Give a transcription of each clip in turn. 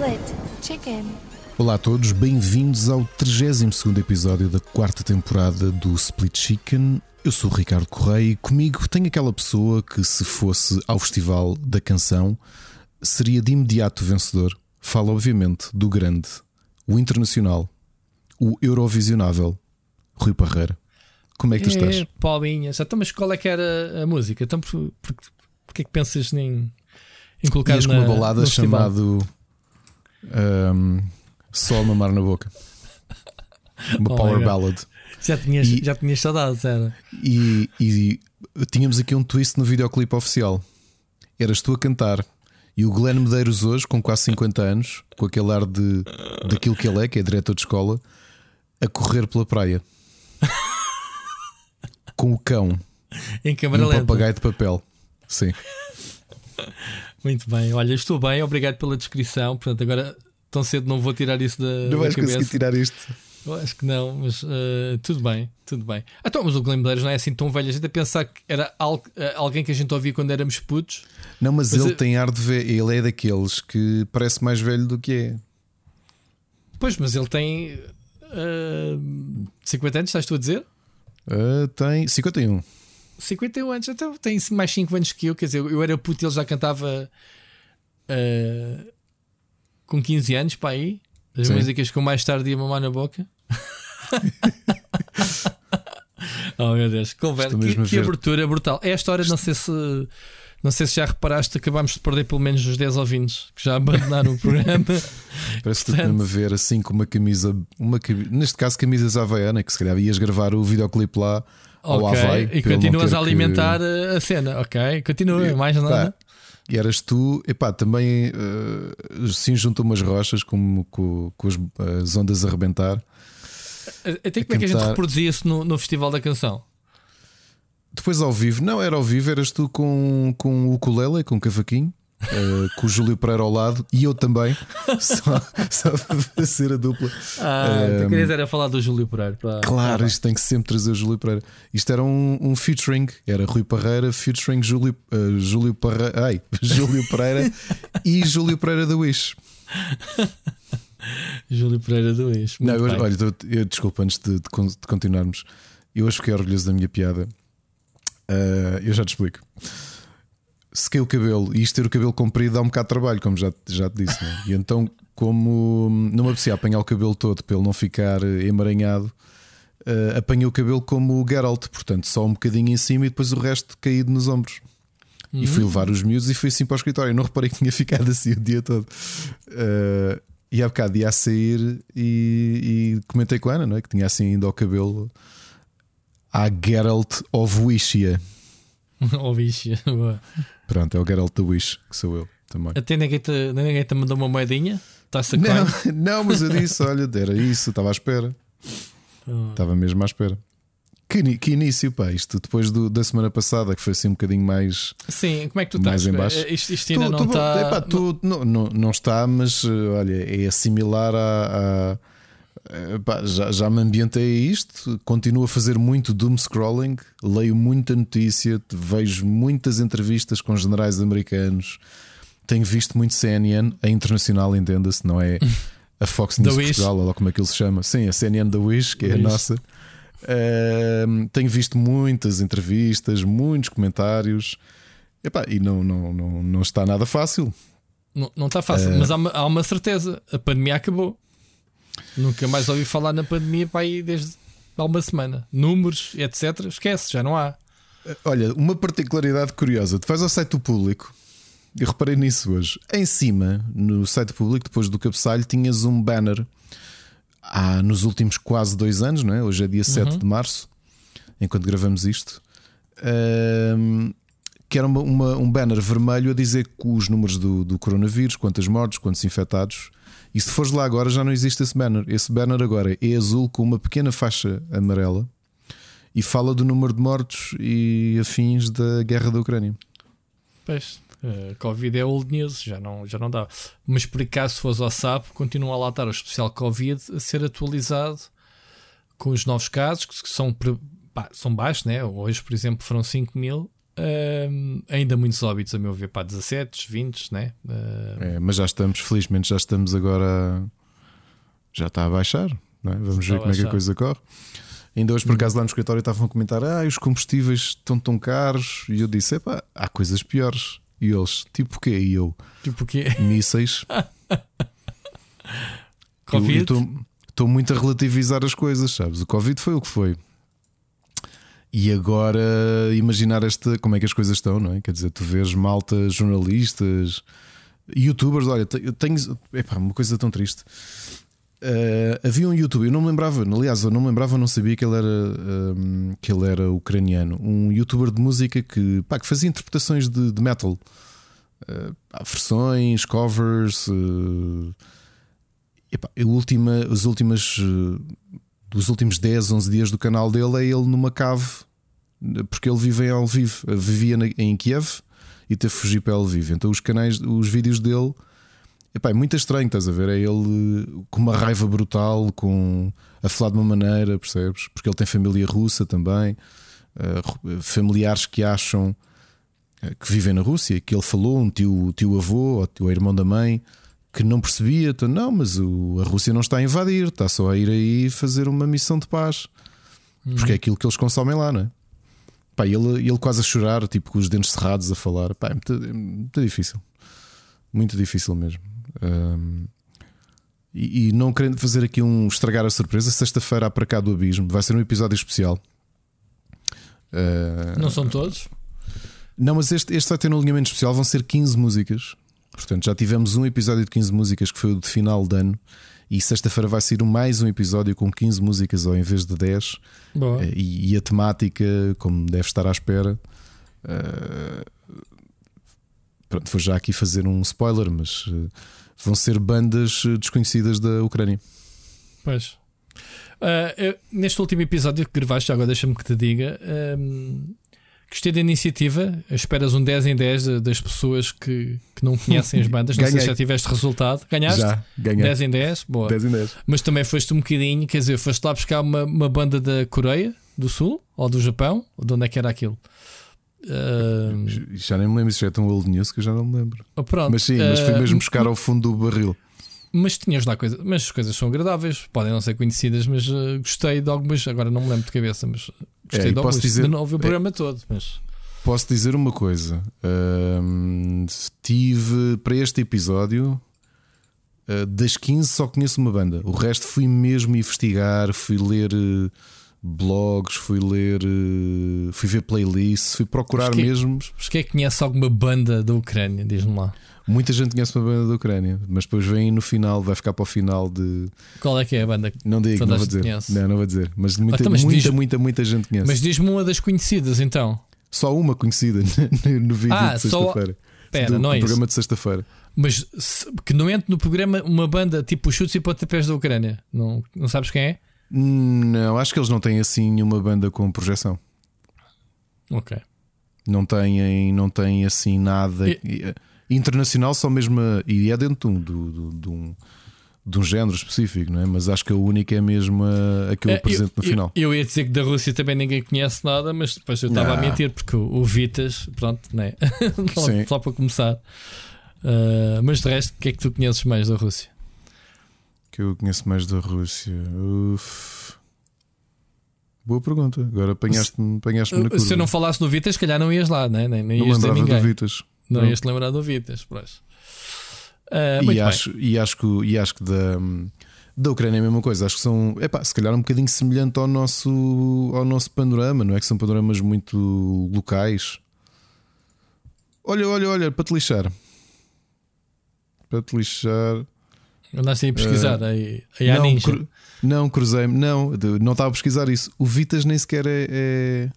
Split Chicken. Olá a todos, bem-vindos ao 32 episódio da quarta temporada do Split Chicken. Eu sou o Ricardo Correia e comigo tenho aquela pessoa que, se fosse ao Festival da Canção, seria de imediato vencedor. Falo, obviamente, do grande, o internacional, o Eurovisionável, Rui Parreira. Como é que tu estás? É, Paulinhas, então, mas qual é que era a música? Então, por, por, porquê é que pensas em, em colocar Ias com na, uma balada festival? Um, Só Mamar na Boca. Uma Oh power ballad. Já tinhas, E- já tinhas saudades, era? E, e tínhamos aqui um twist no videoclipe oficial. Eras tu a cantar. E o Glenn Medeiros hoje, com quase 50 anos, com aquele ar de daquilo que ele é, que é diretor de escola, a correr pela praia. com o cão Em câmara um lenta. papagaio de papel. Sim. Muito bem, olha, estou bem, obrigado pela descrição. Portanto, agora tão cedo não vou tirar isso da, Não da vais cabeça. conseguir tirar isto. Eu acho que não, mas eh, tudo bem, tudo bem. Então, mas o Glenn Medeiros não é assim tão velho. A gente a pensar que era al- eh, alguém que a gente ouvia quando éramos putos. Não, mas, Mas ele eu- tem ar de ver. Ele é daqueles que parece mais velho do que é. Pois, mas ele tem eh, 50 anos, estás tu a dizer? Ah, tem 51. 51 anos, então tem mais 5 anos que eu. Quer dizer, eu era puto e ele já cantava eh, com 15 anos para aí. As Sim. músicas com mais tarde ia mamar na boca. oh meu Deus, conversa, que, que abertura brutal. É a história, não sei se não sei se já reparaste, acabámos de perder pelo menos os 10 ouvintes que já abandonaram o programa. Parece que Portanto- a ver assim com uma camisa, uma, neste caso camisas Havaiana, que se calhar ias gravar o videoclipe lá ao ok, Havaí. e continuas a que- alimentar a a cena, ok? Continua, E, mais nada. pá, E eras tu, epá, também eh, sim juntou umas rochas com, com, com as, as ondas a arrebentar. Até como é que a gente reproduzia isso no, no Festival da Canção? Depois ao vivo, não era ao vivo, eras tu com, com o ukulele, com o cavaquinho, eh, com o Júlio Pereira ao lado e eu também, só, só para fazer a dupla. Ah, Ehm, tu querias era falar do Júlio Pereira. pá. Claro, Ah, isto tem que sempre trazer o Júlio Pereira. Isto era um, um featuring, era Rui Parreira, featuring Júlio, eh, Júlio, Parreira, ai, Júlio Pereira e Júlio Pereira da Wish. Júlio Pereira do Ex. Não, eu, olha, eu, eu- desculpa, antes de, de de continuarmos, eu hoje fiquei orgulhoso da minha piada. Eh, eu já te explico. Sequei o cabelo e isto ter o cabelo comprido dá um bocado de trabalho, como já, já te disse. é? E então, como não me apetecia apanhar o cabelo todo para ele não ficar eh, emaranhado, eh, apanhei o cabelo como o Geralt, portanto, só um bocadinho em cima e depois o resto caído nos ombros. E fui levar os miúdos e fui assim para o escritório. Eu não reparei que tinha ficado assim o dia todo. Eh, e há bocado ia a sair e, e comentei com a Ana, não é? Que tinha assim ainda o cabelo à Geralt of Wishia. Bicho. boa. Pronto, é o Geralt da Wish, que sou eu também. Até ninguém te, ninguém te mandou uma moedinha? Está-se a Não, não, mas eu disse: olha, era isso, estava à espera. Estava mesmo à espera. Que, que início, pá, isto depois do- da semana passada, que foi assim um bocadinho mais. Sim, como é que tu Mais estás? em baixo. Eh, Isto, isto ainda Tu- não tu- está. epá, tu- não, não, não está, mas eh, olha, é similar a. a- epá, já, já me ambientei a isto, continuo a fazer muito doom scrolling, leio muita notícia, vejo muitas entrevistas com generais americanos, tenho visto muito CNN, a internacional, entenda-se, não é a Fox News Wish. Portugal, ou como é que ele se chama. Sim, a CNN da Wish, que é a Wish. nossa. Ahm, tenho visto muitas entrevistas, muitos comentários. Epá, e não, não, não, não está nada fácil. Não, não está fácil, Eh. mas há uma, há uma certeza: a pandemia acabou. Nunca mais ouvi falar na pandemia para aí desde há uma semana. Números, etc. Esquece, já não há. Olha, uma particularidade curiosa: tu vais ao site do público, eu reparei nisso hoje. Em cima, no site do público, depois do cabeçalho, tinhas um banner. Há nos últimos quase dois anos, não é? Hoje é dia 7 de março, enquanto gravamos isto. ahm, que era uma, uma- um banner vermelho a dizer que os números do, do coronavírus, quantas mortes, quantos infectados. E se fores lá agora, já não existe esse banner. Esse banner agora é azul com uma pequena faixa amarela e fala do número de mortos e afins da guerra da Ucrânia. Pois, eh, Covid é old news, já não, já não dá. Mas por acaso, se fores ao SAP, continua lá a estar o especial Covid a ser atualizado com os novos casos, que são, são baixos, né? Hoje, por exemplo, foram 5 mil Uh, ainda muitos óbitos, a meu ver, para 17, 20, né? Uh... É, mas já estamos, felizmente, já estamos agora. Já está a baixar, é? Vamos ver como é que a coisa corre. Ainda hoje, por hum. acaso, lá no escritório estavam a comentar: ah, os combustíveis estão tão caros. E eu disse: epá, há coisas piores. E eles, tipo o quê? E eu, tipo o quê? Mísseis. Covid? Estou muito a relativizar as coisas, sabes? O Covid foi o que foi. E agora imaginar esta, como é que as coisas estão, não é? Quer dizer, tu vês malta, jornalistas, youtubers. Olha, eu tenho epá, uma coisa tão triste. Uh, havia um youtuber, eu não me lembrava, aliás, eu não me lembrava, não sabia que ele era, um, que ele era ucraniano. Um youtuber de música que, pá, que fazia interpretações de, de metal, uh, versões, covers. Uh, epá, a última, as últimas dos últimos 10, 11 dias do canal dele é ele numa cave, porque ele vive em Lviv, vivia em Kiev e teve que fugir para Lviv. Então os canais, os vídeos dele, epá, é muito estranho, estás a ver? É ele com uma raiva brutal, com a falar de uma maneira, percebes? Porque ele tem família russa também, uh, familiares que acham uh, que vivem na Rússia, que ele falou, um tio, tio avô, ou tio irmão da mãe que não percebia, então, não, mas o, a Rússia não está a invadir, está só a ir aí fazer uma missão de paz, uhum. porque é aquilo que eles consomem lá, não é? Pá, ele, ele quase a chorar, tipo com os dentes cerrados a falar, pá, é muito, é muito difícil, muito difícil mesmo. Um, e, e, não querendo fazer aqui um estragar a surpresa, sexta-feira há para cá do Abismo, vai ser um episódio especial. Uh, não são todos? Não, mas este, este vai ter um alinhamento especial, vão ser 15 músicas. Portanto, já tivemos um episódio de 15 músicas que foi o de final de ano. E sexta-feira vai sair mais um episódio com 15 músicas ao invés de 10. Eh, e, e, a temática, como deve estar à espera. Uh, pronto, vou já aqui fazer um spoiler, mas uh, vão ser bandas desconhecidas da Ucrânia. Pois. Uh, eu, neste último episódio que gravaste, agora deixa-me que te diga. Ehm, Gostei da iniciativa. Esperas um 10 em 10 das pessoas que, que não conhecem as bandas. Não sei se já tiveste resultado. Ganhaste? Já, ganhei. 10 em 10. Boa. 10 em 10. Mas também foste um bocadinho, quer dizer, foste lá buscar uma, uma banda da Coreia do Sul ou do Japão, ou de onde é que era aquilo? Uh... Já nem me lembro, isso já é tão old news que eu já não me lembro. Oh. Mas sim, mas fui mesmo buscar ao fundo do barril. Mas tinhas lá coisas, mas as coisas são agradáveis, podem não ser conhecidas, mas uh, gostei de algumas. Agora não me lembro de cabeça, mas gostei é, de algumas. Dizer, não ouvi o programa é, todo, mas Posso dizer uma coisa. Uh, tive para este episódio uh, das 15 só conheço uma banda. O resto fui mesmo investigar, fui ler uh, blogs, fui ler, eh, fui ver playlists, fui procurar que, mesmo. Mas quem é que conhece alguma banda da Ucrânia? Diz-me lá. Muita gente conhece uma banda da Ucrânia, mas depois vem no final, vai ficar para o final de. Qual é que é a banda? Não digo, não vou dizer. Não, não vou dizer. Mas muita, então, mas muita, diz... muita, muita gente conhece. Mas diz-me uma das conhecidas então. Só uma conhecida no vídeo ah, de sexta-feira. Pera, não é programa isso. de sexta-feira. Mas que não entre no programa uma banda tipo Chutes e Pontapés da Ucrânia. Não, não sabes quem é? Não, acho que eles não têm assim nenhuma banda com projeção. Ok. Não têm, não têm assim nada. E... Internacional, só mesmo. E é dentro do, do, do um de um género específico, não é? Mas acho que a única é mesmo a, a que eu é, apresento no final. Eu, eu, ia dizer que da Rússia também ninguém conhece nada, mas depois eu estava a mentir, porque o, o, Vitas, pronto, não é? só, só para começar. Uh, mas de resto, o que é que tu conheces mais da Rússia? Que eu conheço mais da Rússia. Uf. Boa pergunta. Agora apanhaste-me apanhaste na curva. Se eu não falasse do Vitas, se calhar não ias lá, né? nem, nem não ias dizer ninguém. Do Vitas. Não, não ias te lembrar do Vitas, pois. Uh, e, acho, e, acho que, e acho que da, da Ucrânia é a mesma coisa. Acho que são, epá, se calhar um bocadinho semelhante ao nosso, ao nosso panorama, não é? Que são panoramas muito locais. Olha, olha, olha, para te lixar. Para te lixar. Andaste a pesquisar uh, aí, aí não, cru, não, cruzei-me, não, não estava a pesquisar isso. O Vitas nem sequer é. é...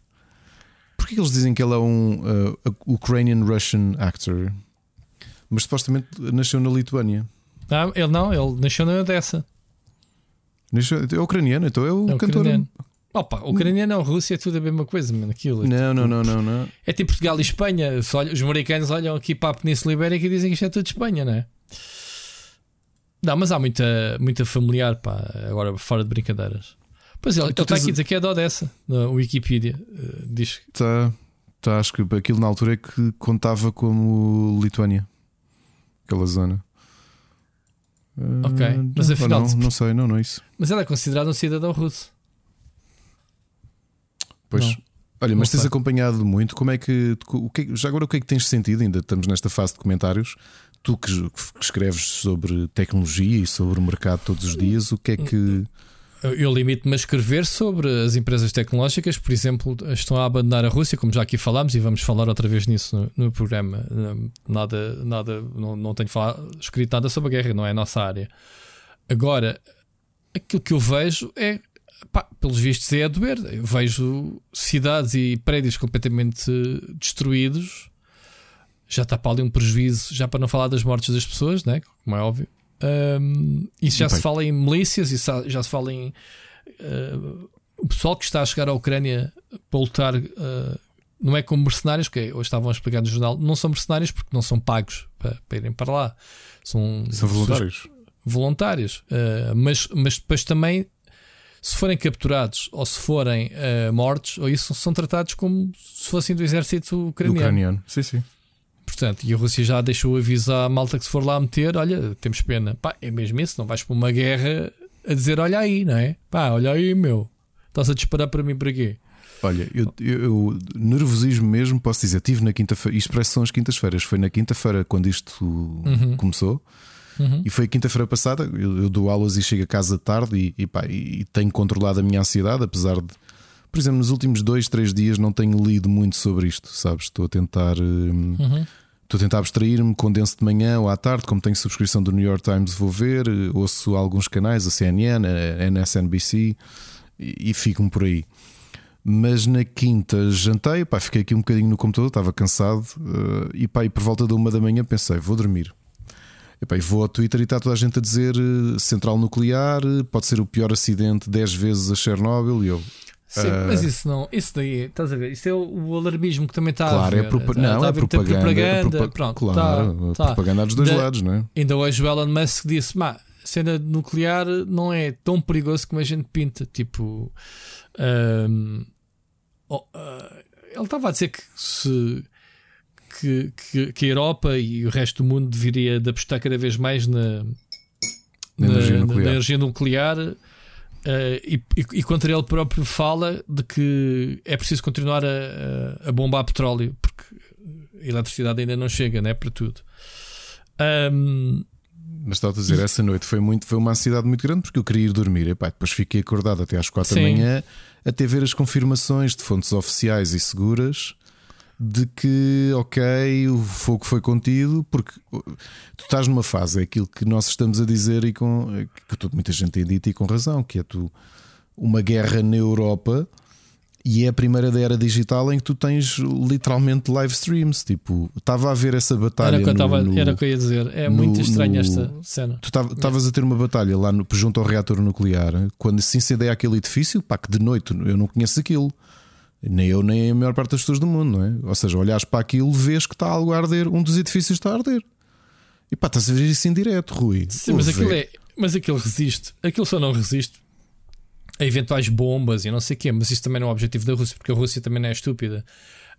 Porquê que eles dizem que ele é um uh, Ukrainian Russian actor? mas supostamente nasceu na Lituânia. Ah, ele não, ele nasceu na Odessa. Nasceu, é ucraniano, então é o é cantor. Ucraniano. Opa, ucraniano ou Rússia é tudo a mesma coisa, mano. Aquilo, é não, tipo, não, não, não, não. É tipo Portugal e Espanha. Os americanos olham aqui para a Península Ibérica e dizem que isto é tudo Espanha, não é? Não, mas há muita, muita familiar, pá, agora fora de brincadeiras. Pois ele, ele está aqui a dizer que é da Odessa, na Wikipedia. Uh, diz Tá. Tá, acho que aquilo na altura é que contava como Lituânia, aquela zona. Ok, Ah, mas não, afinal- não, não sei, não, não é isso. Mas ele é considerado um cidadão russo. Pois. Não. Olha, mas tens sei. acompanhado muito. Como é que, o que é- já agora o que é que tens sentido? Ainda estamos nesta fase de comentários. Tu que, que escreves sobre tecnologia e sobre o mercado todos os dias, o que é que Eu, limito-me a escrever sobre as empresas tecnológicas, por exemplo, estão a abandonar a Rússia, como já aqui falámos, e vamos falar outra vez nisso no, no programa. Hum, Nada, nada, não, não tenho falado, escrito nada sobre a guerra, não é a nossa área. Agora, aquilo que eu vejo é, pá, pelos vistos, é a doer. Eu vejo cidades e prédios completamente destruídos. Já está para ali um prejuízo, já para não falar das mortes das pessoas, né? como é óbvio. Um, isso já Bem. se fala em milícias, isso já- se fala em uh, o pessoal que está a chegar à Ucrânia para lutar. uh, não é como mercenários, que hoje estavam a explicar no jornal, não são mercenários porque não são pagos para, para irem para lá. São, são voluntários? voluntários. Uh, mas, mas depois também, se forem capturados ou se forem uh, mortos, ou isso são tratados como se fossem do exército ucraniano. Ucraniano. Sim, sim. Portanto, e a Rússia já deixou avisar a malta que se for lá meter, olha, temos pena. Pá, é mesmo isso, não vais para uma guerra a dizer, olha aí, não é? Pá, olha aí, meu. Estás a disparar para mim para quê? Olha, eu, eu- eu- nervosismo mesmo, posso dizer, tive na quinta-feira, isto parece que são as quintas-feiras, foi na quinta-feira quando isto Uhum. começou, Uhum. e foi a quinta-feira passada. Eu, eu dou aulas e chego a casa tarde e, e, pá, e tenho controlado a minha ansiedade, apesar de, por exemplo, nos últimos dois, três dias não tenho lido muito sobre isto, sabes? Estou a tentar. hum, Uhum. Estou a tentar abstrair-me, condenso de manhã ou à tarde, como tenho subscrição do New York Times, vou ver, eh, ouço alguns canais, a CNN, a NSNBC e, e fico-me por aí. Mas na quinta jantei, pá, fiquei aqui um bocadinho no computador, estava cansado eh, e pá, e por volta da uma da manhã pensei, vou dormir. E, pá, e vou ao Twitter e está toda a gente a dizer eh, central nuclear, pode ser o pior acidente 10 vezes a Chernobyl e eu. Sim, Ah. mas isso não, isso daí, estás a ver? Isso é o, alarmismo que também está a Claro, é, haver. propa- Está- não, está a é haver muita propaganda. é propaganda. propa- Pronto, claro, tá, a tá. propaganda dos dois Da- lados, não é? Ainda hoje o Elon Musk disse: "Má, a cena nuclear não é tão perigoso como a gente pinta. Tipo, ahm, oh, ah, ele estava a dizer que se que, que, que a Europa e o resto do mundo deveria de apostar cada vez mais na, Na energia nuclear. na energia nuclear, eh, e, e, e contra ele próprio fala de que é preciso continuar a, a, a bombar petróleo porque a eletricidade ainda não chega né, para tudo. Ahm, Mas estava a dizer, essa noite foi, muito, foi uma ansiedade muito grande porque eu queria ir dormir. Epá, depois fiquei acordado até às quatro da manhã até ver as confirmações de fontes oficiais e seguras de que, ok, o fogo foi contido, porque uh, tu estás numa fase, é aquilo que nós estamos a dizer e com que toda muita gente tem dito e com razão, que é tu uma guerra na Europa. E é a primeira da era digital em que tu tens literalmente live streams. Tipo, estava a ver essa batalha. era, o que eu no- tava, no- era o que eu ia dizer. É no- muito estranho no- esta cena. Tu estavas a ter uma batalha lá no- junto ao reator nuclear quando se incendeia aquele edifício, pá, que de noite eu não conheço aquilo. Nem eu, nem a maior parte das pessoas do mundo, não é? Ou seja, olhas para aquilo, vês que está algo a arder, um dos edifícios está a arder. E pá, estás a ver isso em direto, Rui. Sim, mas aquilo, é, mas aquilo resiste. Aquilo só não resiste a eventuais bombas e não sei o quê. Mas isso também não é o objetivo da Rússia, porque a Rússia também não é estúpida.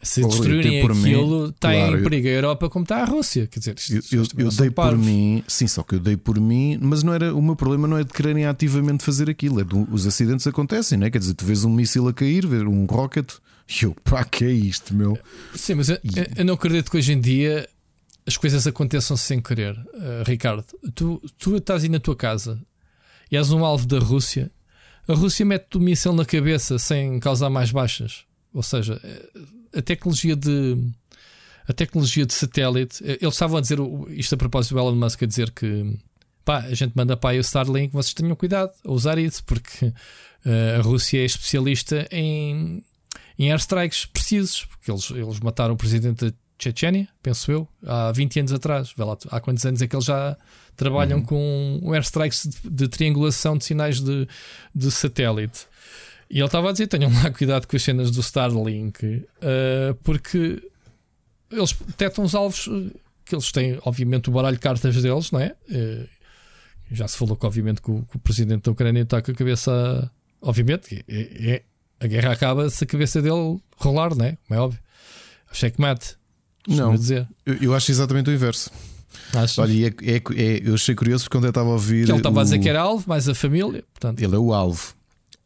Se Rui, destruírem por mim, aquilo, está claro, em eu- perigo a Europa como está a Rússia. Quer dizer, isto- Eu, eu- isto dei por parvos. mim, sim, só que eu dei por mim, mas não era o meu problema não é de quererem ativamente fazer aquilo, é do, os acidentes acontecem, não é? Quer dizer, tu vês um míssil a cair, ver um rocket, e eu, pá, que é isto, meu? Sim, mas eu, eu não acredito que hoje em dia as coisas aconteçam sem querer. Uh, Ricardo, tu, tu estás aí na tua casa e és um alvo da Rússia. A Rússia mete-te o míssil na cabeça sem causar mais baixas. Ou seja, eh, a tecnologia de. A tecnologia de satélite, eh, eles estavam a dizer isto a propósito do Elon Musk a dizer que pá, a gente manda para aí o Starlink, vocês tenham cuidado a usar isso, porque eh, a Rússia é especialista em, em airstrikes precisos, porque eles, eles mataram o presidente da Chechênia, penso eu, há 20 anos atrás. Há quantos anos é que eles já trabalham com airstrikes de, de triangulação de sinais de, de satélite. E ele estava a dizer: tenham lá cuidado com as cenas do Starlink, eh, porque eles detectam os alvos eh, que eles têm, obviamente, o baralho de cartas deles, não é? Eh, já se falou que, obviamente, que o, que o presidente da Ucrânia está com a cabeça. Obviamente, é, é- a guerra acaba se a cabeça dele rolar, não é? Como é óbvio. Checkmate. Não. Eu, eu acho exatamente o inverso. Achas? Olha, é, é- é- eu achei curioso porque quando eu estava a ouvir. Que ele estava a dizer o- que era alvo, mais a família. Portanto, Ele é o alvo.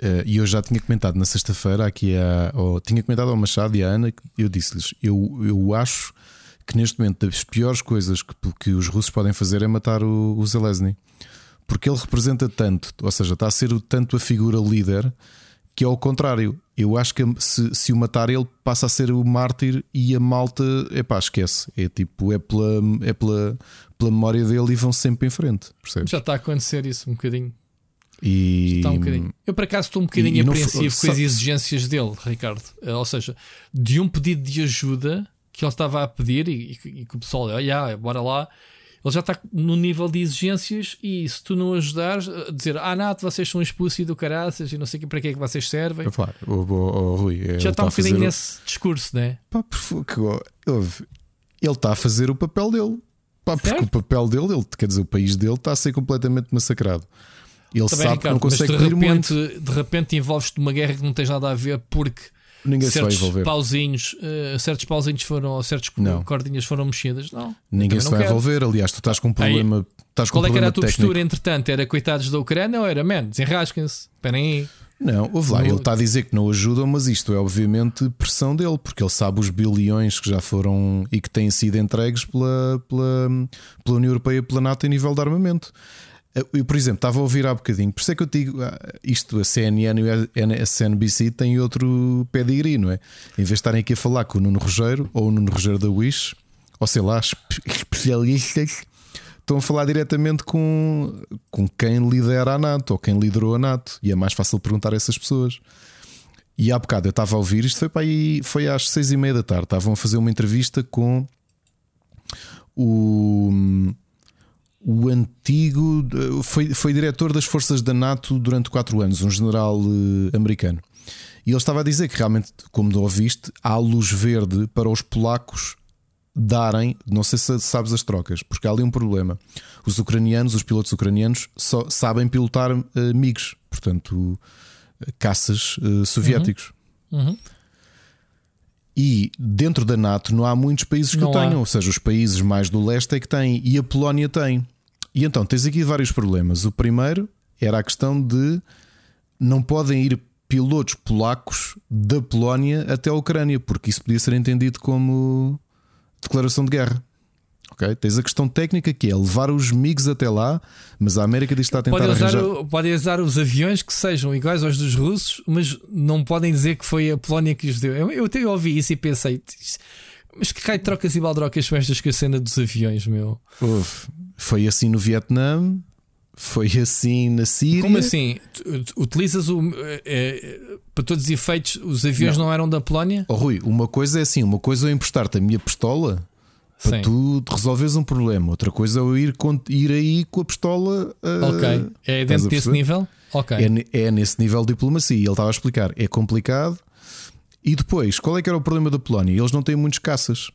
Eh, E eu já tinha comentado na sexta-feira aqui a, ao- tinha comentado ao Machado e à Ana que eu disse-lhes: eu, eu acho que neste momento das piores coisas que, que os russos podem fazer é matar o, o Zelensky. Porque ele representa tanto, ou seja, está a ser o- tanto a figura líder que é ao contrário. Eu acho que se, se o matar ele passa a ser o mártir e a malta, é pá, esquece. É tipo, é pela, é pela, pela memória dele e vão sempre em frente, percebes? já está a acontecer isso um bocadinho. E, Está um bocadinho. Eu, por acaso, estou um bocadinho e não apreensivo foi- com as exigências dele, Ricardo. Eh, Ou seja, de um pedido de ajuda que ele estava a pedir e, e, e que o pessoal, olha, bora lá. Ele já está no nível de exigências e se tu não ajudares, a dizer, ah, Nato, vocês são expulsos e do caraças e não sei para que é que vocês servem. O, o, o Rui já está um a fazer bocadinho nesse discurso, né? Pá, ele está a fazer o papel dele. Pá, porque Certo. o papel dele, ele, quer dizer, o país dele está a ser completamente massacrado. Ele Também, sabe que não Ricardo, mas consegue de muito. repente, de repente envolves-te numa guerra que não tens nada a ver porque Ninguém se vai certos envolver. pauzinhos, eh, certos pauzinhos foram, ou certos Não. cordinhas foram mexidas. Não. Ninguém se vai quero. envolver. Aliás, tu estás com um problema. Estás com Qual um é que era a tua técnico. postura, entretanto? Era coitados da Ucrânia ou era, man, desenrasquem-se? Esperem aí. Não, ouve lá, ele está a dizer que não ajudam, mas isto é obviamente pressão dele, porque ele sabe os bilhões que já foram e que têm sido entregues pela, pela, pela União Europeia, pela NATO em nível de armamento. Eu, por exemplo, estava a ouvir há bocadinho, por isso é que eu digo ah, isto, a CNN e a CNBC têm outro pedigree, não é? Em vez de estarem aqui a falar com o Nuno Rogério ou o Nuno Rogério da Wish, ou sei lá, espe- especialistas, estão a falar diretamente com, com quem lidera a NATO ou quem liderou a NATO. E é mais fácil perguntar a essas pessoas. E há bocado eu estava a ouvir, isto foi para aí, foi às seis e meia da tarde. Estavam a fazer uma entrevista com o, o antigo, foi, foi diretor das forças da NATO durante quatro anos, um general eh, americano. E ele estava a dizer que realmente, como ouviste, há luz verde para os polacos darem, não sei se sabes as trocas, porque há ali um problema. Os ucranianos, os pilotos ucranianos, só sabem pilotar eh, MiGs, portanto, eh, caças eh, soviéticos. Uhum. E dentro da NATO não há muitos países que Não o tenham, ou seja, os países mais do leste é que têm, e a Polónia tem. E então tens aqui vários problemas. O primeiro era a questão de não podem ir pilotos polacos da Polónia até a Ucrânia, porque isso podia ser entendido como declaração de guerra. Ok? Tens a questão técnica que é levar os MiGs até lá, mas a América diz que está a tentar Podem usar, arranjar. podem usar os aviões que sejam iguais aos dos russos, mas não podem dizer que foi a Polónia que os deu. Eu, eu até ouvi isso e pensei, "Isto- mas que cai de trocas e baldrocas são estas com a cena dos aviões, meu? Houve. Foi assim no Vietnã, foi assim na Síria. Como assim? Utilizas o. eh, para todos os efeitos, os aviões não, eram da Polónia? Oh, Rui, uma coisa é assim: uma coisa é eu emprestar-te a minha pistola para Sim. tu resolveres um problema, outra coisa é eu ir, ir aí com a pistola. ah, Ok. É dentro desse nível? Ok. É, é nesse nível de diplomacia. Ele estava a explicar: é complicado. E depois, qual é que era o problema da Polónia? Eles não têm muitos caças.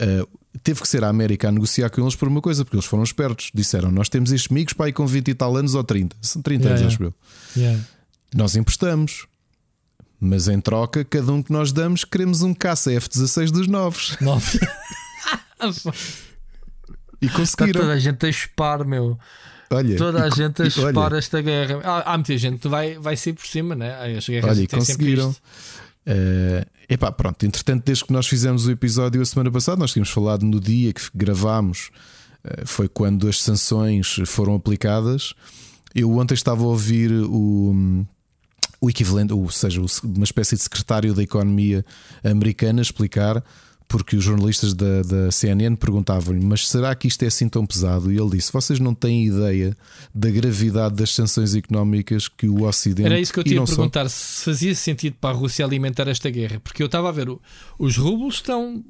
Ah, teve que ser a América a negociar com eles por uma coisa, porque eles foram espertos. Disseram: Nós temos estes amigos para aí com 20 e tal anos ou 30. São 30 Yeah, anos, yeah. acho eu. Yeah. Nós emprestamos. Mas em troca, cada um que nós damos, queremos um caça F-16 dos novos. Nove. E Está conseguiram. toda a gente a chupar, meu. Olha, Toda a gente a chupar olha, essa guerra. Há, há muita gente que vai, vai ser por cima, né? As guerras Olha, e conseguiram. Eh, epá, pronto, entretanto, desde que nós fizemos o episódio a semana passada, nós tínhamos falado no dia que gravámos, eh, foi quando as sanções foram aplicadas. Eu ontem estava a ouvir o, o equivalente, ou seja, uma espécie de secretário da economia americana explicar, porque os jornalistas da, da CNN perguntavam-lhe: Mas será que isto é assim tão pesado? E ele disse: Vocês não têm ideia da gravidade das sanções económicas que o Ocidente Era isso que eu te ia não só- perguntar: se fazia sentido para a Rússia alimentar esta guerra. Porque eu estava a ver, o- os rublos estão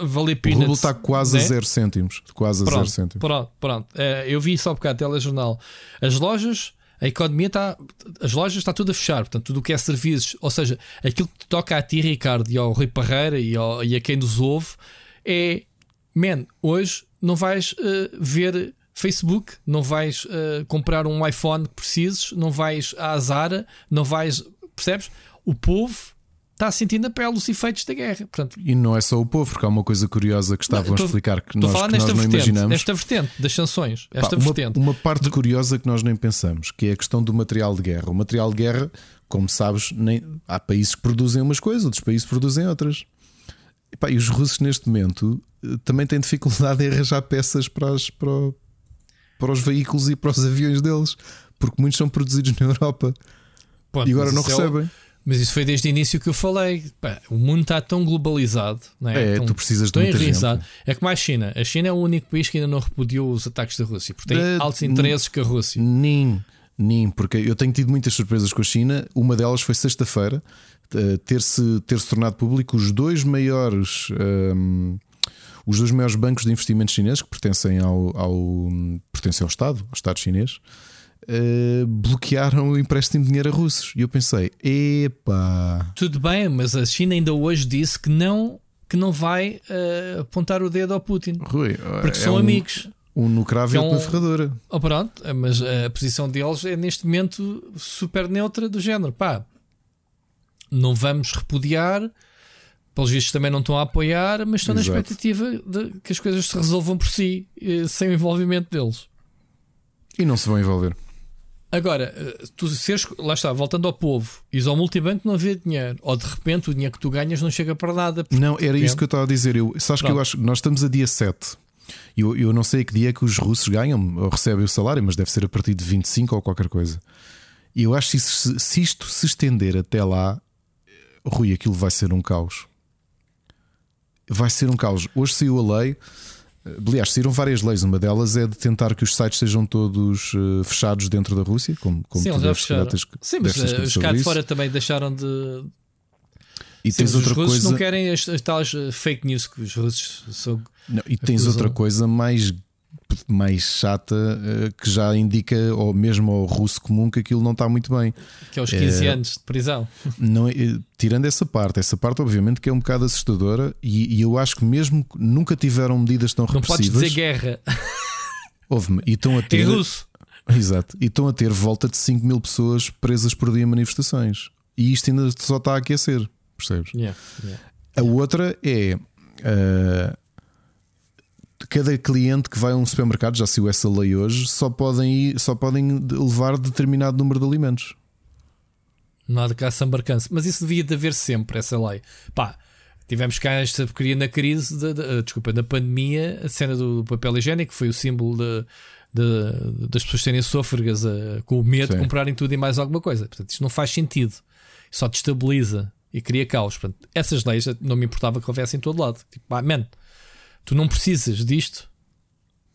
a valer O peanuts. rublo está quase né? a zero cêntimos. Quase a zero Pronto, cêntimos. pronto, pronto. Eh, eu vi só um bocado telejornal. As lojas, a economia está. As lojas está tudo a fechar. Portanto, tudo o que é serviços, ou seja, aquilo que te toca a ti, Ricardo, e ao Rui Parreira e, ao- e a quem nos ouve, é man, hoje não vais eh, ver Facebook, não vais eh, comprar um iPhone que precises, não vais à Zara, não vais. Percebes? O povo está a sentir na pele os efeitos da guerra. Portanto, e não é só o povo, porque há uma coisa curiosa que estavam a explicar que nós, que nós não vertente, imaginamos. Esta vertente das sanções, esta Pá, uma, vertente. uma parte curiosa que nós nem pensamos, que é a questão do material de guerra. O material de guerra, como sabes, nem... há países que produzem umas coisas, outros países produzem outras. E, pá, e os russos, neste momento, eh, também têm dificuldade em arranjar peças para, as, para, para os veículos e para os aviões deles, porque muitos são produzidos na Europa. E agora não recebem. É o... Mas isso foi desde o início que eu falei. Pá, o mundo está tão globalizado, não é? é tão, tu precisas de muita gente. É como a China. A China é o único país que ainda não repudiou os ataques da Rússia, porque tem de... altos interesses com a Rússia. Nem, nem, porque eu tenho tido muitas surpresas com a China. Uma delas foi sexta-feira eh, ter-se ter -se tornado público os dois maiores. Um, os dois maiores bancos de investimentos chineses que pertencem ao, ao, pertencem ao Estado, ao Estado chinês, uh, bloquearam o empréstimo de dinheiro a russos. E eu pensei, epá. Tudo bem, mas a China ainda hoje disse que não, que não vai uh, apontar o dedo ao Putin. Rui, porque é são um, amigos. Um no cravo e outro é um... na ferradura. Oh, pronto, mas a posição deles é neste momento super neutra do género. Pá, não vamos repudiar. Pelos vistos também não estão a apoiar, mas estão Exato. na expectativa de que as coisas se resolvam por si, eh, sem o envolvimento deles. E não se vão envolver. Agora, eh, tu seres, lá está, voltando ao povo, e ao multibanco não havia dinheiro, ou de repente o dinheiro que tu ganhas não chega para nada. Não, era isso que eu estava a dizer. Eu, sabes Pronto. que eu acho, nós estamos a dia 7. Eu, eu não sei a que dia é que os russos ganham ou recebem o salário, mas deve ser a partir de 25 ou qualquer coisa. E eu acho que se, se isto se estender até lá, Rui, aquilo vai ser um caos. Vai ser um caos. Hoje saiu a lei Aliás, saíram várias leis. Uma delas é de tentar que os sites sejam todos uh, fechados dentro da Rússia, como, como Sim, Tens, Sim, mas uh, os cá de fora também deixaram de. E Sim, tens outra os russos coisa. não querem as, as tais eh, fake news que os russos são. Não, e tens acusam. outra coisa mais mais chata eh, que já indica, ou mesmo ao russo comum, que aquilo não está muito bem. Que é os 15 é, anos de prisão. Não, tirando essa parte, essa parte, obviamente, que é um bocado assustadora, e, e eu acho que mesmo que nunca tiveram medidas tão repressivas. Não podes dizer guerra. Houve-me, e estão a ter. Em russo. Exato, e estão a ter volta de 5 mil pessoas presas por dia em manifestações. E isto ainda só está a aquecer, percebes? Yeah, yeah, a outra é. Uh, cada cliente que vai a um supermercado, já saiu essa lei hoje, só podem, ir, só podem levar determinado número de alimentos. Não há de cá sambarcança. Mas isso devia de haver sempre, essa lei. Pá, tivemos cá esta porcaria na crise, de, de, uh, desculpa, na pandemia, a cena do papel higiênico foi o símbolo de, de, das pessoas terem sôfregas uh, com o medo Sim. de comprarem tudo e mais alguma coisa. Portanto, isto não faz sentido. Só destabiliza e cria caos. Portanto, essas leis não me importava que houvesse em todo lado. Tipo, ah, man, tu não precisas disto,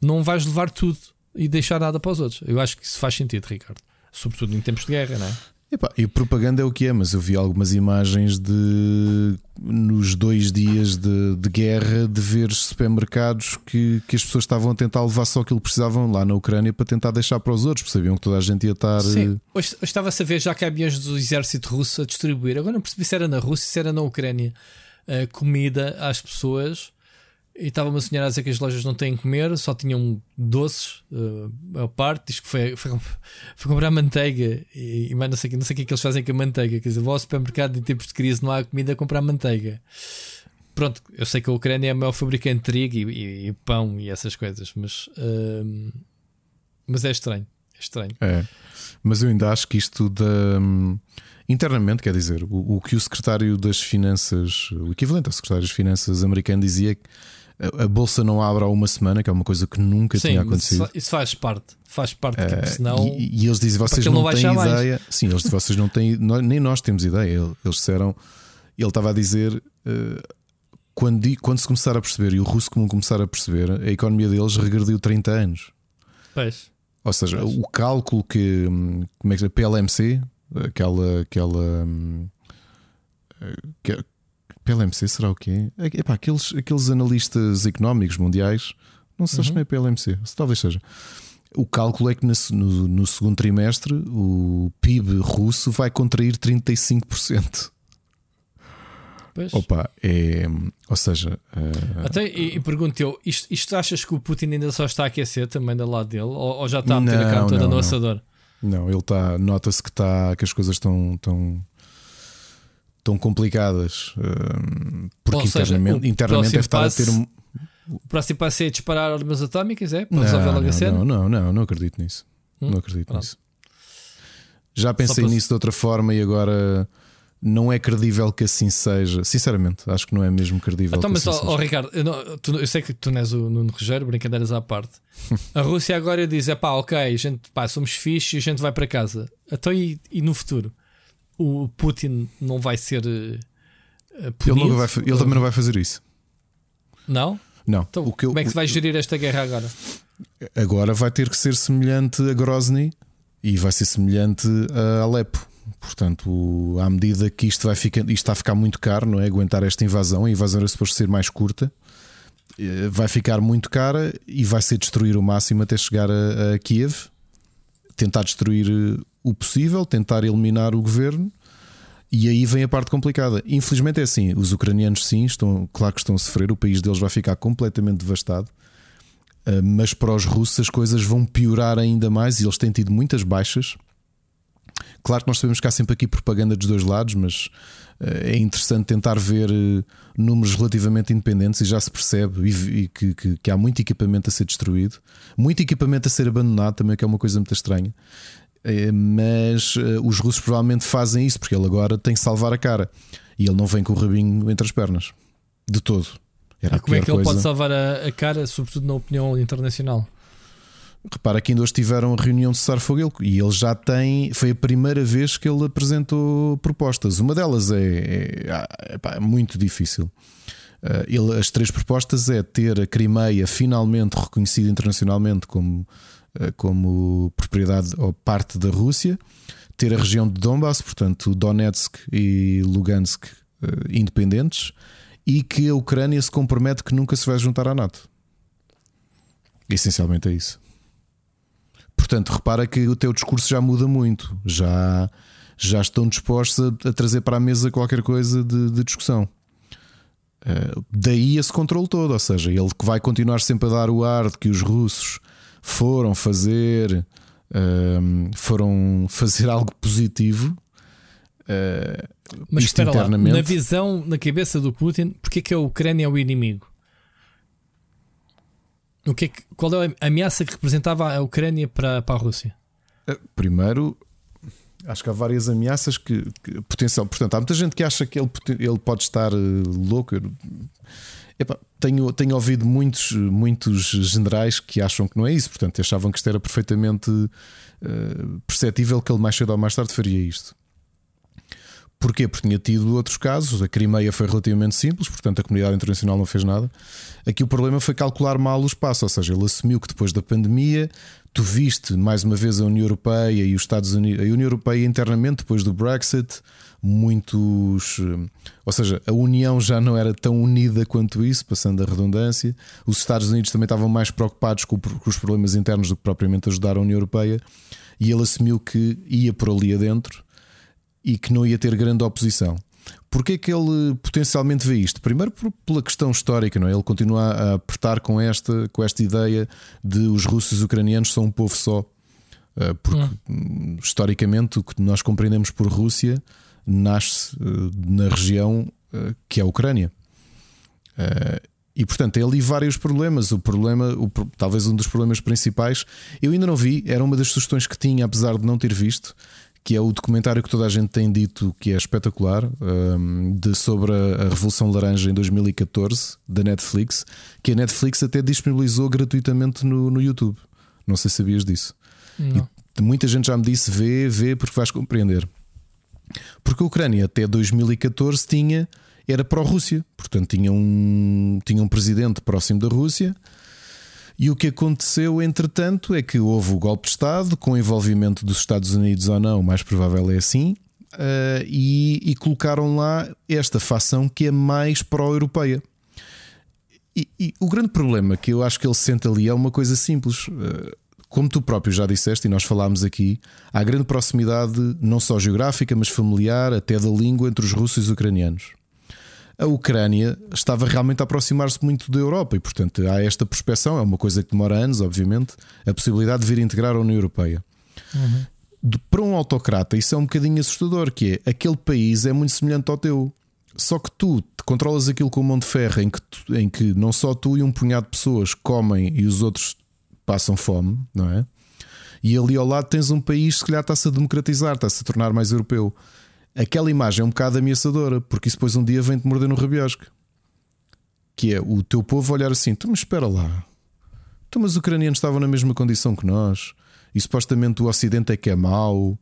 não vais levar tudo e deixar nada para os outros. Eu acho que isso faz sentido, Ricardo. Sobretudo em tempos de guerra, não é? Epá, e propaganda é o que é, mas eu vi algumas imagens de nos dois dias de, de guerra de ver supermercados que, que as pessoas estavam a tentar levar só aquilo que precisavam lá na Ucrânia para tentar deixar para os outros, porque sabiam que toda a gente ia estar. Sim, eh, hoje, estava-se a ver já aviões do exército russo a distribuir. Agora não percebi se era na Rússia, se era na Ucrânia, a comida às pessoas e estava uma senhora a dizer que as lojas não têm comer, só tinham doces uh, a parte. Diz que foi, foi, foi comprar manteiga e, e não, sei, não sei o que é que eles fazem com a manteiga. Quer dizer, vou ao supermercado em tempos de crise, não há comida, a comprar manteiga. Pronto, eu sei que a Ucrânia é o maior fabricante de trigo e, e, e pão e essas coisas, mas, uh, mas é estranho. É estranho. É, mas eu ainda acho que isto da. Um, internamente, quer dizer, o, o que o secretário das Finanças, o equivalente ao secretário das Finanças americano, dizia a bolsa não abre há uma semana, que é uma coisa que nunca sim, tinha acontecido. Isso faz parte, faz parte, uh, senão. E, e, eles dizem: vocês não, não têm ideia. Mais. Sim, eles vocês não têm, nem nós temos ideia. Eles disseram, ele estava a dizer. Uh, quando, quando se começar a perceber, e o russo comum começar a perceber, a economia deles regrediu 30 anos. Pois. Ou seja, pois. o cálculo que. Como é que é? PLMC, aquela. aquela que, PLMC será o quê? Epá, aqueles, aqueles analistas económicos mundiais, não sei uhum. se é PLMC, se talvez seja. O cálculo é que no, no, no, segundo trimestre o PIB russo vai contrair 35%. Pois. Opa, é. Ou seja. Uh... Até, e, e pergunto eu: isto, isto achas que o Putin ainda só está a aquecer também da lado dele? Ou, ou já está a meter não, a cara toda no assador? Não, ele está. Nota-se que, está, que as coisas estão, estão tão complicadas, uh, porque seja, internamente, internamente deve estar a ter um. O próximo passo é disparar armas atómicas, é? Para não, resolver logo não, a cena? Não, não, não, não acredito nisso. Hum? Não acredito Pronto. nisso. Já pensei nisso de outra forma e agora não é credível que assim seja. Sinceramente, acho que não é mesmo credível. Então, mas, assim oh, Ricardo, eu, não, tu, eu, sei que tu não és o Nuno Rogério, brincadeiras à parte. A Rússia agora diz: é pá, ok, gente, pá, somos fixe e a gente vai para casa. Então, e, e no futuro? O Putin não vai ser. Uh, ele, vai, ele também não vai fazer isso. Não? Não. Então, o que eu, como é que se vai gerir esta guerra agora? Agora vai ter que ser semelhante a Grozny e vai ser semelhante a Alepo. Portanto, à medida que isto vai ficar, isto está a ficar muito caro, não é? Aguentar esta invasão, a invasão era suposto ser mais curta, eh, vai ficar muito cara e vai ser destruir o máximo até chegar a, a Kiev, tentar destruir eh, o possível, tentar eliminar o governo. E aí vem a parte complicada. Infelizmente é assim: os ucranianos, sim, estão, claro que estão a sofrer, o país deles vai ficar completamente devastado. Eh, mas para os russos as coisas vão piorar ainda mais e eles têm tido muitas baixas. Claro que nós sabemos que há sempre aqui propaganda dos dois lados, mas eh, é interessante tentar ver eh, números relativamente independentes e já se percebe e, que, que, que, há muito equipamento a ser destruído, muito equipamento a ser abandonado também, que é uma coisa muito estranha. Mas os russos provavelmente fazem isso porque ele agora tem que salvar a cara e ele não vem com o rabinho entre as pernas de todo. Era e como é que ele coisa. pode salvar a, a, cara, sobretudo na opinião internacional? Repara que ainda hoje tiveram a reunião de Cessar Fogo e ele já tem. Foi a primeira vez que ele apresentou propostas. Uma delas é, é, é, é muito difícil. Uh, ele, as três propostas é ter a Crimeia finalmente reconhecida internacionalmente como, como propriedade ou parte da Rússia, ter a região de Donbass, portanto Donetsk e Lugansk uh, independentes, e que a Ucrânia se compromete que nunca se vai juntar à NATO. Essencialmente é isso. Portanto, repara que o teu discurso já muda muito, já, já estão dispostos a, a trazer para a mesa qualquer coisa de, de discussão. Uh, daí esse controle todo, ou seja, ele que vai continuar sempre a dar o ar de que os russos foram fazer uh, foram fazer algo positivo. Uh, mas espera lá, na visão, na cabeça do Putin, porque é que a Ucrânia é o inimigo? O que, é que qual é a ameaça que representava a Ucrânia para, para a Rússia? Eh, primeiro, acho que há várias ameaças que, que potencial. Portanto, há muita gente que acha que ele, ele pode estar uh, louco. Epa, tenho, tenho ouvido muitos, muitos generais que acham que não é isso, portanto, achavam que isto era perfeitamente uh, perceptível que ele mais cedo ou mais tarde faria isto. Porquê? Porque tinha tido outros casos. A Crimeia foi relativamente simples, portanto a comunidade internacional não fez nada. Aqui o problema foi calcular mal o espaço, ou seja, ele assumiu que depois da pandemia tu viste mais uma vez a União Europeia e os Estados Unidos, a União Europeia internamente depois do Brexit, muitos, ou seja, a União já não era tão unida quanto isso, passando a redundância. Os Estados Unidos também estavam mais preocupados com, os problemas internos do que propriamente ajudar a União Europeia, e ele assumiu que ia por ali adentro e que não ia ter grande oposição. Porquê que ele potencialmente vê isto? Primeiro pela questão histórica, não é? Ele continua a apertar com esta, com esta ideia de os russos e os ucranianos são um povo só. Eh, porque hum. historicamente o que nós compreendemos por Rússia nasce eh, na região eh, que é a Ucrânia. E portanto tem ali vários problemas. O problema, o, talvez um dos problemas principais, eu ainda não vi, era uma das sugestões que tinha, apesar de não ter visto, que é o documentário que toda a gente tem dito que é espetacular, um, de, sobre a, Revolução Laranja em 2014, da Netflix, que a Netflix até disponibilizou gratuitamente no, no YouTube. Não sei se sabias disso. E muita gente já me disse: vê, vê, porque vais compreender. Porque a Ucrânia até 2014 tinha, era pró-Rússia, portanto tinha um, tinha um presidente próximo da Rússia e o que aconteceu, entretanto, é que houve o golpe de Estado, com envolvimento dos Estados Unidos ou não, mais provável é assim, uh, e, e, colocaram lá esta facção que é mais pró-europeia. E, e, o grande problema que eu acho que ele sente ali é uma coisa simples. Uh, como tu próprio já disseste, e nós falámos aqui, há grande proximidade, não só geográfica, mas familiar, até da língua entre os russos e os ucranianos a Ucrânia estava realmente a aproximar-se muito da Europa e, portanto, há esta prospeção, é uma coisa que demora anos, obviamente, a possibilidade de vir integrar a União Europeia. Uhum. de, para um autocrata isso é um bocadinho assustador, que é aquele país é muito semelhante ao teu. Só que tu controlas aquilo com mão de ferro em que, tu, em que não só tu e um punhado de pessoas comem e os outros passam fome, não é? E ali ao lado tens um país que se calhar está-se a democratizar, está-se a tornar mais europeu. Aquela imagem é um bocado ameaçadora, porque isso depois um dia vem-te morder no rabiosque. Que é o teu povo olhar assim: tu, mas espera lá, tu, mas os ucranianos estavam na mesma condição que nós, e supostamente o Ocidente é que é mau,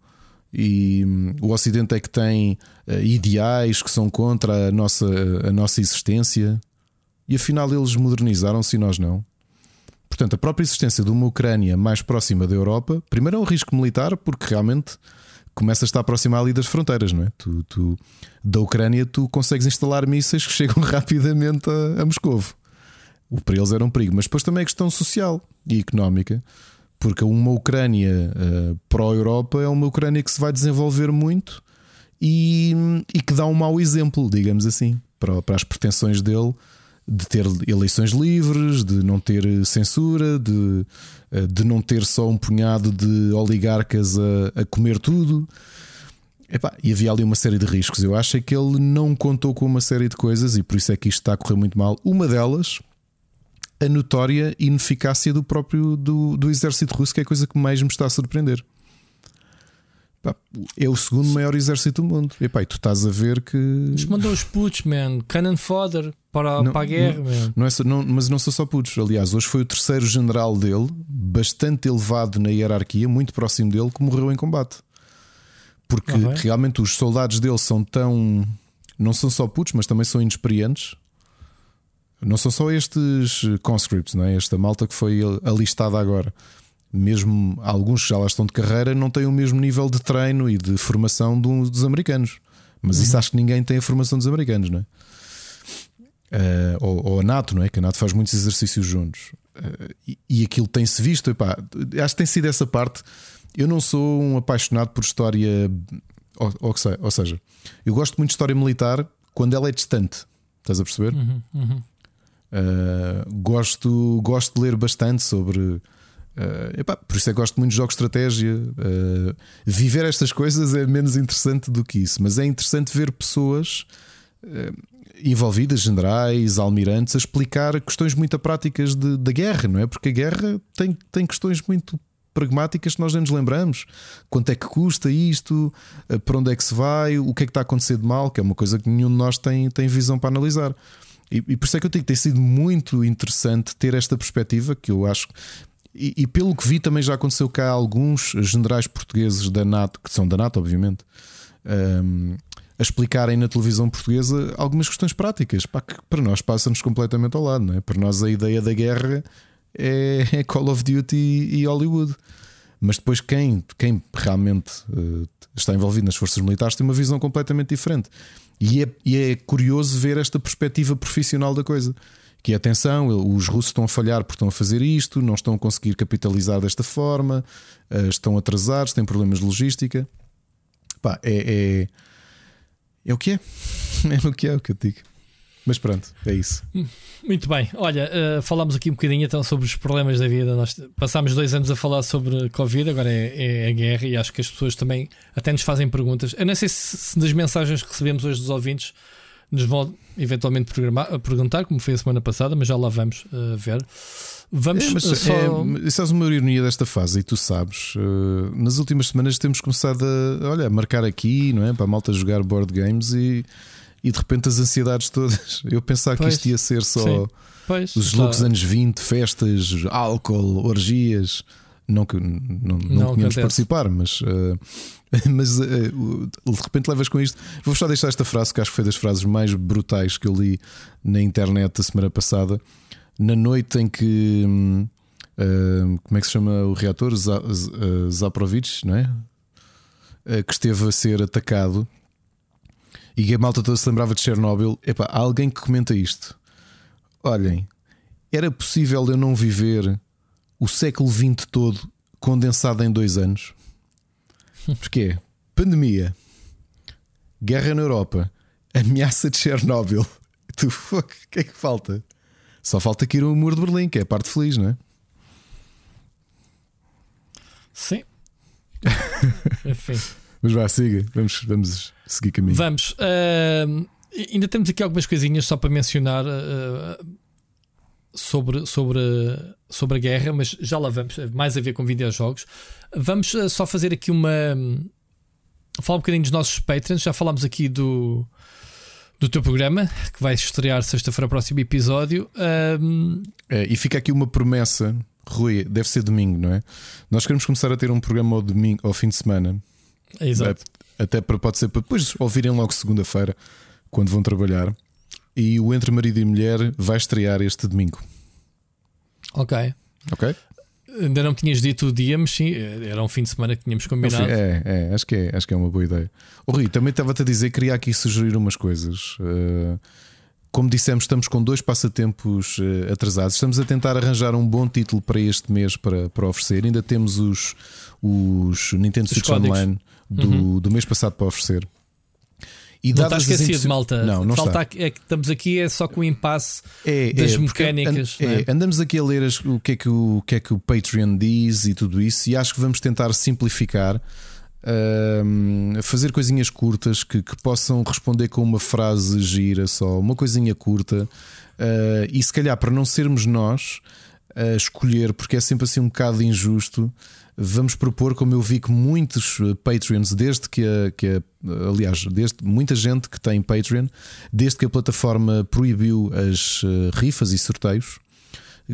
e hum, o Ocidente é que tem uh, ideais que são contra a nossa, a nossa existência, e afinal eles modernizaram-se e nós não. Portanto, a própria existência de uma Ucrânia mais próxima da Europa, primeiro é um risco militar, porque realmente começa a estar aproximar ali das fronteiras, não é? Tu, tu, da Ucrânia tu consegues instalar mísseis que chegam rapidamente a, a Moscovo. O para eles era um perigo, mas depois também é questão social e económica, porque uma Ucrânia uh, pró-Europa é uma Ucrânia que se vai desenvolver muito e, e que dá um mau exemplo, digamos assim, para, para as pretensões dele de ter eleições livres, de não ter censura, de, eh, de não ter só um punhado de oligarcas a, a comer tudo. Epá, e havia ali uma série de riscos. Eu acho é que ele não contou com uma série de coisas e por isso é que isto está a correr muito mal. Uma delas, a notória ineficácia do próprio do, do exército russo, que é a coisa que mais me está a surpreender. É o segundo maior exército do mundo. E pá, tu estás a ver que. Eles mandam os putos, man. Cannon fodder para, não, para a guerra, não, man. Não é só, não, mas não são só putos. Aliás, hoje foi o terceiro general dele, bastante elevado na hierarquia, muito próximo dele, que morreu em combate. Porque ah, realmente os soldados dele são tão. Não são só putos, mas também são inexperientes. Não são só estes conscripts, não é? Esta malta que foi alistada agora mesmo alguns que já lá estão de carreira, não têm o mesmo nível de treino e de formação dos americanos. Mas uhum. isso acho que ninguém tem a formação dos americanos, não é? Uh, ou, ou, a NATO, não é? Que a NATO faz muitos exercícios juntos. Uh, e, e, aquilo tem-se visto. Epá, acho que tem sido essa parte. Eu não sou um apaixonado por história. Ou, ou, ou seja, eu gosto muito de história militar quando ela é distante. Estás a perceber? Uhum, uhum. Uh, gosto, gosto de ler bastante sobre Uh, epá, por isso é que gosto muito de jogos de estratégia. Uh, viver estas coisas é menos interessante do que isso, mas é interessante ver pessoas uh, envolvidas, generais, almirantes, a explicar questões muito práticas da guerra, não é? Porque a guerra tem, tem questões muito pragmáticas que nós nem nos lembramos. Quanto é que custa isto? Para onde é que se vai? O que é que está a acontecer de mal? Que é uma coisa que nenhum de nós tem, tem visão para analisar. E, e por isso é que eu digo tem sido muito interessante ter esta perspectiva que eu acho e, e, pelo que vi, também já aconteceu cá alguns generais portugueses da NATO, que são da NATO, obviamente, um, a explicarem na televisão portuguesa algumas questões práticas pá, que para nós passa-nos completamente ao lado. Não é? Para nós, a ideia da guerra é, é Call of Duty e Hollywood. Mas depois, quem, quem realmente uh, está envolvido nas forças militares tem uma visão completamente diferente. E é, e é curioso ver esta perspectiva profissional da coisa que atenção, os russos estão a falhar porque estão a fazer isto, não estão a conseguir capitalizar desta forma, eh, estão atrasados, têm problemas de logística. Pá, é, é, é o que é. É o que é, é o que eu digo. Mas pronto, é isso. Muito bem. Olha, uh, falámos aqui um bocadinho então sobre os problemas da vida. Nós passámos dois anos a falar sobre Covid, agora é, é a guerra e acho que as pessoas também até nos fazem perguntas. Eu não sei se, se das mensagens que recebemos hoje dos ouvintes nos vão eventualmente perguntar, como foi a semana passada, mas já lá vamos uh, ver. Vamos é, mas só. É, sabes uma ironia desta fase, e tu sabes, uh, nas últimas semanas temos começado a, olha, marcar aqui, não é? Para a malta jogar board games e, e de repente as ansiedades todas. Eu pensava pois, que isto ia ser só pois, os loucos anos 20, festas, álcool, orgias. Não que não, não, não tínhamos participar, mas. Uh, Mas uh, de repente levas com isto. Vou só deixar esta frase que acho que foi das frases mais brutais que eu li na internet a semana passada. Na noite em que. Uh, como é que se chama o reator? Zaprovich, não é? Uh, que esteve a ser atacado e a malta toda se lembrava de Chernobyl. Epá, há alguém que comenta isto. Olhem, era possível eu não viver o século XX todo condensado em dois anos? Porquê? Pandemia, guerra na Europa, ameaça de Chernobyl. Tu, o que é que falta? Só falta aqui o muro de Berlim, que é a parte feliz, não é? Sim. Enfim. Mas vá, siga, vamos, vamos seguir caminho. Vamos. Uh, ainda temos aqui algumas coisinhas só para mencionar uh, sobre, sobre, sobre a guerra, mas já lá vamos, mais a ver com videojogos. Vamos uh, só fazer aqui uma. Um, falar um bocadinho dos nossos patrons. Já falámos aqui do, do teu programa, que vai estrear sexta-feira, próximo episódio. Um... É, e fica aqui uma promessa, Rui, deve ser domingo, não é? Nós queremos começar a ter um programa ao, domingo, ao fim de semana. Exato. Até para, pode ser para depois ouvirem logo segunda-feira, quando vão trabalhar. E o Entre Marido e Mulher vai estrear este domingo. Ok. Ok? Ainda não tinhas dito o dia, mas sim, era um fim de semana que tínhamos combinado. É, é, acho que é, acho que é uma boa ideia. O Rui, também estava-te a dizer, queria aqui sugerir umas coisas. Uh, como dissemos, estamos com dois passatempos uh, atrasados. Estamos a tentar arranjar um bom título para este mês para, para oferecer. Ainda temos os, os Nintendo os Switch códigos. Online do, uhum. do mês passado para oferecer. E não está esquecido, malta. Não, não Falta está. É que estamos aqui é só com o impasse é, das é, mecânicas. And, é? andamos aqui a ler as, o, que é que o, o que é que o Patreon diz e tudo isso, e acho que vamos tentar simplificar. Uh, fazer coisinhas curtas que, que, possam responder com uma frase gira só, uma coisinha curta, uh, e se calhar para não sermos nós a escolher, porque é sempre assim um bocado injusto vamos propor, como eu vi que muitos eh, Patreons, desde que a, que a, aliás, desde muita gente que tem Patreon, desde que a plataforma proibiu as eh, rifas e sorteios,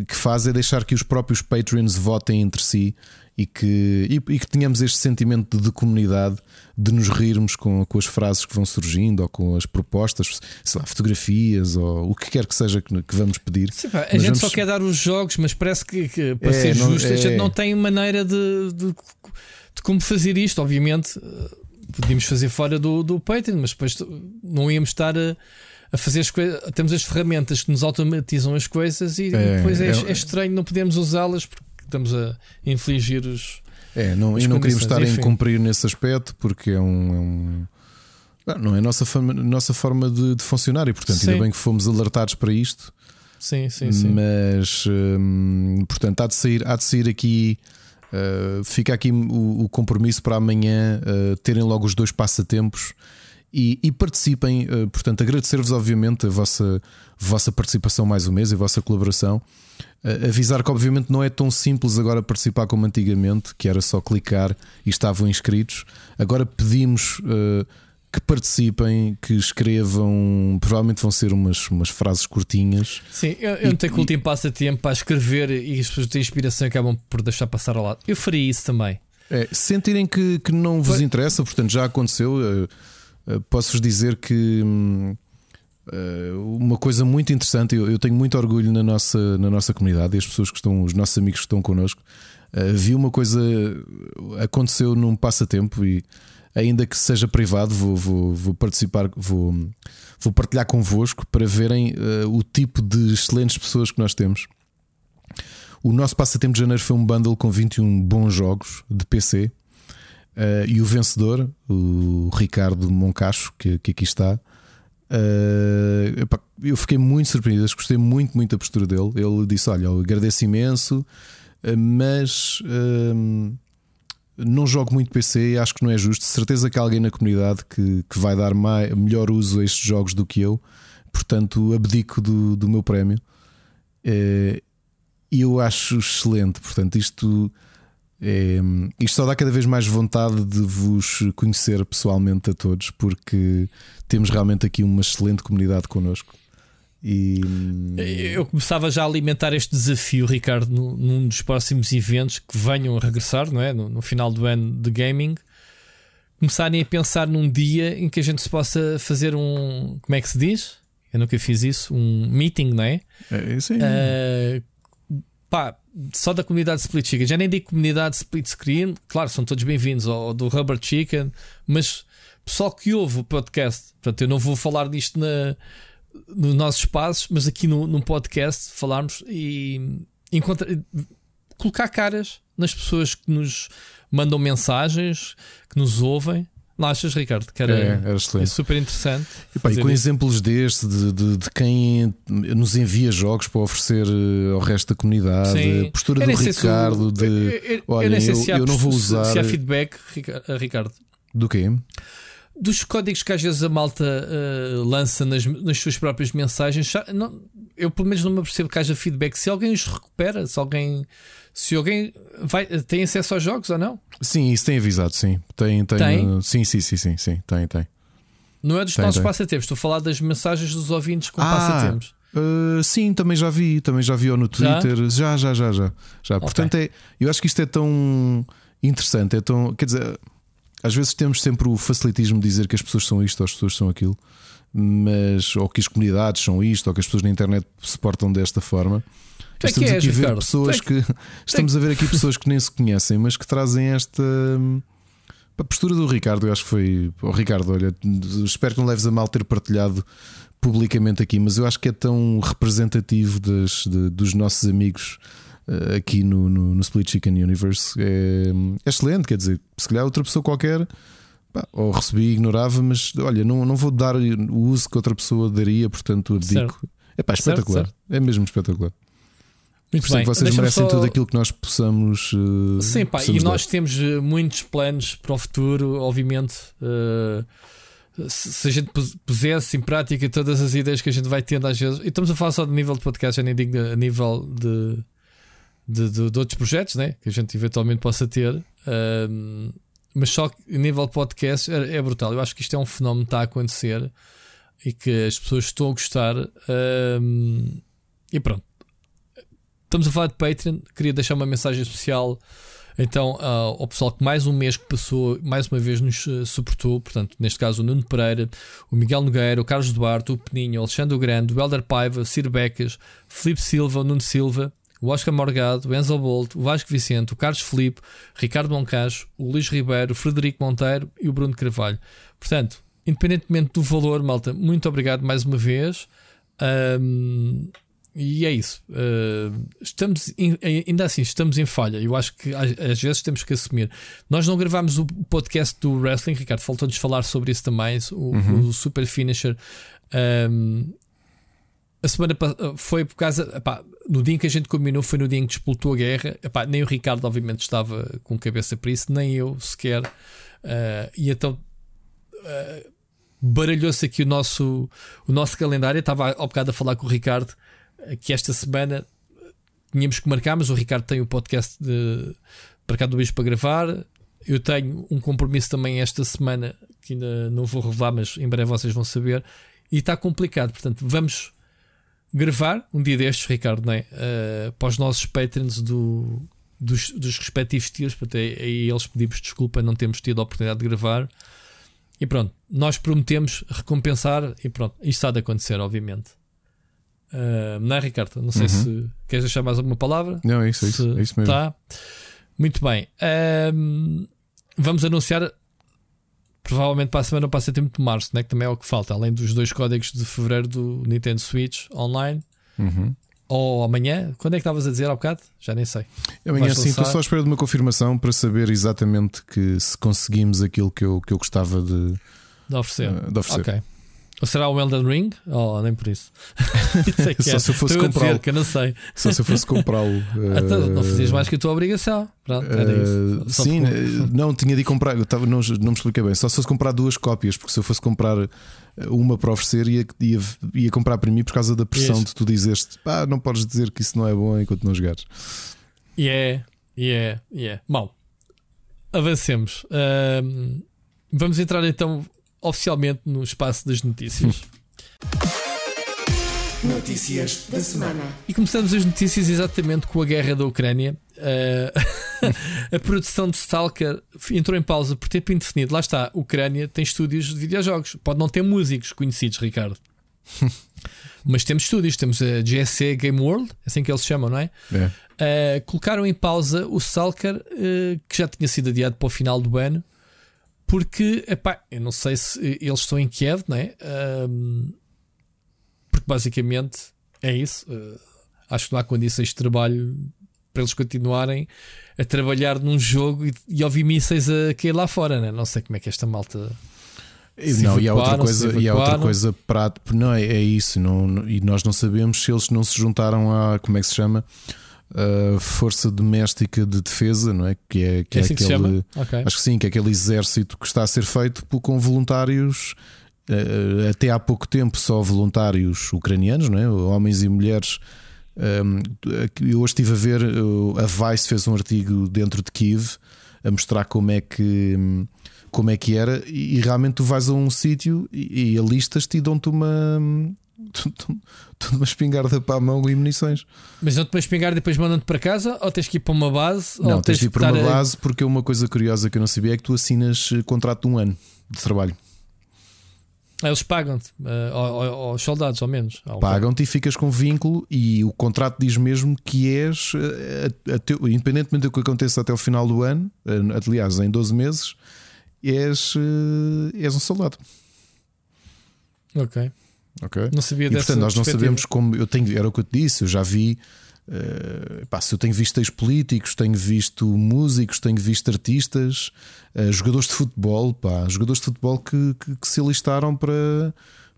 que faz é deixar que os próprios Patreons votem entre si e que, e, e, que tenhamos este sentimento de, comunidade de nos rirmos com, com as frases que vão surgindo ou com as propostas, sei lá, fotografias ou o que quer que seja que, que vamos pedir. Sim, pá, a gente vamos... só quer dar os jogos, mas parece que, que para é, ser não, justo, é... a gente não tem maneira de, de, de, como fazer isto. Obviamente, eh, podíamos fazer fora do, do Patreon, mas depois não íamos estar a a fazer as coisas. Temos as ferramentas que nos automatizam as coisas e é, depois é, é, é estranho não podemos usá-las porque estamos a infligir os. É, não, e não queríamos estar enfim. a incumprir nesse aspecto porque é um. É um não é a nossa forma, nossa forma de, de funcionar e, portanto, sim. ainda bem que fomos alertados para isto. Sim, sim, sim. Mas, hum, portanto, há de sair, há de sair aqui. Uh, fica aqui o, o, compromisso para amanhã uh, terem logo os dois passatempos e, e participem. Uh, portanto, agradecer-vos, obviamente, a vossa, vossa participação mais um mês, a vossa colaboração. Avisar que, obviamente, não é tão simples agora participar como antigamente, que era só clicar e estavam inscritos. Agora pedimos. Uh, que participem, que escrevam. Provavelmente vão ser umas, umas frases curtinhas. Sim, eu, eu não tenho que o último passatempo para escrever e as pessoas têm inspiração e acabam por deixar passar ao lado. Eu faria isso também. É, sentirem que, que não vos Foi... interessa, portanto já aconteceu. Uh, eh, posso-vos dizer que hum, eh, uma coisa muito interessante, eu, tenho muito orgulho na nossa, na nossa comunidade e as pessoas que estão, os nossos amigos que estão connosco. Eh, vi uma coisa aconteceu num passatempo e ainda que seja privado, vou, vou, vou participar, vou, vou partilhar convosco para verem o tipo de excelentes pessoas que nós temos. O nosso passatempo de janeiro foi um bundle com 21 bons jogos de PC Uh, e o vencedor, o Ricardo Moncacho, que, que aqui está, uh, epá, eu fiquei muito surpreendido, gostei muito, muito da postura dele. Ele disse: Olha, eu agradeço imenso, uh, mas não jogo muito PC e acho que não é justo. Certeza que há alguém na comunidade que, que vai dar mais, melhor uso a estes jogos do que eu, portanto, abdico do, do meu prémio. E eu acho excelente, portanto, isto é, isto só dá cada vez mais vontade de vos conhecer pessoalmente a todos, porque temos realmente aqui uma excelente comunidade connosco. E... Eu começava já a alimentar este desafio, Ricardo, num dos próximos eventos que venham a regressar, não é? No, no final do ano de gaming, começarem a pensar num dia em que a gente se possa fazer um. Como é que se diz? Eu nunca fiz isso, um meeting, não é? É, sim. Uh, pá, só da comunidade Split Chicken, já nem digo comunidade Split Screen, claro, são todos bem-vindos, ao do Rubber Chicken, mas pessoal que ouve o podcast, portanto, eu não vou falar disto na, nos nossos espaços, mas aqui no, no podcast falarmos e encontrar, colocar caras nas pessoas que nos mandam mensagens, que nos ouvem. Não achas, Ricardo? Que era, É, era super interessante. E, pá, e com isso. exemplos deste, de, de- de quem nos envia jogos para oferecer eh, ao resto da comunidade, Sim. a postura Eu do o- Ricardo, de. eu, eu- eu olha, nem sei eu- se há, eu não vou usar- Se há feedback, a Ricardo. Do quê? Dos códigos que às vezes a malta eh, lança nas, nas suas próprias mensagens, não- eu pelo menos não me percebo que haja feedback. Se alguém os recupera, se alguém, se alguém vai, tem acesso aos jogos ou não, Sim, isso tem avisado, sim. Tem, tem, Tem? eh, sim, sim, sim, sim, sim, tem, tem. não é dos Tem, nossos tem. passatempos. Estou a falar das mensagens dos ouvintes com Ah, passatempos. Uh, sim, também já vi, também já vi no Já? Twitter. Já, já, já, já. já. Portanto, é, eu acho que isto é tão interessante, é tão. Quer dizer, às vezes temos sempre o facilitismo de dizer que as pessoas são isto ou as pessoas são aquilo, mas ou que as comunidades são isto, ou que as pessoas na internet se portam desta forma. É que estamos és, aqui a ver Ricardo. pessoas é que. Estamos a ver aqui pessoas que nem se conhecem, mas que trazem esta. hum, A postura do Ricardo, eu acho que foi. Oh, Ricardo, olha, espero que não leves a mal ter partilhado publicamente aqui, mas eu acho que é tão representativo das, de- dos nossos amigos eh, aqui no, no, no Split Chicken Universe. É, é excelente, quer dizer, se calhar outra pessoa qualquer. pá, Ou recebi e ignorava, mas olha, não, não vou dar o uso que outra pessoa daria, portanto abdico. É pá, Certo, espetacular. É mesmo espetacular. Muito bem. vocês merecem só- tudo aquilo que nós possamos. eh, Sim, pá, e possamos nós temos eh, muitos planos para o futuro, obviamente. eh, se, a gente pus- pusesse em prática todas as ideias que a gente vai tendo às vezes, e estamos a falar só de nível de podcast, já nem digo a nível de, de, de- de outros projetos né, que a gente eventualmente possa ter, ehm, mas só que a nível de podcast é, é brutal. Eu acho que isto é um fenómeno que está a acontecer e que as pessoas estão a gostar. ehm, e pronto. Estamos a falar de Patreon. Queria deixar uma mensagem especial então ah, ao pessoal que mais um mês que passou, mais uma vez nos eh, suportou. Portanto, neste caso, o Nuno Pereira, o Miguel Nogueira, o Carlos Duarte, o Peninho, o Alexandre Grande, o Helder Paiva, o Ciro Becas, Filipe Silva, o Nuno Silva, o Oscar Morgado, o Enzo Bolt, o Vasco Vicente, o Carlos Felipe, Ricardo Moncacho, o Luís Ribeiro, o Frederico Monteiro e o Bruno Carvalho. Portanto, independentemente do valor, malta, muito obrigado mais uma vez. Ahm, e é isso. Uh, estamos em- ainda assim, estamos em falha. Eu acho que às, às vezes temos que assumir. Nós não gravámos o podcast do Wrestling, Ricardo. Faltou-nos falar sobre isso também. O, o Super Finisher. Um, a semana foi por causa. epá, no dia em que a gente combinou, foi no dia em que disputou a guerra. Epá, nem o Ricardo, obviamente, estava com cabeça para isso, nem eu sequer. Uh, e então uh, baralhou-se aqui o nosso, o nosso calendário. Eu estava ao bocado a falar com o Ricardo que esta semana tínhamos que marcar, mas o Ricardo tem o podcast de para cá do bicho para gravar. Eu tenho um compromisso também esta semana que ainda não vou revelar, mas em breve vocês vão saber. E está complicado, portanto, vamos gravar um dia destes, Ricardo, não é? Eh, para os nossos patrons do, dos, dos respectivos tiros. Portanto, aí aí eles pedimos desculpa, não temos tido a oportunidade de gravar. E pronto, nós prometemos recompensar e pronto, isto há de acontecer, obviamente. Ah, não é, Ricardo? Não sei Uhum. se queres deixar mais alguma palavra. Não, é isso, é isso, é isso mesmo. Tá. Muito bem. Vamos anunciar provavelmente para a semana ou para setembro de março, né? que também é o que falta, além dos dois códigos de fevereiro do Nintendo Switch online. Uhum. Ou amanhã, quando é que estavas a dizer há bocado? Já nem sei. Amanhã sim, estou só à espera de uma confirmação para saber exatamente que se conseguimos aquilo que eu, que eu gostava de, De oferecer. eh, de oferecer. Ok. Ou será o Elden Ring? Oh, nem por isso. Isso é que Só é. se eu fosse comprá-lo. eu não sei. Só se eu fosse comprá-lo. Então, não eh, fazias mais que a tua obrigação. Pronto, era eh, isso. Só sim, porque- eh, não tinha de comprar. Eu estava, não, não me expliquei bem. Só se fosse comprar duas cópias, porque se eu fosse comprar eh, uma para oferecer, ia, ia, ia comprar para mim por causa da pressão Isso. de tu dizeste pá, não podes dizer que isso não é bom enquanto não jogares. Yeah, yeah, yeah. Bom, avancemos. Vamos entrar então oficialmente no espaço das notícias. Notícias da semana. e começamos as notícias exatamente com a guerra da Ucrânia. Ah, a produção de Stalker entrou em pausa por tempo indefinido. Lá está, a Ucrânia tem estúdios de videojogos. Pode não ter músicos conhecidos, Ricardo. Mas temos estúdios, temos a GSC Game World, é assim que eles chamam, não é? É. Uh, colocaram em pausa o Stalker, uh, que já tinha sido adiado para o final do ano, porque, epá, eu não sei se eles estão em Kiev, não é? Um, porque basicamente é isso. Uh, acho que não há condições de trabalho para eles continuarem a trabalhar num jogo e, e ouvir mísseis a cair lá fora, né? não sei como é que esta malta. não, e há outra coisa, e há outra coisa prática, não é, é isso, não, e nós não sabemos se eles não se juntaram a como é que se chama a Força Doméstica de Defesa, não é? Que é, que é, é assim aquele. Que okay. Acho que sim, que é aquele exército que está a ser feito com voluntários. Eh, até há pouco tempo, só voluntários ucranianos, não é? homens e mulheres. Ehm, eu hoje estive a ver, a Vice fez um artigo dentro de Kiev a mostrar como é que como é que era, e realmente tu vais a um sítio e, e alistas-te e dão-te uma Tudo uma espingarda para a mão e munições. Mas não te uma espingarda e depois mandam-te para casa? Ou tens que ir para uma base? Não, ou tens de ir para uma a... base porque uma coisa curiosa que eu não sabia é que tu assinas eh, contrato de um ano de trabalho. Ah, eles pagam-te, uh, aos soldados, ao menos. Pagam-te e ficas com vínculo, e o contrato diz mesmo que és, uh, a, a teu, independentemente do que aconteça até o final do ano, aliás, em 12 meses, és, és um soldado. Ok. Okay? Não sabia e, dessa portanto, nós não sabemos como. Eu tenho, era o que eu te disse, eu já vi. Uh, pá, se eu tenho visto ex políticos, tenho visto músicos, tenho visto artistas, uh, jogadores de futebol, pá, jogadores de futebol que, que, que, se alistaram para,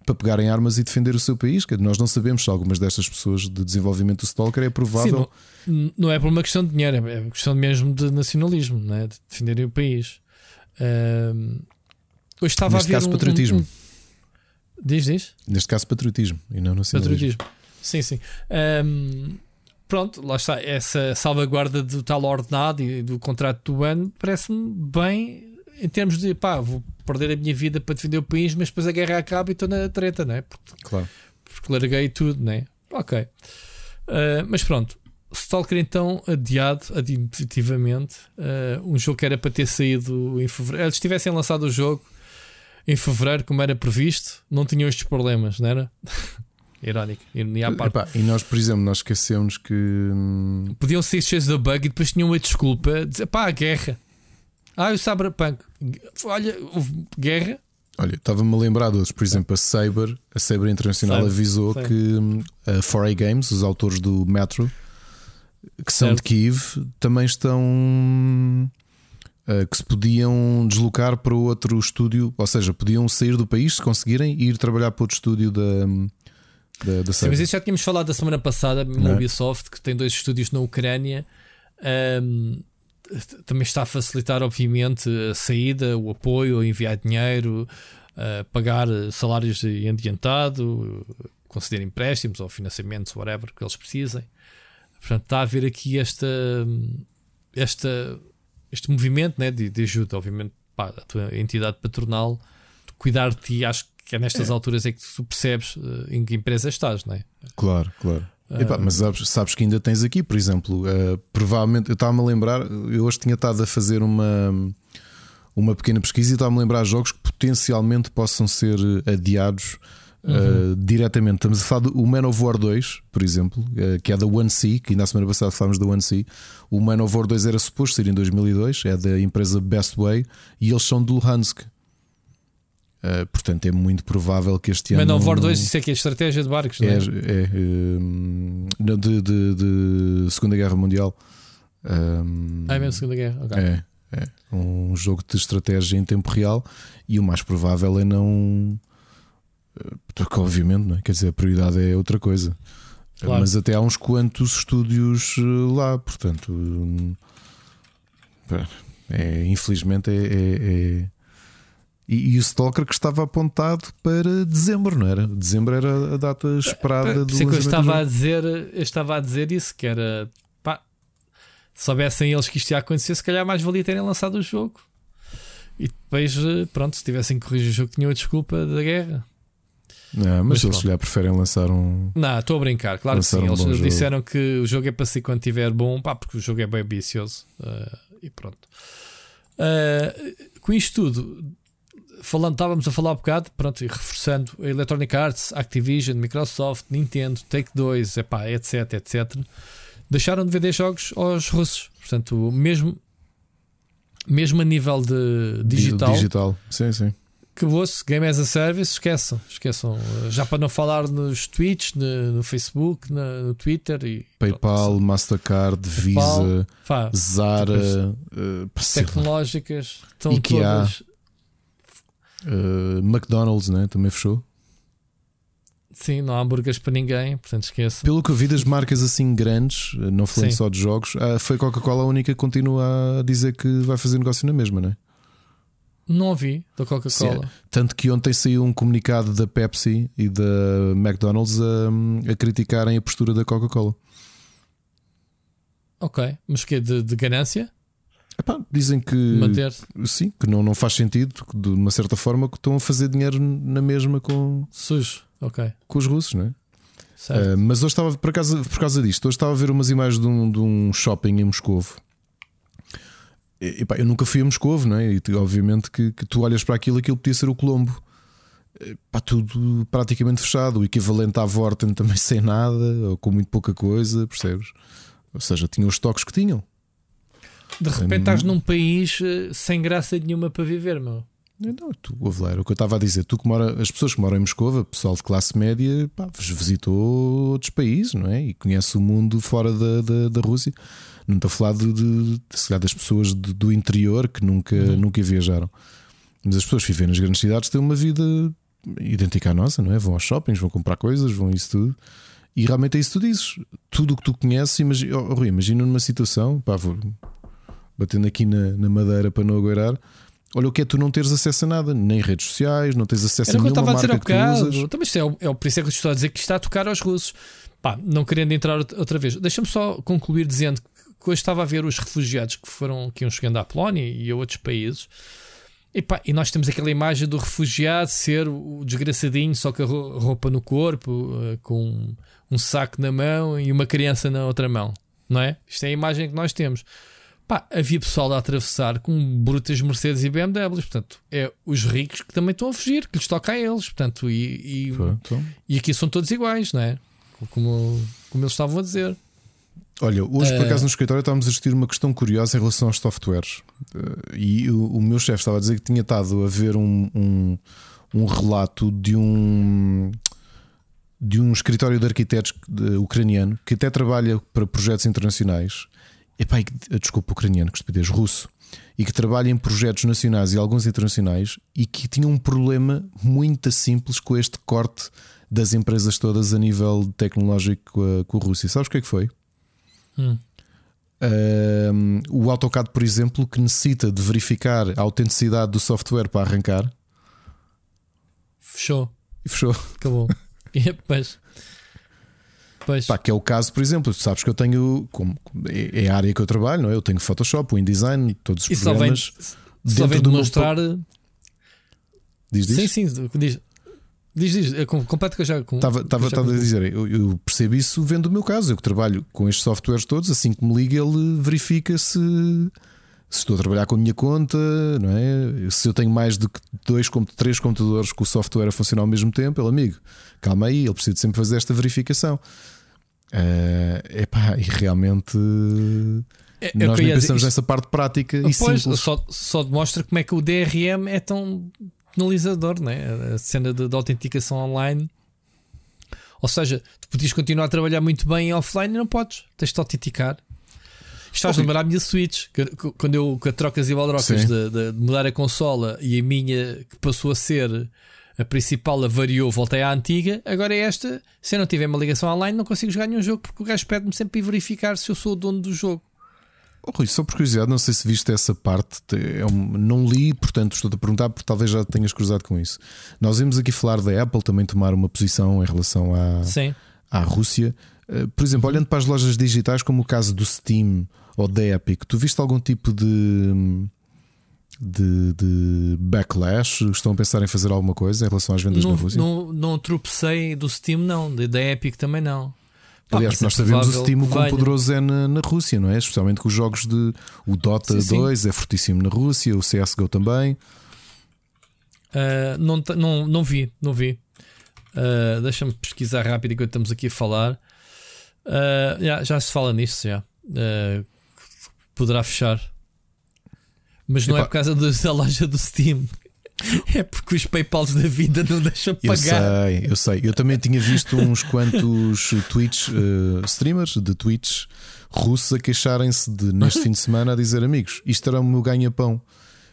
para pegarem armas e defender o seu país. Que nós não sabemos se algumas destas pessoas de desenvolvimento do Stalker é provável. Sim, não, não, é por uma questão de dinheiro, é uma questão mesmo de nacionalismo, né? de defenderem o país. Uh, hoje estava Neste a ver caso, um, patriotismo. Um, Diz, diz. Neste caso, patriotismo e não nacionalismo. Patriotismo. Sim, sim. Um, pronto, lá está. Essa salvaguarda do tal ordenado e do contrato do ano parece-me bem em termos de pá, vou perder a minha vida para defender o país, mas depois a guerra acaba e estou na treta, não é? Porque, claro. Porque larguei tudo, não é? Ok. Uh, mas pronto. Stalker então adiado aditivamente uh, um jogo que era para ter saído em fevereiro. Eles tivessem lançado o jogo em fevereiro, como era previsto, não tinham estes problemas, não era? Irónico, ironia à parte. Epá, e nós, por exemplo, nós esquecemos que. Hum, Podiam ser cheios da bug e depois tinham uma desculpa, dizer pá, a guerra. Ah, o Cyberpunk. Olha, houve guerra. Olha, estava-me a lembrar de outros, por exemplo, a Saber, a Saber Internacional Saber, avisou Saber. que hum, a 4A Games, os autores do Metro, que são certo. de Kiev, também estão uh, que se podiam deslocar para outro estúdio, ou seja, podiam sair do país se conseguirem e ir trabalhar para outro estúdio da. Da, da Sim, mas isso já tínhamos falado da semana passada na é? Ubisoft, que tem dois estúdios na Ucrânia. Um, também está a facilitar, obviamente, a saída, o apoio, enviar dinheiro, uh, pagar salários em adiantado, conceder empréstimos ou financiamentos, whatever que eles precisem. Portanto, está a haver aqui esta, esta este movimento né, de, de ajuda, obviamente, pá, a tua entidade patronal, cuidar de ti, acho que é nestas é. alturas é que tu percebes uh, em que empresa estás, não é? Claro, claro. Uh, Epá, mas sabes, sabes, que ainda tens aqui, por exemplo, uh, provavelmente eu estava-me a lembrar, eu hoje tinha estado a fazer uma, uma pequena pesquisa e estava-me a lembrar jogos que potencialmente possam ser adiados Uhum. Uh, diretamente. Estamos a falar do Man of War 2, por exemplo, uh, que é da One C, que ainda na semana passada falámos da One C. O Man of War 2 era suposto ser em 2002, é da empresa Best Way e eles são do Luhansk. Uh, portanto, é muito provável que este Man ano. Man of War 2, isso é que é estratégia de barcos, é, é? É, é de, de, de, Segunda Guerra Mundial. Um, ah, é mesmo Segunda Guerra. É, é um jogo de estratégia em tempo real e o mais provável é não porque, obviamente, não é? quer dizer, a prioridade é outra coisa. Claro. Mas até há uns quantos estúdios eh, lá, portanto, é, infelizmente é, é, é... E, e, o Stalker que estava apontado para dezembro, não era? Dezembro era a data esperada do que eu estava a dizer, eu estava a dizer isso, que era pá, se soubessem eles que isto ia acontecer, se calhar mais valia terem lançado o jogo. E depois, eh, pronto, se tivessem corrigido o jogo, tinham a desculpa da guerra. Não, mas, mas eles já preferem lançar um. Não, estou a brincar, claro que sim. Um eles disseram jogo. que o jogo é para si quando estiver bom, pá, porque o jogo é bem ambicioso. Uh, e pronto. Uh, com isto tudo, falando, estávamos a falar um bocado, pronto, e reforçando Electronic Arts, Activision, Microsoft, Nintendo, Take 2, epá, etc, etc. Deixaram de vender jogos aos russos. Portanto, mesmo, mesmo a nível de digital. Digital, sim, sim acabou-se. Game as a Service, esqueçam. esqueçam. Já para não falar nos tweets, no, no Facebook, no, no, Twitter e PayPal, pronto, Mastercard, PayPal, Visa, Fá, Zara, uh, tecnológicas, estão IKEA, todas. Uh, McDonald's né? também fechou. Sim, não há hambúrgueres para ninguém, portanto esqueça. Pelo que eu vi das marcas assim grandes, não falando Sim. só de jogos, foi Coca-Cola a única que continua a dizer que vai fazer negócio na mesma, não é? Não ouvi da Coca-Cola. Tanto que ontem saiu um comunicado da Pepsi e da McDonald's a, a criticarem a postura da Coca-Cola. Ok, mas que de, de ganância? Epá, dizem que Manter. sim, que não, não faz sentido, de uma certa forma, que estão a fazer dinheiro na mesma com sujo, ok, com os russos, não é? Uh, mas hoje estava por causa, por causa disto, hoje estava a ver umas imagens de um, de um shopping em Moscovo e, pá, eu nunca fui a Moscou, não é? E obviamente que, que, tu olhas para aquilo, aquilo podia ser o Colombo. Pá, tudo praticamente fechado. O equivalente à Vorten também sem nada, ou com muito pouca coisa, percebes? Ou seja, tinham os toques que tinham. De repente estás num país eh, sem graça nenhuma para viver, meu. Não, tu, era o que eu estava a dizer. Tu que mora, as pessoas que moram em Moscou, pessoal de classe média, pá, visitou outros países, não é? E conhece o mundo fora da, da, da Rússia. Não estou a falar de, de, de das pessoas de, do interior que nunca, uhum. nunca viajaram. Mas as pessoas que vivem nas grandes cidades têm uma vida idêntica à nossa, não é? Vão aos shoppings, vão comprar coisas, vão isso tudo. E realmente é isso que tu dizes. Tudo o que tu conheces, imagina, oh, Rui, imagina numa situação, pá, vou batendo aqui na, na madeira para não agueirar. Olha o que é tu não teres acesso a nada, nem redes sociais, não tens acesso Era a nenhuma marca a dizer que tu usas. Também é, o, é por isso é que eu estou a dizer que está a tocar aos russos. Pá, não querendo entrar outra vez, deixa-me só concluir dizendo que hoje estava a ver os refugiados que foram que iam chegando à Polónia e a outros países. E, pá, e nós temos aquela imagem do refugiado ser o desgraçadinho, só com a roupa no corpo, eh, com um saco na mão e uma criança na outra mão, não é? Isto é a imagem que nós temos. Pá, havia pessoal a atravessar com brutas Mercedes e BMWs, portanto, é os ricos que também estão a fugir, que lhes toca a eles, portanto, e, e, e aqui são todos iguais, não é? Como, como eles estavam a dizer. Olha, hoje por acaso no escritório estávamos a discutir uma questão curiosa em relação aos softwares. Eh, e o, o meu chefe estava a dizer que tinha estado a ver um, um, um relato de um de um escritório de arquitetos ucraniano que até trabalha para projetos internacionais. Epá, desculpa, ucraniano, que estupidez, russo. E que trabalha em projetos nacionais e alguns internacionais e que tinha um problema muito simples com este corte das empresas todas a nível tecnológico com a, com a Rússia. Sabes o que é que foi? Hum. Um, o AutoCAD, por exemplo, que necessita de verificar a autenticidade do software para arrancar. Fechou. E fechou. Acabou. e depois. Pois. Pá, que é o caso, por exemplo, tu sabes que eu tenho, como, é, é a área que eu trabalho, não é? Eu tenho Photoshop, o InDesign, todos os e programas. Só vem, só vem demonstrar. Meu... Diz, diz? Sim, sim, diz. Diz, diz, é completo que eu já. Estava, a dizer, eu, eu, percebo isso vendo o meu caso. Eu que trabalho com estes softwares todos, assim que me liga, ele verifica se, se estou a trabalhar com a minha conta, não é? Se eu tenho mais de dois, três computadores com o software a funcionar ao mesmo tempo, ele, amigo, calma aí, ele precisa sempre fazer esta verificação. Uh, epá, e realmente. É, nós nem pensamos nessa parte prática pois, e simples. Só, só demonstra como é que o DRM é tão penalizador, né? a cena de, de autenticação online. Ou seja, tu podias continuar a trabalhar muito bem offline e não podes, tens de autenticar. Isto faz lembrar a minha Switch, que, quando eu com a trocas e baldrocas de, de, de, mudar a consola e a minha que passou a ser a principal, a variou, voltei à antiga. Agora é esta, se eu não tiver uma ligação online, não consigo jogar nenhum jogo porque o gajo pede-me sempre para verificar se eu sou o dono do jogo. Oh, Rui, só por curiosidade, não sei se viste essa parte, é um, não li, portanto estou-te a perguntar, porque talvez já tenhas cruzado com isso. Nós vimos aqui falar da Apple também tomar uma posição em relação à, Sim. à Rússia. Eh, por exemplo, olhando para as lojas digitais, como o caso do Steam ou da Epic, tu viste algum tipo de, de, de backlash? Estão a pensar em fazer alguma coisa em relação às vendas não, na Rússia? Não, não tropecei do Steam, não, da Epic também não. Aliás, nós sabemos o Steam o quão poderoso é na, na, Rússia, não é? Especialmente com os jogos de. O Dota sim, 2 sim. é fortíssimo na Rússia, o CSGO também. Uh, não, não, não vi, não vi. Uh, Deixa-me pesquisar rápido enquanto estamos aqui a falar. Uh, já, já se fala nisso, já. poderá fechar. Mas não é Epa. é por causa da loja do Steam. É porque os PayPals da vida não deixam Eu pagar. sei, eu sei. Eu também tinha visto uns quantos tweets, eh, streamers de tweets russos a queixarem-se de neste fim de semana a dizer amigos, isto era o meu ganha-pão.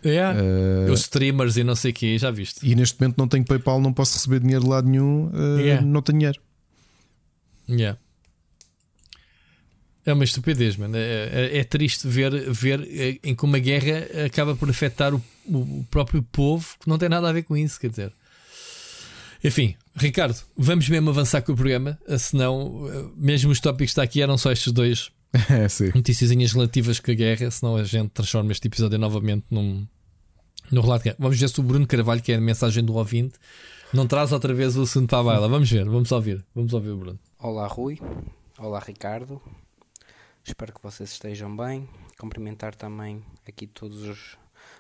Yeah. Eh, Os streamers e não sei o que, já viste? e neste momento não tenho PayPal, não posso receber dinheiro de lado nenhum, eh, Yeah. não tenho dinheiro. Yeah. É uma estupidez, mano. É, é- é triste ver, ver eh, em como a guerra acaba por afetar o, o próprio povo que não tem nada a ver com isso, quer dizer. Enfim, Ricardo, vamos mesmo avançar com o programa, eh, senão, eh, mesmo os tópicos que está aqui eram só estes dois É, sim. noticiazinhas relativas com a guerra, senão a gente transforma este episódio novamente num, num relato de guerra. Vamos ver se o Bruno Carvalho, que é a mensagem do ouvinte, não traz outra vez o assunto para a baila. Vamos ver, vamos ouvir, vamos ouvir o Bruno. Olá Rui, olá Ricardo, espero que vocês estejam bem. Cumprimentar também aqui todos os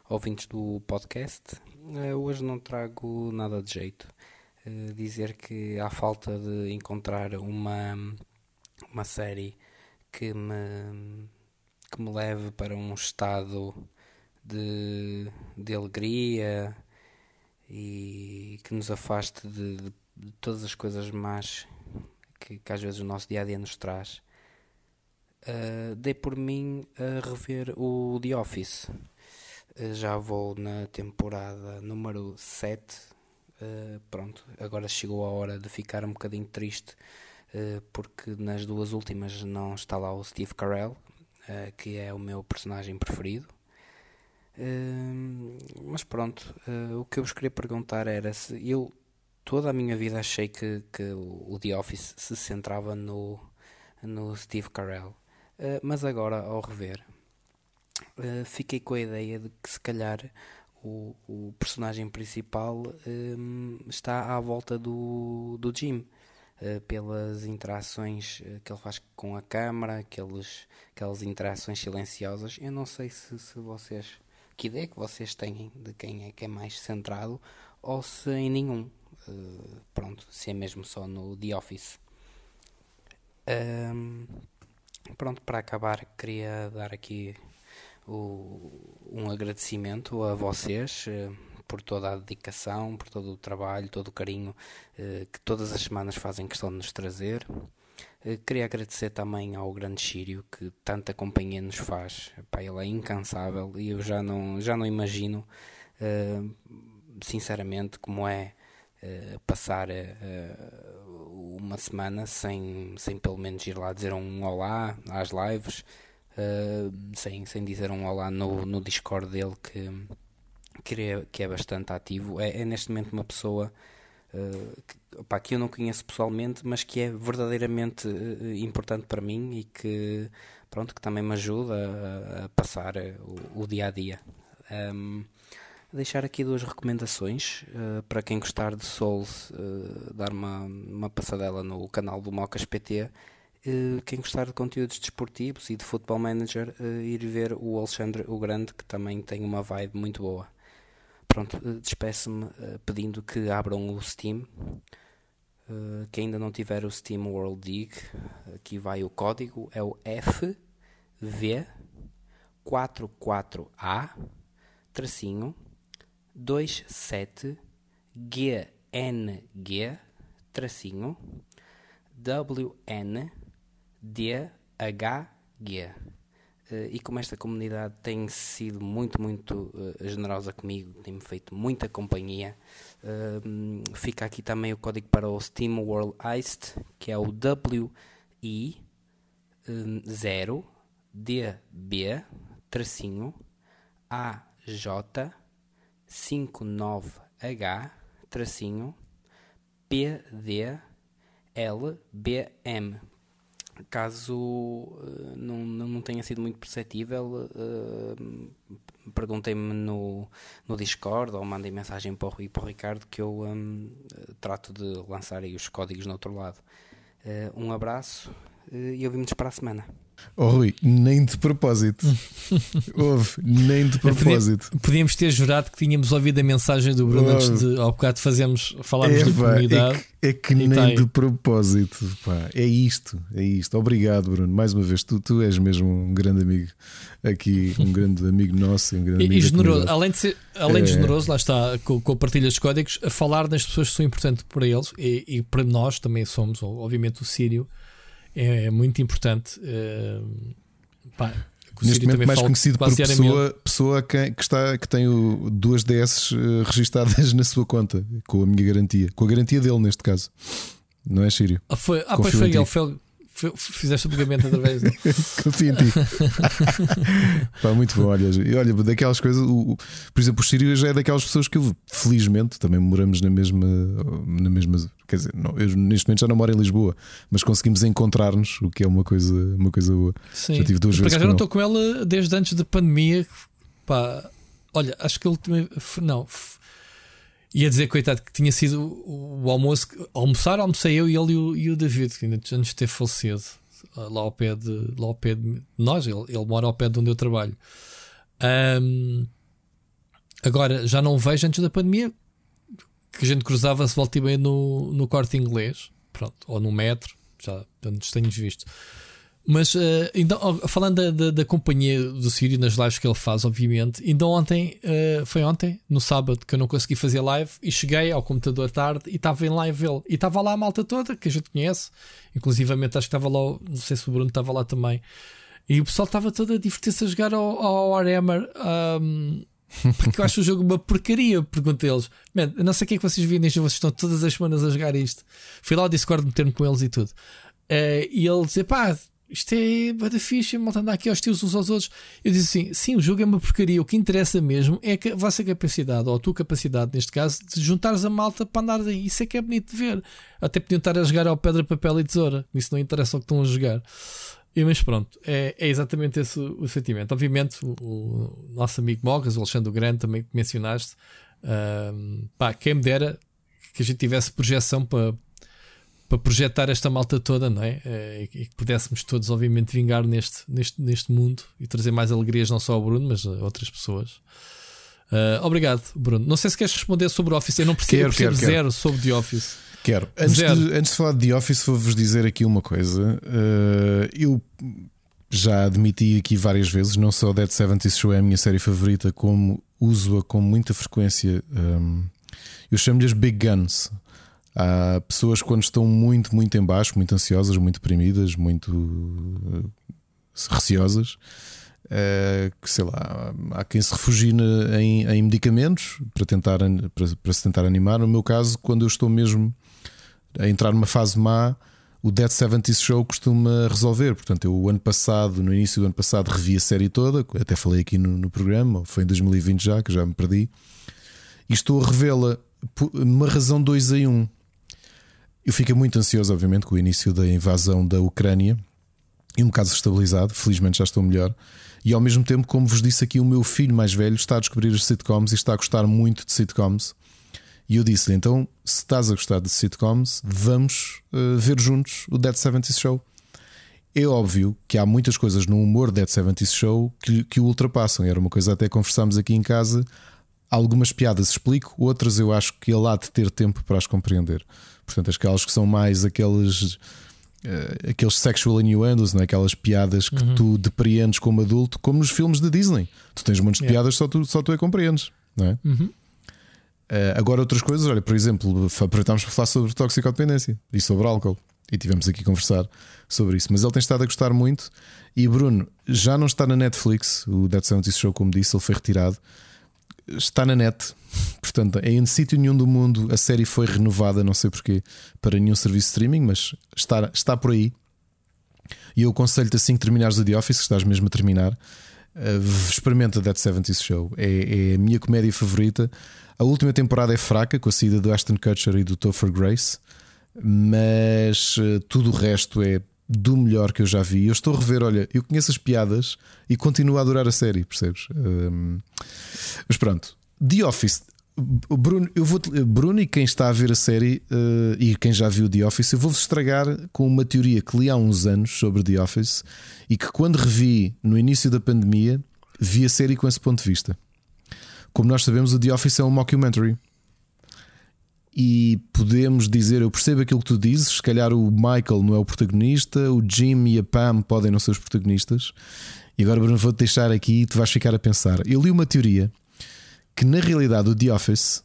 ouvintes do podcast. Eh, hoje não trago nada de jeito. Eh, dizer que há falta de encontrar uma, uma série que me, que me leve para um estado de, de alegria e que nos afaste de, de- de todas as coisas más que, que às vezes o nosso dia a dia nos traz. Uh, dei por mim a rever o The Office. Uh, já vou na temporada número 7. Uh, pronto, agora chegou a hora de ficar um bocadinho triste porque nas duas últimas não está lá o Steve Carell, que é o meu personagem preferido. Mas pronto, o que eu vos queria perguntar era se eu toda a minha vida achei que, que o The Office se centrava no, no Steve Carell. Uh, mas agora, ao rever, uh, fiquei com a ideia de que se calhar o, o personagem principal um, está à volta do, do Jim. uh, pelas interações que ele faz com a câmara, aqueles, aquelas interações silenciosas. Eu não sei se, se vocês, que ideia que vocês têm de quem é que é mais centrado ou se em nenhum. Uh, pronto, se é mesmo só no The Office. Um, pronto, para acabar, queria dar aqui o, um agradecimento a vocês uh, por toda a dedicação, por todo o trabalho, todo o carinho uh, que todas as semanas fazem questão de nos trazer. Uh, queria agradecer também ao grande Sírio que tanta companhia nos faz. Epá, ele é incansável e eu já não, já não imagino, sinceramente, como é passar uma semana sem, sem pelo menos ir lá dizer um olá às lives, uh, sem, sem dizer um olá no, no Discord dele que, que, é, que é bastante ativo. É, é neste momento uma pessoa que, opa, que eu não conheço pessoalmente, mas que é verdadeiramente importante para mim e que, pronto, que também me ajuda a, a passar o, o, dia a dia. Um, deixar aqui duas recomendações uh, para quem gostar de Souls, uh, dar uma, uma passadela no canal do Mocas PT. Uh, quem gostar de conteúdos desportivos e de Football Manager, ir ver o Alexandre o Grande, que também tem uma vibe muito boa. Pronto, despeço-me pedindo que abram o Steam. quem ainda não tiver o Steam World League, aqui vai o código, é o FV44A tracinho 27GNG tracinho WNDHG. Uh, e como esta comunidade tem sido muito, muito uh, generosa comigo, tem-me feito muita companhia, uh, fica aqui também o código para o Steam World Iced, que é o WI0DB tracinho AJ 59H tracinho PDLBM. Caso uh, não, não tenha sido muito perceptível, uh, perguntei-me no, no Discord ou mandei mensagem para o para o Ricardo que eu um, trato de lançar aí os códigos no outro lado. Uh, um abraço e ouvimos para a semana. Oh Rui, nem de propósito. Houve, nem de propósito. Podíamos ter jurado que tínhamos ouvido a mensagem do Bruno Oh. antes de ao bocado fazermos, falarmos É, de pá, comunidade. é que, é que nem tá de propósito. Pá. É isto, é isto. Obrigado, Bruno. Mais uma vez, tu, tu és mesmo um grande amigo aqui, um grande amigo nosso, um grande E, amigo e generoso, além de ser além de É. generoso, lá está, com, com a partilha dos códigos, a falar nas pessoas que são importantes para eles e, e para nós também somos, obviamente, o Sírio é, é muito importante. eh, pá, que Neste momento, mais conhecido por pessoa, pessoa quem, que, está, que tem o, duas DS eh, registadas na sua conta, com a minha garantia, com a garantia dele, neste caso. Não é Sírio? Ah, foi, ah pois foi ele, foi- fizeste o pagamento através dele. Confio em ti. Pá, muito bom. Olha, olha, daquelas coisas, o, por exemplo, o Sírio já é daquelas pessoas que eu, felizmente, também moramos na mesma. Na mesma quer dizer, não, eu neste momento já não moro em Lisboa, mas conseguimos encontrar-nos, o que é uma coisa, uma coisa boa. Sim. Já tive duas vezes eu não estou com ela desde antes da pandemia. Pá, olha, acho que a última. f- Não. Ia dizer, coitado, que tinha sido o, almoço. Almoçar, almocei eu e ele e o, e o David, que ainda antes de ter falecido. ah, Lá ao pé de, lá ao pé de nós, ele, ele mora ao pé de onde eu trabalho. Ahm, agora, já não vejo antes da pandemia, que a gente cruzava-se volta e no, no corte inglês, pronto, ou no metro, já antes tenho visto. Mas eh, então, falando da, da, da companhia do Sírio nas lives que ele faz, obviamente, ainda ontem, eh, foi ontem, no sábado, que eu não consegui fazer live e cheguei ao computador tarde e estava em live ele. E estava lá a malta toda que a gente conhece, inclusivamente acho que estava lá, não sei se o Bruno estava lá também. E o pessoal estava todo a divertir-se a jogar ao, ao Warhammer. ahm, porque eu acho o jogo uma porcaria, pergunto eles. Man, eu não sei o que é que vocês jogo, vocês estão todas as semanas a jogar isto. Fui lá ao Discord meter-me com eles e tudo. Eh, e ele dizia, pá, isto é bada ficha, malta andar aqui aos tios uns aos outros. Eu disse assim: sim, o jogo é uma porcaria. O que interessa mesmo é a vossa capacidade, ou a tua capacidade, neste caso, de juntares a malta para andar aí. Isso é que é bonito de ver. Até podiam estar a jogar ao pedra, papel e tesoura. Isso não interessa o que estão a jogar. E, mas pronto, é, é exatamente esse o, o sentimento. Obviamente, o, o nosso amigo Mogas, o Alexandre Grande, também que mencionaste, ahm, pá, quem me dera que a gente tivesse projeção para, para projetar esta malta toda, não é? Eh, E que pudéssemos todos, obviamente, vingar neste, neste, neste mundo e trazer mais alegrias, não só ao Bruno, mas a outras pessoas. Ah, obrigado, Bruno. Não sei se queres responder sobre o Office. Eu não percebo, Quero, eu percebo quero, quero. zero sobre The Office. Quero. Antes de, antes de falar de The Office, vou-vos dizer aqui uma coisa. Uh, eu já admiti aqui várias vezes, não só Dead 70 Show é a minha série favorita, como uso-a com muita frequência. um, eu chamo-lhes Big Guns. Há pessoas quando estão muito, muito em baixo, muito ansiosas, muito deprimidas, muito uh, receosas. uh, que sei lá, há quem se refugie em, em medicamentos para tentar para, para se tentar animar. No meu caso, quando eu estou mesmo a entrar numa fase má, o Dead 70 Show costuma resolver. Portanto, eu o ano passado, no início do ano passado, revi a série toda, até falei aqui no, no programa, foi em 2020 já, que já me perdi, e estou a revê-la por uma razão 2 em 1. Um. Eu fico muito ansioso, obviamente, com o início da invasão da Ucrânia e um bocado estabilizado. Felizmente já estou melhor. E ao mesmo tempo, como vos disse aqui, o meu filho mais velho está a descobrir as sitcoms e está a gostar muito de sitcoms. E eu disse-lhe: então, se estás a gostar de sitcoms, vamos uh, ver juntos o Dead 70 Show. É óbvio que há muitas coisas no humor Dead 70 Show que, que o ultrapassam. Era uma coisa até conversámos aqui em casa. Algumas piadas explico, outras eu acho que ele há de ter tempo para as compreender. Portanto, aquelas que são mais aqueles, eh, aqueles sexual innuendos, não é? aquelas piadas que tu depreendes como adulto, como nos filmes da Disney. Tu tens montes de Yeah. piadas só tu, só tu a compreendes, não é? Uhum. Eh, agora, outras coisas, olha, por exemplo, aproveitámos para falar sobre toxicodependência e sobre álcool. E tivemos aqui a conversar sobre isso. Mas ele tem estado a gostar muito. E Bruno, já não está na Netflix. O Dead 70 Show, como disse, ele foi retirado. Está na net. Portanto, em sítio nenhum do mundo a série foi renovada, não sei porquê, para nenhum serviço de streaming, mas está, está por aí. E eu aconselho-te assim que terminares o The Office, que estás mesmo a terminar, eh, experimenta Dead 70 Show. É, é a minha comédia favorita. A última temporada é fraca, com a saída do Ashton Kutcher e do Topher Grace, mas eh, tudo o resto é do melhor que eu já vi. Eu estou a rever, olha, eu conheço as piadas e continuo a adorar a série, percebes? Hum, mas pronto, The Office. Bruno, eu vou Bruno e quem está a ver a série uh, e quem já viu The Office, eu vou-vos estragar com uma teoria que li há uns anos sobre The Office e que quando revi no início da pandemia, vi a série com esse ponto de vista. Como nós sabemos, o The Office é um mockumentary. E podemos dizer, eu percebo aquilo que tu dizes, se calhar o Michael não é o protagonista, o Jim e a Pam podem não ser os protagonistas. E agora, Bruno, vou-te deixar aqui e tu vais ficar a pensar. Eu li uma teoria que na realidade o The Office,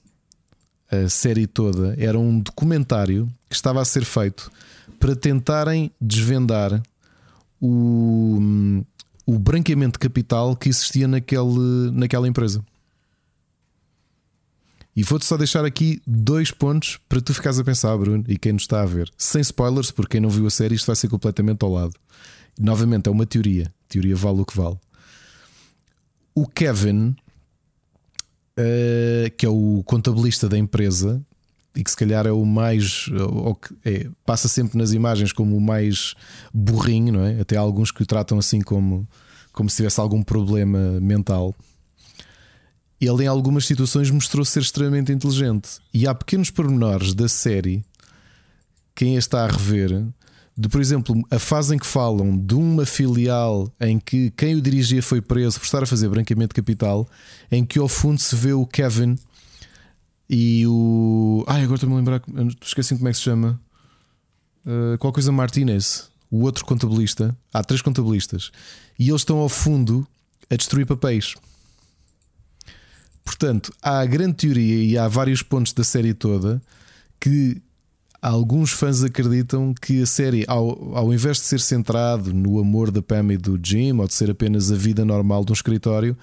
a série toda, era um documentário que estava a ser feito para tentarem desvendar o, o branqueamento de capital que existia naquele, naquela empresa. E vou-te só deixar aqui dois pontos para tu ficares a pensar, Bruno, e quem nos está a ver. Sem spoilers, porque quem não viu a série, isto vai ser completamente ao lado. Novamente, é uma teoria. Teoria vale o que vale. O Kevin uh, que é o contabilista da empresa e que se calhar é o mais ou é, passa sempre nas imagens como o mais burrinho, não é? Até há alguns que o tratam assim como, como se tivesse algum problema mental. Ele, em algumas situações, mostrou ser extremamente inteligente. E há pequenos pormenores da série, quem a está a rever, de, por exemplo, a fase em que falam de uma filial em que quem o dirigia foi preso por estar a fazer branqueamento de capital, em que ao fundo se vê o Kevin e o. Ai, agora estou-me a lembrar, esqueci como é que se chama. Uh, qual coisa Martinez, o outro contabilista. Há três contabilistas e eles estão ao fundo a destruir papéis. Portanto, há a grande teoria e há vários pontos da série toda que Alguns fãs acreditam que a série, ao, ao invés de ser centrado no amor da Pam e do Jim, ou de ser apenas a vida normal de um escritório,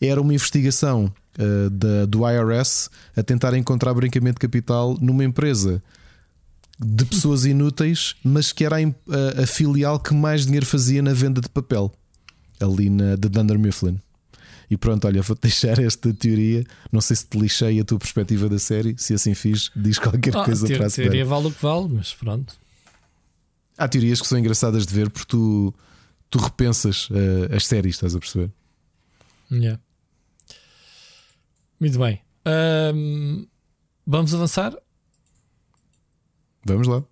era uma investigação uh, da, do IRS a tentar encontrar brincamento de capital numa empresa de pessoas inúteis, mas que era a, a, a filial que mais dinheiro fazia na venda de papel, ali na de Dunder Mifflin. E pronto, olha, vou-te deixar esta teoria. Não sei se te lixei a tua perspectiva da série. Se assim fiz, diz qualquer oh, coisa para a teoria vale o que vale, mas pronto. Há teorias que são engraçadas de ver porque tu, tu repensas uh, as séries, estás a perceber? Yeah. Muito bem. Um, vamos avançar? Vamos lá.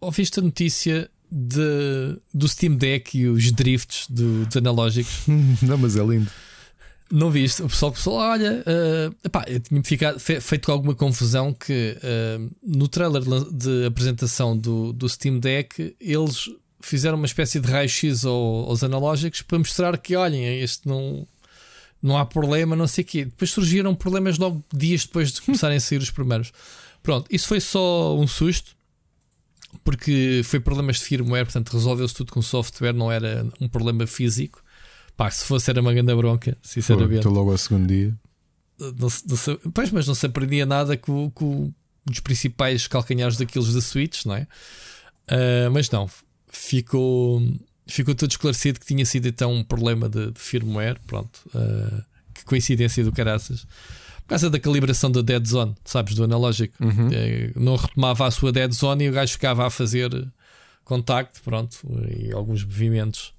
Ouviste a notícia de, do Steam Deck e os drifts do, dos analógicos? Não, mas é lindo. Não viste? O pessoal que olha, uh, epá, eu tinha ficado, feito com alguma confusão que uh, no trailer de apresentação do, do Steam Deck eles fizeram uma espécie de raio-x aos analógicos para mostrar que, olhem, este não, não há problema, não sei o quê. Depois surgiram problemas logo dias depois de começarem a sair os primeiros. Pronto, isso foi só um susto, porque foi problemas de firmware, portanto resolveu-se tudo com software, não era um problema físico. Pá, se fosse era uma grande bronca, sinceramente. Estou logo ao segundo dia. Não, não, pois, mas não se aprendia nada com, com um dos principais calcanhares daqueles da Switch, não é? Uh, mas não, ficou, ficou todo esclarecido que tinha sido então um problema de, de firmware. Pronto, uh, que coincidência do caraças. Por causa da calibração da dead zone, sabes, do analógico, uhum. Eh, não retomava a sua dead zone e o gajo ficava a fazer contacto, pronto, e alguns movimentos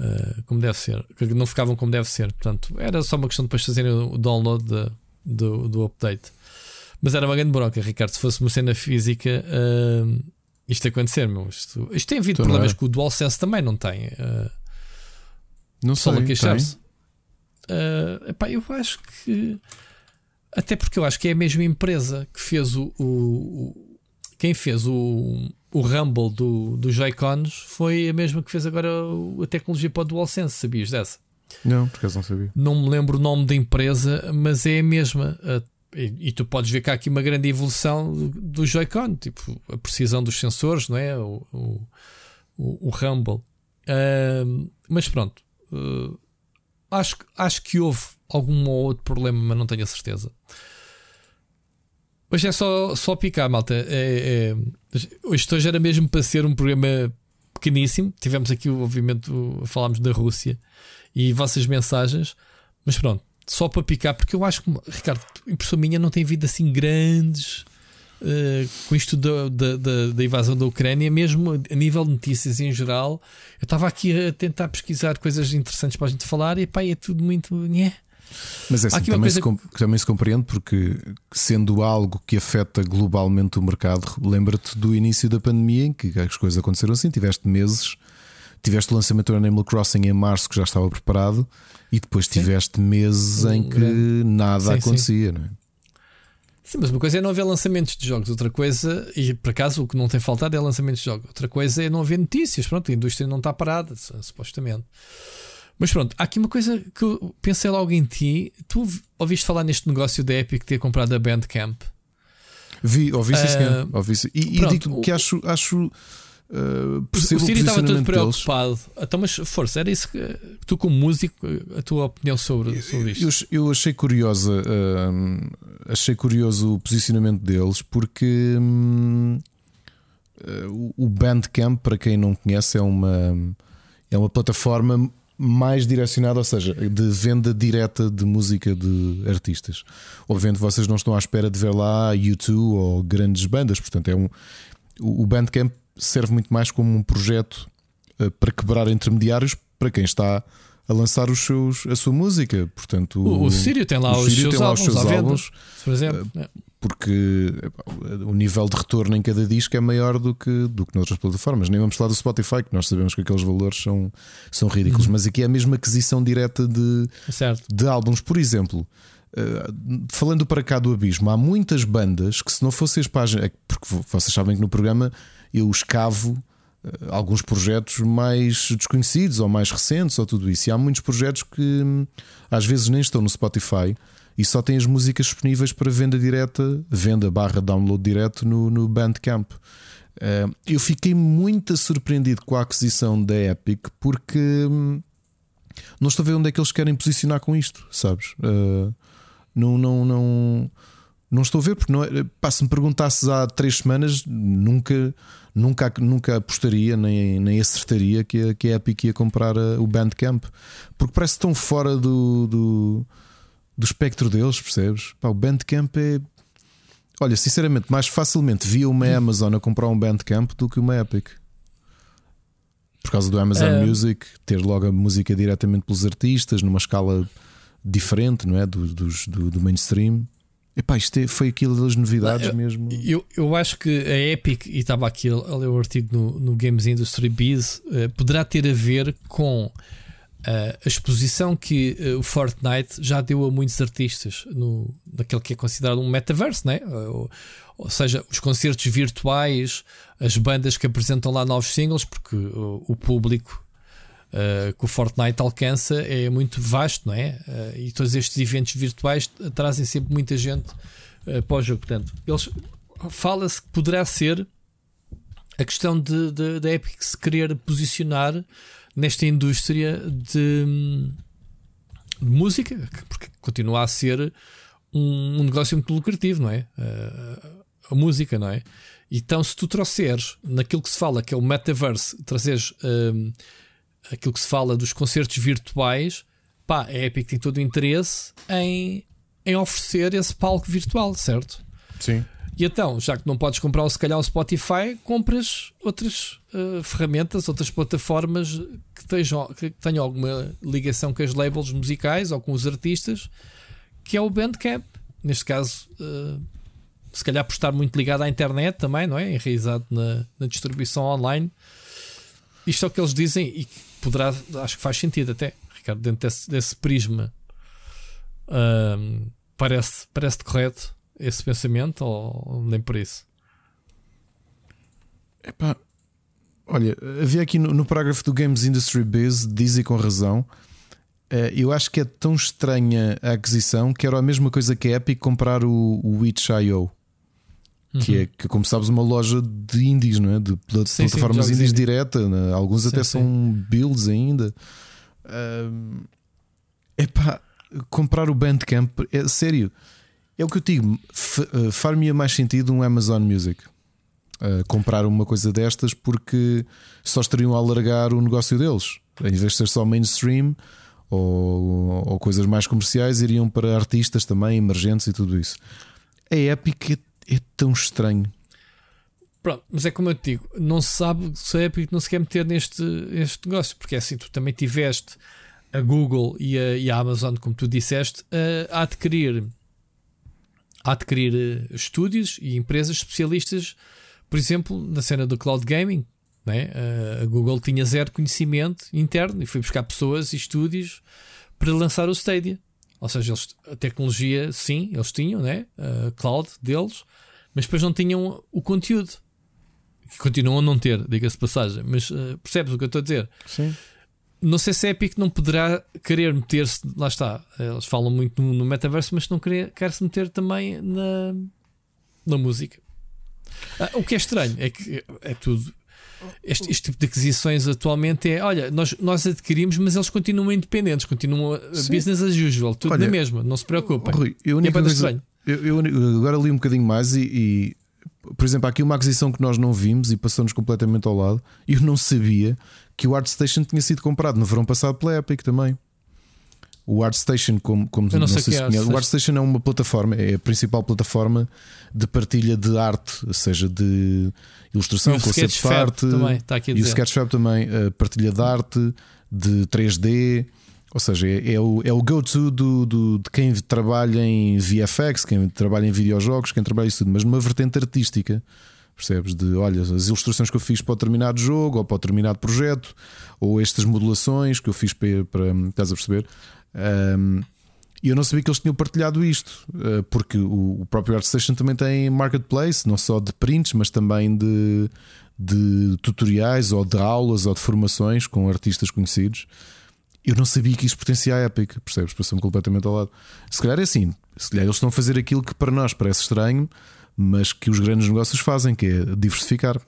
uh, como deve ser, que não ficavam como deve ser. Portanto, era só uma questão de depois fazerem o download de, do, do update. Mas era uma grande bronca, Ricardo. Se fosse uma cena física, uh, isto acontecer, meu. Isto, isto tem havido então problemas que o DualSense também não tem. Uh, não sei, a queixar-se. Uh, epá, eu acho que. Até porque eu acho que é a mesma empresa que fez o. o, o quem fez o, o Rumble do, do Joy-Cons foi a mesma que fez agora a tecnologia para o DualSense, sabias dessa? Não, porque não sabia. Não me lembro o nome da empresa, mas é a mesma. E, e tu podes ver que há aqui uma grande evolução do, do Joy-Con, tipo a precisão dos sensores, não é? O, o, o, o Rumble. Uh, mas pronto, uh, acho, acho que houve algum ou outro problema, mas não tenho a certeza. Hoje é só, só picar, malta. É, é, hoje, hoje era mesmo para ser um programa pequeníssimo. Tivemos aqui, obviamente, falámos da Rússia e vossas mensagens, mas pronto, só para picar, porque eu acho que, Ricardo, impressão minha, não tem havido assim grandes. Uh, com isto da, da, da, da, invasão da Ucrânia, mesmo a nível de notícias em geral, eu estava aqui a tentar pesquisar coisas interessantes para a gente falar e pá, é tudo muito. Nhé. Mas é assim, também, se, coisa com- também se compreende porque, sendo algo que afeta globalmente o mercado, lembra-te do início da pandemia em que as coisas aconteceram assim. Tiveste meses, tiveste o lançamento do Animal Crossing em março que já estava preparado, e depois Sim. tiveste meses em que grande. nada Sim, sim. acontecia. Não é? Sim, mas uma coisa é não haver lançamentos de jogos, outra coisa, e por acaso o que não tem faltado é lançamentos de jogos, outra coisa é não haver notícias. Pronto, a indústria não está parada, su- supostamente. Mas pronto, há aqui uma coisa que eu pensei logo em ti. Tu ouviste falar neste negócio da Epic ter comprado a Bandcamp? Vi, ouvi sim, Ah, senhor. Ouvi sim. E, e pronto, digo que acho, acho uh, O Siri estava todo posicionamento deles. preocupado. Então, mas força, era isso que tu, como músico, a tua opinião sobre, sobre isto? Eu, eu achei curiosa, hum, achei curioso o posicionamento deles porque hum, o- o Bandcamp, para quem não conhece, é uma, é uma plataforma mais direcionada, ou seja, de venda direta de música de artistas. Obviamente vocês não estão à espera de ver lá YouTube ou grandes bandas, portanto é um o Bandcamp serve muito mais como um projeto eh, para quebrar intermediários para quem está a lançar os seus, a sua música. Portanto, O, o Sírio tem lá o os Sírio seus tem lá álbuns os seus venda, álbuns, por exemplo. Porque epá, o nível de retorno em cada disco é maior do que, do que noutras plataformas. Nem vamos falar do Spotify, que nós sabemos que aqueles valores são, são ridículos, Uhum. mas aqui é a mesma aquisição direta de, Certo. de álbuns. Por exemplo, eh, falando para cá do abismo, há muitas bandas que, se não fossem as páginas, é porque vo- vocês sabem que no programa eu escavo eh, alguns projetos mais desconhecidos ou mais recentes ou tudo isso. E há muitos projetos que hum, às vezes nem estão no Spotify e só têm as músicas disponíveis para venda direta, venda barra download direto no, no Bandcamp. Eh, eu fiquei muito surpreendido com a aquisição da Epic porque hum, não estou a ver onde é que eles querem posicionar com isto, sabes? Uh, não, não, não, não estou a ver, porque não é, pá, se me perguntasses há três semanas, nunca, nunca, nunca apostaria nem, nem acertaria que a, que a Epic ia comprar uh, o Bandcamp, porque parece tão fora do, do, do espectro deles, percebes? Pá, o Bandcamp é. Olha, sinceramente, mais facilmente via uma Amazon a comprar um Bandcamp do que uma Epic. Por causa do Amazon É. Music, ter logo a música diretamente pelos artistas, numa escala diferente, não é? Do, dos- do, do mainstream. Epá, isto é- foi aquilo das novidades Eu- mesmo. Eu, eu acho que a Epic, e estava aqui a, ler o artigo no, no Games Industry Biz, eh, poderá ter a ver com a exposição que eh, o Fortnite já deu a muitos artistas no, naquele que é considerado um metaverso, né? ou, ou seja, os concertos virtuais, as bandas que apresentam lá novos singles, porque o, o público Uh, que o Fortnite alcança é muito vasto, não é? Uh, e todos estes eventos virtuais trazem sempre muita gente uh, para o jogo. Portanto, eles fala-se que poderá ser a questão da Epic se querer posicionar nesta indústria de, de música, porque continua a ser um, um negócio muito lucrativo, não é? Uh, a música, não é? Então, se tu trouxeres naquilo que se fala que é o metaverse, trazeres. Um, aquilo que se fala dos concertos virtuais, pá, a Epic tem todo o interesse em, em oferecer esse palco virtual, certo? Sim. E então, já que não podes comprar se calhar o Spotify, compras outras uh, ferramentas, outras plataformas que tenham, que tenham alguma ligação com as labels musicais ou com os artistas, que é o Bandcamp. Neste caso, uh, se calhar por estar muito ligado à internet também, não é? Enraizado na, na distribuição online. Isto é o que eles dizem e poderá, acho que faz sentido até, Ricardo, dentro desse, desse prisma. Parece, parece correto esse pensamento ou nem por isso? Epá, olha, havia aqui no, no parágrafo do Games Industry Biz, dizem com razão. eh, eu acho que é tão estranha a aquisição que era a mesma coisa que a Epic comprar o, o Itch.io, que é, que, como sabes, uma loja de indies, não é? De pla- Sim, sim, plataformas jogos indies indie. direta. né? Alguns Sim, até sim. são builds ainda. Ahm, epá, comprar o Bandcamp, é sério. É o que eu digo, f- eh, mais sentido um Amazon Music. Uh, comprar uma coisa destas porque só estariam a alargar o negócio deles. Em vez de ser só mainstream ou, ou coisas mais comerciais, iriam para artistas também, emergentes e tudo isso. A Epic é, é tão estranho. Pronto, mas é como eu te digo, não se sabe se a Epic não se quer meter neste este negócio, porque é assim, tu também tiveste a Google e a, e a, Amazon, como tu disseste, a adquirir, a adquirir estúdios e empresas especialistas, por exemplo, na cena do cloud gaming. Né? A Google tinha zero conhecimento interno e foi buscar pessoas e estúdios para lançar o Stadia. Ou seja, eles, a tecnologia, sim, eles tinham, né? a cloud deles, mas depois não tinham o conteúdo. Que continuam a não ter, diga-se passagem. Mas uh, percebes o que eu estou a dizer? Sim. Não sei se a Epic não poderá querer meter-se. Lá está, eles falam muito no, no metaverso, mas não quer, quer se meter também na, na música. Ah, o que é estranho é que é tudo este, este, tipo de aquisições atualmente é: olha, nós, nós adquirimos, mas eles continuam independentes, continuam Sim. business as usual, tudo olha, na mesma, não se preocupem. Rui, eu, é coisa, eu, eu, agora li um bocadinho mais e, e, por exemplo, há aqui uma aquisição que nós não vimos e passou-nos completamente ao lado. E eu não sabia que o ArtStation tinha sido comprado no verão passado pela Epic também. O ArtStation, como, como não, não sei, sei se é conhece, o ArtStation é uma plataforma, é a principal plataforma de partilha de arte, ou seja, de ilustração, conceito de arte também, aqui a dizer. e o Sketchfab também, a partilha de arte, de 3D. Ou seja, é, é o, é o go-to do, do, de quem trabalha em VFX, quem trabalha em videojogos, quem trabalha isso tudo, mas numa vertente artística. Percebes? De olha, as ilustrações que eu fiz para o determinado jogo ou para o determinado projeto, ou estas modulações que eu fiz para. para estás a perceber? Um, e eu não sabia que eles tinham partilhado isto, uh, porque o, o próprio ArtStation também tem marketplace, não só de prints, mas também de, de tutoriais ou de aulas ou de formações com artistas conhecidos. Eu não sabia que isso pertencia à Epic, percebes? Passou-me completamente ao lado. Se calhar é assim, se calhar eles estão a fazer aquilo que para nós parece estranho, mas que os grandes negócios fazem, que é diversificar.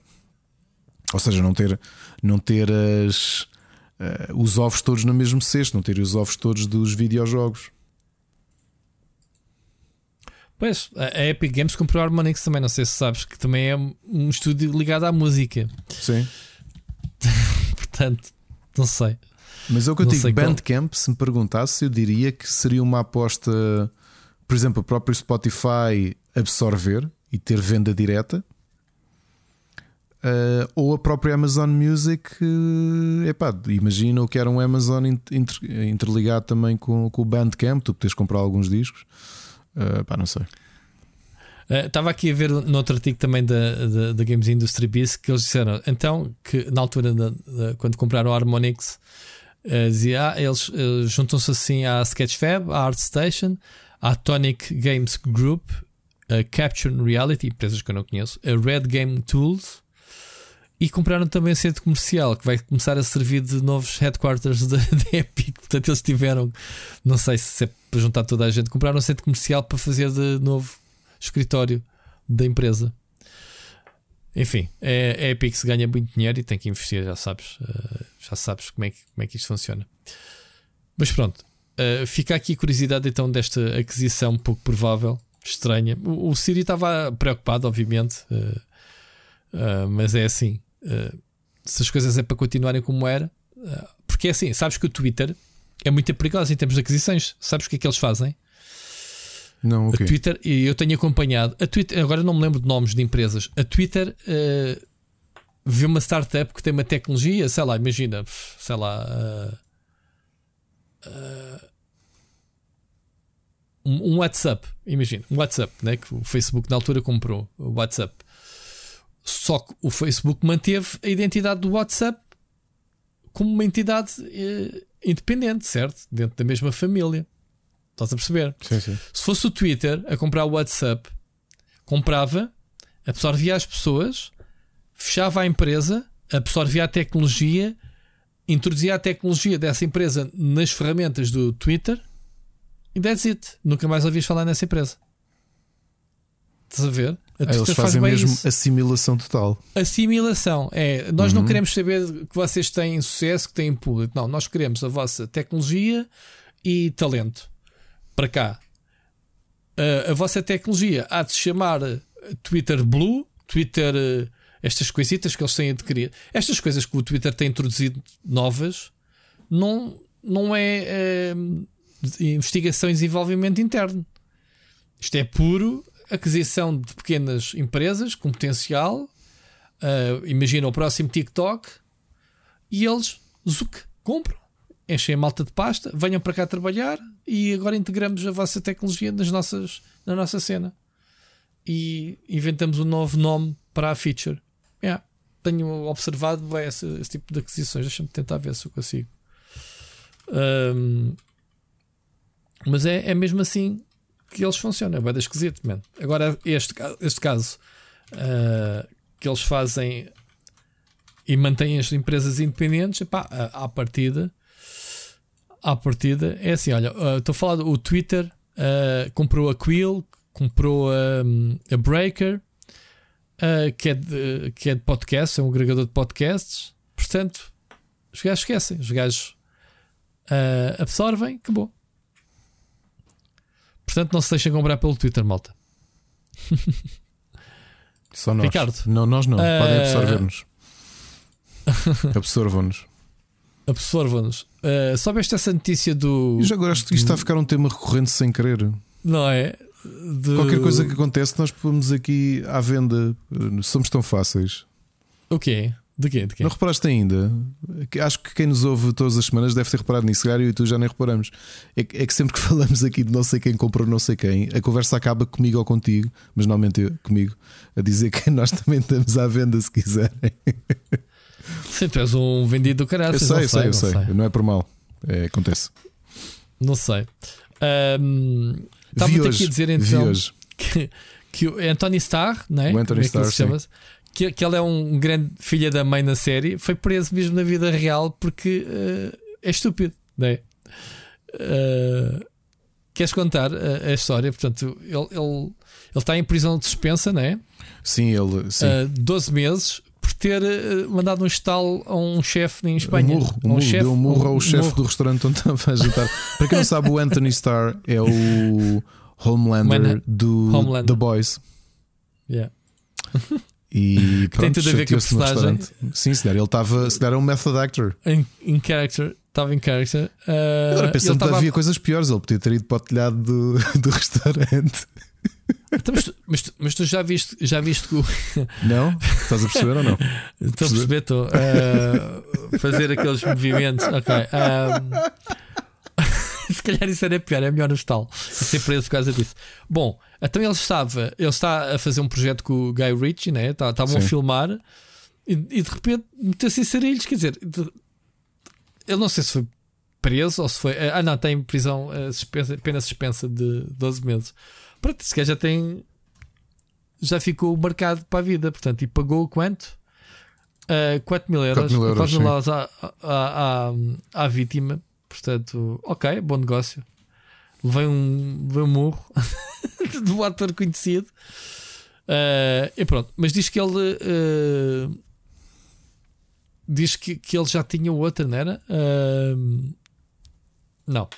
Ou seja, não ter, não ter as, uh, os ovos todos no mesmo cesto, não ter os ovos todos dos videojogos. Pois, a Epic Games comprou a Harmonix também, não sei se sabes, que também é um estúdio ligado à música. Sim. Portanto, não sei. Mas é o que eu digo, Bandcamp, se me perguntasse, eu diria que seria uma aposta, por exemplo, o próprio Spotify absorver e ter venda direta Uh, ou a própria Amazon Music, uh, epá, imagina o que era um Amazon inter, interligado também com, com o Bandcamp, tu podes comprar alguns discos, uh, pá, não sei. Estava aqui a ver no outro artigo também da, da, da Games Industry Biz que eles disseram então que na altura da, da, quando compraram o Harmonix uh, dizia ah, eles juntam-se assim à Sketchfab, à ArtStation, à Tonic Games Group, a Capture Reality, empresas que eu não conheço, a Red Game Tools e compraram também um centro comercial que vai começar a servir de novos headquarters da Epic. Portanto, eles tiveram, não sei se é para juntar toda a gente, compraram um centro comercial para fazer de novo escritório da empresa. Enfim, é, a Epic se ganha muito dinheiro e tem que investir, já sabes, uh, já sabes como é, que, como é que isto funciona. Mas pronto, uh, fica aqui a curiosidade então desta aquisição pouco provável, estranha. O, o Siri estava preocupado, obviamente, uh, mas é assim. Se as coisas é para continuarem como era, porque é assim, sabes que o Twitter é muito perigoso em termos de aquisições. Sabes o que é que eles fazem? Não, okay. A Twitter, e eu tenho acompanhado, a Twitter, agora não me lembro de nomes de empresas. A Twitter uh, vê uma startup que tem uma tecnologia, sei lá, imagina, sei lá. um WhatsApp, imagina, um WhatsApp, né, que o Facebook na altura comprou, o WhatsApp. Só que o Facebook manteve a identidade do WhatsApp como uma entidade independente, certo? Dentro da mesma família. Estás a perceber? Sim, sim. Se fosse o Twitter a comprar o WhatsApp, comprava, absorvia as pessoas, fechava a empresa, absorvia a tecnologia, introduzia a tecnologia dessa empresa nas ferramentas do Twitter e that's it. Nunca mais ouvias falar nessa empresa. Estás a ver? A Eles fazem faz mesmo isso. assimilação total. Assimilação. É, nós uhum. não queremos saber que vocês têm sucesso, que têm público. Não, nós queremos a vossa tecnologia e talento. Para cá. A, a vossa tecnologia há de se chamar Twitter Blue, Twitter. Estas coisitas que eles têm adquirido. Estas coisas que o Twitter tem introduzido novas, não, não é, é investigação e desenvolvimento interno. Isto é puro aquisição de pequenas empresas com potencial. Uh, imagina o próximo TikTok e eles zuc, compram. Enchem a malta de pasta, venham para cá trabalhar e agora integramos a vossa tecnologia nas nossas, na nossa cena. E inventamos um novo nome para a feature. Yeah. Tenho observado bem esse, esse tipo de aquisições. Deixa-me tentar ver se eu consigo. Um, mas é, é mesmo assim que eles funcionam. É bem esquisito, man. Agora, este, este caso uh, que eles fazem e mantêm as empresas independentes, epá, à, partida, à partida é assim: olha, uh, estou a falar do Twitter, uh, comprou a Quill, comprou a, a Breaker, que, é de, que é de podcast, é um agregador de podcasts. Portanto, os gajos esquecem, os gajos absorvem, acabou. Portanto, não se deixem comprar pelo Twitter, malta. Só nós. Ricardo. Não, nós não. Uh... Podem absorver-nos. Absorvam-nos. Absorvam-nos. Uh, soubeste essa notícia do. Eu já agora acho que isto está a ficar um tema recorrente sem querer. Não é? De... Qualquer coisa que acontece, nós pomos aqui à venda. Somos tão fáceis. O quê? De quê? De quê? Não reparaste ainda? Acho que quem nos ouve todas as semanas deve ter reparado nisso, Gário, e tu já nem reparamos. É que, é que, sempre que falamos aqui de não sei quem comprou não sei quem, a conversa acaba comigo ou contigo, mas normalmente eu, comigo, a dizer que nós também estamos à venda se quiserem. Sim, tu és um vendido do caralho. Eu sei, eu sei, eu sei. sei. Não é por mal. É, acontece. Não sei. Um, Estava-te aqui a dizer então que, que o Anthony Starr, não é? O Anthony é Starr, que, que ele é um grande filho da mãe na série, foi preso mesmo na vida real porque uh, é estúpido, não é? Uh, queres contar a, a, história? Portanto, ele, ele, ele está em prisão de suspensa, não é? Sim, ele. Sim. Uh, 12 meses ter mandado um estalo a um chefe em Espanha. Um murro, um, um murro, chef, deu um murro ao um chefe do restaurante onde estava a jantar. Para quem não sabe, o Anthony Starr é o Homelander Man do Homelander. The Boys. Yeah. E pronto, tem tudo a ver com a personagem. Sim, se der, ele estava. Se der, era um method actor. Em, character. Estava em character. Uh, Agora pensando que havia coisas piores. Ele podia ter ido para o telhado do, do restaurante. Então, mas, tu, mas, tu, mas, tu, já viste, já viste que o... Não? Estás a perceber ou não? Estou a perceber, estou. Uh, fazer aqueles movimentos. Ok. Um, se calhar isso era pior, é melhor no estalo. Ser preso por causa disso. Bom, então ele estava, ele está a fazer um projeto com o Guy Ritchie, né? Tá, estavam a filmar e, e, de repente meteu-se em sarilhos. Quer dizer, de, ele não sei se foi preso ou se foi. Ah, não, tem prisão uh, suspensa, pena suspensa de 12 meses. Pronto, se calhar já tem. Já ficou marcado para a vida, portanto, e pagou quanto? Uh, 4 mil euros, 4 mil euros, 4 mil euros à, à, à, à vítima. Portanto, ok, bom negócio. Levei um, levei um murro do ator conhecido. Uh, e pronto, mas diz que ele uh, diz que, que ele já tinha outra, não era? Uh, não,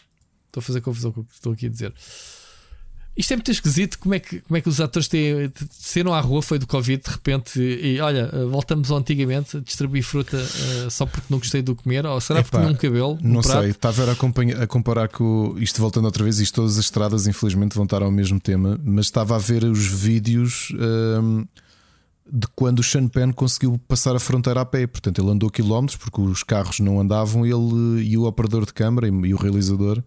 estou a fazer confusão com o que estou aqui a dizer. Isto é muito esquisito. Como é que, como é que os atores têm, saíram à rua? Foi do Covid de repente e olha, voltamos ao antigamente a distribuir fruta uh, só porque não gostei do comer? Ou será Epá, porque tinha um cabelo? Não prato? sei. Estava a, a comparar com isto, voltando outra vez. Isto, todas as estradas, infelizmente, vão estar ao mesmo tema, mas estava a ver os vídeos. Ehm, de quando o Sean Penn conseguiu passar a fronteira a pé, portanto, ele andou quilómetros porque os carros não andavam. Ele e o operador de câmara e o realizador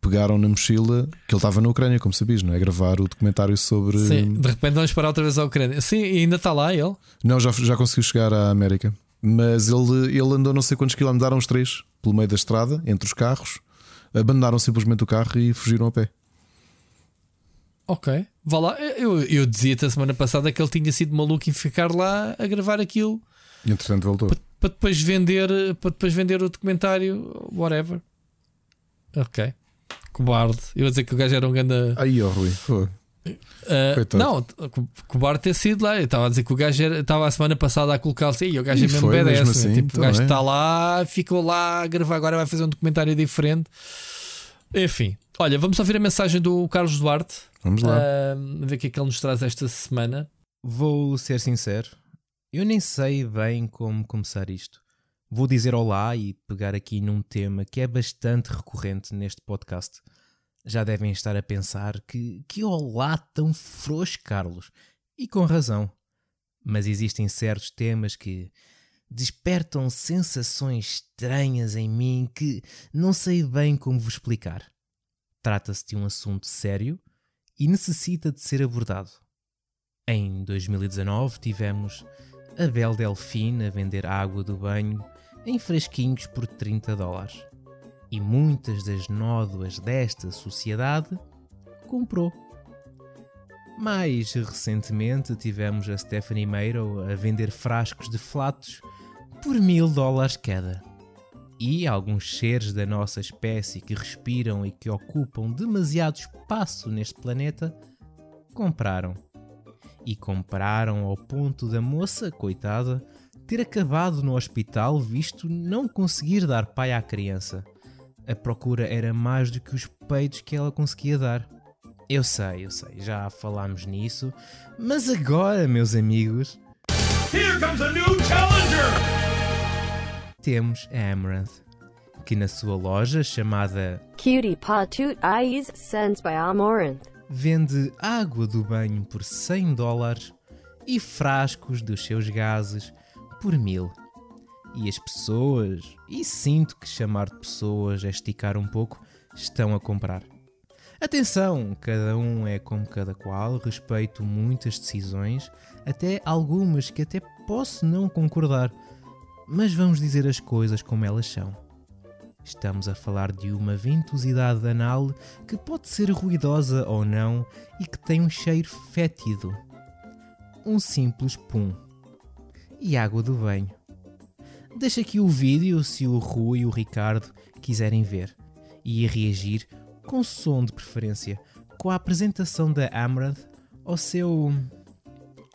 pegaram na mochila que ele estava na Ucrânia, como sabias, não é? Gravar o documentário sobre. Sim, de repente vamos parar outra vez à Ucrânia. Sim, e ainda está lá ele? Não, já, já conseguiu chegar à América. Mas ele, ele andou não sei quantos quilómetros, daram os três pelo meio da estrada, entre os carros, abandonaram simplesmente o carro e fugiram a pé. Ok, vá lá. Eu, eu dizia-te a semana passada que ele tinha sido maluco em ficar lá a gravar aquilo. Entretanto, voltou. Para, para depois vender, para depois vender o documentário, whatever. Ok cobarde. Eu ia dizer que o gajo era um grande. Aí, ó, Rui. Uh, não, cobarde ter sido lá. Eu estava a dizer que o gajo estava a semana passada a colocar-se aí. O gajo é mesmo BDS. Mesmo assim, tipo, o gajo está lá, ficou lá a gravar. Agora vai fazer um documentário diferente. Enfim, olha, vamos ouvir a mensagem do Carlos Duarte. Vamos lá. Uh, ver o que é que ele nos traz esta semana. Vou ser sincero, eu nem sei bem como começar isto. Vou dizer olá e pegar aqui num tema que é bastante recorrente neste podcast. Já devem estar a pensar que, que olá tão frouxo, Carlos. E com razão. Mas existem certos temas que despertam sensações estranhas em mim que não sei bem como vos explicar. Trata-se de um assunto sério e necessita de ser abordado. Em 2019 tivemos a Bel Delfine a vender água do banho em fresquinhos por 30 dólares. E muitas das nódoas desta sociedade comprou. Mais recentemente tivemos a Stephanie Meiro a vender frascos de flatos por mil dólares cada. E alguns seres da nossa espécie que respiram e que ocupam demasiado espaço neste planeta compraram. E compraram ao ponto da moça, coitada, ter acabado no hospital visto não conseguir dar pai à criança. A procura era mais do que os peitos que ela conseguia dar. Eu sei, eu sei, já falámos nisso, mas agora, meus amigos, Here comes a new challenger! temos a Amaranth, que na sua loja chamada Cutie Patut Eyes Sends by Amaranth. vende água do banho por 100 dólares e frascos dos seus gases por mil. E as pessoas, e sinto que chamar de pessoas é esticar um pouco, estão a comprar. Atenção, cada um é como cada qual, respeito muitas decisões, até algumas que até posso não concordar, mas vamos dizer as coisas como elas são. Estamos a falar de uma ventosidade anal que pode ser ruidosa ou não e que tem um cheiro fétido. Um simples pum. E água do banho. Deixa aqui o vídeo se o Rui e o Ricardo quiserem ver e reagir com som de preferência com a apresentação da Amaranth ao seu.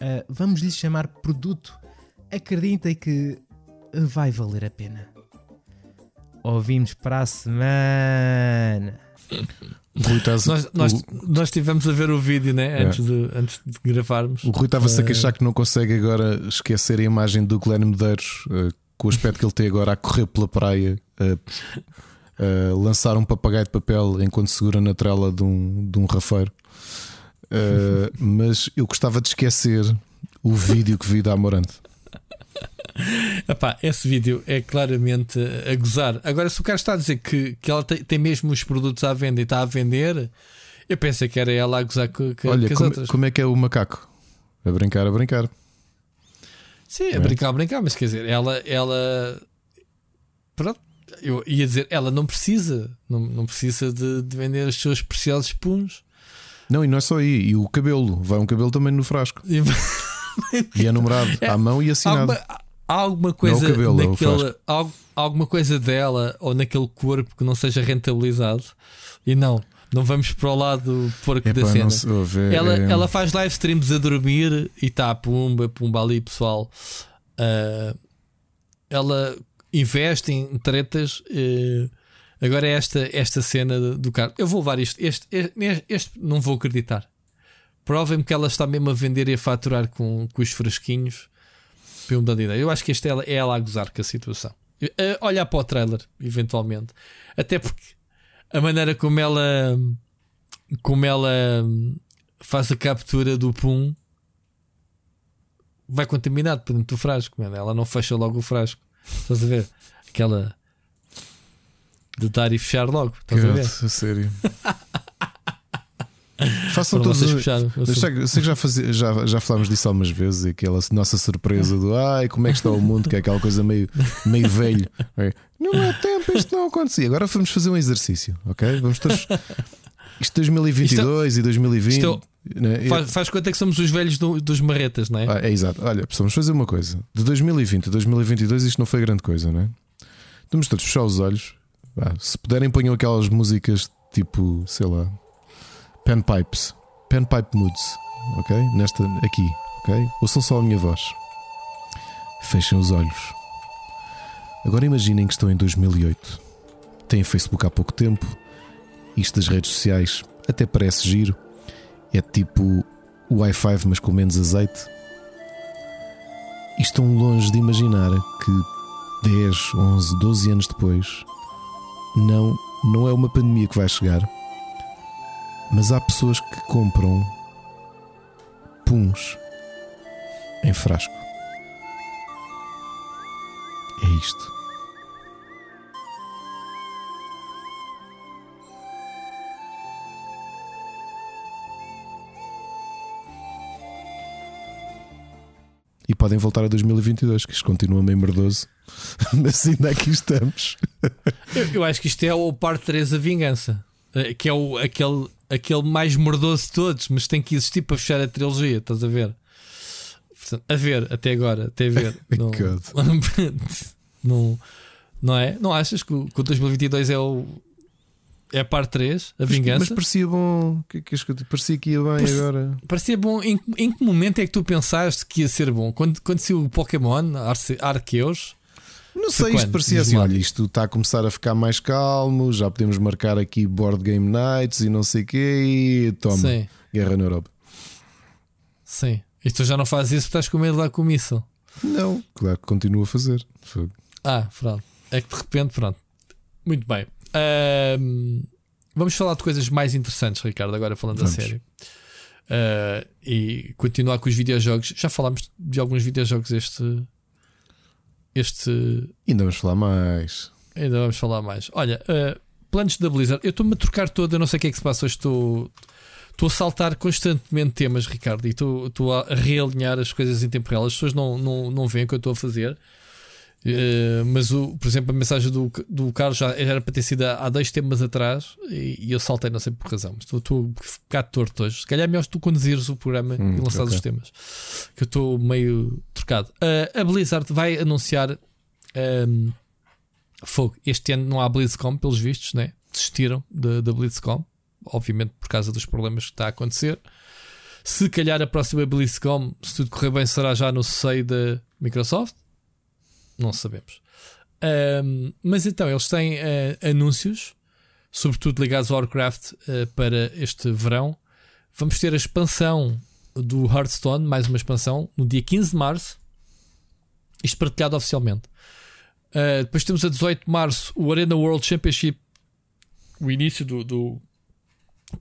ah, vamos lhe chamar produto. Acreditem que vai valer a pena. Ouvimos para a semana. Estás- Nós, nós, o- nós tivemos a ver o vídeo né? É. antes, de, antes de gravarmos. O Rui estava-se a Eh, queixar que não consegue agora esquecer a imagem do Glenn Medeiros, eh, com o aspecto que ele tem agora a correr pela praia, a, a lançar um papagaio de papel enquanto segura na trela de um, de um rafeiro. Eh, mas eu gostava de esquecer o vídeo que vi da Amorante. Epá, esse vídeo é claramente a gozar. Agora, se o cara está a dizer que, que ela tem, tem mesmo os produtos à venda e está a vender, eu pensei que era ela a gozar com, com, Olha, as como, outras. como é que é o macaco? A brincar, a brincar. Sim, a É. brincar, a brincar, mas quer dizer, ela. ela pronto, eu ia dizer, ela não precisa, não, não precisa de, de vender os seus preciosos puns. Não, e não é só aí. E o cabelo. Vai um cabelo também no frasco. E- E é numerado É, à mão e assinado. Há alguma coisa cabelo, é al- alguma coisa dela ou naquele corpo que não seja rentabilizado e não, não vamos para o lado porco Epá, da cena. se é- Ela, é- ela faz live streams a dormir e está pumba, pumba ali, pessoal. Ah, ela investe em tretas. eh, agora é esta, esta cena do- carro. Eu vou levar isto. Este, este, este não vou acreditar. Provem-me que ela está mesmo a vender e a faturar com, com os fresquinhos. Pelo da ideia. Eu acho que este é ela, é ela a gozar com a situação. Eh, olhar para o trailer, eventualmente. Até porque a maneira como ela como ela faz a captura do pum vai contaminado por dentro do frasco, mano. ela não fecha logo o frasco. Estás a ver? Aquela de dar e fechar logo. Estás a ver? A sério. Façam todos. vocês puxaram. Eu sei, sei que já, fazia- já, já falámos disso algumas vezes, aquela nossa surpresa do ai, como é que está o mundo, que é aquela coisa meio, meio velho. É, Não há tempo, isto não acontecia. Agora vamos fazer um exercício, ok? Vamos todos. Isto 2022 e 2020. Isto né? Faz, faz conta que somos os velhos do- dos marretas, não é? Ah, é exato. Olha, vamos fazer uma coisa. De 2020 a 2022 isto não foi grande coisa, não é? Vamos todos fechar os olhos. Vá, se puderem, ponham aquelas músicas tipo, sei lá, panpipes, panpipe moods, ok? Nesta, aqui, ok? Ouçam só a minha voz. Fechem os olhos. Agora imaginem que estão em 2008. Têm Facebook há pouco tempo. Isto das redes sociais até parece giro. É tipo o i5, mas com menos azeite. E estão longe de imaginar que 10, 11, 12 anos depois, não, não é uma pandemia que vai chegar, mas há pessoas que compram puns em frasco. isto. E podem voltar a 2022, que isto continua meio merdoso. Mas ainda aqui estamos. Eu, eu acho que isto é o parte 3 a vingança. Eh, Que é o, aquele, aquele mais mordoso de todos, mas tem que existir para fechar a trilogia, estás a ver? Portanto, a ver, até agora, até ver. Não, não, não é? Não achas que o, que o 2022 é o. É a parte 3, a vingança? Mas parecia bom. Que, que, que, parecia que ia bem agora. Parecia bom. Em, em que momento é que tu pensaste que ia ser bom? Quando, quando saiu o Pokémon Arce- Arceus? Não sei, isto quando? parecia Diz-me assim: olha, isto está a começar a ficar mais calmo, já podemos marcar aqui board game nights e não sei o quê, e toma, Sim, guerra na Europa. sim. E tu já não fazes isso porque estás com medo de dar com o míssil. Não, claro que continuo a fazer. Ah, pronto. É que de repente, pronto. Muito bem. Vamos falar de coisas mais interessantes, Ricardo, agora falando Vamos. a sério. Ah, e continuar com os videojogos. Já falámos de alguns videojogos este. Este. Ainda vamos falar mais. Ainda vamos falar mais. Olha, ah, planos da Blizzard. Eu estou-me a trocar todo, eu não sei o que é que se passa hoje. Estou. Estou a saltar constantemente temas, Ricardo, e estou, estou a realinhar as coisas em tempo real. As pessoas não, não, não veem o que eu estou a fazer. Eh, mas, o, por exemplo, a mensagem do, do Carlos já, já era para ter sido há, dois temas atrás e, e eu saltei, não sei por razão. Mas estou, estou a ficar torto hoje. Se calhar é melhor tu conduzires o programa Hum, e lançares ok. os temas, que eu estou meio trocado. Eh, a Blizzard vai anunciar ehm, fogo. Este ano não há BlizzCon, pelos vistos, né? desistiram da da BlizzCon, obviamente por causa dos problemas que está a acontecer. Se calhar a próxima BlizzCon, se tudo correr bem, será já no seio da Microsoft. Não sabemos. Ahm, mas então, eles têm eh, anúncios, sobretudo ligados ao Warcraft, eh, para este verão. Vamos ter a expansão do Hearthstone, mais uma expansão, no dia 15 de março. Isto partilhado oficialmente. Uh, depois temos a 18 de março o Arena World Championship, o início do, do-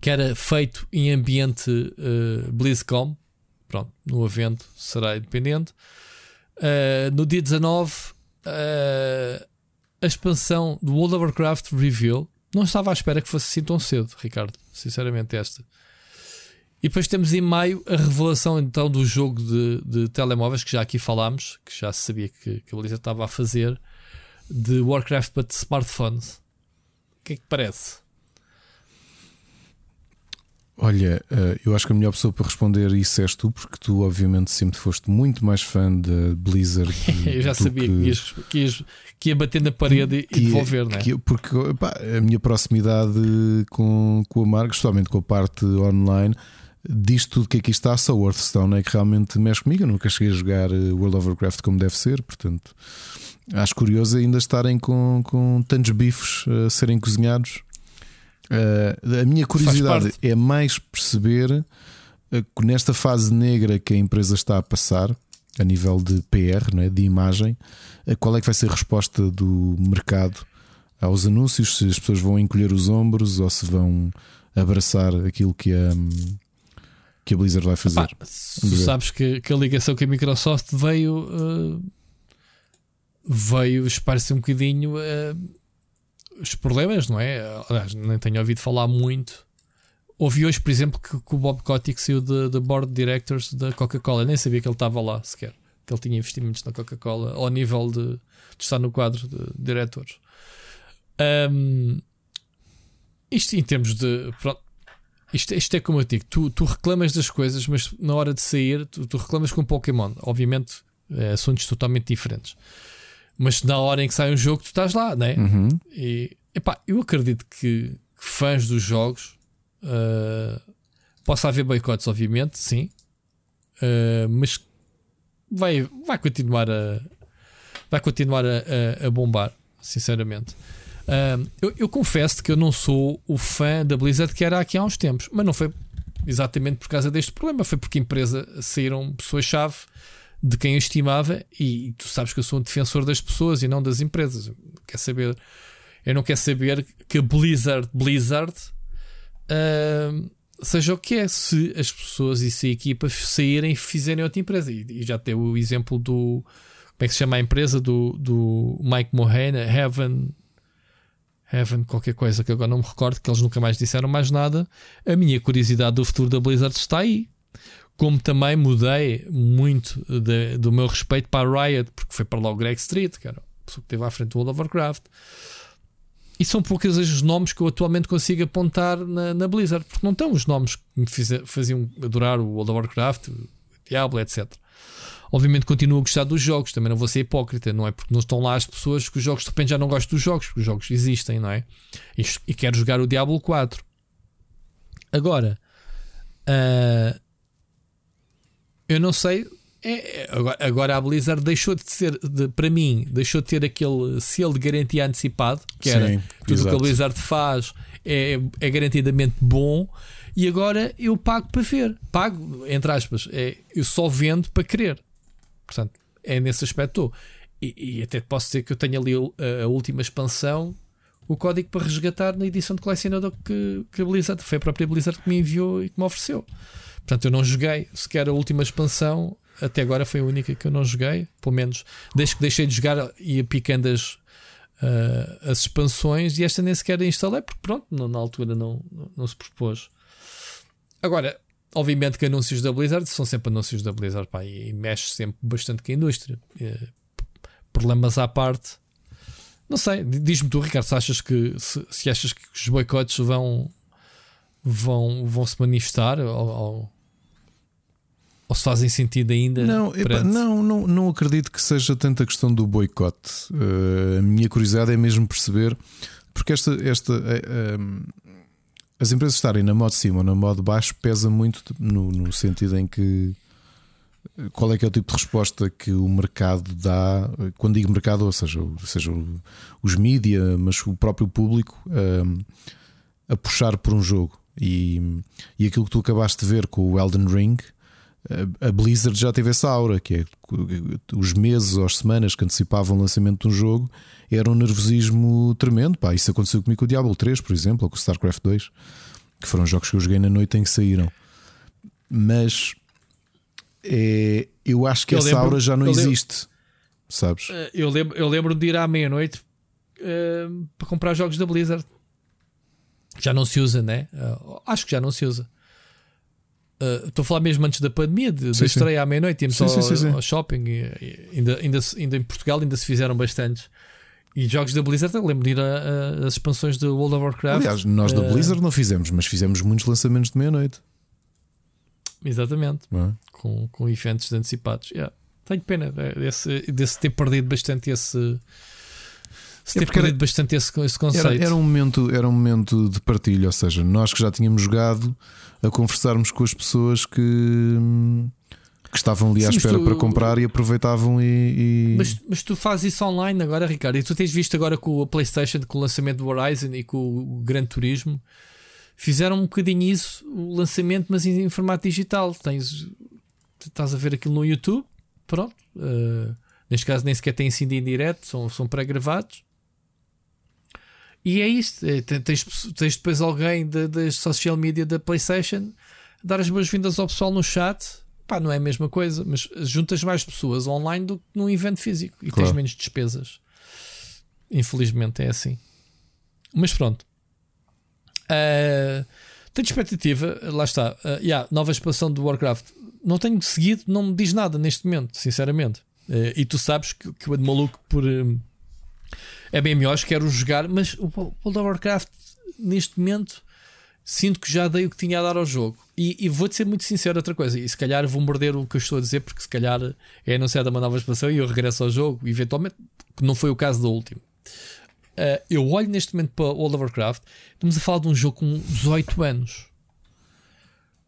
que era feito em ambiente uh, BlizzCon. Pronto, no evento será independente. Uh, no dia 19, uh, a expansão do World of Warcraft Reveal. Não estava à espera que fosse assim tão cedo, Ricardo. Sinceramente, esta. E depois temos em maio a revelação então do jogo de, de telemóveis que já aqui falámos, que já se sabia que, que a Blizzard estava a fazer, de Warcraft para smartphones. O que é que parece? Olha, eh, eu acho que a melhor pessoa para responder isso és tu, porque tu, obviamente, sempre foste muito mais fã da Blizzard. Eu já sabia que, ias, que, ias- que ia bater na parede e- que- e devolver, não é? que- porque pá, a minha proximidade com, com a marca, especialmente com a parte online, diz tudo que aqui está, só o Hearthstone é que realmente mexe comigo. Eu nunca cheguei a jogar eh, World of Warcraft como deve ser, portanto, acho curioso ainda estarem com, com tantos bifes a serem cozinhados. Eh, a minha curiosidade é mais perceber eh, que nesta fase negra que a empresa está a passar, a nível de PR, não é? de imagem, eh, qual é que vai ser a resposta do mercado aos anúncios? Se as pessoas vão encolher os ombros ou se vão abraçar aquilo que a, que a Blizzard vai fazer. Pá, se Vamos tu sabes que, que a ligação com a Microsoft veio uh, veio espar-se um bocadinho uh, os problemas, não é? Aliás, nem tenho ouvido falar muito. Ouvi hoje, por exemplo, que, que o Bob Kotick saiu da Board of Directors da Coca-Cola. Nem sabia que ele estava lá sequer. Que ele tinha investimentos na Coca-Cola ao nível de, de estar no quadro de diretores. Um, isto em termos de. Pronto, isto, isto é como eu digo: tu, tu reclamas das coisas, mas na hora de sair, tu, tu reclamas com Pokémon. Obviamente, é, assuntos totalmente diferentes. Mas na hora em que sai um jogo, tu estás lá, não é? Uhum. E epá, eu acredito que, que fãs dos jogos ah, possa haver boicotes, obviamente, sim, Ah, mas vai, vai continuar a vai continuar a, a- a bombar, sinceramente. Ah, eu, eu confesso que eu não sou o fã da Blizzard que era aqui há uns tempos, mas não foi exatamente por causa deste problema, foi porque a empresa saíram pessoas-chave de quem eu estimava e tu sabes que eu sou um defensor das pessoas e não das empresas. Eu quero saber, eu não quero saber que a Blizzard, Blizzard ahm, seja o que é, se as pessoas e se a equipa saírem e fizerem outra empresa. E, e já tem o exemplo do. Como é que se chama a empresa do, do Mike Mohane, Heaven. Heaven, qualquer coisa que agora não me recordo, que eles nunca mais disseram mais nada. A minha curiosidade do futuro da Blizzard está aí. Como também mudei muito de- do meu respeito para a Riot, porque foi para lá o Greg Street, cara, a pessoa que esteve à frente do World of Warcraft. E são poucos os nomes que eu atualmente consigo apontar na, na Blizzard, porque não estão os nomes que me fize- faziam adorar o World of Warcraft, o Diablo, etc. Obviamente continuo a gostar dos jogos, também não vou ser hipócrita, não é? Porque não estão lá as pessoas que os jogos de repente já não gostam dos jogos, porque os jogos existem, não é? E, e quero jogar o Diablo 4. Agora, ah, eu não sei. é- é- agora, agora a Blizzard deixou de ser, de- para mim, deixou de ter aquele selo de garantia antecipado, que era Sim, tudo o que a. Blizzard faz é, é garantidamente bom. E agora eu pago para ver. Pago, entre aspas, é, eu só vendo para querer. Portanto, é nesse aspecto. estou. E, e até posso dizer que eu tenho ali a, a última expansão, o código para resgatar na edição de colecionador que, que a Blizzard, foi a própria Blizzard que me enviou e que me ofereceu. Portanto, eu não joguei sequer a última expansão, até agora foi a única que eu não joguei, pelo menos desde que deixei de jogar ia picando as, ah, as expansões e esta nem sequer instalei, porque pronto, na altura não, não, se propôs. Agora, obviamente que anúncios da Blizzard são sempre anúncios da Blizzard pá, e, mexe sempre bastante com a indústria. Eh, problemas à parte. Não sei, di- diz-me tu, Ricardo, se achas que se, se achas que os boicotes vão vão, vão se manifestar ou, ou, ou se fazem sentido ainda? Não, perante- não, não, não acredito que seja tanta questão do boicote. Eh, a minha curiosidade é mesmo perceber, porque esta, esta eh, as empresas estarem na modo cima ou na modo baixo pesa muito no, no sentido em que eh, qual é que é o tipo de resposta que o mercado dá, quando digo mercado, ou seja, o- seja os mídia, mas o próprio público eh, a puxar por um jogo. E, e aquilo que tu acabaste de ver com o Elden Ring, a- Blizzard já teve essa aura, que é os meses ou as semanas que antecipavam o lançamento de um jogo era um nervosismo tremendo. Pá, isso aconteceu comigo com o Diablo 3, por exemplo, ou com o StarCraft 2, que foram jogos que eu joguei na noite em que saíram. Mas é, eu acho que Eu essa lembro- aura já não eu lembro- existe, sabes? Eh, Eu lembro, eu lembro de ir à meia-noite eh, para comprar jogos da Blizzard. Já não se usa, né? Eh, acho que já não se usa. Eh, Estou a falar mesmo antes da pandemia, de, da Sim, sim. estreia à meia-noite, íamos Sim, ao, sim, sim, sim. ao shopping. E, e ainda, ainda, ainda em Portugal ainda se fizeram bastantes. E jogos da Blizzard, eu lembro de ir às expansões do World of Warcraft. Aliás, nós da eh, Blizzard não fizemos, mas fizemos muitos lançamentos de meia-noite. Exatamente. é? com, com eventos antecipados. Yeah. Tenho pena eh, desse, desse ter perdido bastante esse. Se É ter era- perdido bastante esse, esse conceito. Era, era um momento, era um momento de partilha, ou seja, nós que já tínhamos jogado a conversarmos com as pessoas que, que estavam ali à Sim, mas espera tu- para comprar e aproveitavam e. e- Mas, mas tu fazes isso online agora, Ricardo, e tu tens visto agora com a PlayStation, com o lançamento do Horizon e com o Gran Turismo, fizeram um bocadinho isso, o lançamento, mas em, em formato digital. Tens, estás a ver aquilo no YouTube, pronto. eh, neste caso, nem sequer têm sido em direto, são, são pré-gravados. E é isto. é, te- tens, tens depois alguém da, das social media da PlayStation dar as boas-vindas ao pessoal no chat. Pá, não é a mesma coisa, mas juntas mais pessoas online do que num evento físico e Claro. tens menos despesas. Infelizmente é assim. Mas pronto. Ah, tenho expectativa, lá está. Ah, yeah, nova expansão do Warcraft. Não tenho seguido, não me diz nada neste momento, sinceramente. Ah, e tu sabes que, que eu ando maluco por. hum, é bem melhor, quero jogar, mas o World of Warcraft neste momento sinto que já dei o que tinha a dar ao jogo. E, e vou-te ser muito sincero, outra coisa, e se calhar vou morder o que eu estou a dizer, porque se calhar é anunciada uma nova expansão e eu regresso ao jogo, eventualmente, que não foi o caso da última. Uh, eu olho neste momento para World of Warcraft, estamos a falar de um jogo com 18 anos.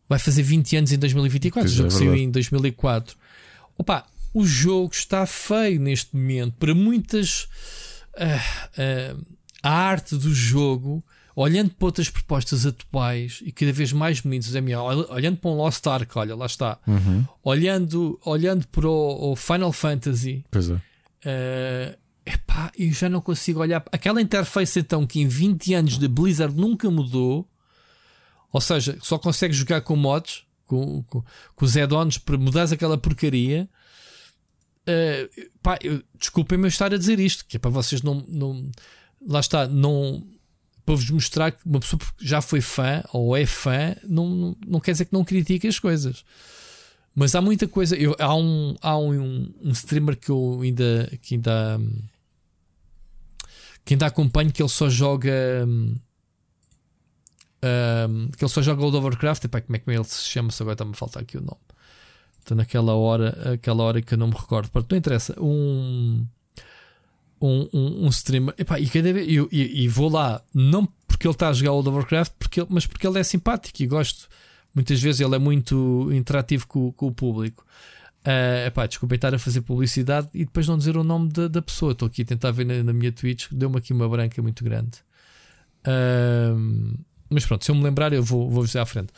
Vai fazer 20 anos em 2024, Pois o é, jogo é saiu em 2004. Opa, o jogo está feio neste momento. Para muitas. Ah, ah, a arte do jogo, olhando para outras propostas atuais e cada vez mais bonitos, é melhor. Ol- Olhando para um Lost Ark, olha, lá está. Uhum. Olhando, olhando para o, o Final Fantasy, Pois é. eh, epá, eu já não consigo olhar. Aquela interface então que em 20 anos de Blizzard nunca mudou, ou seja, só consegues jogar com mods, com, com, com os add-ons para mudares aquela porcaria. Uh, pá, desculpem-me estar a dizer isto, que é para vocês não, não lá está, não para vos mostrar que uma pessoa que já foi fã ou é fã não, não quer dizer que não critique as coisas. Mas há muita coisa. Eu, há um, há um, um streamer que eu ainda, que ainda que ainda acompanho que ele só joga um, que ele só joga World of Warcraft. Epá, como é que ele se chama? Se agora está-me a faltar aqui o nome. Estou naquela hora, aquela hora que eu não me recordo. Pronto, não interessa. Um um, um, um streamer epá, e, cada vez, e, e, vou lá, não porque ele está a jogar World of Warcraft, porque, mas porque ele é simpático e gosto. Muitas vezes ele é muito interativo com, com o público. Uh, epá, desculpem estar a fazer publicidade e depois não dizer o nome da, da pessoa. Estou aqui a tentar ver na, na minha Twitch, deu-me aqui uma branca muito grande. Uh, mas pronto, se eu me lembrar, eu vou, vou dizer à frente.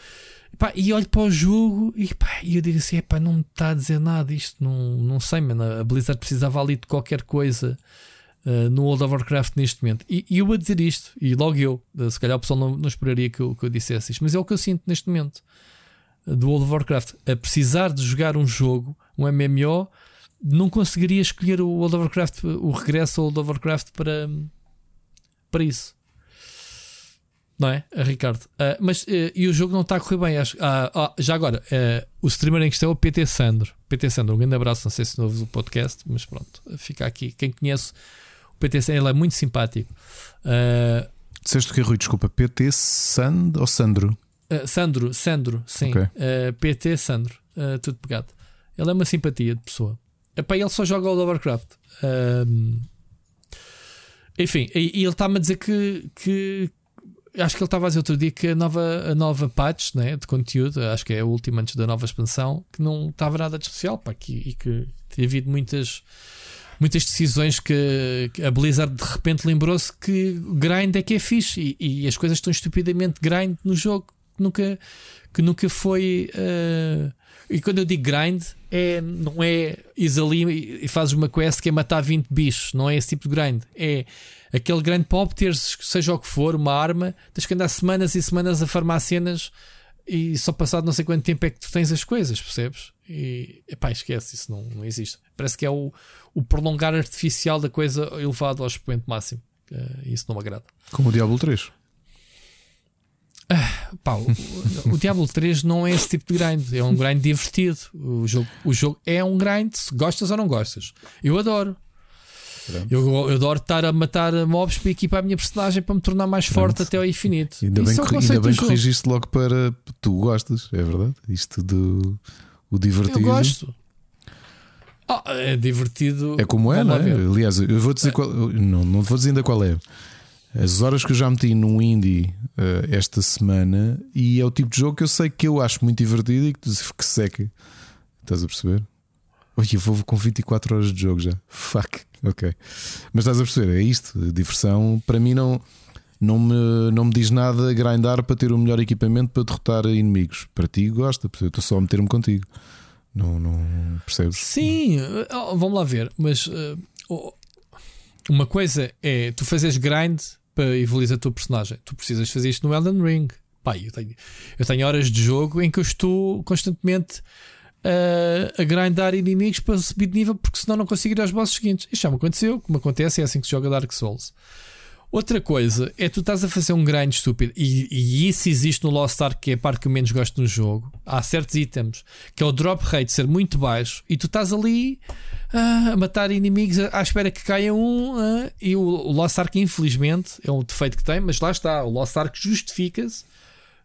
Epá, e olho para o jogo e, epá, e eu digo assim: epá, não me está a dizer nada. Isto não, não sei, mano. A Blizzard precisava ali de qualquer coisa uh, no World of Warcraft neste momento. E, e, eu a dizer isto, e logo eu, uh, se calhar o pessoal não, não esperaria que eu, que eu dissesse isto, mas é o que eu sinto neste momento uh, do World of Warcraft. A precisar de jogar um jogo, um MMO, não conseguiria escolher o World of Warcraft, o regresso ao World of Warcraft para, para isso. Não é, Ricardo? Uh, mas uh, e o jogo não está a correr bem. Acho, uh, já agora, o streamer em questão é o PT Sandro. PT Sandro, um grande abraço. Não sei se novo o podcast, mas pronto, fica aqui. Quem conhece PT ele é muito simpático. Uh, Disseste o que, Rui? Desculpa, PT Sand ou Sandro? Sandro, Sandro, sim. Okay. PT Sandro, tudo pegado. Ele é uma simpatia de pessoa. Epá, ele só joga o Warcraft. enfim, e, e ele está-me a dizer que, que, acho que ele estava a dizer outro dia que a nova, a nova patch né, de conteúdo, acho que é a última antes da nova expansão, que não estava nada de especial pá, que, e que tem havido muitas muitas decisões que, a Blizzard de repente lembrou-se que grind é que é fixe e, e, as coisas estão estupidamente grind no jogo que nunca, que nunca foi. Uh, e quando eu digo grind, é, não é is ali e fazes uma quest que é matar 20 bichos, não é esse tipo de grind. É aquele grind para obteres, seja o que for, uma arma, tens que andar semanas e semanas a farmar cenas e só passado não sei quanto tempo é que tu tens as coisas, percebes? E epá, esquece, isso não, não existe. Parece que é o, o prolongar artificial da coisa elevado ao expoente máximo. Uh, isso não me agrada. Como o Diablo 3. Ah, pá, o, o, Diablo 3 não é esse tipo de grind, é um grind divertido. O jogo, o jogo é um grind, se gostas ou não gostas. Eu adoro. Eu, eu, adoro estar a matar mobs para equipar a minha personagem para me tornar mais forte Pronto. até ao infinito. Ainda Isso bem, é ainda bem corrigiste logo para tu gostas, é verdade? Isto do o divertido. Eu gosto. Oh, é divertido. É como é, não é? Aliás, eu vou dizer qual, não, não vou dizer ainda qual é. As horas que eu já meti num indie uh, esta semana e é o tipo de jogo que eu sei que eu acho muito divertido e que, que seca. Estás a perceber? Oi, eu vou com 24 horas de jogo já. Fuck. Ok. Mas estás a perceber? É isto. Diversão para mim não, não, me, não me diz nada grindar para ter o melhor equipamento para derrotar inimigos. Para ti gosta, eu estou só a meter-me contigo. Não, não percebes? Sim, oh, vamos lá ver. Mas uh, uma coisa é tu fazes grind para evoluir a tua personagem. Tu precisas fazer isto no Elden Ring. Pai, eu tenho, eu tenho horas de jogo em que eu estou constantemente uh, a grindar inimigos para subir de nível, porque senão não consigo ir aos bosses seguintes. Isto já me aconteceu, como acontece, é assim que se joga Dark Souls. Outra coisa é tu estás a fazer um grind estúpido e, e isso existe no Lost Ark, que é a parte que eu menos gosto no jogo. Há certos itens que é o drop rate ser muito baixo e tu estás ali a matar inimigos à espera que caia um. E o, o Lost Ark, infelizmente, é um defeito que tem, mas lá está. O Lost Ark justifica-se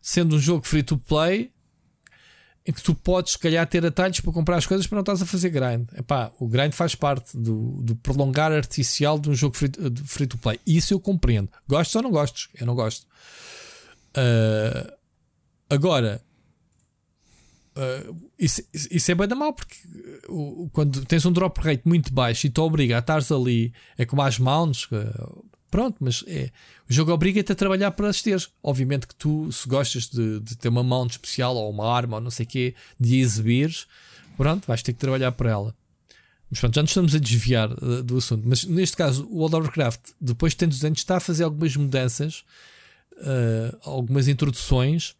sendo um jogo free to play em que tu podes, se calhar, ter atalhos para comprar as coisas para não estás a fazer grind. Epá, o grind faz parte do, do prolongar artificial de um jogo free, free to play. Isso eu compreendo. Gostes ou não gostes? Eu não gosto. Uh, agora, uh, isso, isso é bem da mal, porque uh, quando tens um drop rate muito baixo e te obriga a estares ali, é como as mounts, Pronto, mas é, o jogo obriga-te a trabalhar para as teres. Obviamente que tu, se gostas de, de ter uma mão especial ou uma arma ou não sei o quê, de exibires, pronto, vais ter que trabalhar para ela. Mas pronto, já nos estamos a desviar uh, do assunto. Mas neste caso, o World of Warcraft, depois de tantos anos, está a fazer algumas mudanças, uh, algumas introduções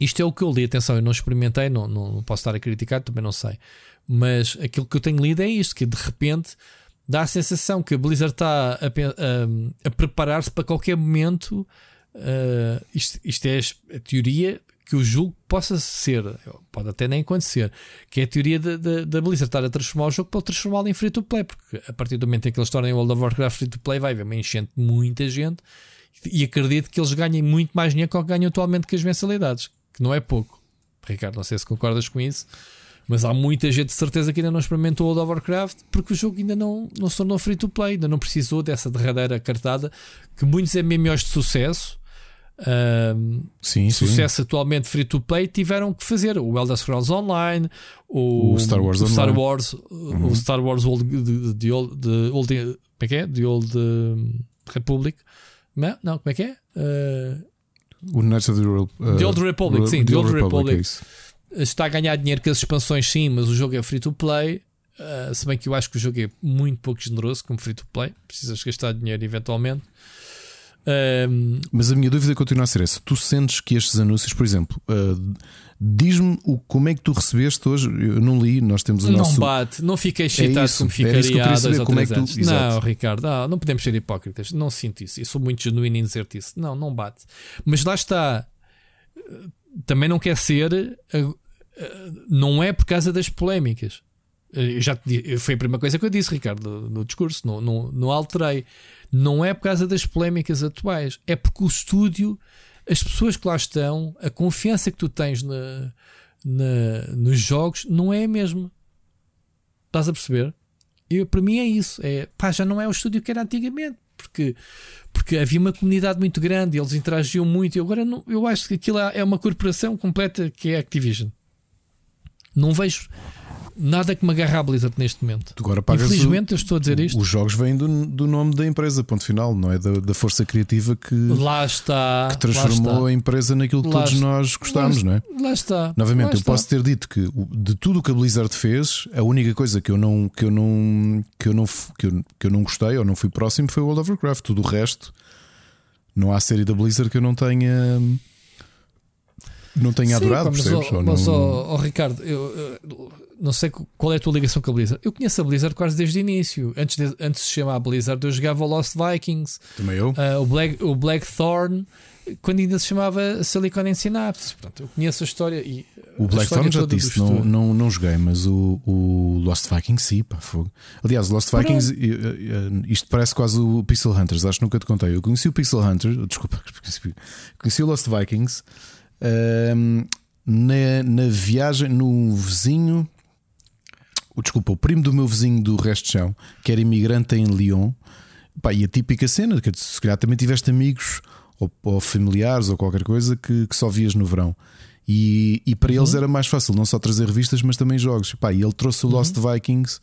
Isto é o que eu li, atenção, eu não experimentei, não, não, posso estar a criticar, também não sei. Mas aquilo que eu tenho lido é isto: que de repente dá a sensação que a Blizzard está a, a, a preparar-se para qualquer momento. Uh, isto, isto é a teoria que o jogo possa ser, pode até nem acontecer, que é a teoria da Blizzard estar a transformar o jogo para transformá-lo em free to play, porque a partir do momento em que eles tornem o World of Warcraft free to play, vai haver uma enchente de muita gente e acredito que eles ganhem muito mais dinheiro que o que ganham atualmente com as mensalidades, que não é pouco. Ricardo, não sei se concordas com isso. Mas há muita gente de certeza que ainda não experimentou o World of Warcraft porque o jogo ainda não, não se tornou free to play, ainda não precisou dessa derradeira cartada que muitos MMOs de sucesso, uh, sim, sucesso sim. atualmente free to play, tiveram que fazer. O Elder Scrolls Online, o, o Star Wars, o Star Online. Wars, Uhum. o Star Wars Old, de, de Old, de Old, como é que é? The Old uh, Republic. Não, não, como é que é? Uh, O Knights of the, uh, The Old Republic, sim, The Old Republic. é isso. está a ganhar dinheiro com as expansões, sim, mas o jogo é free to play. Uh, se bem que eu acho que o jogo é muito pouco generoso como free to play, precisas gastar dinheiro eventualmente. Um, Mas a minha dúvida continua a ser essa. Tu sentes que estes anúncios, por exemplo, uh, diz-me o, como é que tu recebeste hoje? Eu não li, nós temos o não nosso. bate, não fiquei excitado isso, como era isso que eu ficaria queria há dois saber, ou como é que tu- anos. exato. Não, Ricardo, não, não podemos ser hipócritas. Não sinto isso. Eu sou muito genuíno em dizer-te isso. Não, não bate. Mas lá está. Também não quer ser. uh, uh, Não é por causa das polémicas. Uh, Eu já te foi a primeira coisa que eu disse, Ricardo, no, no discurso. Não, não, não alterei. Não é por causa das polémicas atuais. É porque o estúdio, as pessoas que lá estão, a confiança que tu tens na, na- nos jogos não é a mesma. Estás a perceber? Eu, para mim é isso. É, pá, já não é o estúdio que era antigamente. Porque, porque havia uma comunidade muito grande, eles interagiam muito. E agora não, eu acho que aquilo é uma corporação completa que é a Activision. Não vejo nada que me agarre à Blizzard neste momento. Agora pagas o- Infelizmente, eu estou a dizer isto. Os jogos vêm do, do nome da empresa, ponto final, não é da, da força criativa que, Lá está. que transformou lá a empresa naquilo que Lá todos está. nós gostámos, Lá não é? está. Lá está. Novamente, Lá eu está. posso ter dito que de tudo o que a Blizzard fez, a única coisa que eu não que eu não que eu não que eu, que eu não gostei ou não fui próximo foi o World of Warcraft. Tudo o resto, não há série da Blizzard que eu não tenha não tenha Sim, adorado, mas, percebes? Ou mas, não- ó, ó, Ricardo, eu, eu não sei qual é a tua ligação com a Blizzard. Eu conheço a Blizzard quase desde o início. Antes de, antes de se chamar Blizzard, eu jogava o Lost Vikings, Também eu. ah, o, Black, o Blackthorn, quando ainda se chamava Silicon and Synapse. Portanto, eu conheço a história e O Blackthorn já disse, não, não, não joguei, mas o, o Lost Vikings sim, pá, fogo. Aliás, o Lost Vikings, isto parece quase o Pixel Hunters, acho que nunca te contei. Eu conheci o Pixel Hunter, desculpa, conheci o Lost Vikings ehm, na, na viagem no vizinho, o, desculpa, o primo do meu vizinho do resto de chão, que era imigrante em Lyon. Pá, e a típica cena, que se calhar também tiveste amigos ou, ou familiares ou qualquer coisa que, que só vias no verão. E, e para eles era mais fácil não só trazer revistas, mas também jogos. Pá, e ele trouxe o Lost Vikings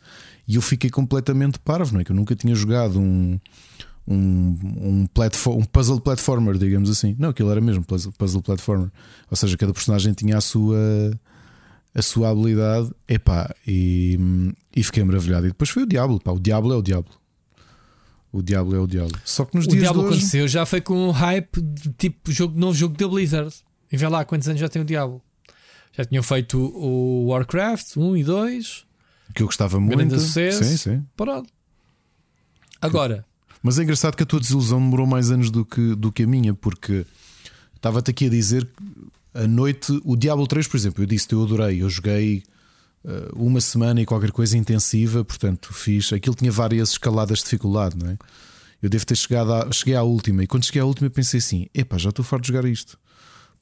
e eu fiquei completamente parvo, não é? Que eu nunca tinha jogado um, um, um, platform, um puzzle platformer, digamos assim. Não, aquilo era mesmo puzzle, puzzle platformer. Ou seja, cada personagem tinha a sua a sua habilidade. Epá, e, e fiquei maravilhado. E depois foi o Diablo. Pá, o Diablo é o Diablo. O Diablo é o Diablo. Só que nos O dias Diablo de hoje. aconteceu já foi com um hype de tipo jogo, novo jogo da Blizzard. E vê lá quantos anos já tem o Diablo. Já tinham feito o Warcraft 1 e 2. Que eu gostava Grande muito. sucesso. Sim, sim. Pronto. Agora, Mas é engraçado que a tua desilusão demorou mais anos do que, do que a minha, porque estava-te aqui a dizer que a noite, o Diablo 3, por exemplo, eu disse eu adorei, eu joguei eh, uma semana e qualquer coisa intensiva, portanto fiz. Aquilo tinha várias escaladas de dificuldade, não é? Eu devo ter chegado à, cheguei à última, e quando cheguei à última pensei assim: epá, já estou farto de jogar isto.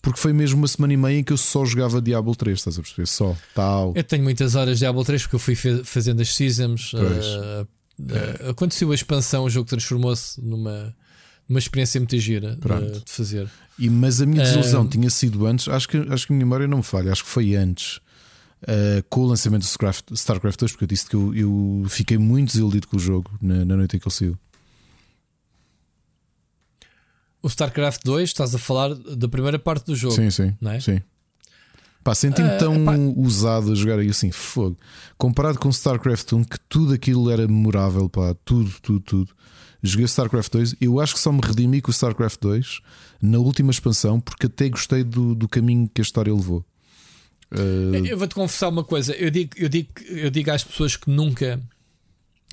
Porque foi mesmo uma semana e meia em que eu só jogava Diablo 3, estás a perceber? Só, tal. eu tenho muitas horas de Diablo 3 porque eu fui fazendo as seasons. Pois. Eh, eh, aconteceu a expansão, o jogo transformou-se numa, numa experiência muito gira de, Pronto. de fazer. E, mas a minha desilusão Ah. tinha sido antes, acho que, acho que a minha memória não me falha, acho que foi antes, ah, com o lançamento do StarCraft, StarCraft 2, porque eu disse que eu, eu fiquei muito desiludido com o jogo na, na noite em que ele saiu. O StarCraft 2, estás a falar da primeira parte do jogo. Sim, sim. não é? sim. Pá, senti-me Ah, tão pá. usado a jogar aí assim, fogo. Comparado com StarCraft 1, que tudo aquilo era memorável, pá, tudo, tudo, tudo. Joguei StarCraft 2. Eu acho que só me redimi com o StarCraft 2 na última expansão, porque até gostei do, do caminho que a história levou. Uh, Eu vou-te confessar uma coisa. Eu digo, eu, digo, eu digo às pessoas que nunca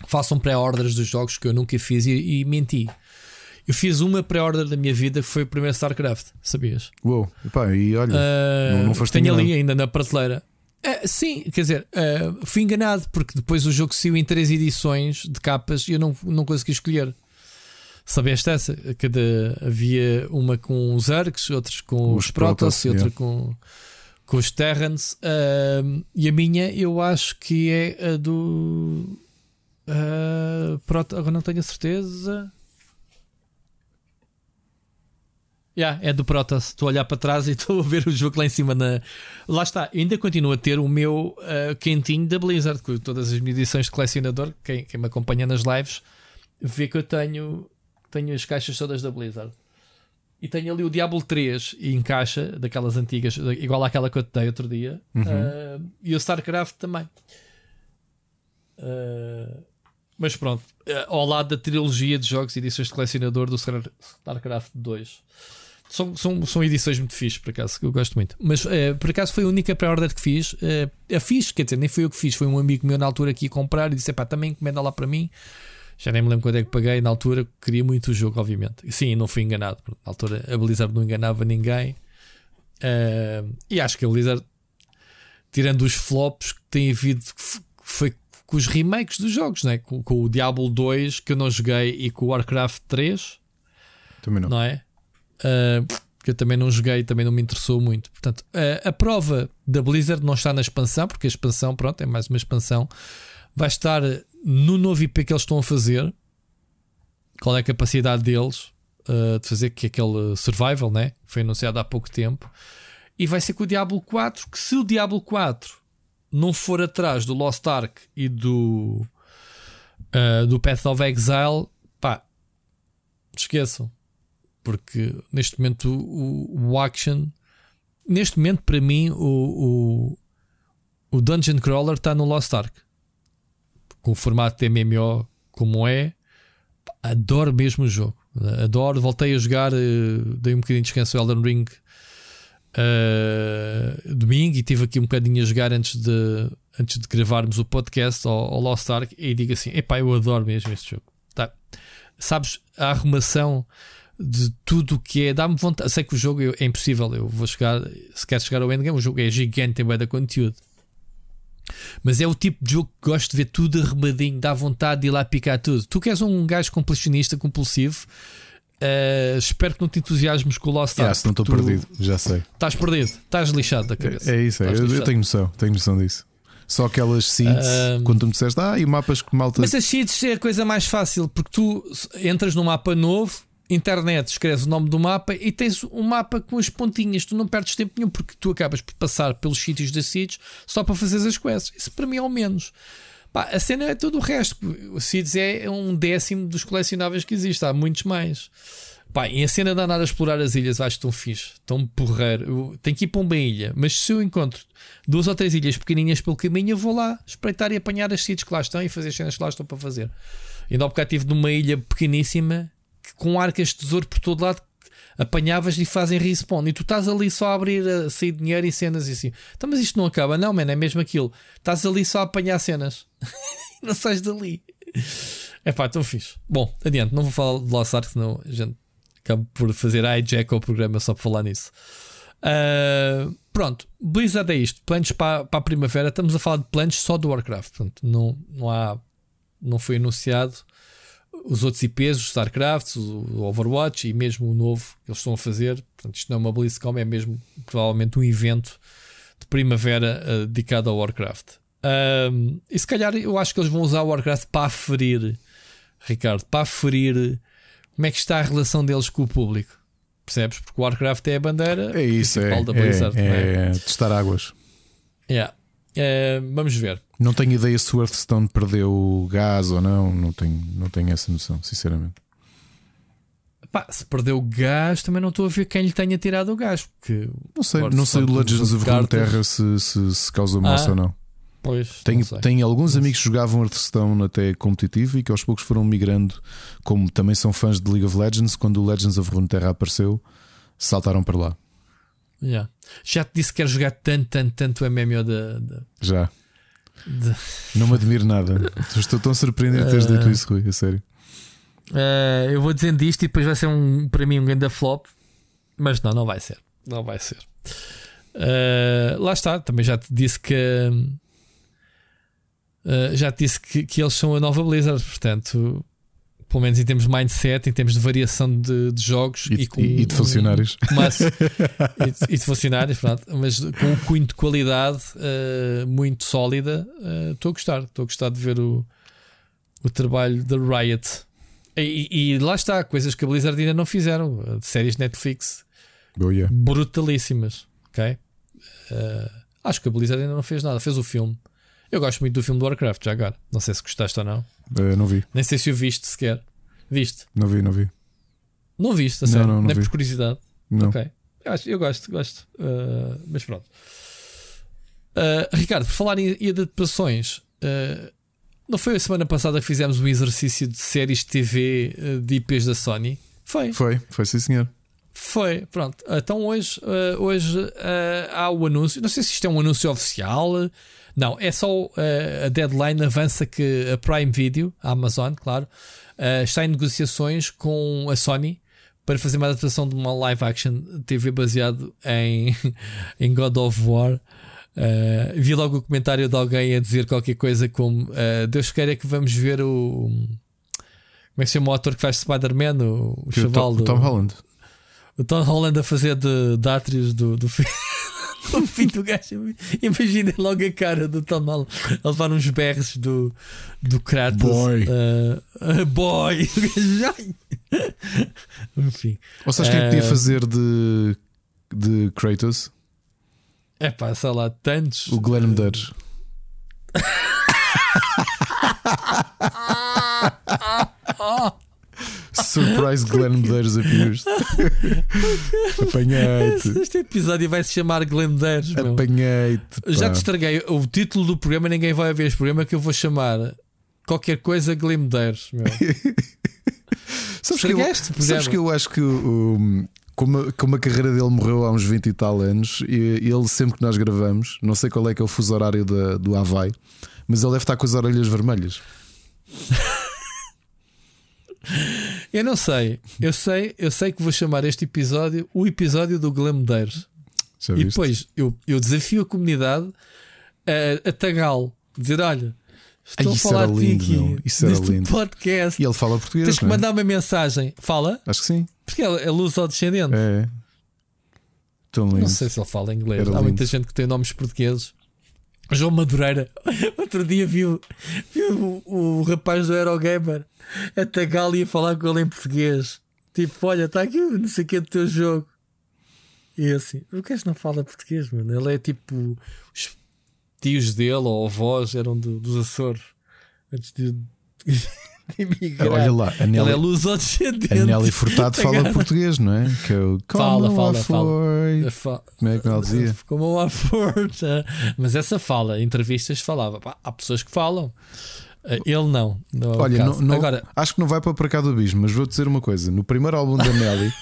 façam pré-orders dos jogos que eu nunca fiz e, e menti. Eu fiz uma pré-order da minha vida que foi o primeiro StarCraft, sabias? uou, epá, e olha, Uh, não, não foste tenho ali ainda na prateleira. Uh, sim, quer dizer, uh, fui enganado porque depois o jogo saiu em três edições de capas e eu não, não consegui escolher. Sabeste essa? Cada, havia uma com os Arcs, outras com os, Os Protoss Protoss, e outra yeah. com, com os Terrans. Uh, e a minha eu acho que é a do. Uh, Proto- agora não tenho a certeza. Yeah, é do Protoss. Estou a olhar para trás e estou a ver o jogo lá em cima. Na... Lá está, Eu ainda continuo a ter o meu uh, quentinho da Blizzard, com todas as minhas edições de colecionador. Quem, quem me acompanha nas lives vê que eu tenho, tenho as caixas todas da Blizzard. E tenho ali o Diablo 3 em caixa, daquelas antigas, igual àquela que eu te dei outro dia. Uh, e o StarCraft também. Uh, mas pronto, uh, ao lado da trilogia de jogos e edições de colecionador do Star- StarCraft 2. São, são, são edições muito fixes, por acaso, que eu gosto muito. Mas uh, por acaso foi a única pré-order que fiz. Uh, a fiz, quer dizer, nem foi eu que fiz, foi um amigo meu na altura que ia comprar e disse: pá, também encomenda lá para mim. Já nem me lembro quando é que paguei. Na altura queria muito o jogo, obviamente. E Sim, não fui enganado. Na altura a Blizzard não enganava ninguém. Uh, e acho que a Blizzard, tirando os flops que tem havido, foi com os remakes dos jogos, né? com, com o Diablo 2 que eu não joguei e com o Warcraft 3, Também não. não é? Uh, que eu também não joguei, também não me interessou muito. Portanto, uh, a prova da Blizzard não está na expansão, porque a expansão, pronto, é mais uma expansão. Vai estar no novo IP que eles estão a fazer. Qual é a capacidade deles uh, de fazer que aquele survival, né? Foi anunciado há pouco tempo. E vai ser com o Diablo 4. Que se o Diablo 4 não for atrás do Lost Ark e do, uh, do Path of Exile, pá, esqueçam porque neste momento o, o action neste momento para mim o, o, o Dungeon Crawler está no Lost Ark. Com o formato de MMO como é adoro mesmo o jogo. Adoro, voltei a jogar eh, dei um bocadinho de descanso ao Elden Ring eh, domingo e tive aqui um bocadinho a jogar antes de, antes de gravarmos o podcast ao, ao Lost Ark e digo assim, epá eu adoro mesmo este jogo. Tá. sabes, a arrumação de tudo o que é. Dá-me vontade. Sei que o jogo é impossível. Eu vou chegar. Se quer chegar ao endgame, o jogo é gigante, tem da conteúdo. Mas é o tipo de jogo que gosto de ver tudo arrumadinho, dá vontade de ir lá picar tudo. Tu que és um gajo completionista compulsivo, eh, espero que não te entusiasmes com o Lost Ark. se não estou perdido, já sei. Estás perdido, estás lixado da cabeça. É, é isso, é. Eu, eu tenho noção, tenho noção disso. Só aquelas seeds, quando tu me disseste, ah, e mapas que malta. Mas as seeds é a coisa mais fácil porque tu entras num mapa novo, internet, escreves o nome do mapa e tens um mapa com as pontinhas. Tu não perdes tempo nenhum porque tu acabas por passar pelos sítios das seeds só para fazer as quests. Isso para mim é o menos. Pá, a cena é todo o resto. O Seeds é um décimo dos colecionáveis que existe. Há muitos mais. Pá, e a cena de andar a explorar as ilhas acho tão fixe, tão porreiro. Tenho que ir para uma ilha, mas se eu encontro duas ou três ilhas pequenininhas pelo caminho, eu vou lá espreitar e apanhar as seeds que lá estão e fazer as cenas que lá estão para fazer. Ainda há bocado estive numa ilha pequeníssima que, com arcas de tesouro por todo lado apanhavas e fazem respawn e tu estás ali só a abrir a sair dinheiro e cenas e assim. Então, mas isto não acaba, não, mano, é mesmo aquilo. Estás ali só a apanhar cenas não sais dali. É pá, tão fixe. Bom, adiante, não vou falar de Lost Ark, senão a gente acaba por fazer hijack ao programa só para falar nisso. Ah, pronto, Blizzard é isto. Planos para, para a primavera. Estamos a falar de planos só do Warcraft. Portanto, não, não há. Não foi anunciado os outros IPs, os StarCraft, o Overwatch e mesmo o novo que eles estão a fazer. Portanto, isto não é uma BlizzCon, é mesmo provavelmente um evento de primavera ah, dedicado ao Warcraft. Ahm, e se calhar eu acho que eles vão usar o Warcraft para aferir, Ricardo, para aferir como é que está a relação deles com o público. Percebes? Porque o Warcraft é a bandeira É isso, é. principal da Blizzard. é? É, é testar águas. Yeah. Eh, vamos ver. Não tenho ideia se o Hearthstone perdeu gás ou não. Não tenho, não tenho essa noção, sinceramente. Pá, se perdeu gás, também não estou a ver quem lhe tenha tirado o gás. Porque Não sei, não se sei o Legends of Runeterra se, se, se causou moça Ah. ou não. Pois, Tenho, não tenho alguns amigos que jogavam Hearthstone até competitivo e que aos poucos foram migrando, como também são fãs de League of Legends, quando o Legends of Runeterra apareceu, saltaram para lá. Yeah. Já te disse que quero jogar tanto, tanto, tanto o MMO da. da- Já. Não me admiro nada. Estou tão surpreendido de teres dito Ah. isso, Rui, a sério. Eh, eu vou dizendo isto e depois vai ser um, para mim um grande flop, mas não, não vai ser. Não vai ser. Eh, lá está, também já te disse que. eh, já te disse que, que eles são a nova Blizzard, portanto, pelo menos em termos de mindset, em termos de variação de, de jogos E, e, com e- de funcionários. mas, e, e de funcionários, pronto, mas com um cunho de qualidade eh, muito sólida. eh, Estou a gostar, estou a gostar de ver o, o trabalho da Riot. E, lá está, coisas que a Blizzard ainda não fizeram, de séries Netflix Oh, yeah. brutalíssimas. Ok? Eh, acho que a Blizzard ainda não fez nada, fez o filme. Eu gosto muito do filme do Warcraft, já agora. Não sei se gostaste ou não. Eh, não vi, Nem sei se o viste sequer. Viste? não vi, não vi. Não viste, a Não, sério? não, não Nem vi. por curiosidade. Não. Ok. Eu, acho- eu gosto, gosto. Uh, mas pronto. Uh, Ricardo, por falar em, em adaptações, não foi a semana passada que fizemos um exercício de séries de TV de IPs da Sony? Foi, Foi, foi sim, senhor. foi. Pronto. Então hoje, hoje há o anúncio. Não sei se isto é um anúncio oficial. Não, é só uh, a deadline avança que a Prime Video, a Amazon, claro, uh, está em negociações com a Sony para fazer uma adaptação de uma live action TV baseado em, em God of War. Uh, vi logo o comentário de alguém a dizer qualquer coisa como Deus queira que vamos ver o. Como é que se chama o ator que faz Spider-Man? O, o Que o chaval Tom, do. o Tom Holland. O Tom Holland a fazer de, de Atrius do, do, fi- do fim do gajo. Imaginem logo a cara do Tom Holland a levar uns berros do, do Kratos. Boy. Uh, uh, boy! O. Enfim. Ou sabes quem Eh, podia fazer de, de Kratos? É pá, sei lá, tantos. O Glenn Medeiros. Surprise Glenn Medeiros appears. Apanhei-te. Este episódio vai se chamar Glendeiros. meu. Apanhei-te. Já te estraguei o título do programa, ninguém vai ver este programa que eu vou chamar qualquer coisa Glemedeiros. Meu. Sabes que, eu, sabes que eu acho que o- como, como a carreira dele morreu há uns 20 e tal anos, e ele sempre que nós gravamos, não sei qual é que é o fuso horário da, do Havaí, mas ele deve estar com as orelhas vermelhas. Eu não sei, eu sei, eu sei que vou chamar este episódio o episódio do Glemedeiros. Já E viste? depois eu, eu desafio a comunidade a, a tagalo, dizer: olha, estou Ai, a falar era de ti lindo, aqui meu. Isso era neste lindo. podcast. E ele fala português. Tens que é? mandar uma mensagem. Fala, Acho que sim. porque é, é luz ao descendente. É. Tão lindo. Não sei se ele fala inglês. Era Há muita lindo. gente que tem nomes portugueses. João Madureira, outro dia viu, viu o, o rapaz do Eurogamer a tagalo e a falar com ele em português. Tipo, olha, está aqui não sei o que do teu jogo. E assim, o gajo não fala português, mano. Ele é tipo. Os tios dele ou avós eram do- dos Açores antes de, de emigrar. Olha lá, a Ele é Nelly, luz ao descendente. a Nelly Furtado fala Tagalo. português, não é? Que é Fala, Como fala, lá fala. Como é que ela dizia? Como uma força. Mas essa fala, em entrevistas falava. Pá, há pessoas que falam. Eh, Ele não. não é Olha, não- não- Agora, acho que não vai para para cá do abismo, mas vou dizer uma coisa: no primeiro álbum da Nelly,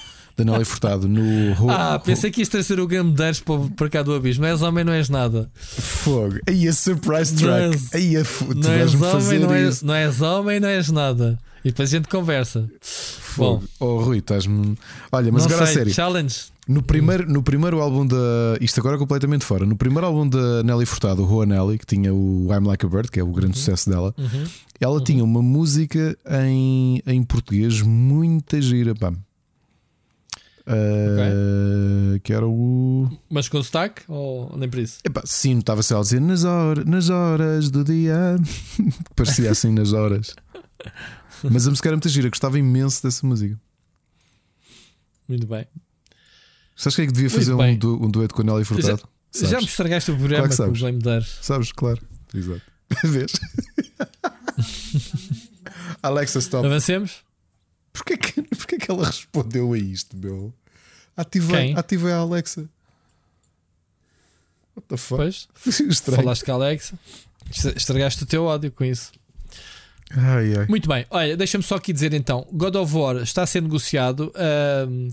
da Nelly Furtado, no ah, pensei que isto ia ser o Game Dares para, para cá do abismo. Não és homem, não és nada. Fogo, aí a surprise track, aí a tu Não és homem, fazer não és, não és homem, não és nada. E depois a gente conversa. Fogo. Oh, Rui, estás-me. Olha, mas não agora a sei, sério. challenge. No primeiro, no primeiro álbum da. Isto agora é completamente fora. No primeiro álbum da Nelly Furtado, o Rua Nelly, que tinha o I'm Like a Bird, que é o grande sucesso dela, Uhum. ela tinha uma música em, em português muito gira, pá. Ah, Que era o. Mas com sotaque? Ou nem por isso? Epá, sim, estava-se ela a dizer nas, hora, nas horas do dia. Parecia assim nas horas. Mas a música era muito gira, gostava imenso dessa música. Muito bem. Sabes quem é que devia fazer um, du- um dueto com a Nelly Furtado? Já me Sabes? estragaste o programa Claro que com o sabes. Game Dares. Sabes, claro. Exato. Vês? Alexa, stop. Avancemos? Porquê que, porquê que ela respondeu a isto, meu? Ativei, ativei a Alexa. What the fuck? Pois, falaste com a Alexa. Estragaste o teu ódio com isso. Ai, ai. Muito bem, olha, deixa-me só aqui dizer então: God of War está a ser negociado, ahm,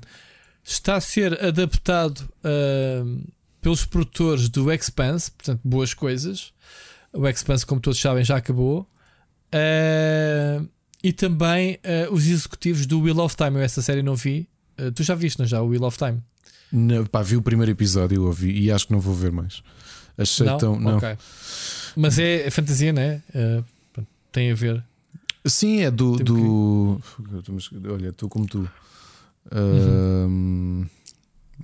está a ser adaptado ahm, pelos produtores do Expanse, portanto, boas coisas. O Expanse, como todos sabem, já acabou. E também ah, os executivos do Wheel of Time. Eu essa série não vi. Ah, tu já viste, não já? O Wheel of Time? Não, pá, vi o primeiro episódio, eu ouvi e acho que não vou ver mais. Achei tão. Não. Ok. Mas é, é fantasia, né? Pronto, tem a ver. Sim, é do. Do... Olha, estou como tu. Ahm,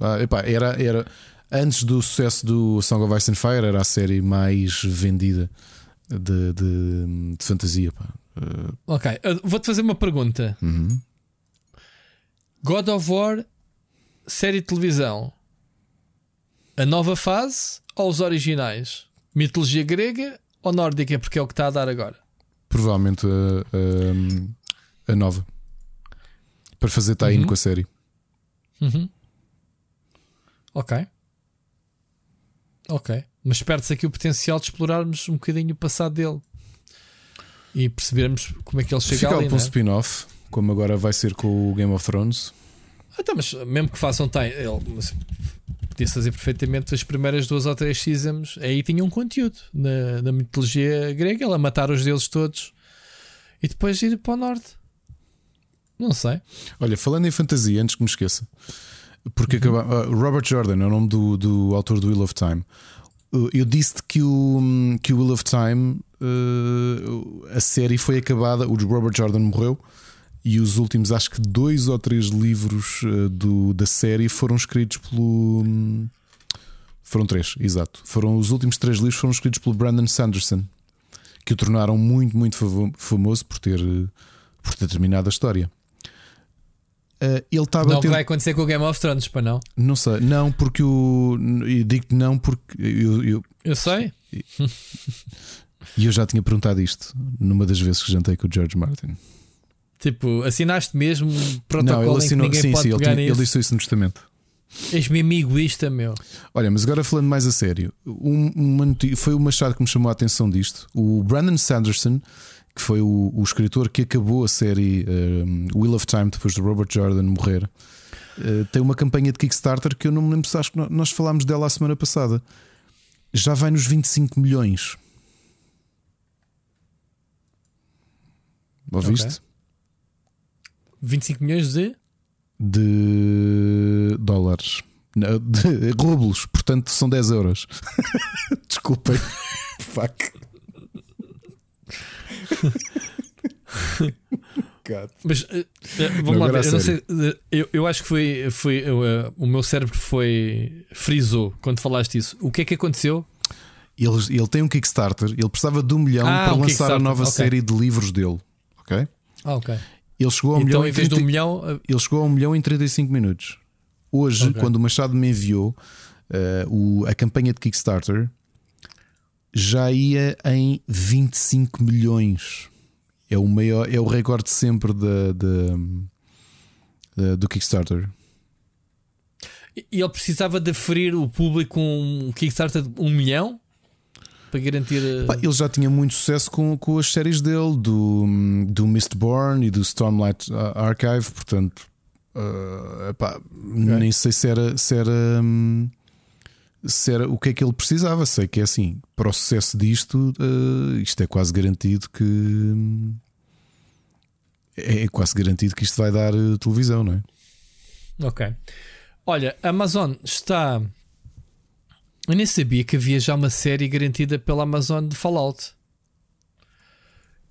ah, epá, era, era. Antes do sucesso do Song of Ice and Fire, era a série mais vendida de, de, de fantasia. Pá. Ah, Ok, vou-te fazer uma pergunta. uhum. God of War, série de televisão. A nova fase ou os originais? Mitologia grega ou nórdica? Porque é o que está a dar agora. Provavelmente a, a, a nova. Para fazer tie-in Uhum. com a série. Uhum. Ok. Ok. Mas perde-se aqui o potencial de explorarmos um bocadinho o passado dele e percebermos como é que ele chega Fica ali. para um Né? spin-off, como agora vai ser com o Game of Thrones. Ah, tá, mas mesmo que façam time, ele mas podia-se fazer perfeitamente as primeiras duas ou três seasons. Aí tinha um conteúdo na, na mitologia grega, ela matar os deuses todos e depois ir para o norte. Não sei. Olha, falando em fantasia, antes que me esqueça, porque Uhum. acaba- ah, Robert Jordan é o nome do, do autor do Wheel of Time. Uh, Eu disse que o, que o Wheel of Time, uh, a série foi acabada, o Robert Jordan morreu. E os últimos, acho que dois ou três livros uh, do, da série foram escritos pelo. hum, Foram três, exato. Foram os últimos três livros foram escritos pelo Brandon Sanderson, que o tornaram muito, muito famoso por ter, uh, por ter terminado a história. Uh, ele estava não vai acontecer com o Game of Thrones, para não. Não sei, não, porque o. Eu digo-te não, porque eu, eu, Eu sei. e eu já tinha perguntado isto numa das vezes que jantei com o George Martin. Tipo, assinaste mesmo um não, protocolo ele em que assinou. ninguém Sim, pode sim, ele, pegar ele nisso. disse isso no testamento. És-me amiguista, meu. Olha, mas agora falando mais a sério, um- uma foi o Machado que me chamou a atenção disto. O Brandon Sanderson, que foi o, o escritor que acabou a série um, Wheel of Time depois do Robert Jordan morrer, uh, tem uma campanha de Kickstarter que eu não me lembro se acho que nó- nós falámos dela a semana passada. Já vai nos 25 milhões. Ouviste? 25 milhões de. De dólares. Não, De rublos, portanto são 10 euros. Desculpem. Fuck. Mas eh, vamos Não, lá ver. Eu, sei, eh, eu, eu acho que foi, foi eh, o meu cérebro foi frisou quando falaste isso. O que é que aconteceu? Ele, ele tem um Kickstarter, ele precisava de um milhão Ah, para um lançar a nova ok. série de livros dele. Ok? Ah, ok. Ele chegou a um então, milhão em vez de um 30 milhão, eh, Ele chegou a 1 milhão em 35 minutos. Hoje, Ok. quando o Machado me enviou eh, o- a campanha de Kickstarter, já ia em 25 milhões. É o maior, é o recorde sempre da, da- da- do Kickstarter. e ele precisava de ferir o público com um Kickstarter de um milhão para garantir. eh, Pá, ele já tinha muito sucesso com, com as séries dele, do, do Mistborn e do Stormlight Archive, portanto, ah, epá, nem sei se era, se era, hum, se era o que é que ele precisava. Sei que é assim, para o sucesso disto, ah, isto é quase garantido que hum, é quase garantido que isto vai dar televisão, não é? Ok. Olha, a Amazon está. Eu nem sabia que havia já uma série garantida pela Amazon de Fallout.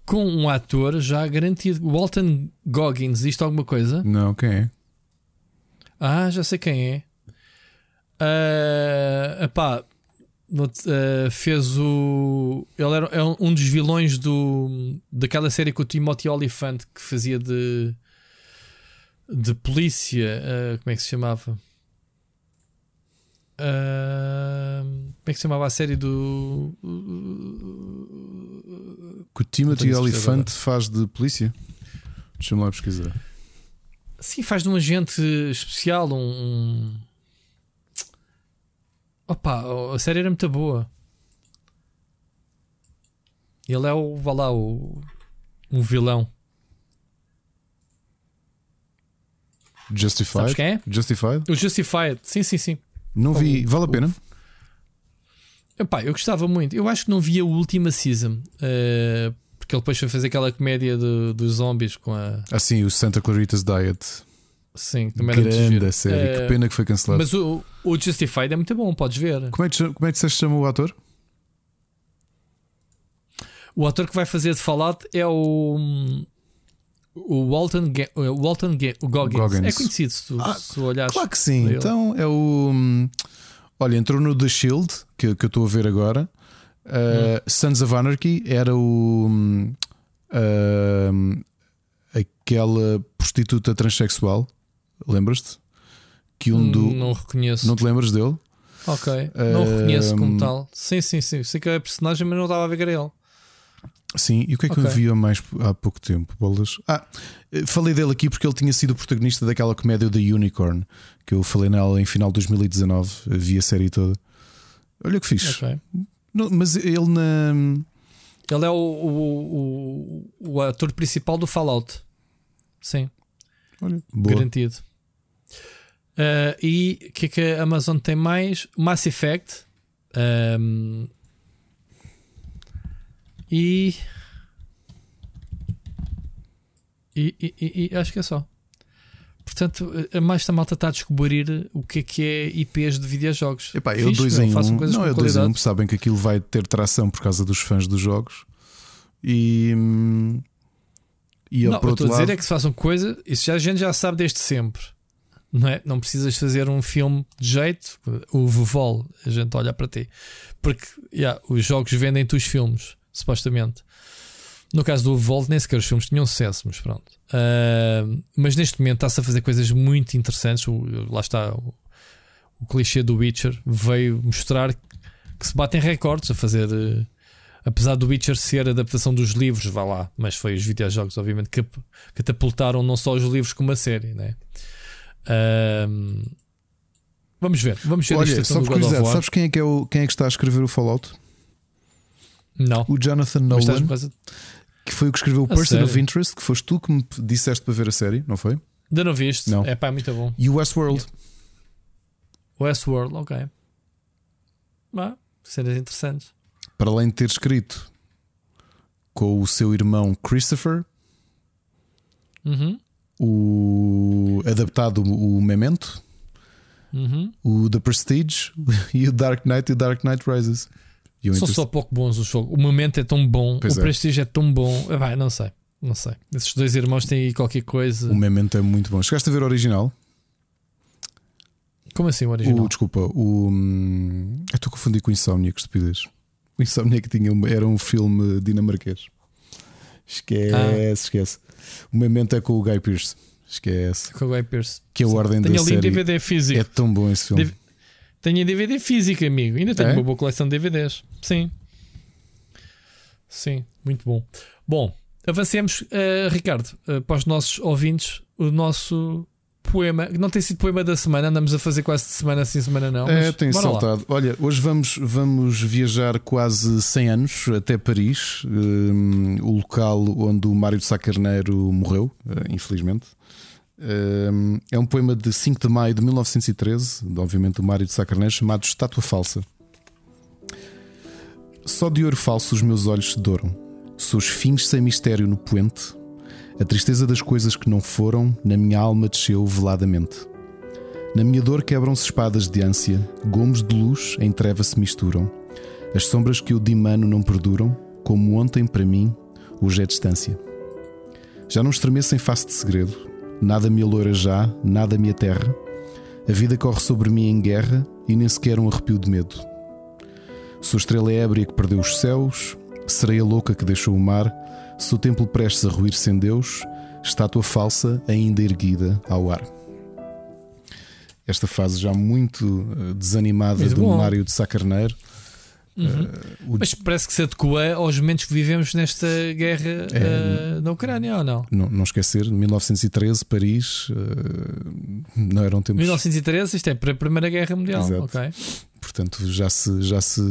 Com um ator já garantido. Walton Goggins, isto alguma coisa? Não, quem é? Ah, já sei quem é. Ah, epá, ah, fez o. Ele era é um- dos vilões do, daquela série com o Timothy Olyphant que fazia de. de polícia. ah, como é que se chamava? Como é que se chamava a série do. Que o Timothy Olyphant faz de polícia? Deixa-me lá pesquisar. Sim, faz de um agente especial, um. um- Opa, a série era muito boa. Ele é o. Vá lá, o. Um vilão. Justified. Sabes quem é? Justified. O Justified. Sim, sim, sim. Não vi. Vale a pena? Epá, eu gostava muito. Eu acho que não vi a última season. eh, porque ele depois foi fazer aquela comédia do- dos zombies com a. Assim, o Santa Clarita's Diet. Sim, também era Grande giro. a série. Eh, Que pena que foi cancelado. Mas o, o Justified é muito bom, podes ver. Como é que, como é que que chama o ator? O ator que vai fazer de Fallout é o. O Walton, Ga- o Walton Ga- o Goggins. Goggins. É conhecido se tu, Ah, se olhares. Claro que sim. Então é o. hum, Olha, entrou no The Shield, que, que eu estou a ver agora. Uh, Sons of Anarchy era o. hum, hum, aquela prostituta transexual. Lembras-te? Que um do. Hum, Não reconheço. Não te lembras dele? Ok. Não Ehm, reconheço como tal. Sim, sim, sim. Sei que é personagem, mas não estava a ver que era ele. Sim, e o que é que eu Ok. vi há mais há pouco tempo? Bolas? Ah, eh, falei dele aqui porque ele tinha sido o protagonista daquela comédia The Unicorn, que eu falei nela em final de 2019, vi a série toda. Olha que fixe. Ok. Não, mas ele na. Ele é o, o, o, o ator principal do Fallout. Sim, Olha, boa. garantido. Ah, e o que é que a Amazon tem mais? Mass Effect. Ahm, e, e, e- e- acho que é só. Portanto, a mais esta malta está a descobrir o que é que é IPs de videojogos. Epá, eu dois em um. Não, eu dois em um. Sabem que aquilo vai ter tração por causa dos fãs dos jogos. E. E Não, eu estou a dizer é que se façam coisa, isso já a gente já sabe desde sempre. Não é? Não precisas fazer um filme de jeito, o Vovol, a gente olha para ti. Porque yeah, os jogos vendem-te os filmes, supostamente. No caso do Vovol, nem sequer os filmes tinham sucesso, mas pronto. Ah, mas neste momento está-se a fazer coisas muito interessantes. O- lá está o, o clichê do Witcher veio mostrar que se batem recordes a fazer. eh, apesar do Witcher ser a adaptação dos livros, vá lá, mas foi os videojogos, obviamente, que catapultaram não só os livros como a série, né? Ahm, vamos ver, vamos ver Olha, só por curiosidade, sabes quem é, que é o, quem é que está a escrever o Fallout? Não, O Jonathan mas Nolan, causa- que foi o que escreveu o A Person of sério? Interest, que foste tu que me disseste para ver a série, não foi? ainda não viste? Não. É pá, é muito bom. E o Westworld. Westworld, ok. Ah, cenas interessantes. para além de ter escrito com o seu irmão Christopher, Uhum, o adaptado o Memento, uhum. o The Prestige e o Dark Knight e o Dark Knight Rises. São inter- só pouco bons o jogo. O momento é tão bom, Pois o é. prestígio é tão bom. Ah, vai, não sei, não sei. Esses dois irmãos têm aí qualquer coisa. O Memento é muito bom. Chegaste a ver o original? Como assim o original? O, desculpa, o. hum, Eu estou a confundir com o Insomnia, que estupidez. O Insomnia que tinha era um filme dinamarquês. Esquece, Ah. esquece. O Memento é com o Guy Pearce. Esquece. Com o Guy Pearce. Que é a ordem Tenho da ali série. DVD físico. É tão bom esse filme. Tenho DVD físico, amigo. Ainda tenho É? uma boa coleção de DVDs. Sim. Sim, muito bom. Bom, avancemos, eh, Ricardo, eh, para os nossos ouvintes, o nosso poema. Não tem sido poema da semana, andamos a fazer quase de semana sim, semana não. É, tem bora lá. saltado. Olha, hoje vamos, vamos viajar quase 100 anos até Paris, hum, o local onde o Mário de Sá Carneiro morreu, eh, infelizmente. Hum, é um poema de 5 de maio de 1913, de, obviamente do Mário de Sá Carneiro, chamado Estátua Falsa. Só de ouro falso os meus olhos se douram, seus fins sem mistério no poente. A tristeza das coisas que não foram, na minha alma desceu veladamente. Na minha dor quebram-se espadas de ânsia, gomos de luz em treva se misturam. As sombras que eu dimano não perduram, como ontem para mim, hoje é distância. Já não estremeço em face de segredo, nada me aloura já, nada me aterra. A vida corre sobre mim em guerra e nem sequer um arrepio de medo. Sou estrela ébria que perdeu os céus, sereia louca que deixou o mar, sou templo prestes a ruir sem Deus, estátua falsa ainda erguida ao ar esta fase já muito eh, desanimada Muito do bom. Mário de Sacarneiro. Uhum. o- Mas parece que se adequa aos momentos que vivemos nesta guerra É. eh, na Ucrânia, ou não? Não, não esquecer, 1913, Paris, eh, não eram tempos. 1913, isto é para a Primeira Guerra Mundial, Exato. ok? Portanto, já se. Já se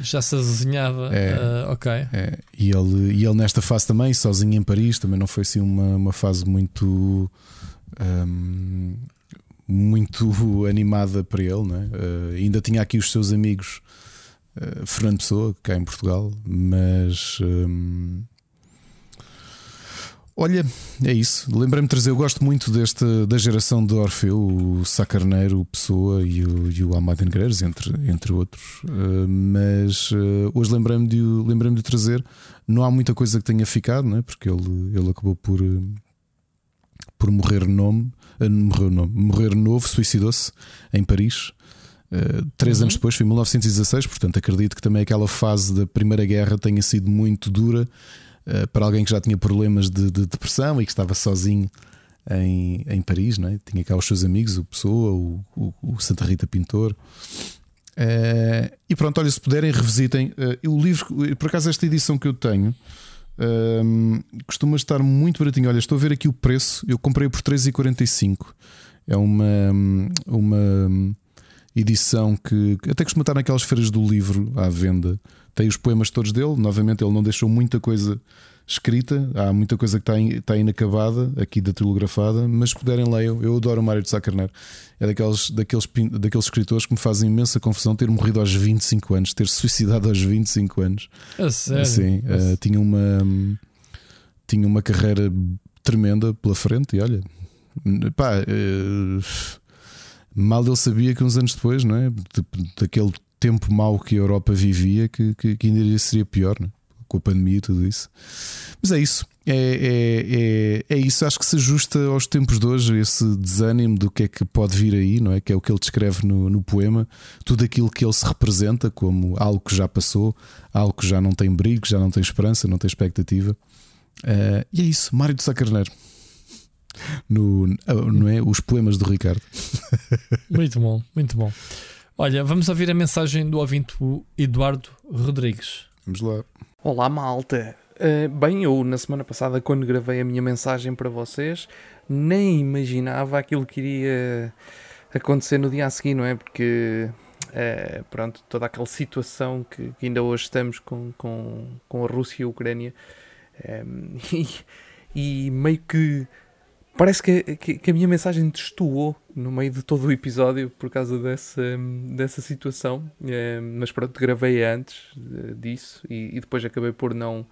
Já se azinhava. É. ah, ok. é, e, ele, e ele nesta fase também, sozinho em Paris, também não foi assim uma, uma fase muito. hum, muito animada para ele, é? Eh, ainda tinha aqui os seus amigos eh, Fernando Pessoa, cá em Portugal, mas hum, olha, é isso. Lembrei-me de trazer, eu gosto muito desta da geração de Orfeu, o Sá Carneiro, o Pessoa e o, e o Amado Negreiros, entre, entre outros. Eh, mas eh, hoje lembrei-me de, lembrei-me de trazer. Não há muita coisa que tenha ficado, não é? porque ele, ele acabou por, por morrer nome, eh, morreu nome, morrer novo, suicidou-se em Paris. Uh, três Uhum. anos depois, foi em 1916, portanto acredito que também aquela fase da Primeira Guerra tenha sido muito dura uh, para alguém que já tinha problemas de, de depressão e que estava sozinho em, em Paris, não é? tinha cá os seus amigos, o Pessoa, o, o, o Santa Rita Pintor. Uh, e pronto, olha, se puderem, revisitem. O livro, por acaso, esta edição que eu tenho. um, costuma estar muito baratinho. Olha, estou a ver aqui o preço. Eu comprei por 3,45. É uma, uma edição que que até costuma estar naquelas feiras do livro à venda. Tem os poemas todos dele. Novamente, ele não deixou muita coisa escrita. Há muita coisa que está, in- está inacabada, aqui datilografada. Mas se puderem, leiam. Eu adoro o Mário de Sá Carneiro. É daqueles, daqueles, daqueles escritores que me fazem imensa confusão ter morrido aos 25 anos, ter suicidado aos 25 anos. A sério. Sim, eh, tinha uma tinha uma carreira tremenda pela frente e olha, pá, eh, mal ele sabia que uns anos depois, não é? De- daquele tempo mau que a Europa vivia, que, que, que ainda seria pior, é? com a pandemia e tudo isso. Mas é isso. É, é, é, é isso, acho que se ajusta aos tempos de hoje, esse desânimo do que é que pode vir aí, não é? Que é o que ele descreve no, no poema, tudo aquilo que ele se representa como algo que já passou, algo que já não tem brilho, que já não tem esperança, não tem expectativa. Eh, e é isso, Mário de Sá Carneiro. No, não é? Os poemas do Ricardo. Muito bom, muito bom. Olha, vamos ouvir a mensagem do ouvinte Eduardo Rodrigues. Vamos lá. Olá, malta. Uh, bem, eu na semana passada, quando gravei a minha mensagem para vocês, nem imaginava aquilo que iria acontecer no dia a seguir, não é? Porque, uh, pronto, toda aquela situação que, que ainda hoje estamos com, com, com a Rússia e a Ucrânia, um, e, e meio que parece que, que, que a minha mensagem destoou no meio de todo o episódio por causa dessa, dessa situação. Eh, mas pronto, gravei antes eh, disso e, e depois acabei por não,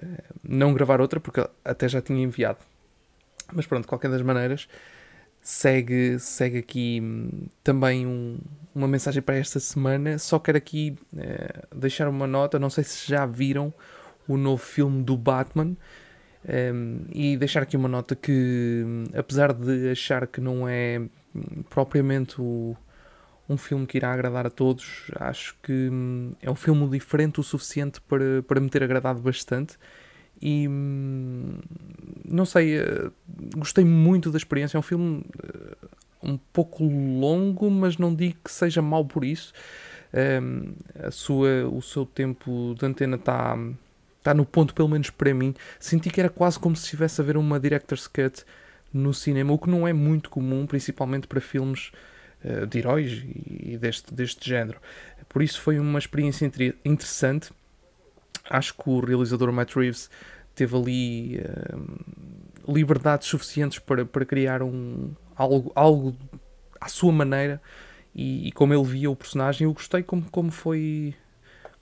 eh, não gravar outra porque até já tinha enviado. Mas pronto, de qualquer das maneiras, segue, segue aqui hum, também um- uma mensagem para esta semana. Só quero aqui eh, deixar uma nota, não sei se já viram o novo filme do Batman. Um, e deixar aqui uma nota que, apesar de achar que não é propriamente o- um filme que irá agradar a todos, acho que hum, é um filme diferente o suficiente para, para me ter agradado bastante. E hum, não sei, eh, gostei muito da experiência. É um filme eh, um pouco longo, mas não digo que seja mau por isso. Um, a sua, o seu tempo de antena está está no ponto, pelo menos para mim. Senti que era quase como se estivesse a ver uma Director's Cut no cinema, o que não é muito comum, principalmente para filmes eh, de heróis e deste, deste género. Por isso foi uma experiência inter- interessante. Acho que o realizador Matt Reeves teve ali eh, liberdades suficientes para, para criar um, algo, algo à sua maneira e, e como ele via o personagem. Eu gostei como, como foi.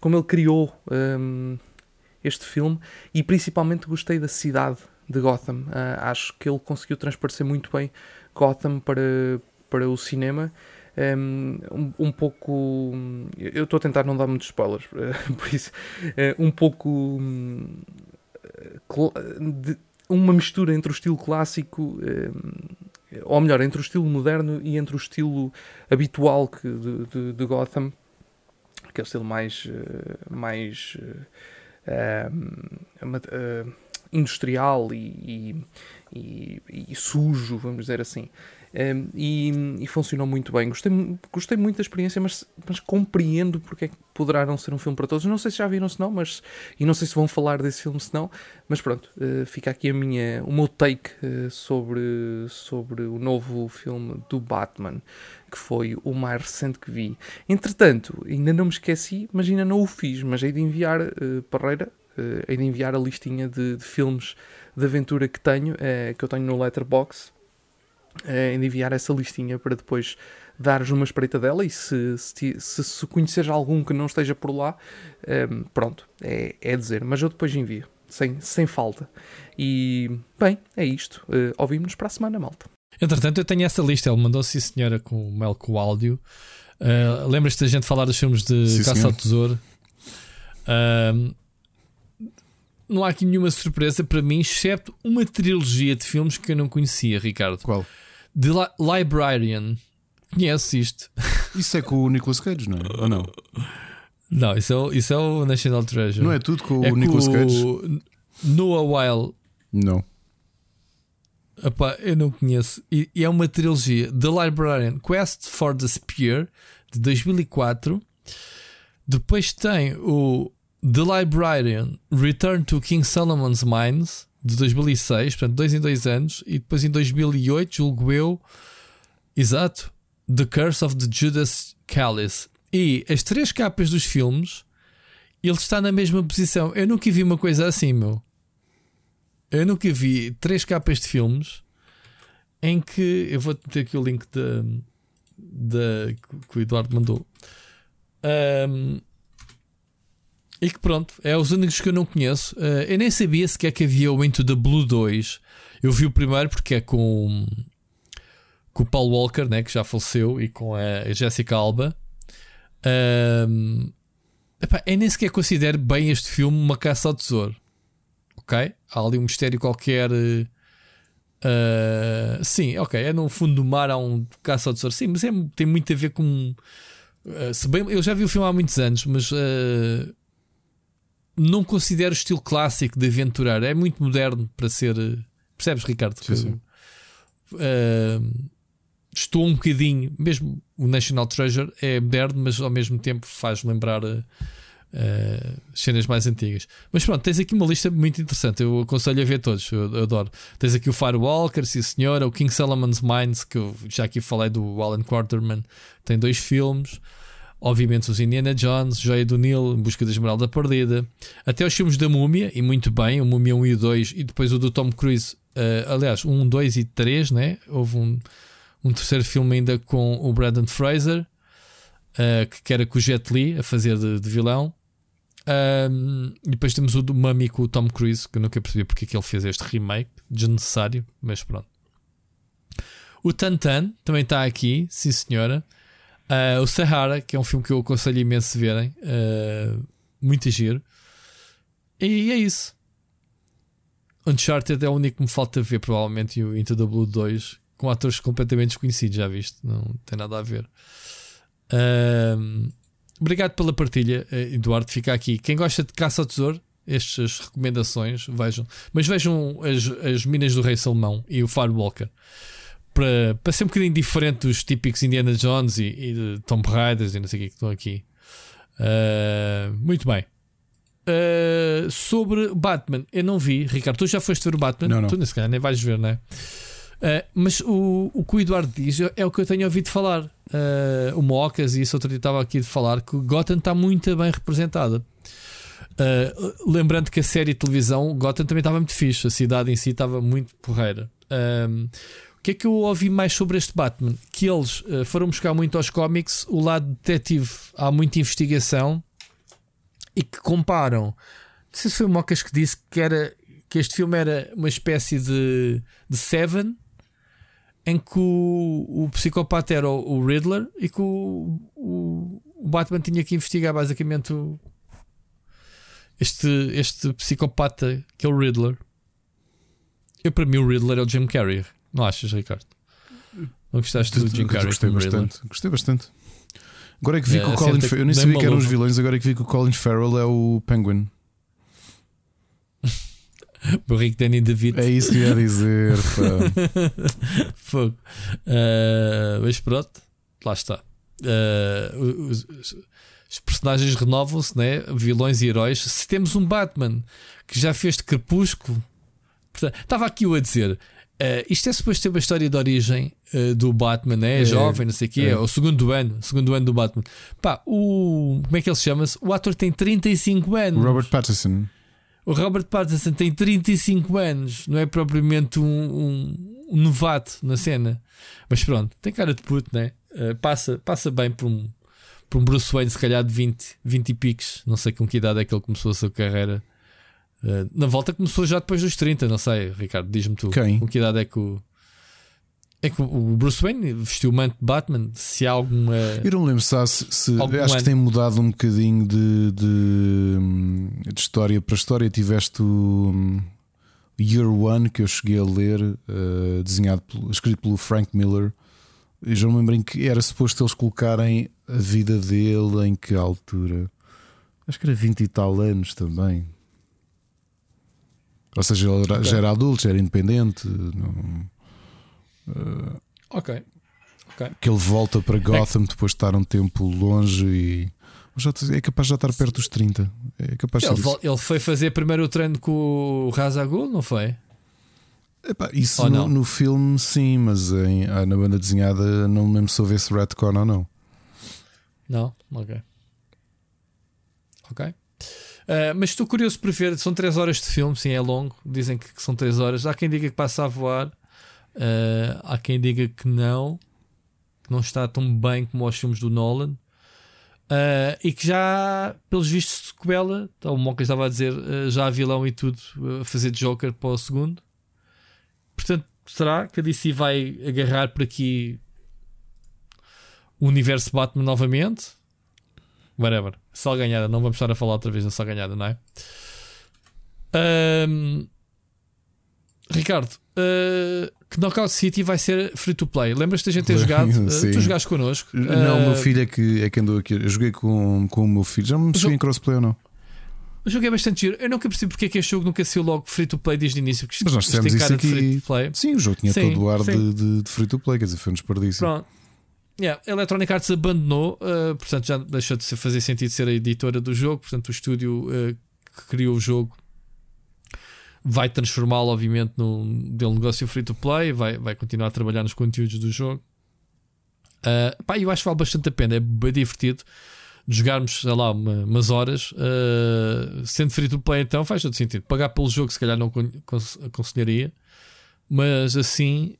como ele criou. hum, este filme e principalmente gostei da cidade de Gotham. Ah, acho que ele conseguiu transparecer muito bem Gotham para, para o cinema. Um, um pouco. Eu estou a tentar não dar muitos spoilers, por isso. eh, um pouco. hum, de- uma mistura entre o estilo clássico, ou melhor, entre o estilo moderno e entre o estilo habitual que, de, de, de Gotham, que é o estilo mais. mais uh, industrial e, e- e- sujo, vamos dizer assim. Um, e, e, funcionou muito bem. Gostei, gostei muito da experiência, mas, mas compreendo porque é que poderá não ser um filme para todos. Não sei se já viram, se não, mas, e não sei se vão falar desse filme, se não, mas pronto, uh, fica aqui a minha, o meu take uh, sobre, sobre o novo filme do Batman, que foi o mais recente que vi. Entretanto, ainda não me esqueci, mas ainda não o fiz, mas hei de enviar, uh, Parreira, uh, hei de enviar a listinha de, de filmes de aventura que tenho, que eu tenho no Letterboxd em enviar essa listinha para depois dares uma espreita dela e se, se, se, conheceres algum que não esteja por lá, um, pronto, é, é dizer, mas eu depois envio, sem, sem falta. E bem, é isto. Uh, Ouvimos-nos para a semana, malta. Entretanto, eu tenho essa lista, ele mandou sim senhora com o Mel com o áudio. Uh, Lembras-te da gente falar dos filmes de sim, Caça senhor. ao Tesouro? Uh, não há aqui nenhuma surpresa para mim, exceto uma trilogia de filmes que eu não conhecia, Ricardo. Qual? The Li Librarian. Conheces isto? Isso é com o Nicolas Cage, não é? Ou não? Não, isso é, o, isso é o National Treasure. Não é tudo com é o Nicolas Cage? Noah Weil. Não. Epá, eu não conheço. E, e, é uma trilogia. The Librarian Quest for the Spear, de 2004. Depois tem o The Librarian Return to King Solomon's Mines, de 2006, portanto, dois em dois anos, e depois em 2008, julgo eu, exato, The Curse of the Judas Callis. E as três capas dos filmes, ele está na mesma posição. Eu nunca vi uma coisa assim, meu. Eu nunca vi três capas de filmes em que. Eu vou ter aqui o link da. que o Eduardo mandou. Um, e que pronto, é os únicos que eu não conheço. Uh, eu nem sabia sequer que havia o Into the Blue 2. Eu vi o primeiro porque é com, com o Paul Walker, né, que já faleceu, e com a Jessica Alba. Um, epá, eu nem sequer considero bem este filme uma caça ao tesouro. Ok? Há ali um mistério qualquer. Uh, sim, ok. É no fundo do mar, há um caça ao tesouro. Sim, mas é, tem muito a ver com. Uh, se bem, eu já vi o filme há muitos anos, mas uh, não considero o estilo clássico de aventurar. É muito moderno para ser. Percebes, Ricardo? Sim, sim. Estou um bocadinho. Mesmo o National Treasure é moderno, mas ao mesmo tempo faz lembrar. Uh, cenas mais antigas. Mas pronto, tens aqui uma lista muito interessante. Eu aconselho a ver todos. Eu, eu adoro. Tens aqui o Firewalker, sim senhora, o King Solomon's Mines, que eu já aqui falei do Alan Quarterman, tem dois filmes. Obviamente os Indiana Jones, Joia do Nilo, Em Busca da Esmeralda Perdida, até os filmes da Múmia, e muito bem, o Múmia 1 e 2, e depois o do Tom Cruise, uh, aliás, 1, 2 e 3, né? houve um, um terceiro filme ainda com o Brandon Fraser, uh, que era com o Jet Li a fazer de, de vilão. E depois temos o do Mummy com o Tom Cruise, que eu nunca percebi porque é que ele fez este remake, desnecessário, mas pronto. O Tantan também está aqui, sim senhora. Uh, o Sahara, que é um filme que eu aconselho imenso verem, uh, muito giro. E é isso. Uncharted é o único que me falta ver, provavelmente, e o Into the Blue 2, com atores completamente desconhecidos, já viste? Não tem nada a ver. Uh, obrigado pela partilha, Eduardo. Fica aqui. Quem gosta de caça ao tesouro, estas recomendações, vejam. Mas vejam as, as Minas do Rei Salomão e o Firewalker para, para ser um bocadinho diferente dos típicos Indiana Jones e, e Tomb Raiders e não sei o que, que estão aqui. Uh, muito bem. Uh, sobre Batman, eu não vi, Ricardo. Tu já foste ver o Batman? Não, não. Tu, nesse caso, nem vais ver, não é? Uh, mas o, o que o Eduardo diz é o que eu tenho ouvido falar. Uh, o Mocas e isso outro dia estava aqui de falar que Gotham está muito bem representada. Uh, lembrando que a série de televisão Gotham também estava muito fixe, a cidade em si estava muito porreira. Uh, que é que eu ouvi mais sobre este Batman? Que eles uh, foram buscar muito aos cómics o lado detetive. Há muita investigação e que comparam. Não sei se foi o Mocas que disse que, era, que este filme era uma espécie de, de Seven em que o, o psicopata era o, o Riddler e que o, o, o, Batman tinha que investigar basicamente o, este, este psicopata que é o Riddler. Eu, para mim, o Riddler é o Jim Carrey. Não achas, Ricardo? Não gostaste do Jim Carrey? Gostei bastante. Gostei bastante. Agora é que vi é, que o Colin Farrell. Eu nem sabia que eram os vilões, agora é que vi que o Colin Farrell é o Penguin. Burrico Danny DeVito. É isso que eu ia dizer. Fogo. Ah, mas pronto, lá está. Ah, os, os- personagens renovam-se, né? vilões e heróis. Se temos um Batman que já fez de crepúsculo, portanto, estava aqui eu a dizer. ah, isto é suposto ter uma história de origem ah, do Batman, né? É, jovem, não sei o quê, é. é o segundo ano, segundo ano do Batman. Pá, o como é que ele se chama-se? O ator tem 35 anos. Robert Pattinson. O Robert Pattinson tem 35 anos, não é propriamente um, um- um novato na cena. Mas pronto, tem cara de puto, né? Uh, passa, passa bem por um, por um Bruce Wayne, se calhar de 20, 20 e piques. Não sei com que idade é que ele começou a sua carreira. Uh, na volta começou já depois dos 30, não sei, Ricardo, diz-me tu. Quem? Com que idade é que o. É que o Bruce Wayne vestiu o manto de Batman. Se há alguma. Eu não lembro se, há- se- se- acho que tem mudado um bocadinho de, de, de história para história. Tiveste o hum, Year One que eu cheguei a ler, eh, desenhado pelo- escrito pelo Frank Miller. Eu já me lembro em que era suposto eles colocarem a vida dele em que altura? Acho que era 20 e tal anos também. Ou seja, ele era- já era adulto, já era independente. não- Ok. que ele volta para Gotham depois de estar um tempo longe e já é capaz de já estar perto dos 30. É capaz Ele, ele foi fazer primeiro o treino com o Razagul, não foi? isso. Epá, isso no, não? no filme, sim, mas em- ah, na banda desenhada não me lembro se houve esse retcon ou não. Não? Ok. Ok. Ah, mas estou curioso por ver. São 3 horas de filme, sim, é longo. Dizem que, que são 3 horas. Há quem diga que passa a voar. Ah, há quem diga que não. Que não está tão bem como os filmes do Nolan. Ah, e que já, pelos vistos, sequela. O Monca estava a dizer, ah, já há vilão e tudo a fazer de Joker para o segundo. Portanto, será que a DC vai agarrar por aqui o universo Batman novamente? Whatever. Salganhada, não vamos estar a falar outra vez da salganhada, não é? Ahm, Ricardo, ah, que Knockout City vai ser free to play. Lembras-te da gente ter jogado? Ah, Sim. tu jogaste connosco. Não, o meu Ah, filho é que, é que andou aqui. Eu joguei com, com o meu filho. Já me cheguei em crossplay ou não? O jogo é bastante giro. Eu nunca percebi porque é que este jogo nunca saiu logo free to play desde o início. porque Mas nós isto fizemos tem isso aqui. free to play. Sim, o jogo tinha Sim, todo o ar de, de, de free to play, quer dizer, foi um desperdício. Pronto. Yeah, a Electronic Arts abandonou, uh, portanto já deixou de fazer sentido ser a editora do jogo. Portanto, o estúdio uh, que criou o jogo vai transformá-lo, obviamente, num dele negócio free to play. Vai, vai continuar a trabalhar nos conteúdos do jogo. Uh, pá, eu acho que vale bastante a pena, é bem divertido de jogarmos, sei lá, uma- umas horas. uh, sendo free to play, então faz todo sentido. Pagar pelo jogo, se calhar, não con- acon- aconselharia, mas assim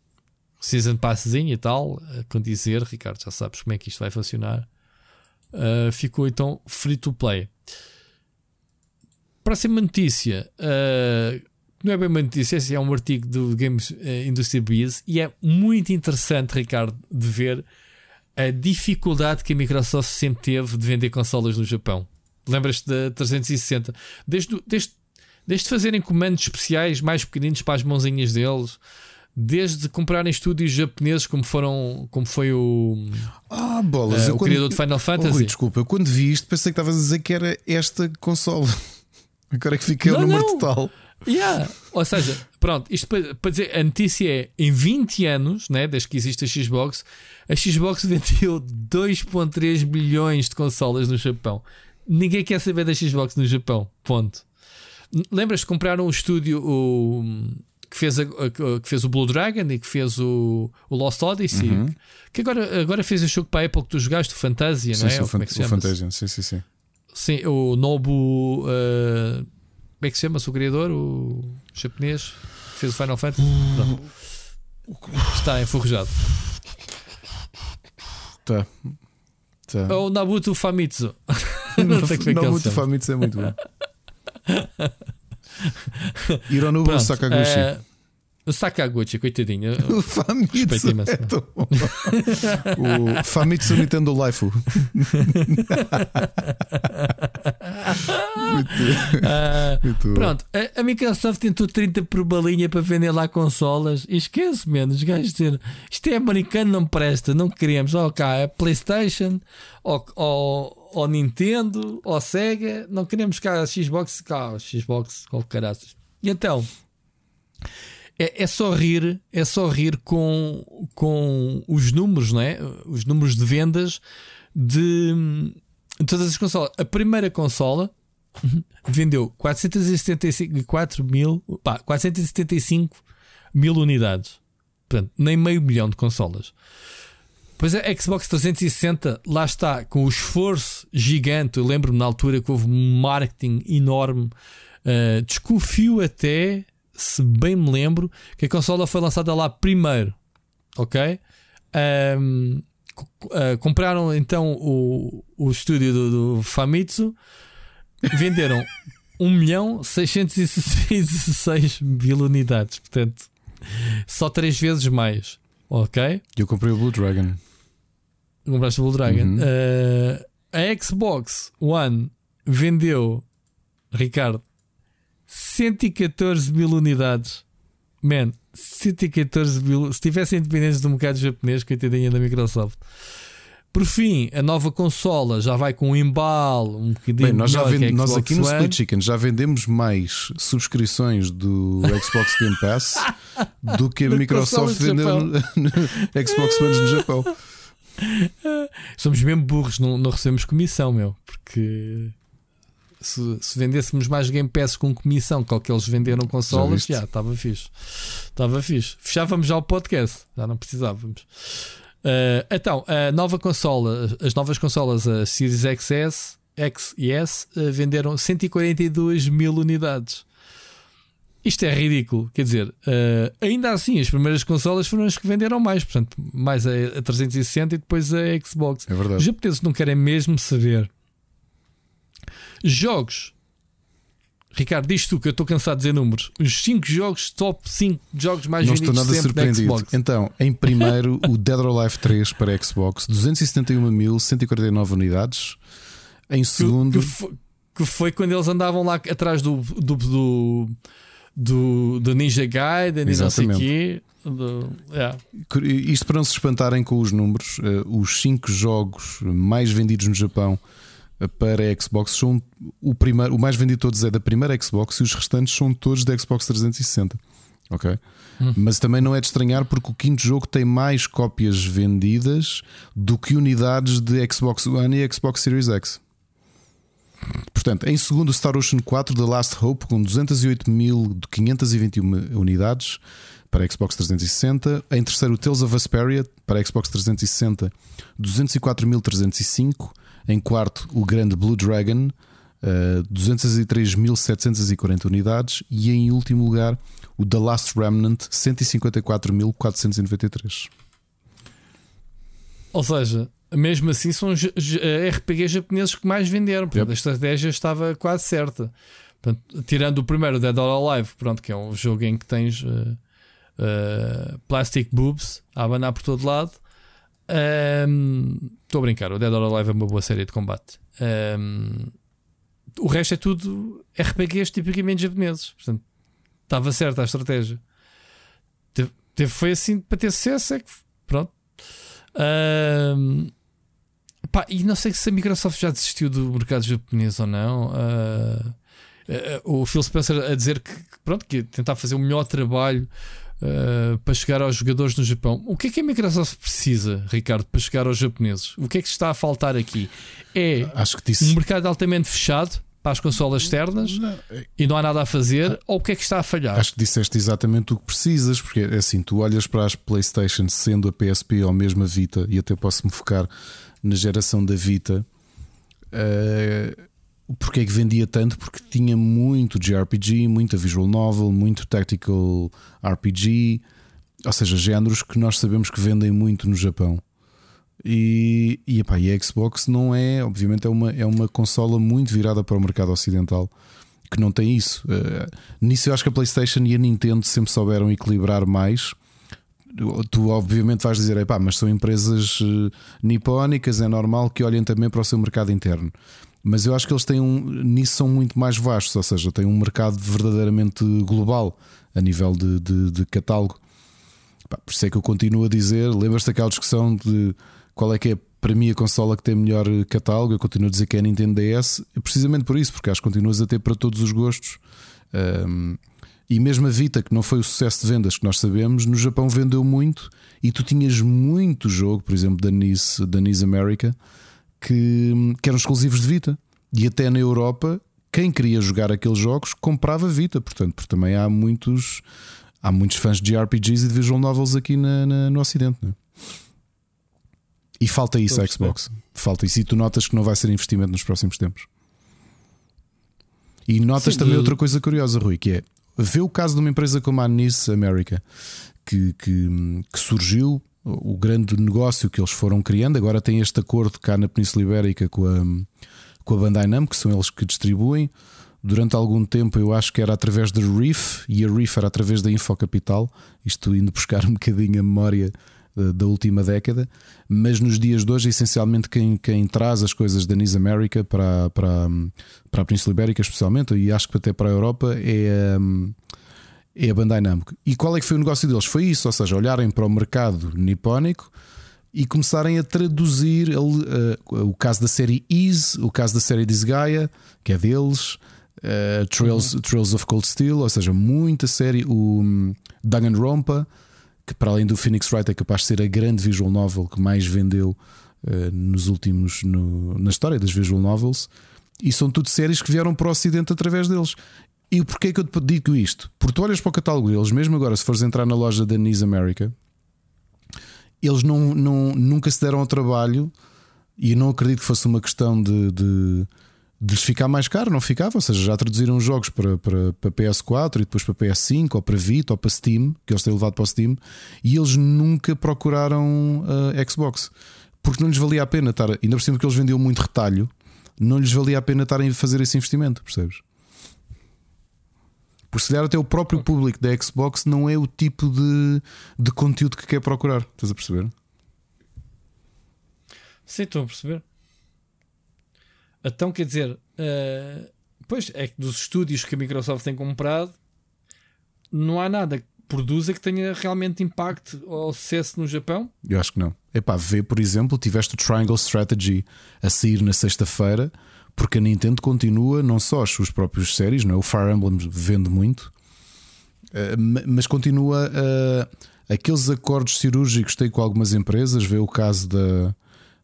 Season Passzinho e tal, a condizer, Ricardo, já sabes como é que isto vai funcionar. Uh, ficou então free to play. Próxima notícia. uh, não é bem uma notícia, é um artigo do Games eh, Industry Biz e é muito interessante, Ricardo, de ver a dificuldade que a Microsoft sempre teve de vender consolas no Japão. Lembras-te da 360? Desde, o- desde, desde fazerem comandos especiais mais pequeninos para as mãozinhas deles, desde comprarem estúdios japoneses como foram como foi o, Ah, bolas. eu o quando- criador de Final Oh, Fantasy. Rui, desculpa, eu quando vi isto pensei que estavas a dizer que era esta consola. Agora é que fiquei o Não, número não. total. Yeah. Ou seja, pronto, isto para, para dizer, a notícia é em 20 anos, né, desde que existe a Xbox, a Xbox vendeu 2,3 bilhões de consolas no Japão. Ninguém quer saber da Xbox no Japão. Ponto. Lembras de comprar um estúdio o, que, fez a- que fez o Blue Dragon e que fez o, o Lost Odyssey, Uhum. que agora, agora fez o jogo para a Apple que tu jogaste, o Fantasia, Sim, não é? sim, o, é o? Fantasia. Sim, sim, sim. Sim, o Nobu. uh, como é que se chama-se o criador? O japonês que fez o Final Fantasy? Não. Está enferrujado. Tá. tá. É o Nabuto Famitsu. Não sei como é que chama. Famitsu é muito bom. Hironobu Sakaguchi. eh, o Sakaguchi, coitadinho. O Famitsu é tão bom. O Famitsu Nintendo Life. Ah, Muito. Pronto, a, a Microsoft tentou 30 por balinha para vender lá consolas e esquece, menos. Os gajos dizer isto é americano, não presta, não queremos. Ou cá é PlayStation, ou, ou, ou Nintendo, ou Sega, não queremos cá a Xbox, cá a Xbox, qual caraças. E então é, é, só rir, é só rir com, com os números, não é? Os números de vendas de, de todas as consolas. A primeira consola vendeu 474 mil, pá, 475 mil unidades. Portanto, nem meio milhão de consolas. Pois a Xbox 360, lá está, com o esforço gigante. Eu lembro-me na altura que houve um marketing enorme. Uh, desconfio até, se bem me lembro, que a consola foi lançada lá primeiro. Ok? Um, uh, compraram então o, o estúdio do, do Famitsu, venderam 1 milhão 666 mil unidades. Portanto, só três vezes mais. Ok? Eu comprei o Blue Dragon. Compraste o Blue Dragon. Uhum. Uh, a Xbox One vendeu, Ricardo, 114 mil unidades. Man, 114 mil. Se tivessem independentes do mercado japonês, que eu da Microsoft. Por fim, a nova consola já vai com um embalo um bocadinho Bem, nós, já a nós aqui no One. Split Chicken já vendemos mais subscrições do Xbox Game Pass do que a Microsoft vendeu no, no Xbox One no Japão. Somos mesmo burros, não, não recebemos comissão, meu. Porque se, se vendêssemos mais Game Pass com comissão que o que eles venderam consolas, já estava fixe. Estava fixe. Fechávamos já o podcast, já não precisávamos. Uh, então, a nova consola, as novas consolas, a Series XS, X e S, uh, venderam 142 mil unidades. Isto é ridículo, quer dizer, uh, ainda assim, as primeiras consolas foram as que venderam mais, portanto, mais a, a 360 e depois a Xbox. É Os verdade. japoneses não querem mesmo saber. Jogos. Ricardo, diz tu que eu estou cansado de dizer números. Os 5 jogos, top 5 jogos mais Não estou vendidos nada sempre da surpreendido. Então, em primeiro, o Dead or Alive 3 para Xbox, 271.149 unidades. Em Que, segundo, que foi, que foi quando eles andavam lá atrás do, do, do, do, do Ninja Gaiden e não sei quê. Do, é. Isto para não se espantarem com os números, eh, os 5 jogos mais vendidos no Japão para a Xbox são o primeiro, o mais vendido de todos é da primeira Xbox e os restantes são todos da Xbox 360. Ok? Mas também não é de estranhar porque o quinto jogo tem mais cópias vendidas do que unidades de Xbox One e Xbox Series X. Portanto, em segundo, Star Ocean 4 The Last Hope com 208.521 unidades para Xbox 360. Em terceiro, Tales of Vesperia para Xbox 360, 204.305. Em quarto, o grande Blue Dragon, eh, 203.740 unidades. E em último lugar, o The Last Remnant, 154.493. Ou seja, mesmo assim são j- eh, RPGs japoneses que mais venderam. Portanto, Yep. a estratégia estava quase certa. Portanto, tirando o primeiro, Dead or Alive, pronto, que é um jogo em que tens eh, eh, plastic boobs a abanar por todo lado. Ahm, Estou a brincar, o Dead or Alive é uma boa série de combate. Ahm, o resto é tudo RPGs tipicamente japoneses. Portanto, estava certa a estratégia. Teve, teve- foi assim para ter sucesso, é que pronto. Ahm, pá, e não sei se a Microsoft já desistiu do mercado japonês ou não. Ah, ah, o Phil Spencer a dizer que, que, pronto, que ia tentar fazer o melhor trabalho ah, para chegar aos jogadores no Japão. O que é que a Microsoft precisa, Ricardo, para chegar aos japoneses? O que é que está a faltar aqui? É Acho que um disse. mercado altamente fechado para as consolas externas e não há nada a fazer? Ou o que é que está a falhar? Acho que disseste exatamente o que precisas, porque é assim, tu olhas para as PlayStation sendo a PSP ou mesmo a Vita, e até posso me focar na geração da Vita. eh, porque é que vendia tanto? Porque tinha muito JRPG, muita visual novel, muito tactical RPG, ou seja, géneros que nós sabemos que vendem muito no Japão. E, e, epá, e a Xbox não é, obviamente, é uma, é uma consola muito virada para o mercado ocidental que não tem isso. Eh, nisso eu acho que a PlayStation e a Nintendo sempre souberam equilibrar mais. Tu, obviamente, vais dizer, epá, mas são empresas eh, nipónicas, é normal que olhem também para o seu mercado interno. Mas eu acho que eles têm um, nisso são muito mais vastos, ou seja, têm um mercado verdadeiramente global a nível de, de, de catálogo. Por isso é que eu continuo a dizer, lembras-te daquela discussão de qual é que é para mim a consola que tem melhor catálogo? Eu continuo a dizer que é a Nintendo DS, precisamente por isso, porque acho que continuas a ter para todos os gostos. Ahm, E mesmo a Vita, que não foi o sucesso de vendas que nós sabemos, no Japão vendeu muito e tu tinhas muito jogo, por exemplo, da NIS, da NIS America, que, que eram exclusivos de Vita. E até na Europa, quem queria jogar aqueles jogos comprava Vita, portanto, porque também há muitos, há muitos fãs de RPGs e de visual novels aqui na, na- no Ocidente. não é? E falta isso a à Xbox. Falta isso. E tu notas que não vai ser investimento nos próximos tempos. E notas Sim, também de- outra coisa curiosa, Rui, que é vê o caso de uma empresa como a Nice America, que, que, que surgiu, o grande negócio que eles foram criando, agora tem este acordo cá na Península Ibérica com a, com a Bandai Namco, que são eles que distribuem. Durante algum tempo eu acho que era através da Reef e a Reef era através da Infocapital, isto indo buscar um bocadinho a memória eh, da última década, mas nos dias de hoje, essencialmente, quem, quem traz as coisas da NIS America para, para, para a Península Ibérica, especialmente, e acho que até para a Europa, é, hum, é a Bandai Namco. E qual é que foi o negócio deles? Foi isso, ou seja, olharem para o mercado nipónico e começarem a traduzir ele, eh, o caso da série Ease, o caso da série Disgaea, que é deles, eh, Trails, Trails of Cold Steel, ou seja, muita série, o hum, Danganronpa, que para além do Phoenix Wright é capaz de ser a grande visual novel que mais vendeu eh, nos últimos no- na história das visual novels, e são tudo séries que vieram para o Ocidente através deles. E porquê que eu te digo isto? Porque tu olhas para o catálogo deles, mesmo agora, se fores entrar na loja da Nis America, eles não, não, nunca se deram ao trabalho, e não acredito que fosse uma questão de, de, de lhes ficar mais caro, não ficava. Ou seja, já traduziram jogos para, para, para PS4 e depois para PS5 ou para Vita ou para Steam, que eles têm levado para o Steam, e eles nunca procuraram a Xbox porque não lhes valia a pena estar, ainda por cima que eles vendiam muito retalho, não lhes valia a pena estarem a fazer esse investimento, percebes? Por se calhar até o próprio público da Xbox não é o tipo de, de conteúdo que quer procurar, estás a perceber? Sim, estou a perceber. Então, quer dizer, eh, pois é que dos estúdios que a Microsoft tem comprado, não há nada que produza que tenha realmente impacto ou sucesso no Japão. Eu acho que não. Epá, vê, por exemplo, tiveste o Triangle Strategy a sair na sexta-feira, porque a Nintendo continua não só as suas próprias séries, não é? o Fire Emblem vende muito, eh, ma- mas continua eh, aqueles acordos cirúrgicos que tem com algumas empresas. Vê o caso da,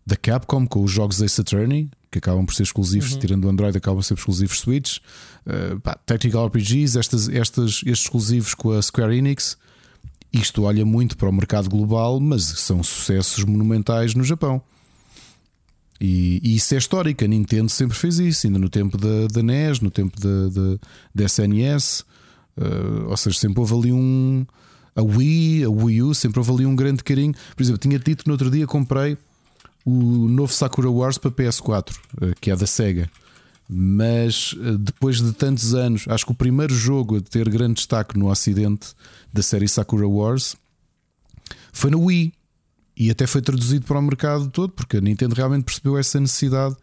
da Capcom com os jogos Ace Attorney, que acabam por ser exclusivos, tirando o Android, acabam por ser exclusivos Switch. Eh, pá, Tactical RPGs, estas, estas, estes exclusivos com a Square Enix. Isto olha muito para o mercado global, mas são sucessos monumentais no Japão. E, e isso é histórico. A Nintendo sempre fez isso, ainda no tempo da, da NES, no tempo da, da, da SNS. eh, ou seja, sempre houve ali um. A Wii, a Wii U, sempre houve ali um grande carinho. Por exemplo, tinha dito no outro dia comprei o novo Sakura Wars para PS4, eh, que é da Sega. Mas eh, depois de tantos anos, acho que o primeiro jogo a ter grande destaque no Ocidente da série Sakura Wars foi no Wii e até foi traduzido para o mercado todo, porque a Nintendo realmente percebeu essa necessidade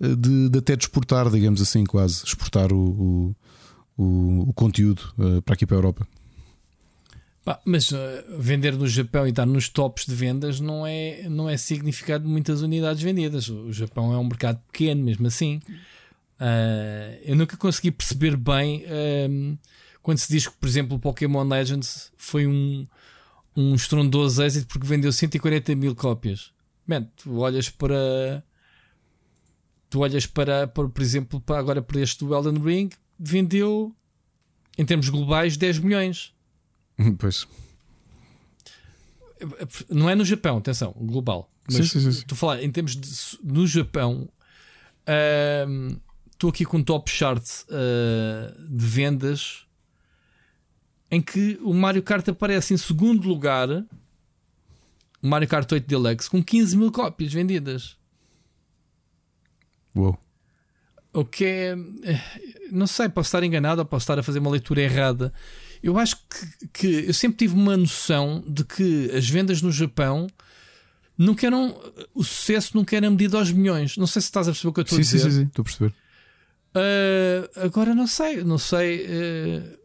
eh, de, de até de exportar, digamos assim, quase exportar o, o, o- conteúdo eh, para aqui para a Europa. Pá, mas eh, vender no Japão e estar nos tops de vendas não é, não é significado de muitas unidades vendidas. O Japão é um mercado pequeno, mesmo assim. Ah, eu nunca consegui perceber bem ahm, quando se diz que, por exemplo, o Pokémon Legends foi um, um estrondoso êxito porque vendeu 140 mil cópias. Man, tu olhas para. Tu olhas para, para por exemplo, para agora para este do Elden Ring, vendeu em termos globais 10 milhões. Pois. Não é no Japão, atenção, global. Mas Sim, sim, sim, a falar em termos de no Japão. Estou aqui com um top chart ah, de vendas em que o Mario Kart aparece em segundo lugar. O Mario Kart 8 Deluxe com 15 mil cópias vendidas. Uou. O que é. eh, Não sei, posso estar enganado ou posso estar a fazer uma leitura errada. Eu acho que, que eu sempre tive uma noção de que as vendas no Japão nunca eram. O sucesso nunca era medido aos milhões. Não sei se estás a perceber o que eu estou Sim, a sim, dizer. sim, sim, estou a perceber. Ah, agora não sei, não sei. ah,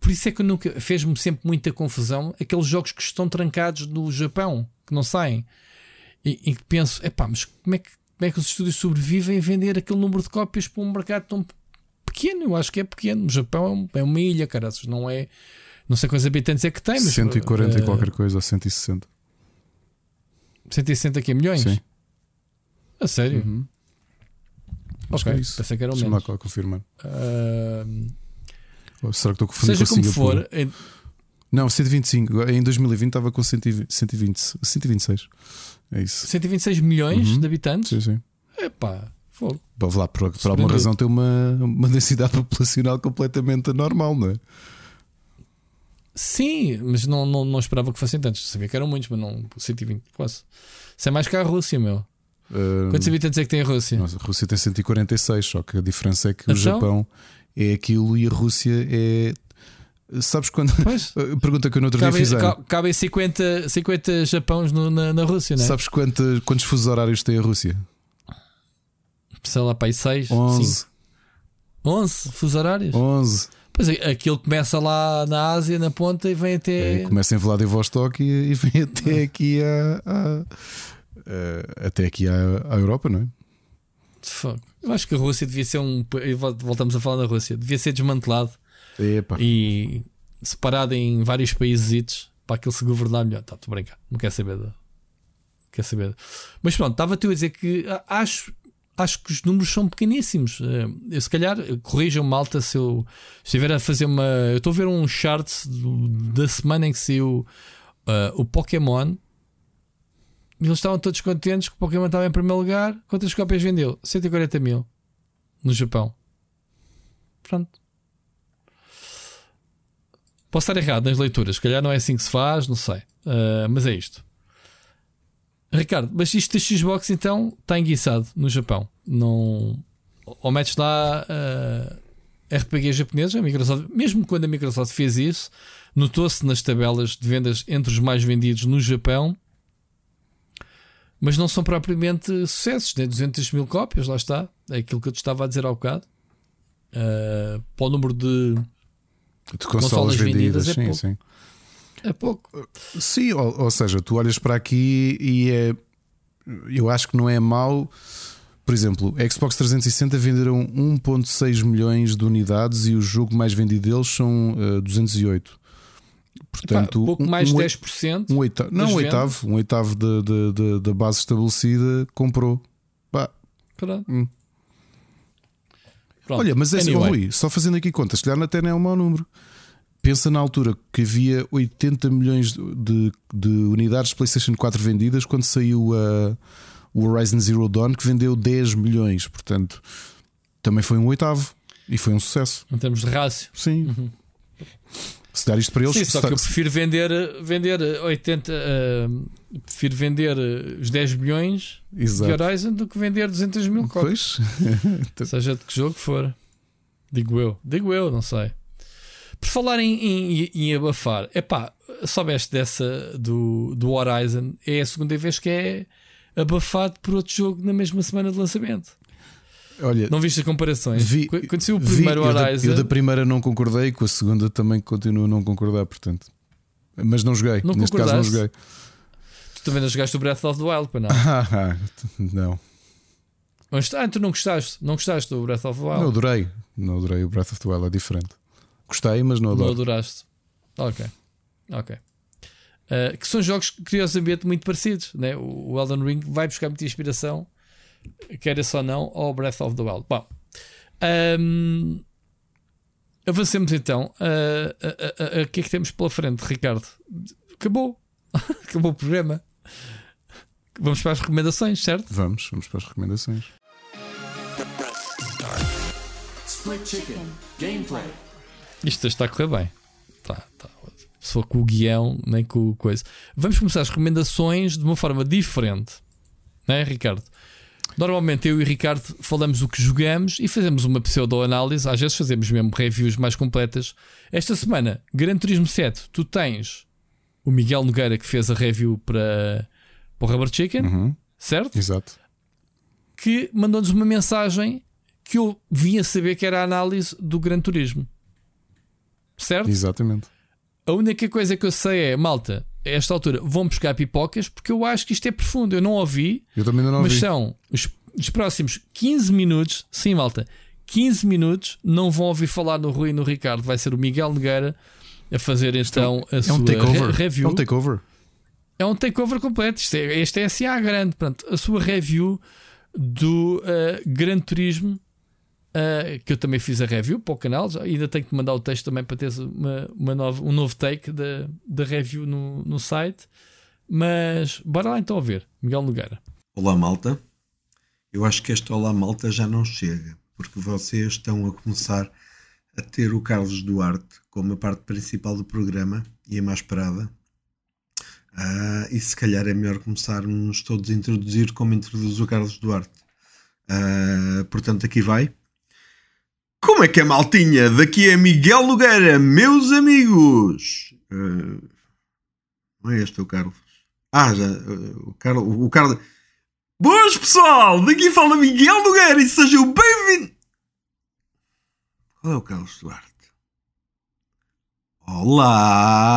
por isso é que eu nunca fez-me sempre muita confusão aqueles jogos que estão trancados no Japão, que não saem. E, que penso, epá, mas como é que, como é que os estúdios sobrevivem a vender aquele número de cópias para um mercado tão pequeno, eu acho que é pequeno. O Japão é, um- é uma ilha, caraças, não é. Não sei quantos habitantes é que tem, mas. 140 eh, e qualquer coisa, ou 160. 160 aqui milhões? Sim. A sério? Uhum. Acho que Ok, é isso. pensei que era o Deixa-me lá menos. confirmar. Ah, Ou será que estou a confundir seja com como for, Não, 125. Agora, Em 2020 estava com 120, 120, 126. É isso. 126 milhões Uhum. de habitantes? Sim, sim. Epá, fogo. Para lá, por, por alguma razão, tem uma, uma densidade populacional completamente anormal, não é? Sim, mas não, não, não esperava que fossem tantos. Sabia que eram muitos, mas não 120, quase. Isso é mais que a Rússia, meu. Uh, Quantos habitantes é que tem a Rússia? nossa, a Rússia tem 146, só que a diferença é que o Então? Japão é aquilo e a Rússia é. Sabes quando. Pois. A Pergunta que eu no outro dia Cabem, fiz é, ca- cabem 50, 50 Japões no- na, na Rússia, não é? Sabes quantos, quantos fusos horários tem a Rússia? Sei lá, para aí 6, 11. 11 fusos horários. 11. Pois é, aquilo começa lá na Ásia, na ponta, e vem até. É, começa em Vladivostok e, e vem até aqui a, até aqui à, à Europa, não é? Fuck. Eu acho que a Rússia devia ser um. vol- Voltamos a falar da Rússia, devia ser desmantelado Epá. e separado em vários países para aquilo se governar melhor. Tá, estou a brincar, não quer saber. De... Quer saber. de- Mas pronto, estava-te a dizer que acho, acho que os números são pequeníssimos. Eh, Eu, se calhar, corrijam malta se eu estiver a fazer uma. Eu estou a ver um chart da semana em que saiu ah, o Pokémon. Eles estavam todos contentes que o Pokémon estava em primeiro lugar. Quantas cópias vendeu? 140 mil no Japão. Pronto. Posso estar errado nas leituras, se calhar não é assim que se faz, não sei. Ah, mas é isto. Ricardo, mas isto da Xbox então está enguiçado no Japão. Não. Ou metes lá ah, RPG japoneses, a Microsoft, mesmo quando a Microsoft fez isso, notou-se nas tabelas de vendas entre os mais vendidos no Japão, mas não são propriamente sucessos, né? 200 mil cópias, lá está. É aquilo que eu te estava a dizer há bocado. Ah, para o número de. De consolas, vendidas vendidas, é sim, pouco. sim. É pouco. Sim, ou, ou seja, tu olhas para aqui e é. Eu acho que não é mau. Por exemplo, a Xbox 360 venderam 1,6 milhões de unidades e o jogo mais vendido deles são eh, 208. Portanto, Pá, pouco mais de oi- 10%. um oitavo, não, um oitavo, um oitavo da, da, da, base estabelecida comprou. Pá. Hum. Olha, mas é assim, Anyway. Rui, só fazendo aqui contas, se calhar até não é um mau número. Pensa na altura que havia 80 milhões de, de unidades de PlayStation 4 vendidas quando saiu a, o Horizon Zero Dawn, que vendeu 10 milhões. Portanto, também foi um oitavo e foi um sucesso. Em termos de rácio. Sim. Se dar isto para eles, Sim, só que eu prefiro vender, vender 80. ah, prefiro vender os 10 milhões de Exato. Horizon do que vender 200 mil cópias. Seja de que jogo for. Digo eu. Digo eu, não sei. Por falar em, em, em abafar, epá, soubeste dessa do, do Horizon? É a segunda vez que é abafado por outro jogo na mesma semana de lançamento. Olha, Não viste as comparações? Vi- Qu- Quando saiu o vi- primeiro eu, da, Horizon, eu da primeira não concordei, com a segunda também continuo a não concordar, portanto. Mas não joguei. Não Neste caso não joguei. tu também não jogaste o Breath of the Wild, para não? Ah, não. Está? Ah, tu não gostaste? Não gostaste do Breath of the Wild? Não adorei. Não adorei o Breath of the Wild, é diferente. Gostei, mas não Não adoro. adoraste. Ok. Ok. Uh, que são jogos, curiosamente, muito parecidos. Né? O Elden Ring vai buscar muita inspiração, queira só não, ao Breath of the Wild. Bom, um, avancemos então. Uh, uh, uh, uh, O que é que temos pela frente, Ricardo? Acabou. Acabou o programa. Vamos para as recomendações, certo? Vamos, vamos para as recomendações. Split chicken. Gameplay. Isto está a correr bem. Tá, tá. Se for com o guião, nem com o coisa. Vamos começar as recomendações de uma forma diferente, não é, Ricardo? Normalmente eu e o Ricardo falamos o que jogamos e fazemos uma pseudo-análise. Às vezes fazemos mesmo reviews mais completas. Esta semana, Gran Turismo 7, tu tens o Miguel Nogueira que fez a review para, para o Rubber Chicken, Uhum, certo? exato. que mandou-nos uma mensagem que eu vinha saber que era a análise do Gran Turismo. Certo? Exatamente. A única coisa que eu sei é, malta, esta altura vão buscar pipocas porque eu acho que isto é profundo. Eu não ouvi, Eu também não mas vi. são os, os próximos 15 minutos, sim, malta, 15 minutos. Não vão ouvir falar no Rui e no Ricardo. Vai ser o Miguel Nogueira a fazer então a É sua um takeover. re- review. É um takeover. É um takeover completo. Isto é, este é SA grande. Portanto, a sua review do uh, Gran Turismo, uh, que eu também fiz a review para o canal. Já, ainda tenho que mandar o texto também para teres uma, uma nova, um novo take da, da review no, no site. Mas bora lá então ver. Miguel Nogueira. Olá, malta. Eu acho que este Olá, malta já não chega, porque vocês estão a começar a ter o Carlos Duarte como a parte principal do programa e a mais esperada. Ah, e se calhar é melhor começarmos todos a introduzir como introduz o Carlos Duarte. Ah, portanto, aqui vai. Como é que é, maltinha? Daqui é Miguel Nogueira, meus amigos. Ah, não é este o Carlos? Ah, já. ah, o Carlos. O Carlos. Boas pessoal, daqui fala Miguel Nogueira e sejam bem-vindos. Qual é o Carlos Duarte? Olá!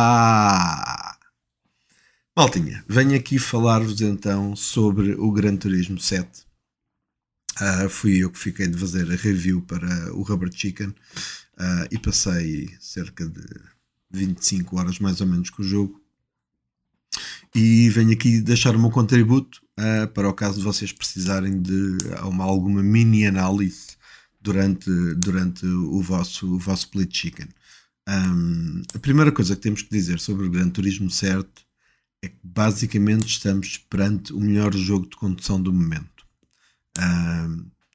Maltinha, venho aqui falar-vos então sobre o Gran Turismo 7. Ah, fui eu que fiquei de fazer a review para o Rubber Chicken ah, e passei cerca de 25 horas mais ou menos com o jogo. E venho aqui deixar o meu contributo ah, para o caso de vocês precisarem de uma, alguma mini análise durante, durante o, vosso, o vosso split chicken. Um, a primeira coisa que temos que dizer sobre o Gran Turismo certo é que basicamente estamos perante o melhor jogo de condução do momento.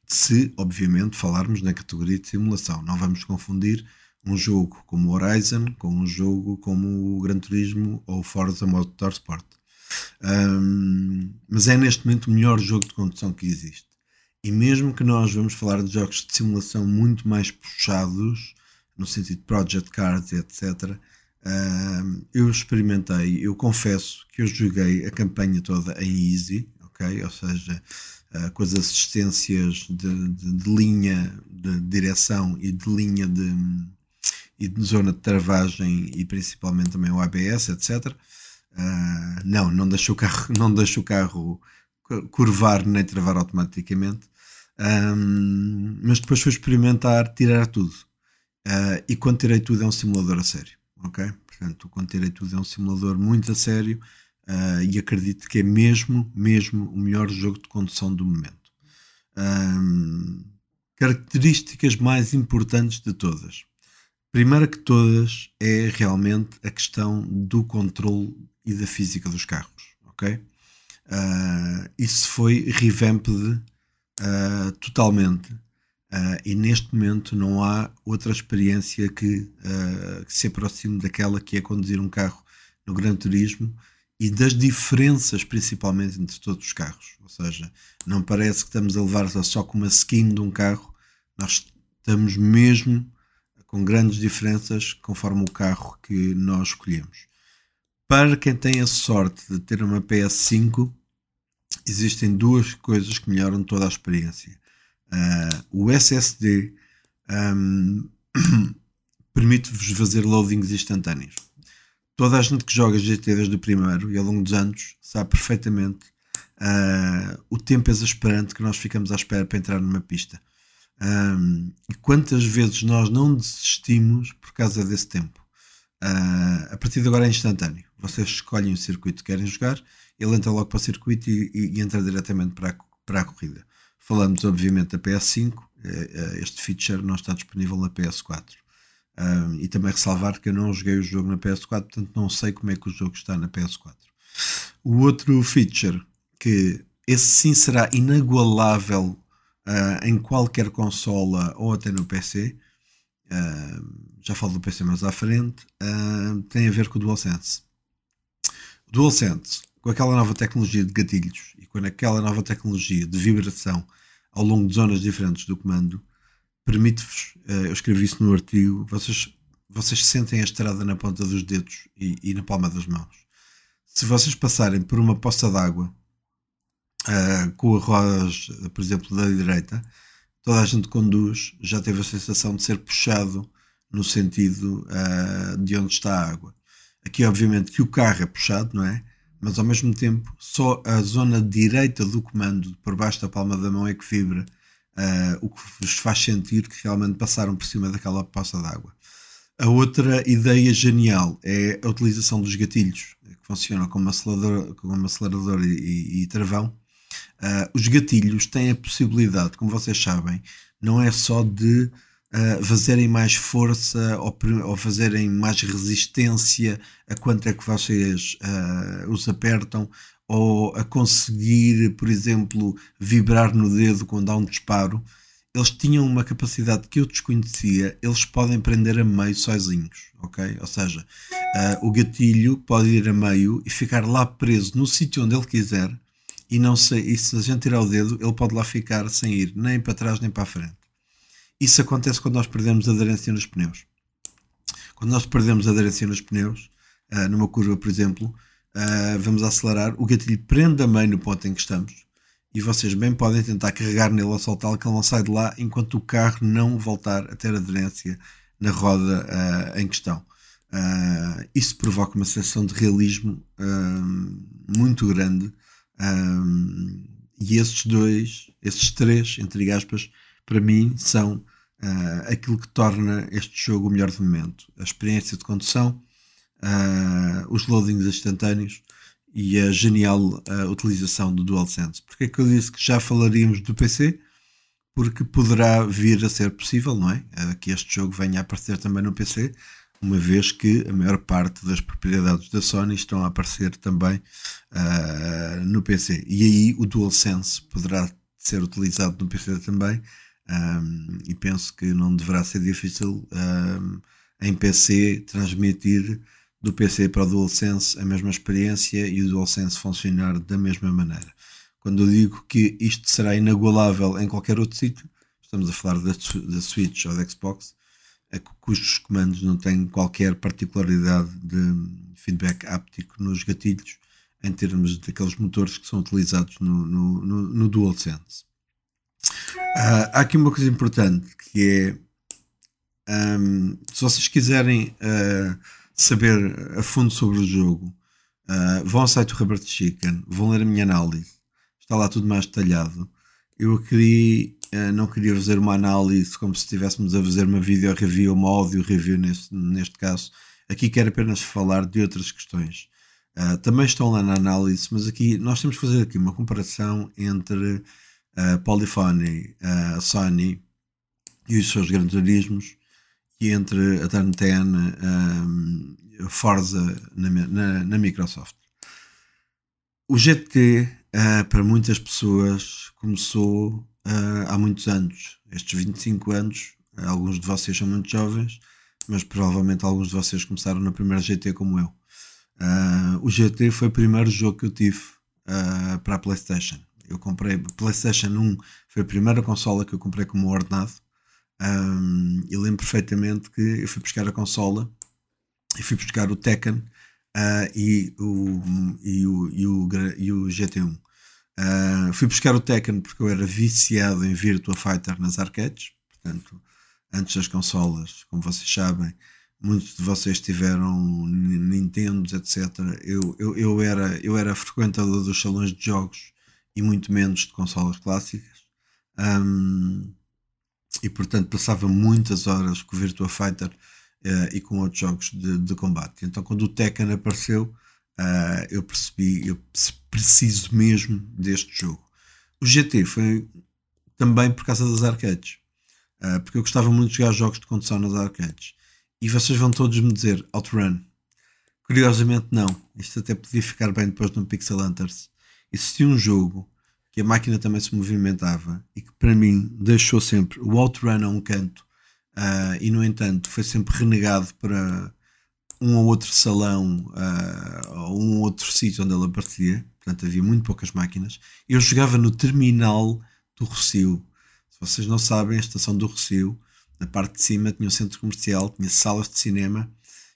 Se, obviamente, falarmos na categoria de simulação, não vamos confundir um jogo como Horizon com um jogo como o Gran Turismo ou Forza Motorsport. Um, mas é neste momento o melhor jogo de condução que existe. E mesmo que nós vamos falar de jogos de simulação muito mais puxados, no sentido de Project Cars etc., um, eu experimentei, eu confesso que eu joguei a campanha toda em easy, ok? Ou seja, uh, com as assistências de, de, de, linha de direção e de linha de, e de zona de travagem e principalmente também o ABS, etc. Uh, não, não deixa o carro, não deixa o carro curvar nem travar automaticamente. Um, mas depois fui experimentar tirar tudo. Uh, e quando tirei tudo é um simulador a sério. Ok? Portanto, quando tirei tudo é um simulador muito a sério uh, e acredito que é mesmo, mesmo o melhor jogo de condução do momento. Um, características mais importantes de todas. Primeira que todas é realmente a questão do controle e da física dos carros. Ok? Uh, isso foi revamped uh, totalmente. Uh, e neste momento não há outra experiência que, que, se aproxime daquela que é conduzir um carro no Gran Turismo e das diferenças principalmente entre todos os carros. Ou seja, não parece que estamos a levar só com uma skin de um carro, nós estamos mesmo com grandes diferenças conforme o carro que nós escolhemos. Para quem tem a sorte de ter uma PS5, existem duas coisas que melhoram toda a experiência. Uh, o SSD um, permite-vos fazer loadings instantâneos. Toda a gente que joga GT desde o primeiro e ao longo dos anos sabe perfeitamente uh, o tempo exasperante que nós ficamos à espera para entrar numa pista. Um, e quantas vezes nós não desistimos por causa desse tempo. Uh, a partir de agora é instantâneo. Vocês escolhem o circuito que querem jogar, ele entra logo para o circuito e, e, e entra diretamente para a, para a corrida. Falamos, obviamente, da PS5. Este feature não está disponível na PS4. Um, e também ressalvar que eu não joguei o jogo na PS4, portanto não sei como é que o jogo está na PS4. O outro feature, que esse sim será inagualável uh, em qualquer consola ou até no PC, uh, já falo do PC mais à frente, uh, tem a ver com o DualSense. O DualSense, com aquela nova tecnologia de gatilhos e com aquela nova tecnologia de vibração ao longo de zonas diferentes do comando, permite-vos, eu escrevi isso no artigo, vocês, vocês sentem a estrada na ponta dos dedos e, e na palma das mãos. Se vocês passarem por uma poça d'água uh, com a rodas, por exemplo, da direita, toda a gente conduz, já teve a sensação de ser puxado no sentido uh, de onde está a água. Aqui, obviamente, que o carro é puxado, não é? Mas ao mesmo tempo, só a zona direita do comando, por baixo da palma da mão, é que vibra uh, o que vos faz sentir que realmente passaram por cima daquela poça d'água. A outra ideia genial é a utilização dos gatilhos, que funcionam como acelerador, como acelerador e, e, travão. Uh, os gatilhos têm a possibilidade, como vocês sabem, não é só de uh, fazerem mais força ou, ou, fazerem mais resistência a quanto é que vocês os apertam ou a conseguir, por exemplo, vibrar no dedo quando há um disparo eles tinham uma capacidade que eu desconhecia, eles podem prender a meio sozinhos, ok? Ou seja, uh, o gatilho pode ir a meio e ficar lá preso no sítio onde ele quiser e não sei, e se a gente tirar o dedo, ele pode lá ficar sem ir nem para trás nem para a frente. Isso acontece quando nós perdemos aderência nos pneus. Quando nós perdemos aderência nos pneus, uh, numa curva, por exemplo, uh, vamos acelerar, o gatilho prende a meio no ponto em que estamos e vocês bem podem tentar carregar nele ou soltá-lo que ele não sai de lá enquanto o carro não voltar a ter aderência na roda uh, em questão. Uh, isso provoca uma sensação de realismo muito grande e esses dois, esses três, entre aspas, para mim são aquilo que torna este jogo o melhor de momento. A experiência de condução, os loadings instantâneos e a genial uh, utilização do DualSense. Porque é que eu disse que já falaríamos do PC? Porque poderá vir a ser possível, não é? Uh, que este jogo venha a aparecer também no PC, uma vez que a maior parte das propriedades da Sony estão a aparecer também uh, no PC. E aí o DualSense poderá ser utilizado no PC também. Um, e penso que não deverá ser difícil um, em PC transmitir do PC para o DualSense a mesma experiência e o DualSense funcionar da mesma maneira. Quando eu digo que isto será inagualável em qualquer outro sítio, estamos a falar da, da Switch ou da Xbox, é cujos comandos não têm qualquer particularidade de feedback áptico nos gatilhos em termos daqueles motores que são utilizados no, no, no, no DualSense. Uh, há aqui uma coisa importante que é um, se vocês quiserem uh, saber a fundo sobre o jogo, uh, vão ao site do Robert Chicken, vão ler a minha análise, está lá tudo mais detalhado. Eu queria, uh, não queria fazer uma análise como se estivéssemos a fazer uma vídeo review, uma audio review neste, neste caso. Aqui quero apenas falar de outras questões. Uh, também estão lá na análise, mas aqui nós temos que fazer aqui uma comparação entre a Polyphony, a Sony e os seus grandes organismos e entre a Turn 10 um, Forza na, na, na, Microsoft. O GT, uh, eh, para muitas pessoas, começou uh, há muitos anos. Estes 25 anos, alguns de vocês são muito jovens, mas provavelmente alguns de vocês começaram na primeira GT como eu. Uh, o GT foi o primeiro jogo que eu tive para a PlayStation. Eu comprei PlayStation 1, foi a primeira consola que eu comprei como ordenado um, eu lembro perfeitamente que eu fui buscar a consola e fui buscar o Tekken uh, e, o, e, o, e, o, e o GT1. Uh, ah, fui buscar o Tekken porque eu era viciado em Virtua Fighter nas arcades, portanto, antes das consolas, como vocês sabem, muitos de vocês tiveram Nintendos, etc. Eu, eu, eu, era, eu era frequentador dos salões de jogos e muito menos de consolas clássicas. Um, e portanto passava muitas horas com o Virtua Fighter uh, e com outros jogos de, de, combate. Então quando o Tekken apareceu, uh, eu percebi, eu preciso mesmo deste jogo. O GT foi também por causa das arcades, uh, porque eu gostava muito de jogar jogos de condução nas arcades. E vocês vão todos me dizer Outrun. Curiosamente não. Isto até podia ficar bem depois no Pixel Hunters. Existia um jogo que a máquina também se movimentava e que para mim deixou sempre o outrun a um canto uh, e no entanto foi sempre renegado para um ou outro salão uh, ou um ou outro sítio onde ele aparecia, portanto havia muito poucas máquinas. Eu jogava no terminal do Rocio. Se vocês não sabem, a estação do Rocio, na parte de cima tinha um centro comercial, tinha salas de cinema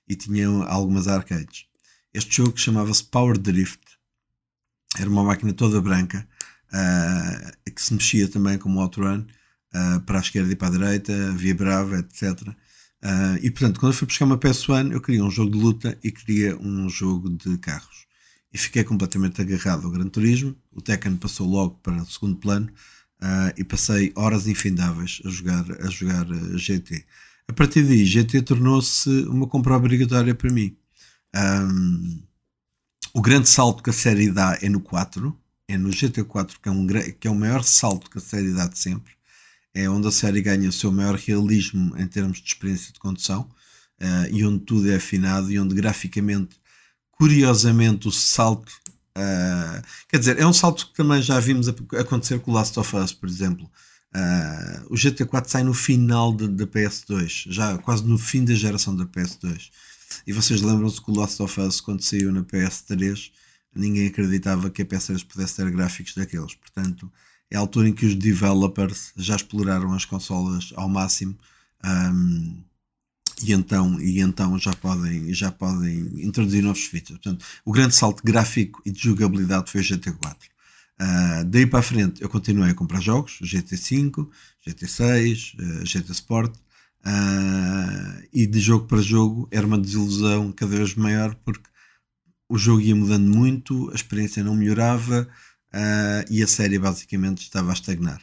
e tinha algumas arcades. Este jogo chamava-se Power Drift. Era uma máquina toda branca uh, que se mexia também como outrun uh, para a esquerda e para a direita, vibrava, etc. Uh, ah, e portanto, quando eu fui buscar uma PS1, eu queria um jogo de luta e queria um jogo de carros. E fiquei completamente agarrado ao Gran Turismo. O Tekken passou logo para o segundo plano. uh, e passei horas infindáveis a jogar, a jogar GT. A partir daí, GT tornou-se uma compra obrigatória para mim. Um, o grande salto que a série dá é no 4, é no GT4 que é, um, que é o maior salto que a série dá de sempre. É onde a série ganha o seu maior realismo em termos de experiência de condução uh, e onde tudo é afinado e onde graficamente, curiosamente, o salto. Uh, quer dizer, é um salto que também já vimos acontecer com o Last of Us, por exemplo. Uh, o GT4 sai no final da PS2, já quase no fim da geração da PS2. E vocês lembram-se que o Last of Us, quando saiu na PS3, ninguém acreditava que a PS3 pudesse ter gráficos daqueles. Portanto, é a altura em que os developers já exploraram as consolas ao máximo. Um, e então, e então já, podem, já podem introduzir novos features. Portanto, o grande salto gráfico e de jogabilidade foi o GT4. Uh, daí para a frente eu continuei a comprar jogos, GT5, GT6, uh, GT Sport, uh, e de jogo para jogo era uma desilusão cada vez maior porque o jogo ia mudando muito, a experiência não melhorava uh, e a série basicamente estava a estagnar.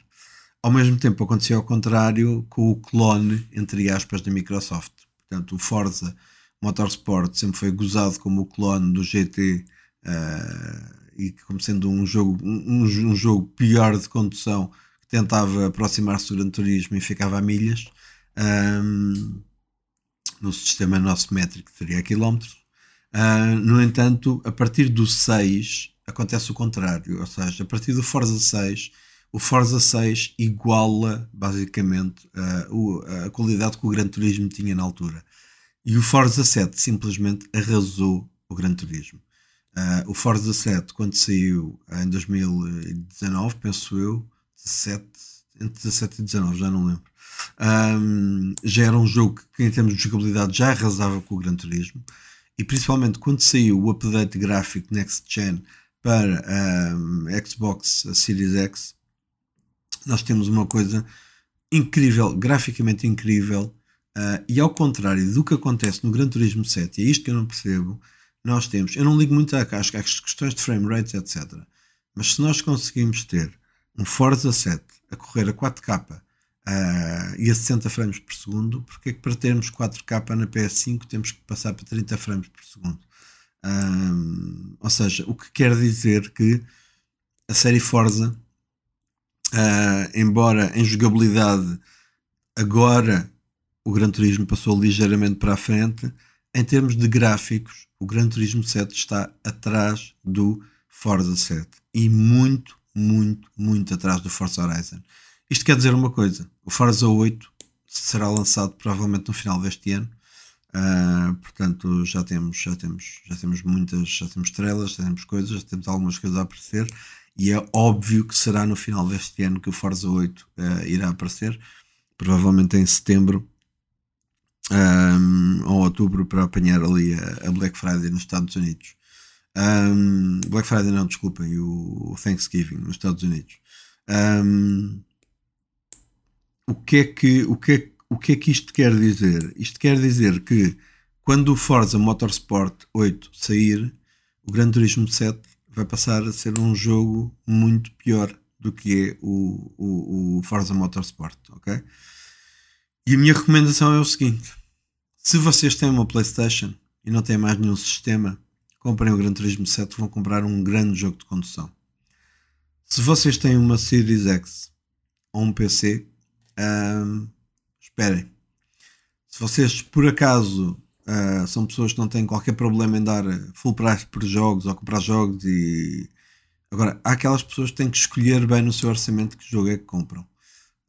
Ao mesmo tempo acontecia ao contrário com o clone, entre aspas, da Microsoft. Portanto, o Forza Motorsport sempre foi gozado como o clone do GT uh, e como sendo um jogo, um, um, jogo pior de condução que tentava aproximar-se do Gran Turismo e ficava a milhas. Um, no sistema nosso métrico seria quilómetros. Uh, no entanto, a partir do 6 acontece o contrário, ou seja, a partir do Forza 6, o Forza 6 iguala basicamente uh, a qualidade que o Gran Turismo tinha na altura. E o Forza 7 simplesmente arrasou o Gran Turismo. Uh, o Forza 7, quando saiu em 2019, penso eu, 17, entre 17 e 19, já não lembro, um, já era um jogo que, em termos de jogabilidade, já arrasava com o Gran Turismo. E principalmente quando saiu o update gráfico Next Gen para um, Xbox Series X, nós temos uma coisa incrível, graficamente incrível. Uh, e ao contrário do que acontece no Gran Turismo 7, e é isto que eu não percebo, nós temos, eu não ligo muito às, às questões de frame rates, etc. Mas se nós conseguimos ter um Forza 7 a correr a 4K uh, e a 60 frames por segundo, porque é que para termos 4K na PS5 temos que passar para 30 frames por segundo? Um, ou seja, o que quer dizer que a série Forza, uh, embora em jogabilidade agora o Gran Turismo passou ligeiramente para a frente, em termos de gráficos, o Gran Turismo 7 está atrás do Forza 7 e muito, muito, muito atrás do Forza Horizon. Isto quer dizer uma coisa: o Forza 8 será lançado provavelmente no final deste ano. Uh, portanto, já temos, já temos, já temos muitas, já temos estrelas, já temos coisas, já temos algumas coisas a aparecer e é óbvio que será no final deste ano que o Forza 8 uh, ah, irá aparecer, provavelmente em setembro um, ou outubro para apanhar ali a, a, Black Friday nos Estados Unidos. Um, Black Friday não, desculpem, o Thanksgiving nos Estados Unidos. Um, o que é que o que é, o que é que isto quer dizer? Isto quer dizer que quando o Forza Motorsport 8 sair, o Gran Turismo 7 vai passar a ser um jogo muito pior do que é o, o, o Forza Motorsport, ok? E a minha recomendação é o seguinte: se vocês têm uma PlayStation e não têm mais nenhum sistema, comprem o Gran Turismo 7, vão comprar um grande jogo de condução. Se vocês têm uma Series X ou um PC, esperem. Se vocês por acaso uh, são pessoas que não têm qualquer problema em dar full price por jogos ou comprar jogos e agora há aquelas pessoas que têm que escolher bem no seu orçamento que jogo é que compram.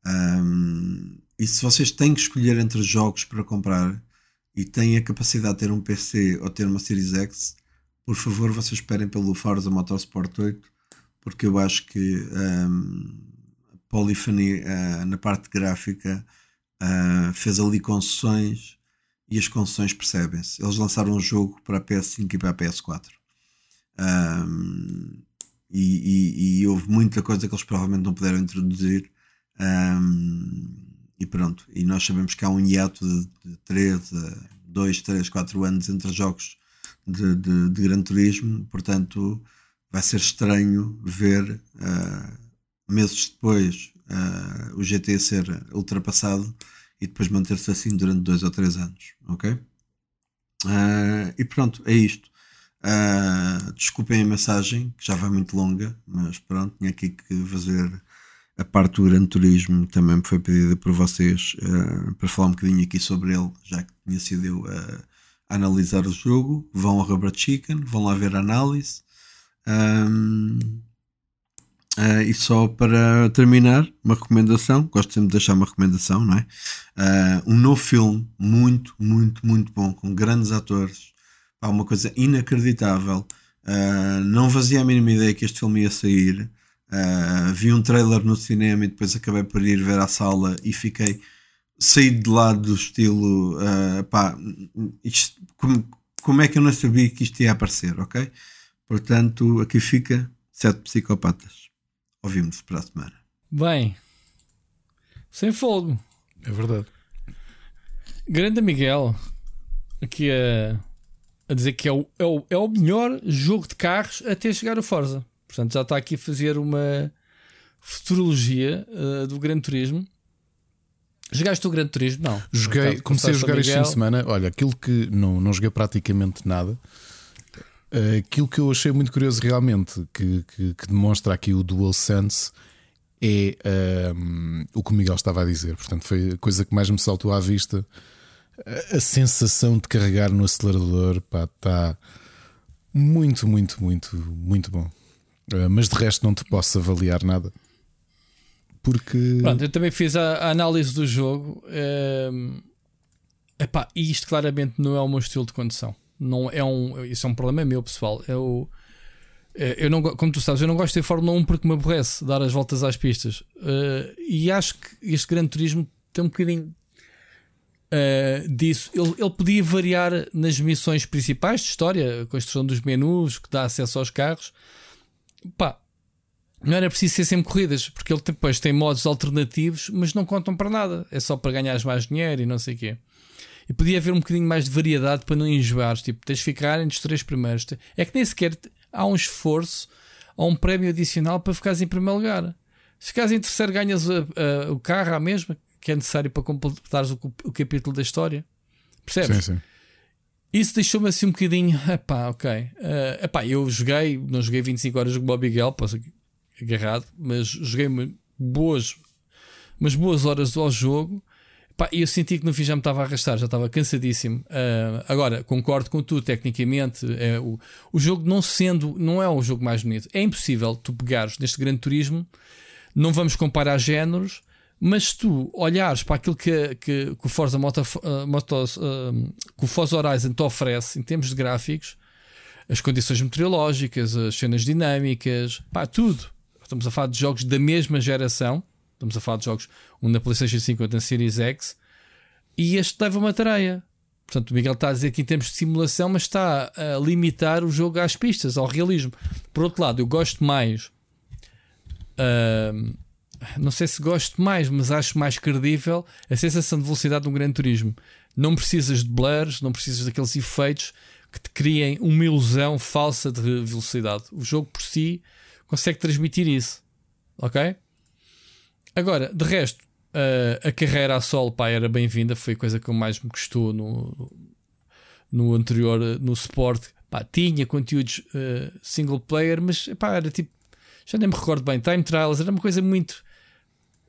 Um, e se vocês têm que escolher entre jogos para comprar e têm a capacidade de ter um PC ou ter uma Series X, por favor, vocês esperem pelo Forza Motorsport 8, porque eu acho que um, Polyphony uh, na parte gráfica uh, fez ali concessões e as concessões percebem-se. Eles lançaram um jogo para a PS5 e para a PS4. Um, e, e, e, houve muita coisa que eles provavelmente não puderam introduzir. Um, e pronto. E nós sabemos que há um hiato de, de 3 a 2, 3, 4 anos entre jogos de, de, de Gran Turismo, portanto vai ser estranho ver uh, meses depois uh, o GT ser ultrapassado e depois manter-se assim durante dois ou três anos, ok? Uh, e pronto, é isto. Uh, desculpem a mensagem, que já vai muito longa, mas pronto, tinha aqui que fazer a parte do Gran Turismo, também me foi pedida por vocês uh, para falar um bocadinho aqui sobre ele, já que tinha sido eu a analisar o jogo. Vão ao Rubber Chicken, vão lá ver a análise. Um, Uh, e só para terminar, uma recomendação, gosto sempre de deixar uma recomendação, não é? Uh, um novo filme, muito, muito, muito bom, com grandes atores, Pá, uma coisa inacreditável. Uh, não fazia a mínima ideia que este filme ia sair. vi um trailer no cinema e depois acabei por ir ver à sala e fiquei saí de lá do estilo pá, isto, como, como é que eu não sabia que isto ia aparecer, ok? Portanto, aqui fica Sete Psicopatas. Ouvimos para a semana. Bem, sem fogo. É verdade. Grande Miguel, aqui a, a dizer que é o, é, o, é o melhor jogo de carros até chegar ao Forza. Portanto, já está aqui a fazer uma futurologia uh, do Gran Turismo. Jogaste o Gran Turismo? Não. Joguei, comecei a jogar este fim de semana. Olha, aquilo que não, não joguei praticamente nada. Aquilo que eu achei muito curioso realmente, que, que, que demonstra aqui o DualSense, é um, o que o Miguel estava a dizer. Portanto, foi a coisa que mais me saltou à vista. A, sensação de carregar no acelerador está muito, muito, muito, muito bom. Uh, mas de resto não te posso avaliar nada. Porque. Pronto, eu também fiz a, a análise do jogo. Um, epá, e isto claramente não é o meu estilo de condução. Não é um, isso é um problema meu, pessoal. Eu, é, eu não, como tu sabes, eu não gosto de ter Fórmula 1 porque me aborrece dar as voltas às pistas. Uh, e acho que este Grande Turismo tem um bocadinho uh, disso. Ele, ele podia variar nas missões principais de história, a construção dos menus, que dá acesso aos carros. Pá, não era preciso ser sempre corridas, porque ele depois tem modos alternativos, mas não contam para nada. É só para ganhar mais dinheiro e não sei o quê. E podia haver um bocadinho mais de variedade para não enjoar. Tipo, tens de ficar entre os três primeiros. É que nem sequer há um esforço ou um prémio adicional para ficares em primeiro lugar. Se ficares em terceiro, ganhas a, a, o carro à mesma, que é necessário para completares o, o capítulo da história. Percebes? Sim, sim. Isso deixou-me assim um bocadinho. Epá, ok. Uh, epá, eu joguei, não joguei 25 horas com Bobby Gale, posso agarrado, mas joguei boas, umas boas horas ao jogo. Pá, eu senti que no fim já me estava a arrastar, já estava cansadíssimo. Uh, agora, concordo com tu, tecnicamente, é, o, o jogo não sendo, não é o jogo mais bonito. É impossível tu pegares neste grande turismo, não vamos comparar géneros, mas se tu olhares para aquilo que, que, que o Forza Moto, uh, Motos, uh, que o Forza Horizon te oferece em termos de gráficos, as condições meteorológicas, as cenas dinâmicas, pá, tudo. Estamos a falar de jogos da mesma geração Estamos a falar de jogos, um na PlayStation 5 outro na Series X, e este leva uma tareia. Portanto, o Miguel está a dizer que em termos de simulação, mas está a limitar o jogo às pistas, ao realismo. Por outro lado, eu gosto mais. Uh, não sei se gosto mais, mas acho mais credível a sensação de velocidade de um grande turismo. Não precisas de blurs, não precisas daqueles efeitos que te criem uma ilusão falsa de velocidade. O jogo por si consegue transmitir isso. Ok? Agora, de resto, a, a carreira a solo pá, era bem-vinda, foi a coisa que mais me custou no, no anterior, no Sport. Pá, tinha conteúdos uh, single player, mas pá, era tipo, já nem me recordo bem, time trials, era uma coisa muito.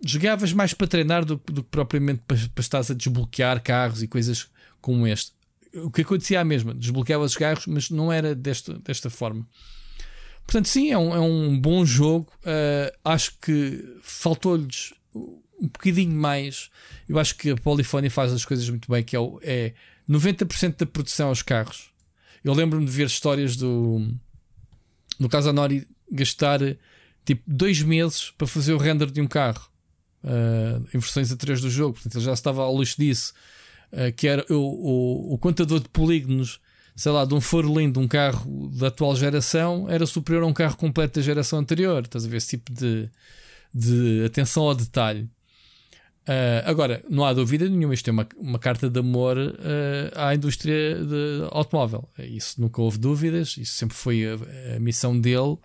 Jogavas mais para treinar do, do que propriamente para, para a desbloquear carros e coisas como este. O que acontecia a mesma, desbloqueavas os carros, mas não era desta, desta forma. Portanto, sim, é um, é um bom jogo. Uh, acho que faltou-lhes um bocadinho mais. Eu acho que a Polyphony faz as coisas muito bem, que é, é 90% da produção aos carros. Eu lembro-me de ver histórias do. No caso, a Nori gastar tipo dois meses para fazer o render de um carro uh, em versões anteriores do jogo. Portanto, ele já estava ao luxo disso. Uh, que era o, o, o contador de polígonos sei lá, de um lindo de um carro da atual geração era superior a um carro completo da geração anterior. Estás a ver esse tipo de, de atenção ao detalhe. Uh, agora, não há dúvida nenhuma, isto é uma, uma carta de amor uh, à indústria de automóvel. Isso nunca houve dúvidas, isso sempre foi a, a missão dele.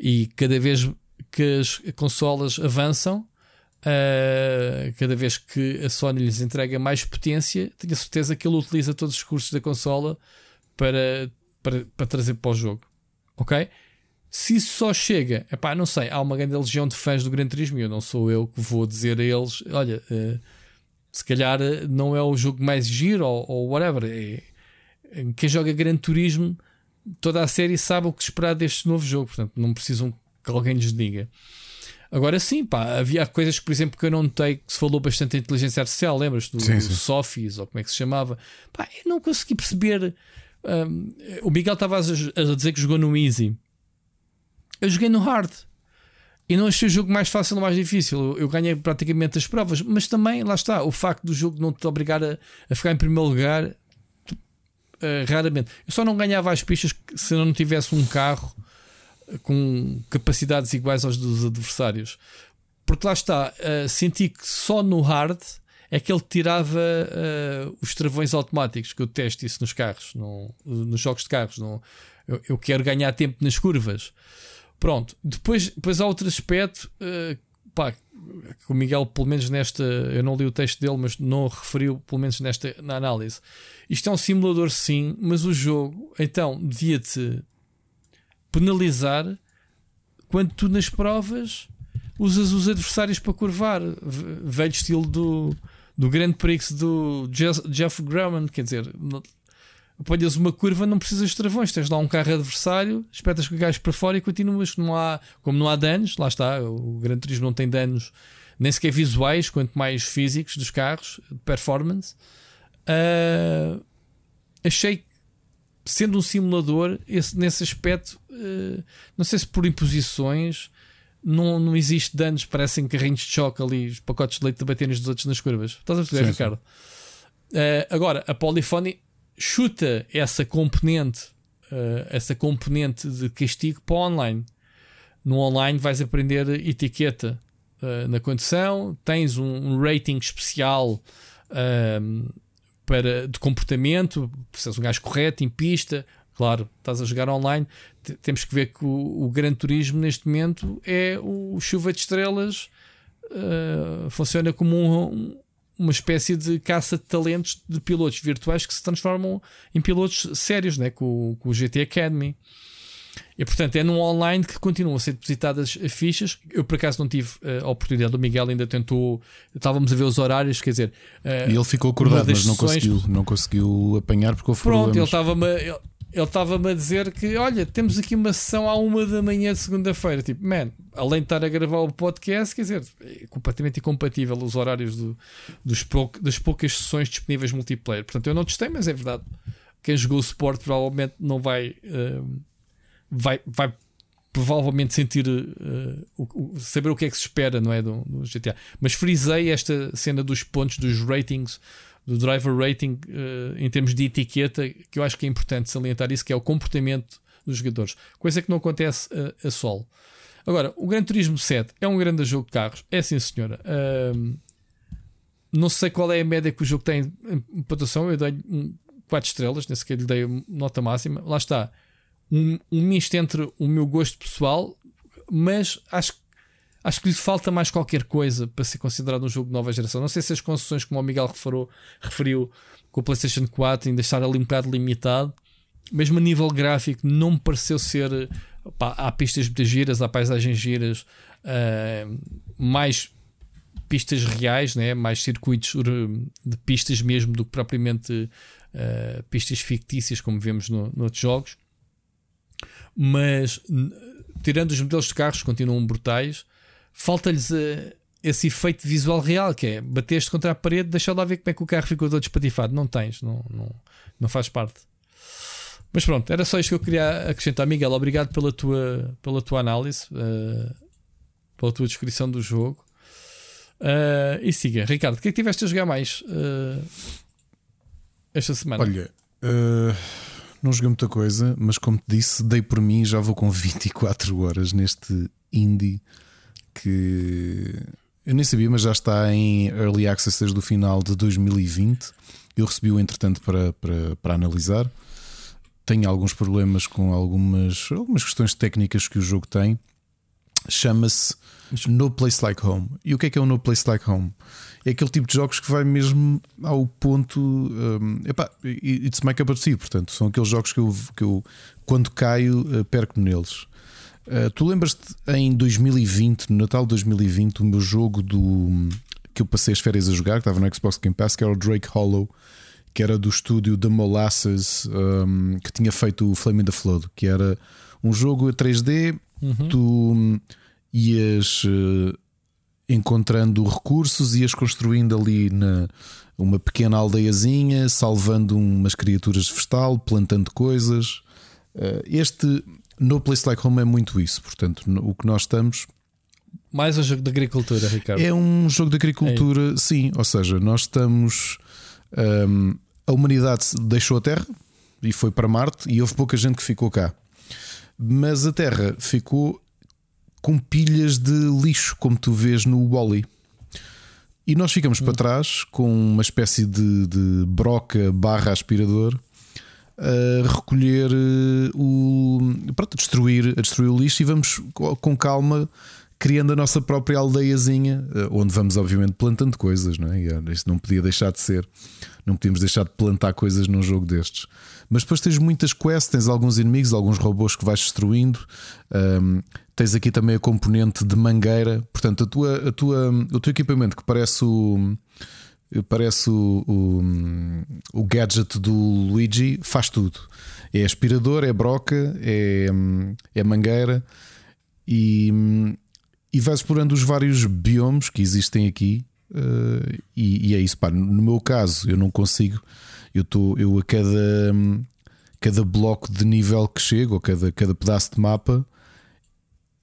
E cada vez que as consolas avançam, Uh, cada vez que a Sony lhes entrega mais potência, tenho certeza que ele utiliza todos os recursos da consola para, para, para trazer para o jogo. Ok? Se isso só chega, epá, não sei, há uma grande legião de fãs do Gran Turismo e eu não sou eu que vou dizer a eles: olha, uh, se calhar não é o jogo mais giro ou, ou whatever. É, quem joga Gran Turismo, toda a série sabe o que esperar deste novo jogo, portanto, não precisam que alguém lhes diga. Agora sim, pá, havia coisas que, por exemplo, que eu não notei que se falou bastante em inteligência artificial, lembras do, sim, sim. Sofis ou como é que se chamava? Pá, eu não consegui perceber. O Miguel estava a, dizer que jogou no Easy. Eu joguei no Hard e não achei o jogo mais fácil ou mais difícil. Eu, ganhei praticamente as provas, mas também, lá está, o facto do jogo não te obrigar a, a ficar em primeiro lugar, uh, raramente. Eu só não ganhava as pistas se não tivesse um carro com capacidades iguais aos dos adversários. Porque lá está, uh, senti que só no hard é que ele tirava uh, os travões automáticos, que eu testo isso nos carros, no, nos jogos de carros. No, eu, eu, quero ganhar tempo nas curvas. Pronto, depois, depois há outro aspecto. Uh, pá, o Miguel, pelo menos nesta, eu não li o texto dele, mas não referiu, pelo menos nesta na análise. Isto é um simulador, sim, mas o jogo, então, devia-te penalizar quando tu nas provas usas os adversários para curvar. Velho estilo do, do Grande Prix do Jeff, Jeff Grumman, quer dizer, apanhas uma curva, não precisas de travões, tens lá um carro adversário, espetas com o gajo para fora e continuas. Não há, como não há danos, lá está, o Gran Turismo não tem danos nem sequer visuais, quanto mais físicos dos carros, performance. Uh, achei sendo um simulador, esse, nesse aspecto, uh, não sei se por imposições não, não existe danos, parecem carrinhos de choque ali, os pacotes de leite de bater nos dos outros nas curvas. Estás a perceber, Ricardo? Uh, agora, a Polyphony chuta essa componente, uh, essa componente de castigo para o online. No online vais aprender etiqueta na condição, tens um, um rating especial para, de comportamento, precisas um gajo correto, em pista. Claro, estás a jogar online. Temos que ver que o, o Gran Turismo neste momento é o chuva de estrelas, uh, funciona como um, uma espécie de caça de talentos de pilotos virtuais que se transformam em pilotos sérios, né? com, com o GT Academy. E portanto é num online que continuam a ser depositadas fichas. Eu por acaso não tive uh, a oportunidade, o Miguel ainda tentou, estávamos a ver os horários, quer dizer. Uh, e ele ficou acordado, mas não conseguiu, não conseguiu apanhar porque houve Pronto, problemas. ele estava-me. Ele, estava-me a dizer que, olha, temos aqui uma sessão à uma da manhã de segunda-feira. Tipo, man, além de estar a gravar o podcast, quer dizer, é completamente incompatível os horários do, dos das poucas sessões disponíveis multiplayer. Portanto, eu não testei, mas é verdade. Quem jogou o Sport provavelmente não vai. Uh, vai, vai provavelmente sentir uh, o, o, saber o que é que se espera, não é? Do, do, GTA. Mas frisei esta cena dos pontos, dos ratings, do driver rating uh, em termos de etiqueta, que eu acho que é importante salientar isso, que é o comportamento dos jogadores, coisa que não acontece a, a sol. Agora, o Gran Turismo 7 é um grande jogo de carros, é sim senhora. Uh, não sei qual é a média que o jogo tem em pontuação, eu dei 4 estrelas, nem sequer lhe dei nota máxima. Lá está um, um misto entre o meu gosto pessoal, mas acho, acho que lhe falta mais qualquer coisa para ser considerado um jogo de nova geração. Não sei se as concessões, como o Miguel referiu, referiu com o PlayStation 4, ainda estar ali um bocado limitado, mesmo a nível gráfico, não me pareceu ser. Há pistas muitas giras, há paisagens giras, uh, mais pistas reais, né? mais circuitos de pistas mesmo do que propriamente uh, pistas fictícias, como vemos no, noutros jogos mas tirando os modelos de carros continuam brutais, falta-lhes uh, esse efeito visual real que é bateste contra a parede, deixa lá ver como é que o carro ficou todo espatifado. Não tens, não, não, não faz parte. Mas pronto, era só isto que eu queria acrescentar. Miguel, obrigado pela tua, pela tua análise, uh, pela tua descrição do jogo. Uh, e siga, Ricardo, o que é que tiveste a jogar mais esta semana? Olha, não joguei muita coisa, mas como te disse, dei por mim já vou com 24 horas neste indie que eu nem sabia, mas já está em Early Access desde o final de 2020. Eu recebi-o entretanto para, para, para analisar. Tenho alguns problemas com algumas, algumas questões técnicas que o jogo tem. chama-se No Place Like Home. E o que é que é o No Place Like Home? É aquele tipo de jogos que vai mesmo ao ponto. Um, epá, it's my cup of tea, portanto, são aqueles jogos que eu, que eu quando caio, uh, perco-me neles. Uh, tu lembras-te em 2020, no Natal de 2020, o meu jogo do que eu passei as férias a jogar, que estava no Xbox Game Pass, que era o Drake Hollow, que era do estúdio da Molasses, um, que tinha feito o Flame in the Flood, que era um jogo a 3D, uhum. tu hum, ias uh, encontrando recursos, ias construindo ali na, uma pequena aldeiazinha, salvando umas criaturas de vestal, plantando coisas. Uh, este No Place Like Home é muito isso, portanto, no, o que nós estamos. Mais um jogo de agricultura, Ricardo. É um jogo de agricultura, é. sim. Ou seja, nós estamos. Um, a humanidade deixou a Terra e foi para Marte, e houve pouca gente que ficou cá. Mas a Terra ficou com pilhas de lixo, como tu vês no Wally. E nós ficamos hum. para trás com uma espécie de, de broca barra aspirador a recolher eh, o. Pronto, a destruir, a destruir o lixo e vamos com calma criando a nossa própria aldeiazinha, eh, onde vamos, obviamente, plantando coisas, não é? Isto não podia deixar de ser. Não podíamos deixar de plantar coisas num jogo destes. Mas depois tens muitas quests, tens alguns inimigos, alguns robôs que vais destruindo. Um, tens aqui também a componente de mangueira. Portanto, a tua, a tua, o teu equipamento que parece o. Parece o, o, o gadget do Luigi, faz tudo. É aspirador, é broca, é, é mangueira e, e vais explorando os vários biomes que existem aqui. Uh, e, e, é isso. Pá, no meu caso, eu não consigo eu, tô, eu a cada, cada bloco de nível que chego, ou cada, cada pedaço de mapa,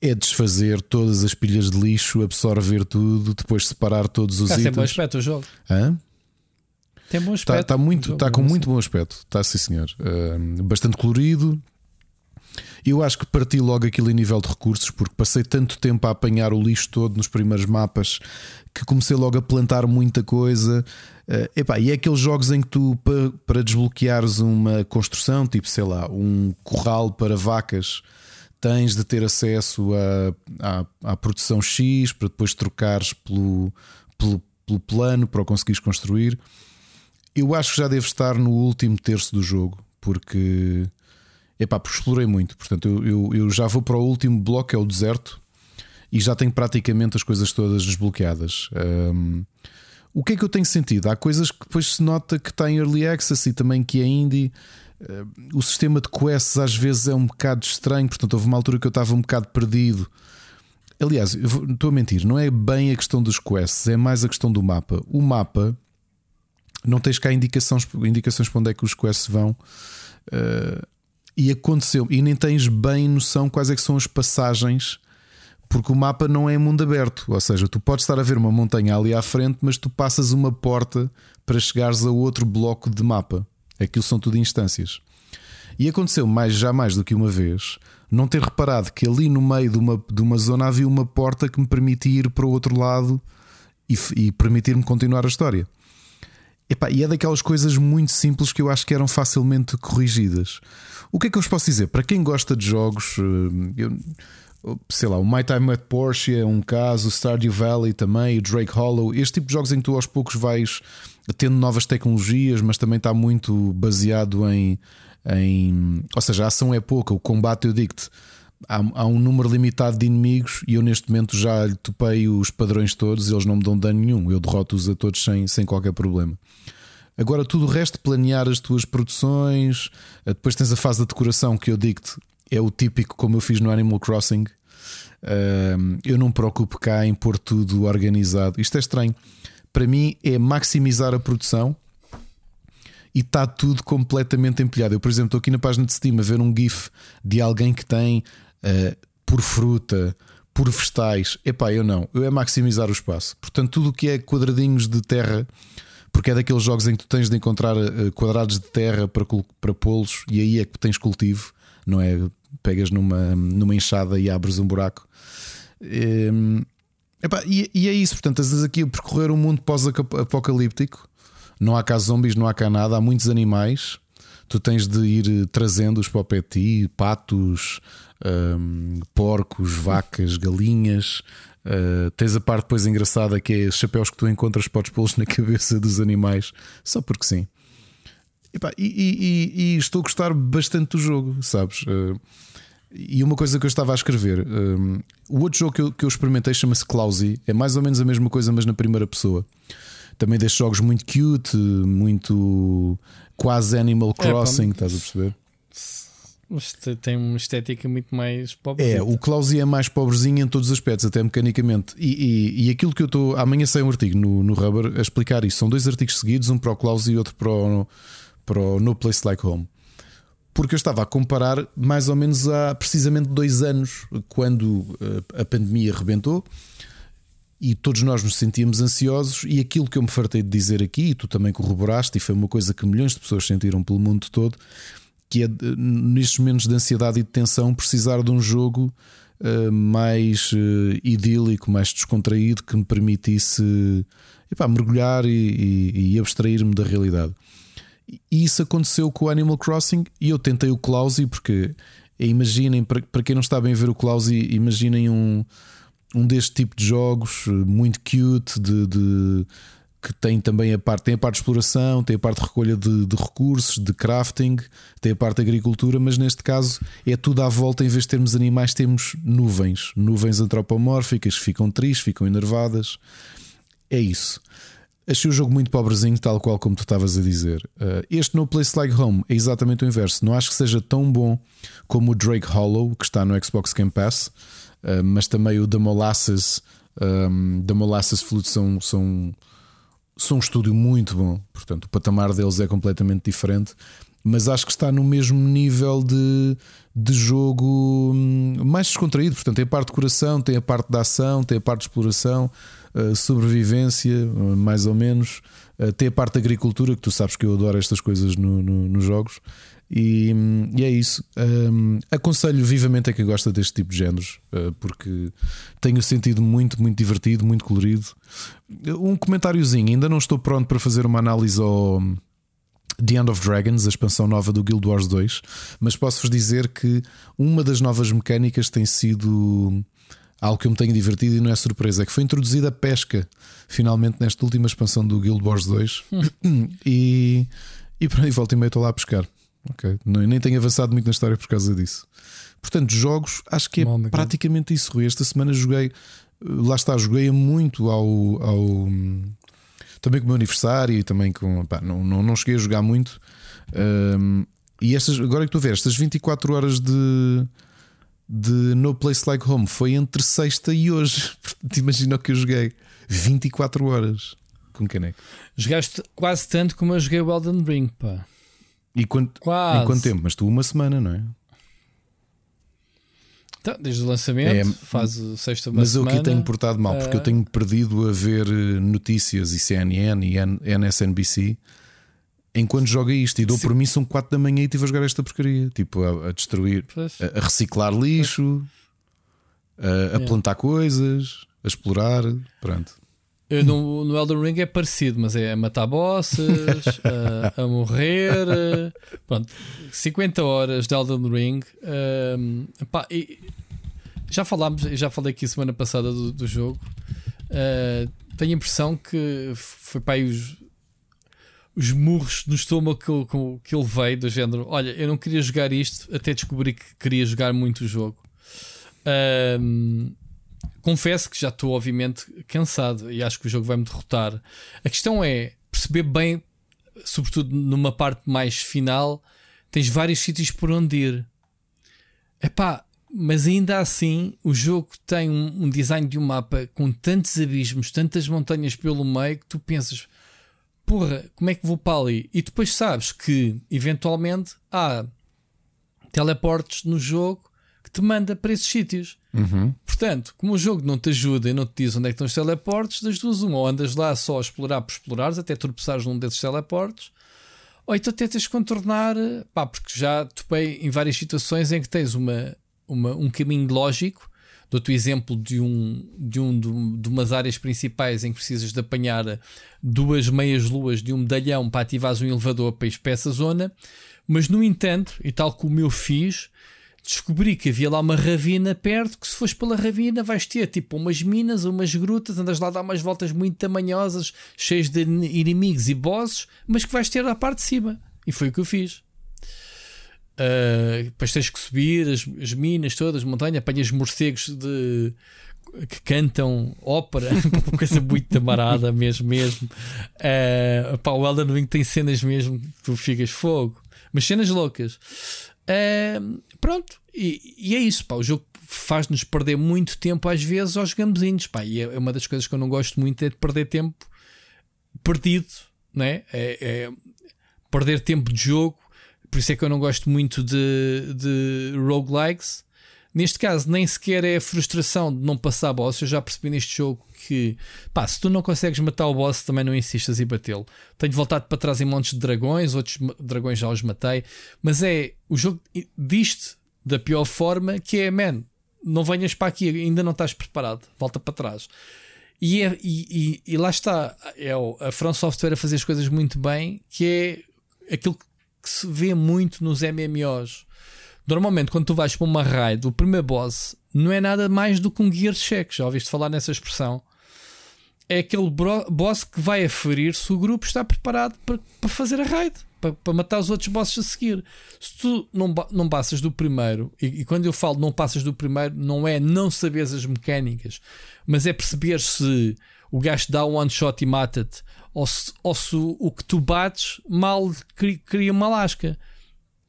é desfazer todas as pilhas de lixo, absorver tudo, depois separar todos os ah, itens. Tem bom aspecto o jogo. Hã? Tem bom aspecto. Está, muito, está com muito bom aspecto. Está, sim, senhor. Uh, bastante colorido. Eu acho que parti logo aquilo em nível de recursos, porque passei tanto tempo a apanhar o lixo todo nos primeiros mapas que comecei logo a plantar muita coisa. Uh, epá, e é aqueles jogos em que tu, para, para desbloqueares uma construção, tipo sei lá, um corral para vacas, tens de ter acesso à, à produção X para depois trocares pelo, pelo, pelo plano para o conseguires construir. Eu acho que já deve estar no último terço do jogo, porque epá, porque explorei muito. Portanto, eu, eu, eu já vou para o último bloco, é o deserto, e já tenho praticamente as coisas todas desbloqueadas. Um, o que é que eu tenho sentido? Há coisas que depois se nota que está em early access e também que é indie. Uh, o sistema de quests às vezes é um bocado estranho, portanto, houve uma altura que eu estava um bocado perdido. Aliás, estou a mentir, não é bem a questão dos quests, é mais a questão do mapa. O mapa não tens cá indicações, indicações para onde é que os quests vão. Uh, e aconteceu, e nem tens bem noção quais é que são as passagens porque o mapa não é mundo aberto, ou seja, tu podes estar a ver uma montanha ali à frente, mas tu passas uma porta para chegares a outro bloco de mapa. Aquilo são tudo instâncias. E aconteceu mais já mais do que uma vez não ter reparado que ali no meio de uma, de uma zona havia uma porta que me permitia ir para o outro lado e, e permitir-me continuar a história. E é daquelas coisas muito simples que eu acho que eram facilmente corrigidas. O que é que eu vos posso dizer? Para quem gosta de jogos, eh, eu, sei lá, o My Time at Porsche é um caso, o Stardew Valley também, o Drake Hollow, este tipo de jogos em que tu aos poucos vais tendo novas tecnologias, mas também está muito baseado em, em ou seja, a ação é pouca, o combate eu digo-te. Há, há, um número limitado de inimigos e eu neste momento já lhe topei os padrões todos eles não me dão dano nenhum. Eu derroto-os a todos sem, sem qualquer problema. Agora, tudo o resto, planear as tuas produções, depois tens a fase da decoração que eu digo-te é o típico como eu fiz no Animal Crossing. eu não me preocupo cá em pôr tudo organizado. Isto é estranho. Para mim é maximizar a produção e está tudo completamente empilhado. Eu, por exemplo, estou aqui na página de Steam a ver um GIF de alguém que tem uh, por fruta, por vegetais. Epá, eu não. Eu é maximizar o espaço. Portanto, tudo o que é quadradinhos de terra, porque é daqueles jogos em que tu tens de encontrar uh, quadrados de terra para, para pô-los e aí é que tens cultivo, não é pegas numa, numa enxada e abres um buraco. E, epá, e, e, é isso, portanto, às vezes aqui percorrer um mundo pós-apocalíptico, não há cá zombies, não há cá nada, há muitos animais. tu tens de ir trazendo-os para o pé ti, patos, hum, porcos, vacas, galinhas. Uh, tens a parte depois engraçada que é os chapéus que tu encontras, podes pô-los na cabeça dos animais, só porque sim. Epá, e, e- e- estou a gostar bastante do jogo, sabes? Uh, e uma coisa que eu estava a escrever, um, o outro jogo que eu, que eu experimentei chama-se Clousy, é mais ou menos a mesma coisa, mas na primeira pessoa. Também destes jogos muito cute, muito quase Animal pá, Crossing, estás a perceber? Tem uma estética muito mais pobre. É, o Clousy é mais pobrezinho em todos os aspectos, até mecanicamente. E, e- e aquilo que eu estou. Amanhã sai um artigo no, no Rubber a explicar isso. São dois artigos seguidos, um para o Clousy e outro para o, para o No Place Like Home. Porque eu estava a comparar mais ou menos há precisamente dois anos, quando eh, a pandemia arrebentou e todos nós nos sentíamos ansiosos. E aquilo que eu me fartei de dizer aqui, e tu também corroboraste, e foi uma coisa que milhões de pessoas sentiram pelo mundo todo, que é nestes momentos de ansiedade e de tensão precisar de um jogo eh, mais eh, idílico, mais descontraído, que me permitisse epá, mergulhar e, e- e abstrair-me da realidade. E isso aconteceu com o Animal Crossing e eu tentei o Clousy porque eh, imaginem, para, para quem não está bem a ver o Clousy, imaginem um, um deste tipo de jogos eh, muito cute de, de- que tem também a parte, tem a parte de exploração, tem a parte de recolha de, de recursos, de crafting, tem a parte de agricultura, mas neste caso é tudo à volta, em vez de termos animais, temos nuvens, nuvens antropomórficas, ficam tristes, ficam enervadas. É isso. Achei o jogo muito pobrezinho, tal qual como tu estavas a dizer. Uh, este No Place Like Home é exatamente o inverso. Não acho que seja tão bom como o Drake Hollow, que está no Xbox Game Pass, uh, mas também o The Molasses, um, The Molasses Flute são, são, são um estúdio muito bom. Portanto, o patamar deles é completamente diferente. Mas acho que está no mesmo nível de, de jogo hum, mais descontraído. Portanto, tem a parte de coração, tem a parte da ação, tem a parte de exploração, sobrevivência, uh, mais ou menos. Uh, tem a parte da agricultura, que tu sabes que eu adoro estas coisas no- no- nos jogos. E, hum, e é isso. Hum, aconselho vivamente a quem gosta deste tipo de géneros, uh, porque tenho sentido muito, muito divertido, muito colorido. Um comentáriozinho, ainda não estou pronto para fazer uma análise ao. The End of Dragons, a expansão nova do Guild Wars 2, mas posso-vos dizer que uma das novas mecânicas tem sido algo que eu me tenho divertido e não é surpresa, é que foi introduzida a pesca finalmente nesta última expansão do Guild Wars 2 e, e por aí volta e meio estou lá a pescar. Ok, não, nem tenho avançado muito na história por causa disso. Portanto, jogos, acho que é praticamente isso, Rui. Esta semana joguei, lá está, joguei muito ao, ao também com o meu aniversário e também com. pá, não, não, não cheguei a jogar muito. Ahm, e estas, agora que estou a ver, estas 24 horas de, de No Place Like Home foi entre sexta e hoje. Portanto, Imagina o que eu joguei: 24 horas com caneco. Jogaste quase tanto como eu joguei o Elden Ring, pá. E quanto, Quase. em quanto tempo? Mas tu, uma semana, não é? Então, desde o lançamento, É, faz o sexta uma Mas eu semana. aqui tenho portado mal, porque eu ah, tenho perdido a ver eh, notícias e CNN e NSNBC enquanto joga isto. E dou Sim. por mim, são 4 da manhã e estive a jogar esta porcaria. Tipo, a, a destruir, a, a reciclar lixo, a, a plantar coisas, a explorar. Pronto. Eu no, no Elden Ring é parecido, mas é a matar bosses, a, a morrer. Pronto, 50 horas de Elden Ring. ehm, pá, já falámos, já falei aqui semana passada do, do jogo. eh, tenho a impressão que foi para aí os, os murros no estômago que, eu- que, ele veio, do género. Olha, eu não queria jogar isto, até descobri que queria jogar muito o jogo. Ehm, confesso que já estou, obviamente, cansado e acho que o jogo vai me derrotar. A questão é perceber bem, sobretudo numa parte mais final, tens vários sítios por onde ir. Epá, mas ainda assim, o jogo tem um, um design de um mapa com tantos abismos, tantas montanhas pelo meio que tu pensas. Porra, como é que vou para ali? E depois sabes que, eventualmente, há teleportes no jogo que te manda para esses sítios. Portanto, como o jogo não te ajuda e não te diz onde é que estão os teleportes, das duas, uma, ou andas lá só a explorar por explorares, até tropeçares num desses teleportes, ou então tentas contornar, pá, porque já topei em várias situações em que tens uma, uma, um caminho lógico. Dou-te o exemplo de, um, de, um, de, de umas áreas principais em que precisas de apanhar duas meias luas de um medalhão para ativares um elevador para ir para essa zona, Mas no entanto, e tal como eu fiz, descobri que havia lá uma ravina perto, que se fores pela ravina vais ter tipo umas minas, umas grutas, andas lá a dar umas voltas muito tamanhosas, cheias de inimigos e bosses, mas que vais ter à parte de cima. E foi o que eu fiz. Uh, depois tens que subir as, as minas todas, montanha, apanhas morcegos de que cantam ópera, uma coisa muito tamarada mesmo, mesmo. Uh, pá, o Elden Ring tem cenas mesmo que tu ficas fogo, mas cenas loucas. Uh, pronto, e, e, é isso, pá, o jogo faz-nos perder muito tempo às vezes aos gambezinhos, pá, e é, é uma das coisas que eu não gosto muito é de perder tempo perdido, né? é, é perder tempo de jogo, por isso é que eu não gosto muito de, de roguelikes, Neste caso, nem sequer é a frustração de não passar boss. Eu já percebi neste jogo que, pá, se tu não consegues matar o boss, também não insistas em batê-lo. Tenho voltado para trás em montes de dragões, outros dragões já os matei, mas é o jogo diz-te da pior forma que é, man, não venhas para aqui, ainda não estás preparado, volta para trás. E, é, e, e, e lá está, é a From Software a fazer as coisas muito bem, que é aquilo que se vê muito nos MMOs Normalmente, quando tu vais para uma raid, o primeiro boss não é nada mais do que um gear check. Já ouviste falar nessa expressão? É aquele boss que vai aferir se o grupo está preparado para, para fazer a raid, para, para, matar os outros bosses a seguir. Se tu não, não passas do primeiro, e, e, quando eu falo não passas do primeiro, não é não saberes as mecânicas, mas é perceber se o gajo dá um one shot e mata-te, ou se, ou se o, o que tu bates mal cria uma lasca.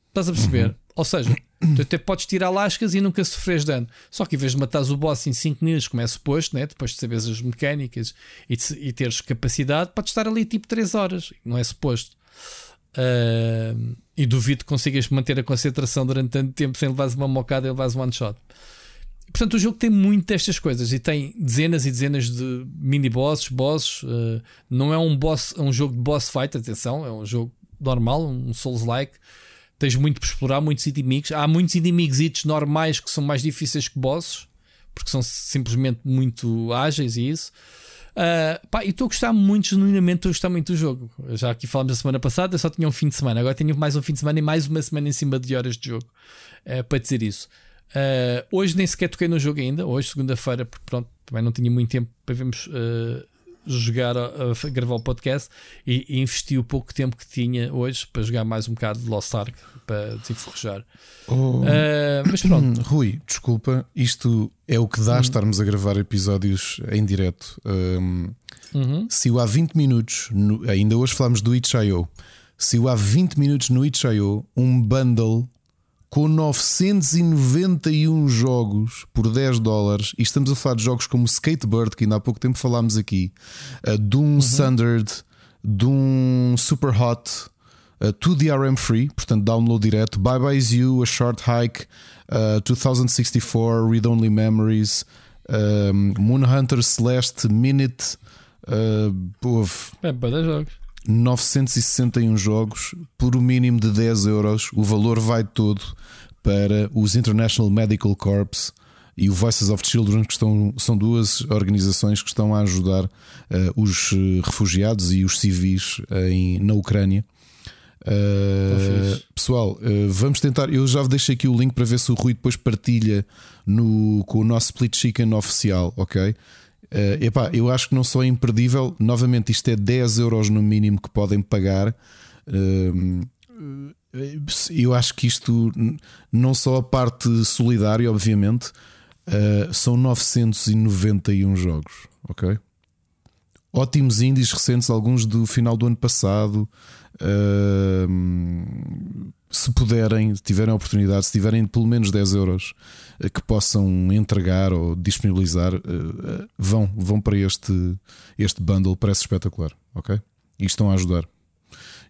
Estás a perceber? Uhum. Ou seja, Tu até podes tirar lascas e nunca sofres dano. Só que em vez de matares o boss em 5 minutos, como é suposto, né? depois de saberes as mecânicas e, de, e teres capacidade, podes estar ali tipo 3 horas. Não é suposto. Uh, e duvido que consigas manter a concentração durante tanto tempo sem levares uma mocada e levares um one shot. Portanto, o jogo tem muito destas coisas e tem dezenas e dezenas de mini bosses, bosses. Uh, não é um boss, é um jogo de boss fight, atenção, é um jogo normal, um Souls-like tens muito por explorar, muitos inimigos. Há muitos inimigos normais que são mais difíceis que bosses, porque são simplesmente muito ágeis e isso. Uh, pá, e estou a gostar muito, genuinamente, estou a gostar muito do jogo. Já aqui falamos a semana passada, eu só tinha um fim de semana, agora tenho mais um fim de semana e mais uma semana em cima de horas de jogo uh, para dizer isso. Uh, hoje nem sequer toquei no jogo ainda, hoje, segunda-feira, porque pronto, também não tinha muito tempo para vermos jogar, a, a, gravar o podcast e, e, investi o pouco tempo que tinha hoje para jogar mais um bocado de Lost Ark para desenforrejar. Oh, uh, mas pronto. Rui, desculpa, isto é o que dá uhum. estarmos a gravar episódios em direto. Um, uhum. Se o há 20 minutos, no, ainda hoje falámos do Itch.io, se o há 20 minutos no Itch.io, um bundle com 991 jogos por 10 dólares, e estamos a falar de jogos como Skatebird, que ainda há pouco tempo falámos aqui, uh, Doom uhum. Standard, Doom Super Hot, uh, to DRM Free, portanto download direto, Bye Bye Is You, A Short Hike, uh, 2064, Read Only Memories, um, Moon Hunter Celeste, Minute, uh, É, para jogos. 961 jogos por o mínimo de 10 euros. O valor vai todo para os International Medical Corps e o Voices of Children, que estão, são duas organizações que estão a ajudar uh, os eh, refugiados e os civis em, na Ucrânia. Uh, pessoal, uh, vamos tentar. Eu já deixei aqui o link para ver se o Rui depois partilha no, com o nosso Split Chicken oficial, ok? Uh, epá, eu acho que não é imperdível, novamente, isto é 10 euros no mínimo que podem pagar. Uh, eu acho que isto, não só a parte solidária, obviamente, uh, são 991 jogos, ok? Ótimos indies recentes, alguns do final do ano passado. Uh, se puderem, tiverem a oportunidade, se tiverem pelo menos 10 euros eh, que possam entregar ou disponibilizar, eh, eh, vão, vão para este, este bundle, parece espetacular, ok? E estão a ajudar.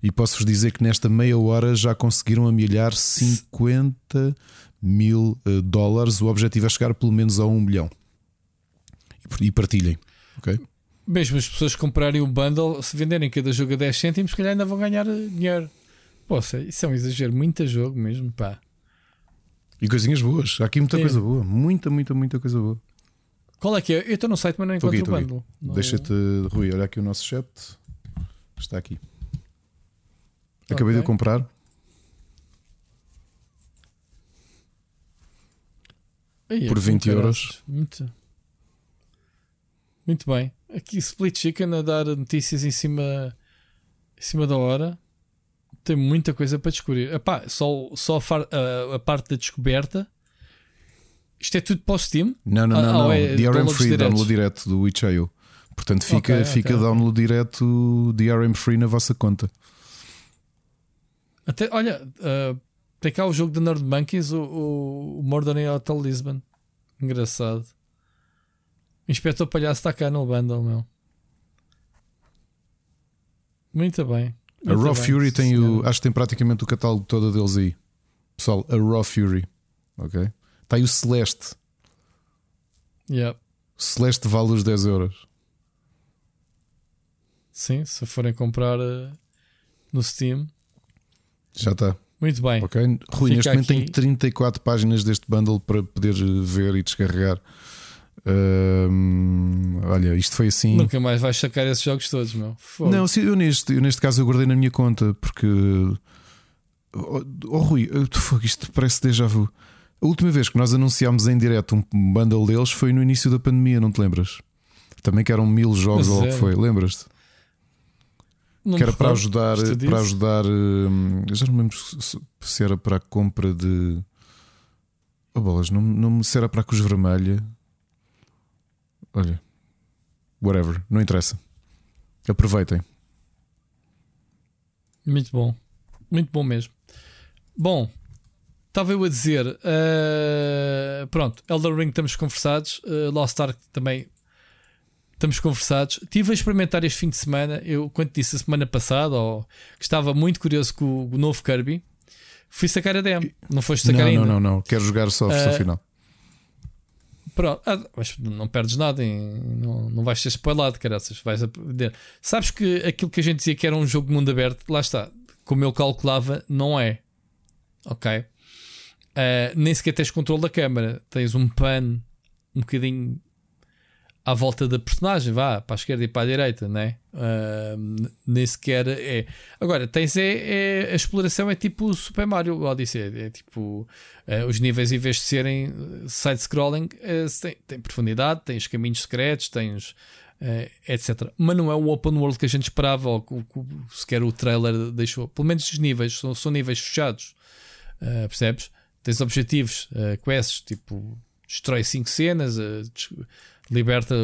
E posso-vos dizer que nesta meia hora já conseguiram amilhar 50 mil dólares. O objetivo é chegar pelo menos a um milhão. E partilhem, ok? Mesmo as pessoas comprarem o bundle, se venderem cada jogo a 10 cêntimos, se calhar ainda vão ganhar dinheiro. Poxa, é, isso é um exagero, muito jogo mesmo, pá. E coisinhas boas, há aqui muita é. coisa boa, muita, muita, muita coisa boa. Qual é que é? Eu estou no site, mas não encontro aqui, o bundle. Não... Deixa-te, Rui, olha aqui o nosso chat. Está aqui. Acabei okay. de comprar. Aí, por é 20 assim, euros. Muito. Muito bem. Aqui Split Chicken a dar notícias em cima, em cima da hora. Tem muita coisa para descobrir. Epá, só só a, a- parte da descoberta. Isto é tudo para o Steam? Não, não, não, ah, não. é DRM Free, diretos. download direto do Itch.io. Portanto, fica, Ok, fica ok, download direto DRM Free na vossa conta. Até, olha, ah, tem cá o jogo de Nerd Monkeys, o, o, o Murder in Hotel Lisbon. Engraçado. Inspector Palhaço está cá no bundle, meu. Muito bem. A Raw Fury tem o. Acho que tem praticamente o catálogo todo deles aí. Pessoal, a Raw Fury. Ok? Está aí o Celeste. Yeah. O Celeste vale os 10 euros. Sim, se forem comprar ah, no Steam. Já está. Muito bem. Ok? Rui, Fica neste momento aqui. tenho 34 páginas deste bundle para poder ver e descarregar. Olha, isto foi assim. Nunca mais vais sacar esses jogos todos, meu. Fogo. Não, eu neste, eu neste caso eu guardei na minha conta porque. Oh, oh, Rui, fogo, isto parece déjà vu. A última vez que nós anunciámos em direto um bundle deles foi no início da pandemia, não te lembras? Também que eram mil jogos ou o que é. foi, lembras-te? Que era para ajudar, para ajudar. hum, já não me lembro se- era para a compra de. Oh, bolas, não, não se era para a Cruz Vermelha. Olha, whatever, não interessa. Aproveitem. Muito bom. Muito bom mesmo. Bom, estava eu a dizer. eh, pronto, Elder Ring estamos conversados. eh, Lost Ark também estamos conversados. Estive a experimentar este fim de semana. Eu, quando disse a semana passada, ou, que estava muito curioso com o, novo Kirby, fui sacar a demo. Não foste sacar Não, ainda. não, não, não. Quero jogar só a versão Ah, final. Pronto, ah, mas não perdes nada, em- não, não vais ser spoilado, caraças. Vais aprender. Sabes que aquilo que a gente dizia que era um jogo de mundo aberto, lá está, como eu calculava, não é. Ok? Ah, nem sequer tens controle da câmera, tens um pan um bocadinho à volta da personagem, vá para a esquerda e para a direita, né? N- nem sequer é. Agora, tens é, é- a exploração é tipo o Super Mario Odyssey, é tipo eh, os níveis, em vez de serem side-scrolling, eh, tem, tem profundidade, tens caminhos secretos, tens eh, etc. Mas não é o open world que a gente esperava, ou que, que sequer o trailer deixou. Pelo menos os níveis são, são níveis fechados, percebes? Tens objetivos, quests, tipo destrói cinco cenas, des- liberta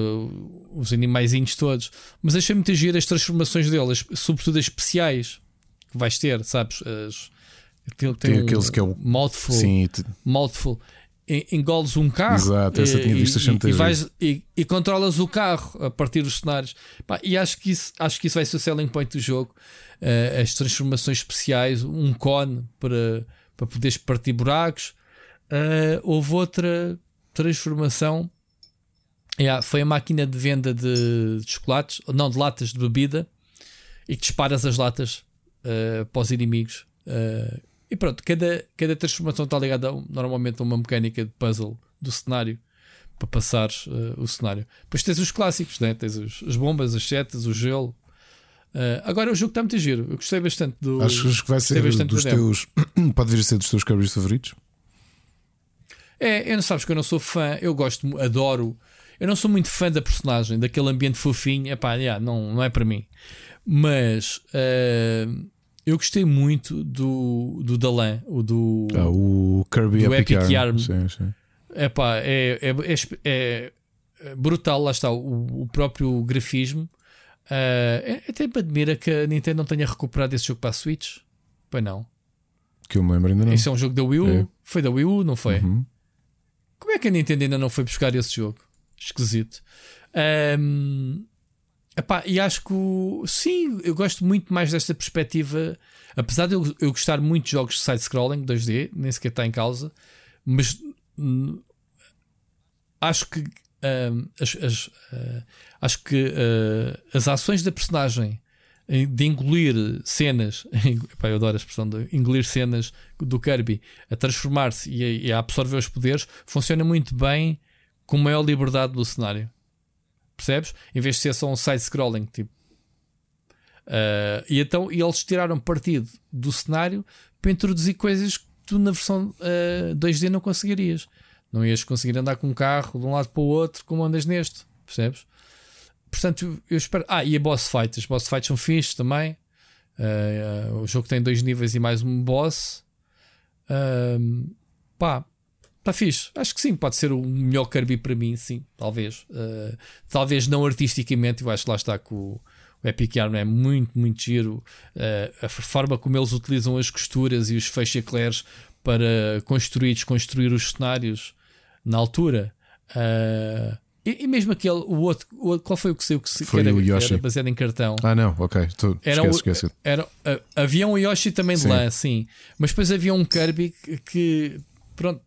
os animaizinhos todos. Mas achei muito giro as transformações delas, sobretudo as especiais que vais ter, sabes? As, tem, Tem um aqueles que é o- mouthful, Sim, te- mouthful. En- Engoles um carro Exato, essa e, tinha visto, e, e, vais, e, e controlas o carro a partir dos cenários. Pá, e acho que, isso, acho que isso vai ser o selling point do jogo. Eh, as transformações especiais, um cone para, para poderes partir buracos. Eh, houve outra transformação. Yeah, foi a máquina de venda de, de chocolates, não, de latas de bebida, e que disparas as latas eh, para os inimigos. Eh, e pronto, cada, cada transformação está ligada a- normalmente a uma mecânica de puzzle do cenário para passares eh, o cenário. Depois tens os clássicos, né? tens os, as bombas, as setas, o gelo. Eh, agora o jogo está muito giro. Eu gostei bastante do. acho que vai ser bastante dos teus. Pode vir a ser dos teus Kirby's favoritos. É, eu não sabes que eu não sou fã, eu gosto, adoro. Eu não sou muito fã da personagem, daquele ambiente fofinho. Epá, yeah, não, não é para mim. Mas eh, eu gostei muito do, do Dalan, o do. Ah, o Kirby do Epic, Epic. Yarn. Sim, sim. Epá, é, é, é, é brutal, lá está, o, o próprio grafismo. É- até me admira que a Nintendo não tenha recuperado esse jogo para a Switch. Pois não. Que eu me lembro ainda não. Isso é um jogo da Wii U. É. Foi da Wii U, não foi? Uhum. Como é que a Nintendo ainda não foi buscar esse jogo? Esquisito. Ahm, epá, e acho que o- sim, eu gosto muito mais desta perspectiva. Apesar de eu, eu gostar muito de jogos de side-scrolling 2D, nem sequer está em causa, mas acho que ahm, as, as, ah, acho que ah, as ações da personagem em- de engolir cenas, eu adoro a expressão de engolir cenas do Kirby a transformar-se e, e a absorver os poderes funciona muito bem com maior liberdade do cenário. Percebes? Em vez de ser só um side-scrolling, tipo. Ah, e então eles tiraram partido do cenário para introduzir coisas que tu na versão ah, 2D não conseguirias. Não ias conseguir andar com um carro de um lado para o outro como andas neste, percebes? Portanto, eu espero. Ah, e a boss fight. As boss fights são fixes também. Uh, uh, o jogo tem dois níveis e mais um boss. Uh, pá, está fixe. Acho que sim, pode ser o melhor Kirby para mim, sim, talvez. Uh, talvez não artisticamente, eu acho que lá está com o, o Epic Yarn é muito, muito giro. Uh, a forma como eles utilizam as costuras e os feixe eclairs para construir e desconstruir os cenários na altura. Uh, e, e, mesmo aquele, o outro, o outro, qual foi o que saiu que, foi que era, o Yoshi. era baseado em cartão? Ah, não, ok. Tu, era esquece, esquece. Era, havia um Yoshi também Sim. de lã, sim. Mas depois havia um Kirby que, que pronto,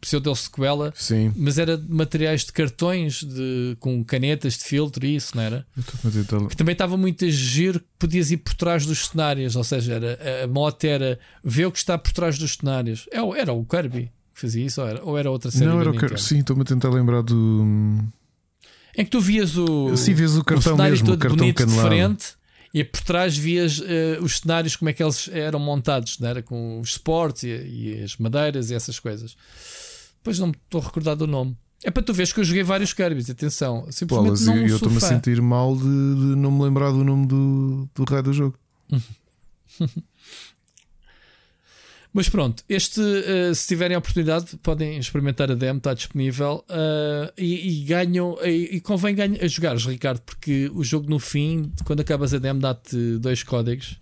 pseudo sequela, Sim. mas era de materiais de cartões de, com canetas de filtro e isso, não era? Tentar- Que também estava muito a giro que podias ir por trás dos cenários, ou seja, era, a moto era ver o que está por trás dos cenários. É o- Era o Kirby que fazia isso, ou era, ou era outra série Não, era o car... Sim, estou-me a tentar lembrar do. Em que tu vias o, Sim, vês o cartão cenário mesmo, o todo cartão bonito frente e por trás vias eh, os cenários, como é que eles eram montados, não era? com os suportes e, e as madeiras e essas coisas. Pois não me estou a recordar do nome. É para tu veres que eu joguei vários Kirby's, atenção. Simplesmente Bolas, não eu eu estou-me a sentir mal de, de não me lembrar do nome do, do raio do jogo. Mas pronto, este, eh, se tiverem a oportunidade, podem experimentar a demo, está disponível eh, e, e ganham. E, e convém ganhar, a jogares, Ricardo, porque o jogo no fim, quando acabas a demo, dá-te dois códigos.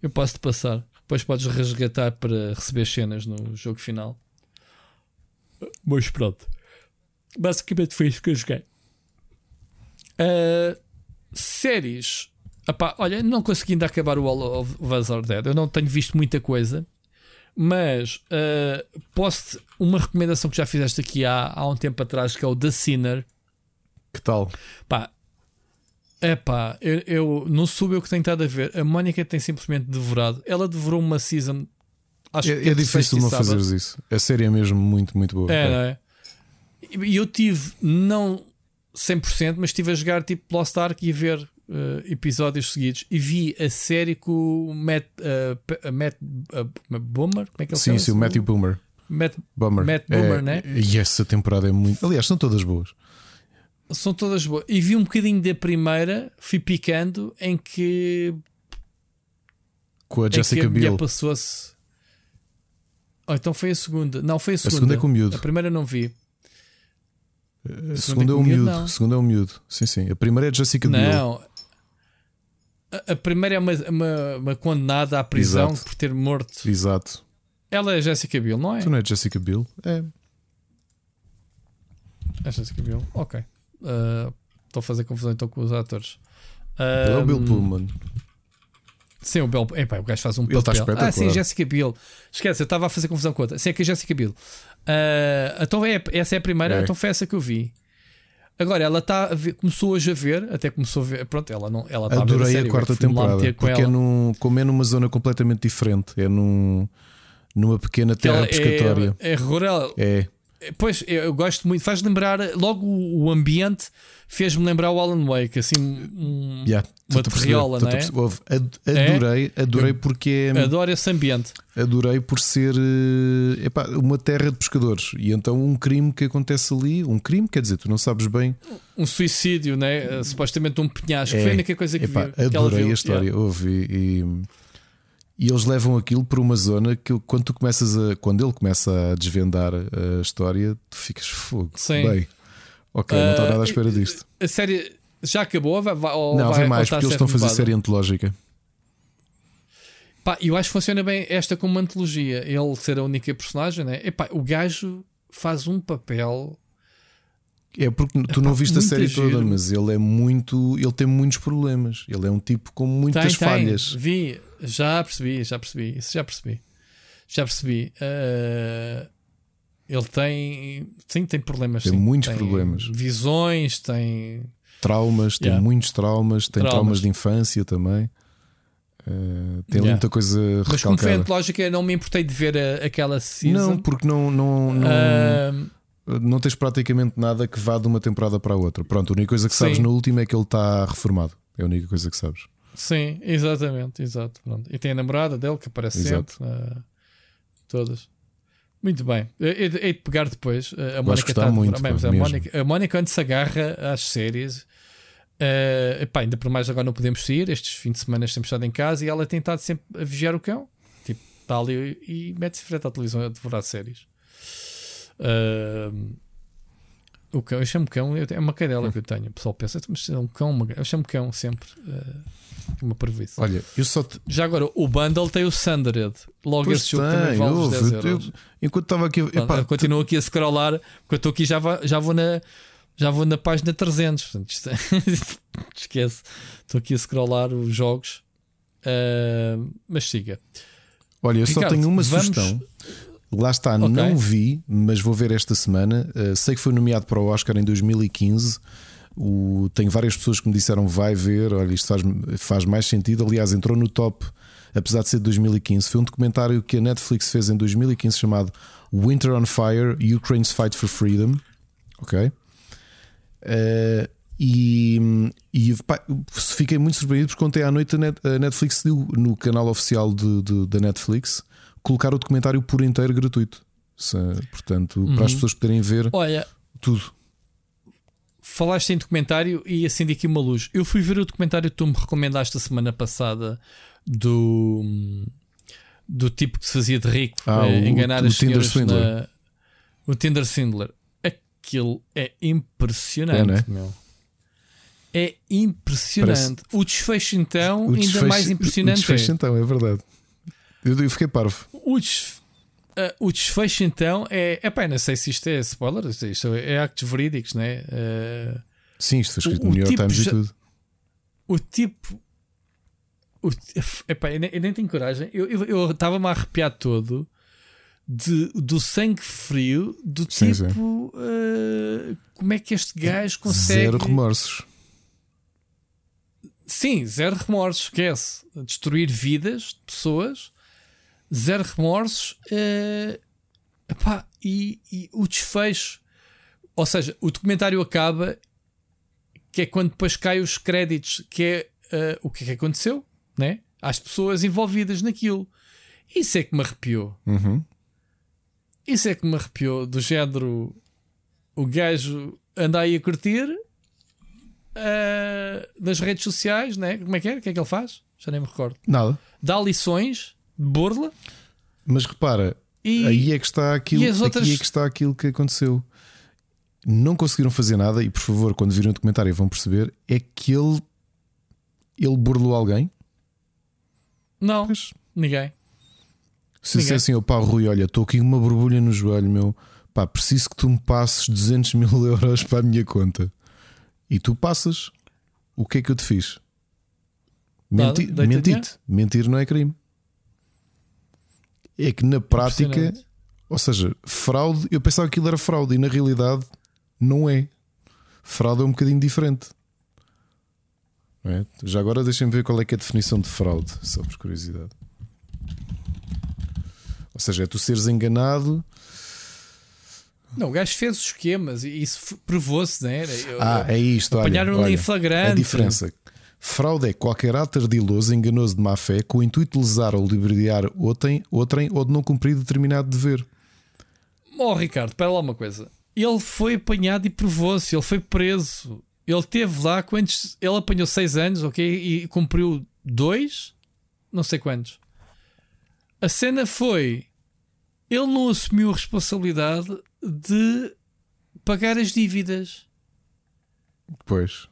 Eu posso-te passar. Depois podes resgatar para receber cenas no jogo final. Mas pronto, basicamente foi isso que eu joguei. Eh, séries. Epá, olha, não consegui ainda acabar o All of Us Are Dead. Eu não tenho visto muita coisa. Mas uh, posso uma recomendação que já fizeste aqui há, há um tempo atrás, que é o The Sinner. Que tal? Pá, é pá, eu, eu não sou eu que tenho estado a ver. A Mónica tem simplesmente devorado. Ela devorou uma season. Acho É, que é sexta difícil não sábado. fazeres isso. A série é mesmo muito, muito boa. É, é? E eu tive, não 100%, mas estive a jogar tipo Lost Ark e a ver uh, episódios seguidos. E vi a série com o Matt, uh, Matt uh, Boomer. Como é que ele Sim, sim, o Matthew Boomer. Matt, Bummer. Matt Boomer, é, né? E essa temporada é muito. Aliás, são todas boas. São todas boas. E vi um bocadinho da primeira, fui picando, em que, Com a Jessica Biel. passou-se. Oh, então foi a segunda. Não, foi a segunda. segunda é com o miúdo. A primeira não vi. A segunda é o miúdo. A segunda é o miúdo. Sim, sim. A primeira é Jessica Biel. Não. A, a primeira é uma, uma, uma condenada à prisão Exato. por ter morto. Exato. Ela é Jessica Biel, não é? Tu não é Jessica Biel? É. É Jessica Biel. Ok. Uh, Estou a fazer confusão então com os atores. É o Bill Pullman. Sim, o Bel. Epá, o gajo faz um Ele está papel. espetacular. Ah, sim, Jessica Biel. Esquece, eu estava a fazer confusão com outra. Sim, é que é Jessica Biel. Ah, então é, essa é a primeira, É. então foi essa que eu vi. Agora, ela está a ver- começou hoje a ver, até começou a ver. Pronto, ela não ela está a ver Adorei a, série, eu quarta temporada. com Porque é num, como é numa zona completamente diferente. É num, numa pequena terra Ela pescatória. É, é rural. É. Pois, eu gosto muito. Faz lembrar, logo o ambiente fez-me lembrar o Alan Wake, assim, um, Yeah, uma terriola, não é? Houve, ad- Adorei, adorei porque é. Adoro esse ambiente. Adorei por ser eh, epá, uma terra de pescadores. E então um crime que acontece ali, um crime, quer dizer, tu não sabes bem. Um suicídio, né? Supostamente um penhasco. É, Foi a única coisa que, epá, vi, adorei a história. Yeah. Houve e, e- e eles levam aquilo por uma zona que quando tu começas a. Quando ele começa a desvendar a história, tu ficas fogo. Sim. Bem, ok, não estava Ah, nada à espera disto. A série já acabou? Vai, vai, não, vai, vem mais, porque eles estão a fazer série antológica. Pá, eu acho que funciona bem esta como uma antologia. Ele ser a única personagem, né? Epá, o gajo faz um papel. É porque tu não viste a série giro. toda, mas ele é muito. Ele tem muitos problemas. Ele é um tipo com muitas tem, falhas. Tem. Vi, já percebi, já percebi. Isso já percebi. Já percebi. Ah, ele tem. Sim, tem problemas. Tem sim. muitos problemas. Visões, tem. Traumas, tem Yeah. muitos traumas, tem Traumas. traumas, de infância também. Uh, tem Yeah. muita coisa Mas como foi recalcada. antológica, não me importei de ver a- aquela season. Não, porque não, não, não, Ah, não tens praticamente nada que vá de uma temporada para a outra. Pronto, a única coisa que sabes Sim. no último é que ele está reformado. É a única coisa que sabes. Sim, exatamente, exato. Pronto. E tem a namorada dele que aparece Exato. sempre. ah, todas. Muito bem. Hei de pegar depois. A Vais Mónica está a muito, Bem, a. Mónica, a Mónica, quando se agarra às séries, eh, epá, ainda por mais agora não podemos sair. Estes fins de semana temos estado em casa e ela tem estado sempre a vigiar o cão. Tipo, está ali e mete-se em frente à televisão a devorar séries. Eh, o cão, eu chamo cão, é uma cadela que eu tenho. O pessoal pensa, mas é um cão, uma- eu chamo cão sempre. eh, uma parvoíce. Olha, eu só te. Já agora, o bundle tem o Sundered. Logo Pois esse jogo também tem, vale os ouve, 10 eu- euros. eu- enquanto estava aqui. Epá, continuo aqui a scrollar, porque eu estou aqui já, já vou na já vou na página 300. Portanto, é- esquece. Estou aqui a scrollar os jogos. Ah, mas siga. Olha, eu só Ricardo, tenho uma vamos- sugestão. Lá está, Ok. não vi, mas vou ver esta semana. Uh, sei que foi nomeado para o Oscar em 2015. O, tenho várias pessoas que me disseram vai ver. Olha, isto faz, faz mais sentido. Aliás, entrou no top, apesar de ser de 2015. Foi um documentário que a Netflix fez em 2015 chamado Winter on Fire: Ukraine's Fight for Freedom. Ok. Uh, e, e pá, fiquei muito surpreendido porque ontem à noite a, Net- a Netflix deu no canal oficial de- de- da Netflix colocar o documentário por inteiro gratuito. Se- portanto, para as Uhum. pessoas poderem ver Olha, tudo. falaste em documentário e acendi aqui uma luz. Eu fui ver o documentário que tu me recomendaste a semana passada do do tipo que se fazia de rico Ah, eh, o- enganar o as Tinder senhoras Swindler. na- o Tinder Swindler. Aquilo é impressionante, É, né? meu. É impressionante. O desfecho, então, O ainda desfecho- mais impressionante. O desfecho, é. então, é verdade. Eu, eu fiquei parvo. O, ah, o desfecho, então, é. Epá, não sei se isto é spoiler, isto é actos verídicos, né? Ah, Sim, isto foi escrito O- no New York tipo Times e tudo. o tipo. O, epá, eu, nem, eu nem tenho coragem. Eu estava-me a arrepiar todo de, do sangue frio, do Sim, tipo. ah, como é que este gajo consegue. Zero remorsos. Sim, zero remorsos, esquece. Destruir vidas de pessoas, zero remorsos. eh, epá, e, e o desfecho. Ou seja, o documentário acaba, que é quando depois caem os créditos, que é eh, o que é que aconteceu, né? Às pessoas envolvidas naquilo. Isso é que me arrepiou. Uhum. Isso é que me arrepiou. Do género, o gajo anda aí a curtir ah, nas redes sociais, né? Como é que é? O que é que ele faz? Já nem me recordo. Nada. Dá lições de burla Mas repara, e aí é que está aquilo, e as outras- aqui é que está aquilo que aconteceu. Não conseguiram fazer nada e por favor, quando virem o documentário vão perceber é que ele ele burlou alguém. não, Pois, ninguém. se Ninguém. dissessem ao pá Rui, olha, estou aqui com uma borbulha no joelho, meu, pá, preciso que tu me passes 200 mil euros para a minha conta. E tu passas. O que é que eu te fiz? Menti. Mentir não é crime. É que na prática, ou seja, fraude, eu pensava que aquilo era fraude e na realidade não é. Fraude é um bocadinho diferente. Não é? Já agora deixem-me ver qual é que é a definição de fraude, só por curiosidade. Ou seja, é tu seres enganado. Não, o gajo fez os esquemas e isso f- provou-se, né? Eu- Ah, é isto. olha, em flagrante. A diferença. Fraude é qualquer ato ardiloso, enganoso de má fé, com o intuito de lesar ou ludibriar outrem, outrem ou de não cumprir determinado dever. Oh, Ricardo, espera lá uma coisa. Ele foi apanhado e provou-se, ele foi preso. Ele teve lá quantos. Ele apanhou 6 anos, ok? E cumpriu dois, não sei quantos. A cena foi. Ele não assumiu a responsabilidade de pagar as dívidas. Pois.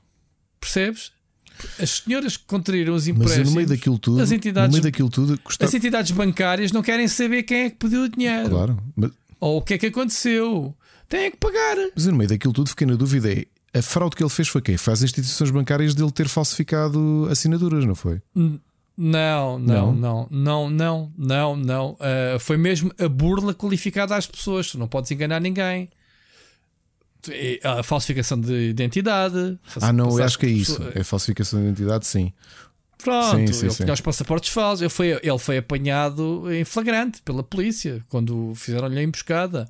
Percebes? As senhoras que contraíram os Mas empréstimos. no meio daquilo tudo, as entidades- daquilo tudo, gostava... As entidades bancárias não querem saber quem é que pediu o dinheiro. Claro, mas, Ou o que é que aconteceu. Têm que pagar. mas no meio daquilo tudo fiquei na dúvida: é a fraude que ele fez foi quem? Foi as instituições bancárias dele ter falsificado assinaturas, não foi? N- Não, não, não, não, não, não, não. Ah, foi mesmo a burla qualificada às pessoas. Tu não podes enganar ninguém. E A falsificação de identidade. Ah, não, eu acho que é isso. pessoa- É falsificação de identidade, sim. Pronto, Sim, sim, ele sim. tinha os passaportes falsos. Ele foi, ele foi apanhado em flagrante pela polícia quando fizeram-lhe a emboscada.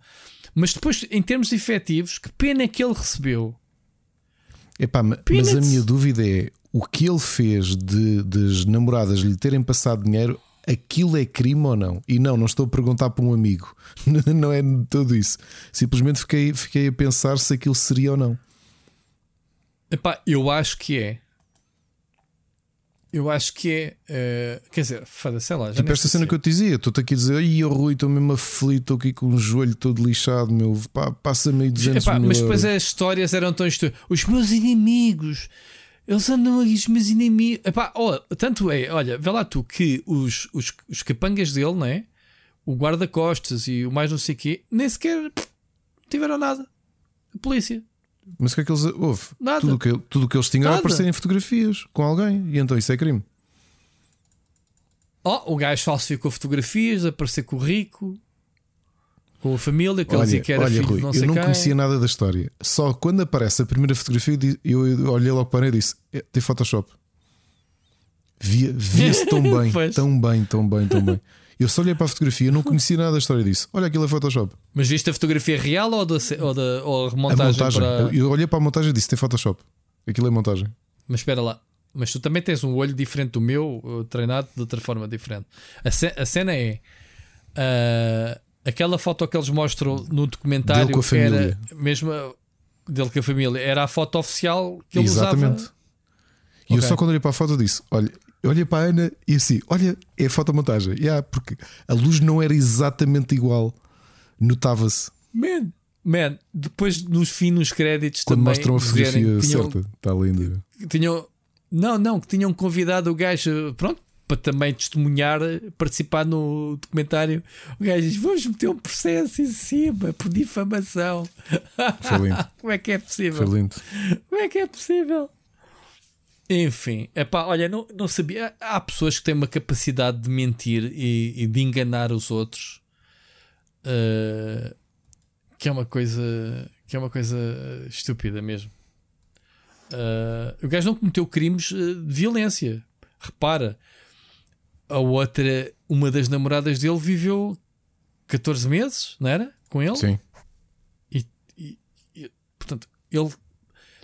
Mas depois, em termos efetivos, que pena é que ele recebeu? Epá, ma- mas a minha dúvida é o que ele fez de, das namoradas lhe terem passado dinheiro aquilo é crime ou não? E não, não estou a perguntar para um amigo, não é tudo isso. Simplesmente fiquei, fiquei a pensar se aquilo seria ou não. Epá, eu acho que é. Eu acho que é. eh, quer dizer, foda sei lá. Tipo esta cena que eu te dizia, estou-te aqui a dizer, ai, o Rui, estou mesmo aflito, estou aqui com o joelho todo lixado, meu, pá, passa-me aí 200 Epá, mil mas depois euros. as histórias eram tão estúpidas. Os meus inimigos, eles andam aí, os meus inimigos. Epá, ó, tanto é, olha, vê lá tu que os, os, os capangas dele, não é? O guarda-costas e o mais não sei o quê, nem sequer tiveram nada. A polícia. Mas o que é que eles. Houve? Nada. Tudo o que, tudo o que eles tinham era aparecer em fotografias com alguém, e então isso é crime. Oh, o gajo falsificou fotografias, apareceu com o rico, com a família, que ele Olha, dizia que era olha filho Rui, não eu sei não quem. conhecia nada da história. Só quando aparece a primeira fotografia, eu eu, eu olhei logo para ela e disse: "É, tem Photoshop. Via- Via-se tão bem, tão bem, tão bem, tão bem. Eu só olhei para a fotografia, eu não conhecia nada da história disso. Olha, aquilo é Photoshop. Mas viste a fotografia real ou, da, ou, da, ou a A remontagem? montagem. para... Eu, eu olhei para a montagem e disse: tem Photoshop. Aquilo é montagem. Mas espera lá. Mas tu também tens um olho diferente do meu, uh, treinado de outra forma diferente. A, ce- a cena é ah, aquela foto que eles mostram no documentário Dele com a família. era mesmo dele com a família, era a foto oficial que ele Exatamente. usava. E eu Ok. só quando olhei para a foto disse: Olha, eu olhei para a Ana e assim: Olha, é a fotomontagem. Yeah, porque a luz não era exatamente igual. Notava-se Man, man, depois nos fim, nos créditos quando também mostram a dizerem fotografia tinham, certa. Está linda. tinham não, não, que tinham convidado o gajo, pronto, para também testemunhar, participar no documentário. O gajo diz: Vamos meter um processo em cima por difamação. Foi lindo. Como é que é possível? Foi lindo. Como é que é possível? Enfim, epá, olha, não, não sabia. Há pessoas que têm uma capacidade de mentir e, e de enganar os outros eh, que é uma coisa que é uma coisa estúpida mesmo. Eh, o gajo não cometeu crimes eh, de violência. Repara, a outra, uma das namoradas dele viveu 14 meses, não era? Com ele? Sim. E, e- e, portanto, ele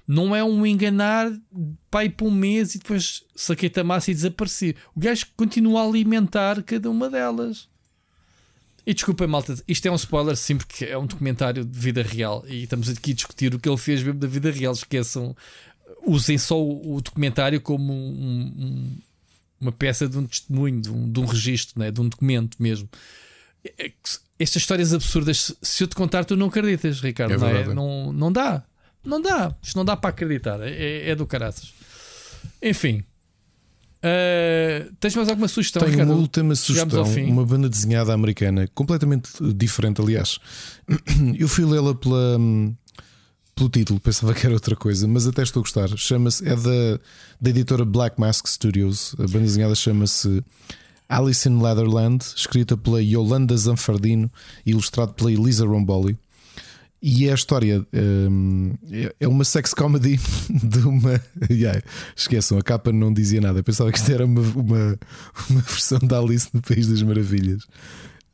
não é um enganar pai por um mês e depois saquei a massa e desapareci. O gajo continua a alimentar cada uma delas. E desculpem, malta, isto é um spoiler sim, porque é um documentário de vida real e estamos aqui a discutir o que ele fez mesmo da vida real. Esqueçam, usem só o, o documentário como um- um- uma peça de um testemunho, de um, de um registro, né? de um documento mesmo. É Estas histórias absurdas, se- eu te contar, tu não acreditas, Ricardo. É não, é? não, não dá. Não dá. Isto não dá para acreditar. É, é- do caraças. Enfim. Uh, tens mais alguma sugestão, Tenho Ricardo? uma última sugestão, uma banda desenhada americana, completamente diferente, aliás. Eu fui lê-la pela, pelo título, pensava que era outra coisa, mas até estou a gostar. Chama-se, é da, da editora Black Mask Studios. A banda desenhada chama-se Alice in Leatherland, escrita pela Yolanda Zanfardino e ilustrado pela Elisa Romboli. E é a história hum, é- uma sex comedy de uma. Yeah, esqueçam, a capa não dizia nada. Eu pensava que isto era uma, uma, uma versão da Alice no País das Maravilhas.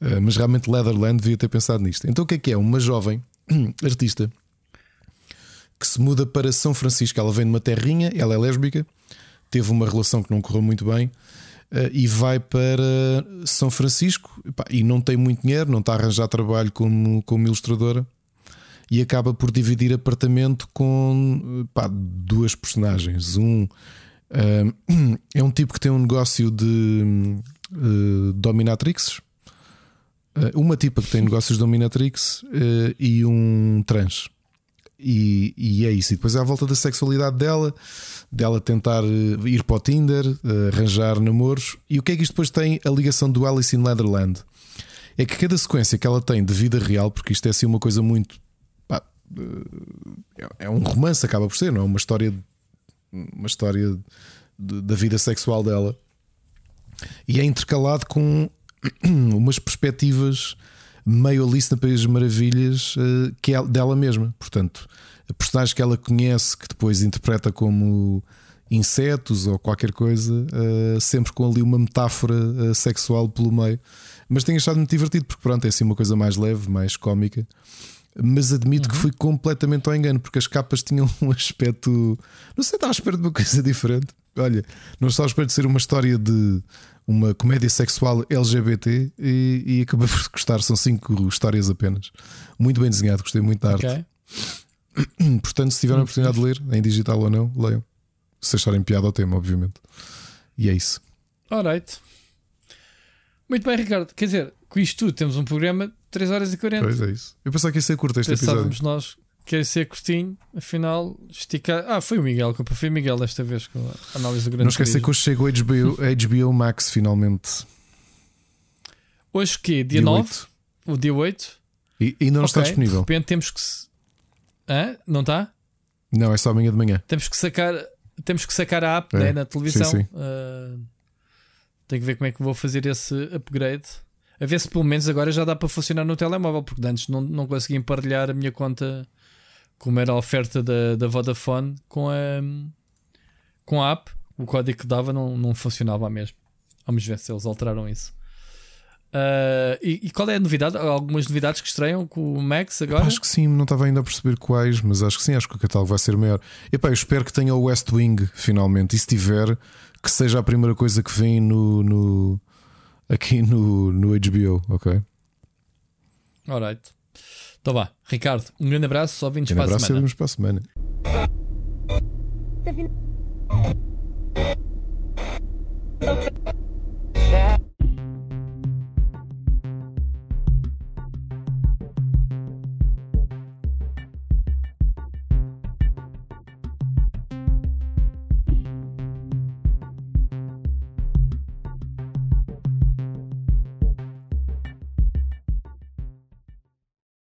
Uh, mas realmente Leatherland devia ter pensado nisto. Então o que é que é? Uma jovem artista que se muda para São Francisco. Ela vem de uma terrinha, ela é lésbica, teve uma relação que não correu muito bem. uh, E vai para São Francisco e não tem muito dinheiro, não está a arranjar trabalho como, como ilustradora e acaba por dividir apartamento com duas personagens. Um ah, é um tipo que tem um negócio de ah, dominatrixes, uma tipa que tem negócios de dominatrix e um trans. E, e é isso. E depois é à volta da sexualidade dela, dela tentar eh, ir para o Tinder, eh, arranjar namoros. E o que é que isto depois tem a ligação do Alice in Leatherland? É que cada sequência que ela tem de vida real, porque isto é assim uma coisa muito. pá, eh, é um romance, acaba por ser, não é? Uma história, uma história da vida sexual dela. E é intercalado com umas perspectivas meio Alice na País das Maravilhas eh, que é dela mesma. Portanto, a personagem que ela conhece, que depois interpreta como insetos ou qualquer coisa, eh, sempre com ali uma metáfora eh, sexual pelo meio. Mas tenho achado muito divertido, porque pronto, é assim uma coisa mais leve, mais cómica. Mas admito que fui completamente ao engano, porque as capas tinham um aspecto. Não sei, estava à espera de uma coisa diferente. Olha, não estava à espera de ser uma história de uma comédia sexual LGBT e, e acabei por gostar. São cinco histórias apenas. Muito bem desenhado, gostei muito da arte. Ok. Portanto, se tiverem a oportunidade de ler, em digital ou não, leiam. Se acharem piada ao tema, obviamente. E é isso. Alright. Muito bem, Ricardo. Quer dizer, com isto tudo temos um programa de 3 horas e 40. Pois é isso. Eu pensava que ia ser curto este Pensávamos episódio. nós que ia ser curtinho, afinal, esticar. Ah, foi o Miguel, culpa foi o Miguel desta vez com a análise do grande Não esquecer que hoje chegou a HBO, HBO Max finalmente. Hoje o quê? Dia, 9? 8. O dia 8? E ainda não está Ok, disponível. De repente temos que. se- Hã? Não está? Não, é só amanhã de manhã. Temos que sacar, temos que sacar a app É, né, na televisão. sim, sim. Ah, tenho que ver como é que vou fazer esse upgrade. A ver se pelo menos agora já dá para funcionar no telemóvel, porque antes não, não consegui emparelhar a minha conta como era a oferta da, da Vodafone com a, com a app. O código que dava não, não funcionava mesmo. Vamos ver se eles alteraram isso. Ah, e, e qual é a novidade? Algumas novidades que estreiam com o Max agora? Acho que sim, não estava ainda a perceber quais, mas acho que sim, acho que o catálogo vai ser maior. Epá, eu espero que tenha o West Wing finalmente. E se tiver, que seja a primeira coisa que vem no, no- aqui no, no HBO, ok? Alright. Então vá, Ricardo, um grande abraço, só vindos Um para a abraço e semana. vemos para a semana. Okay.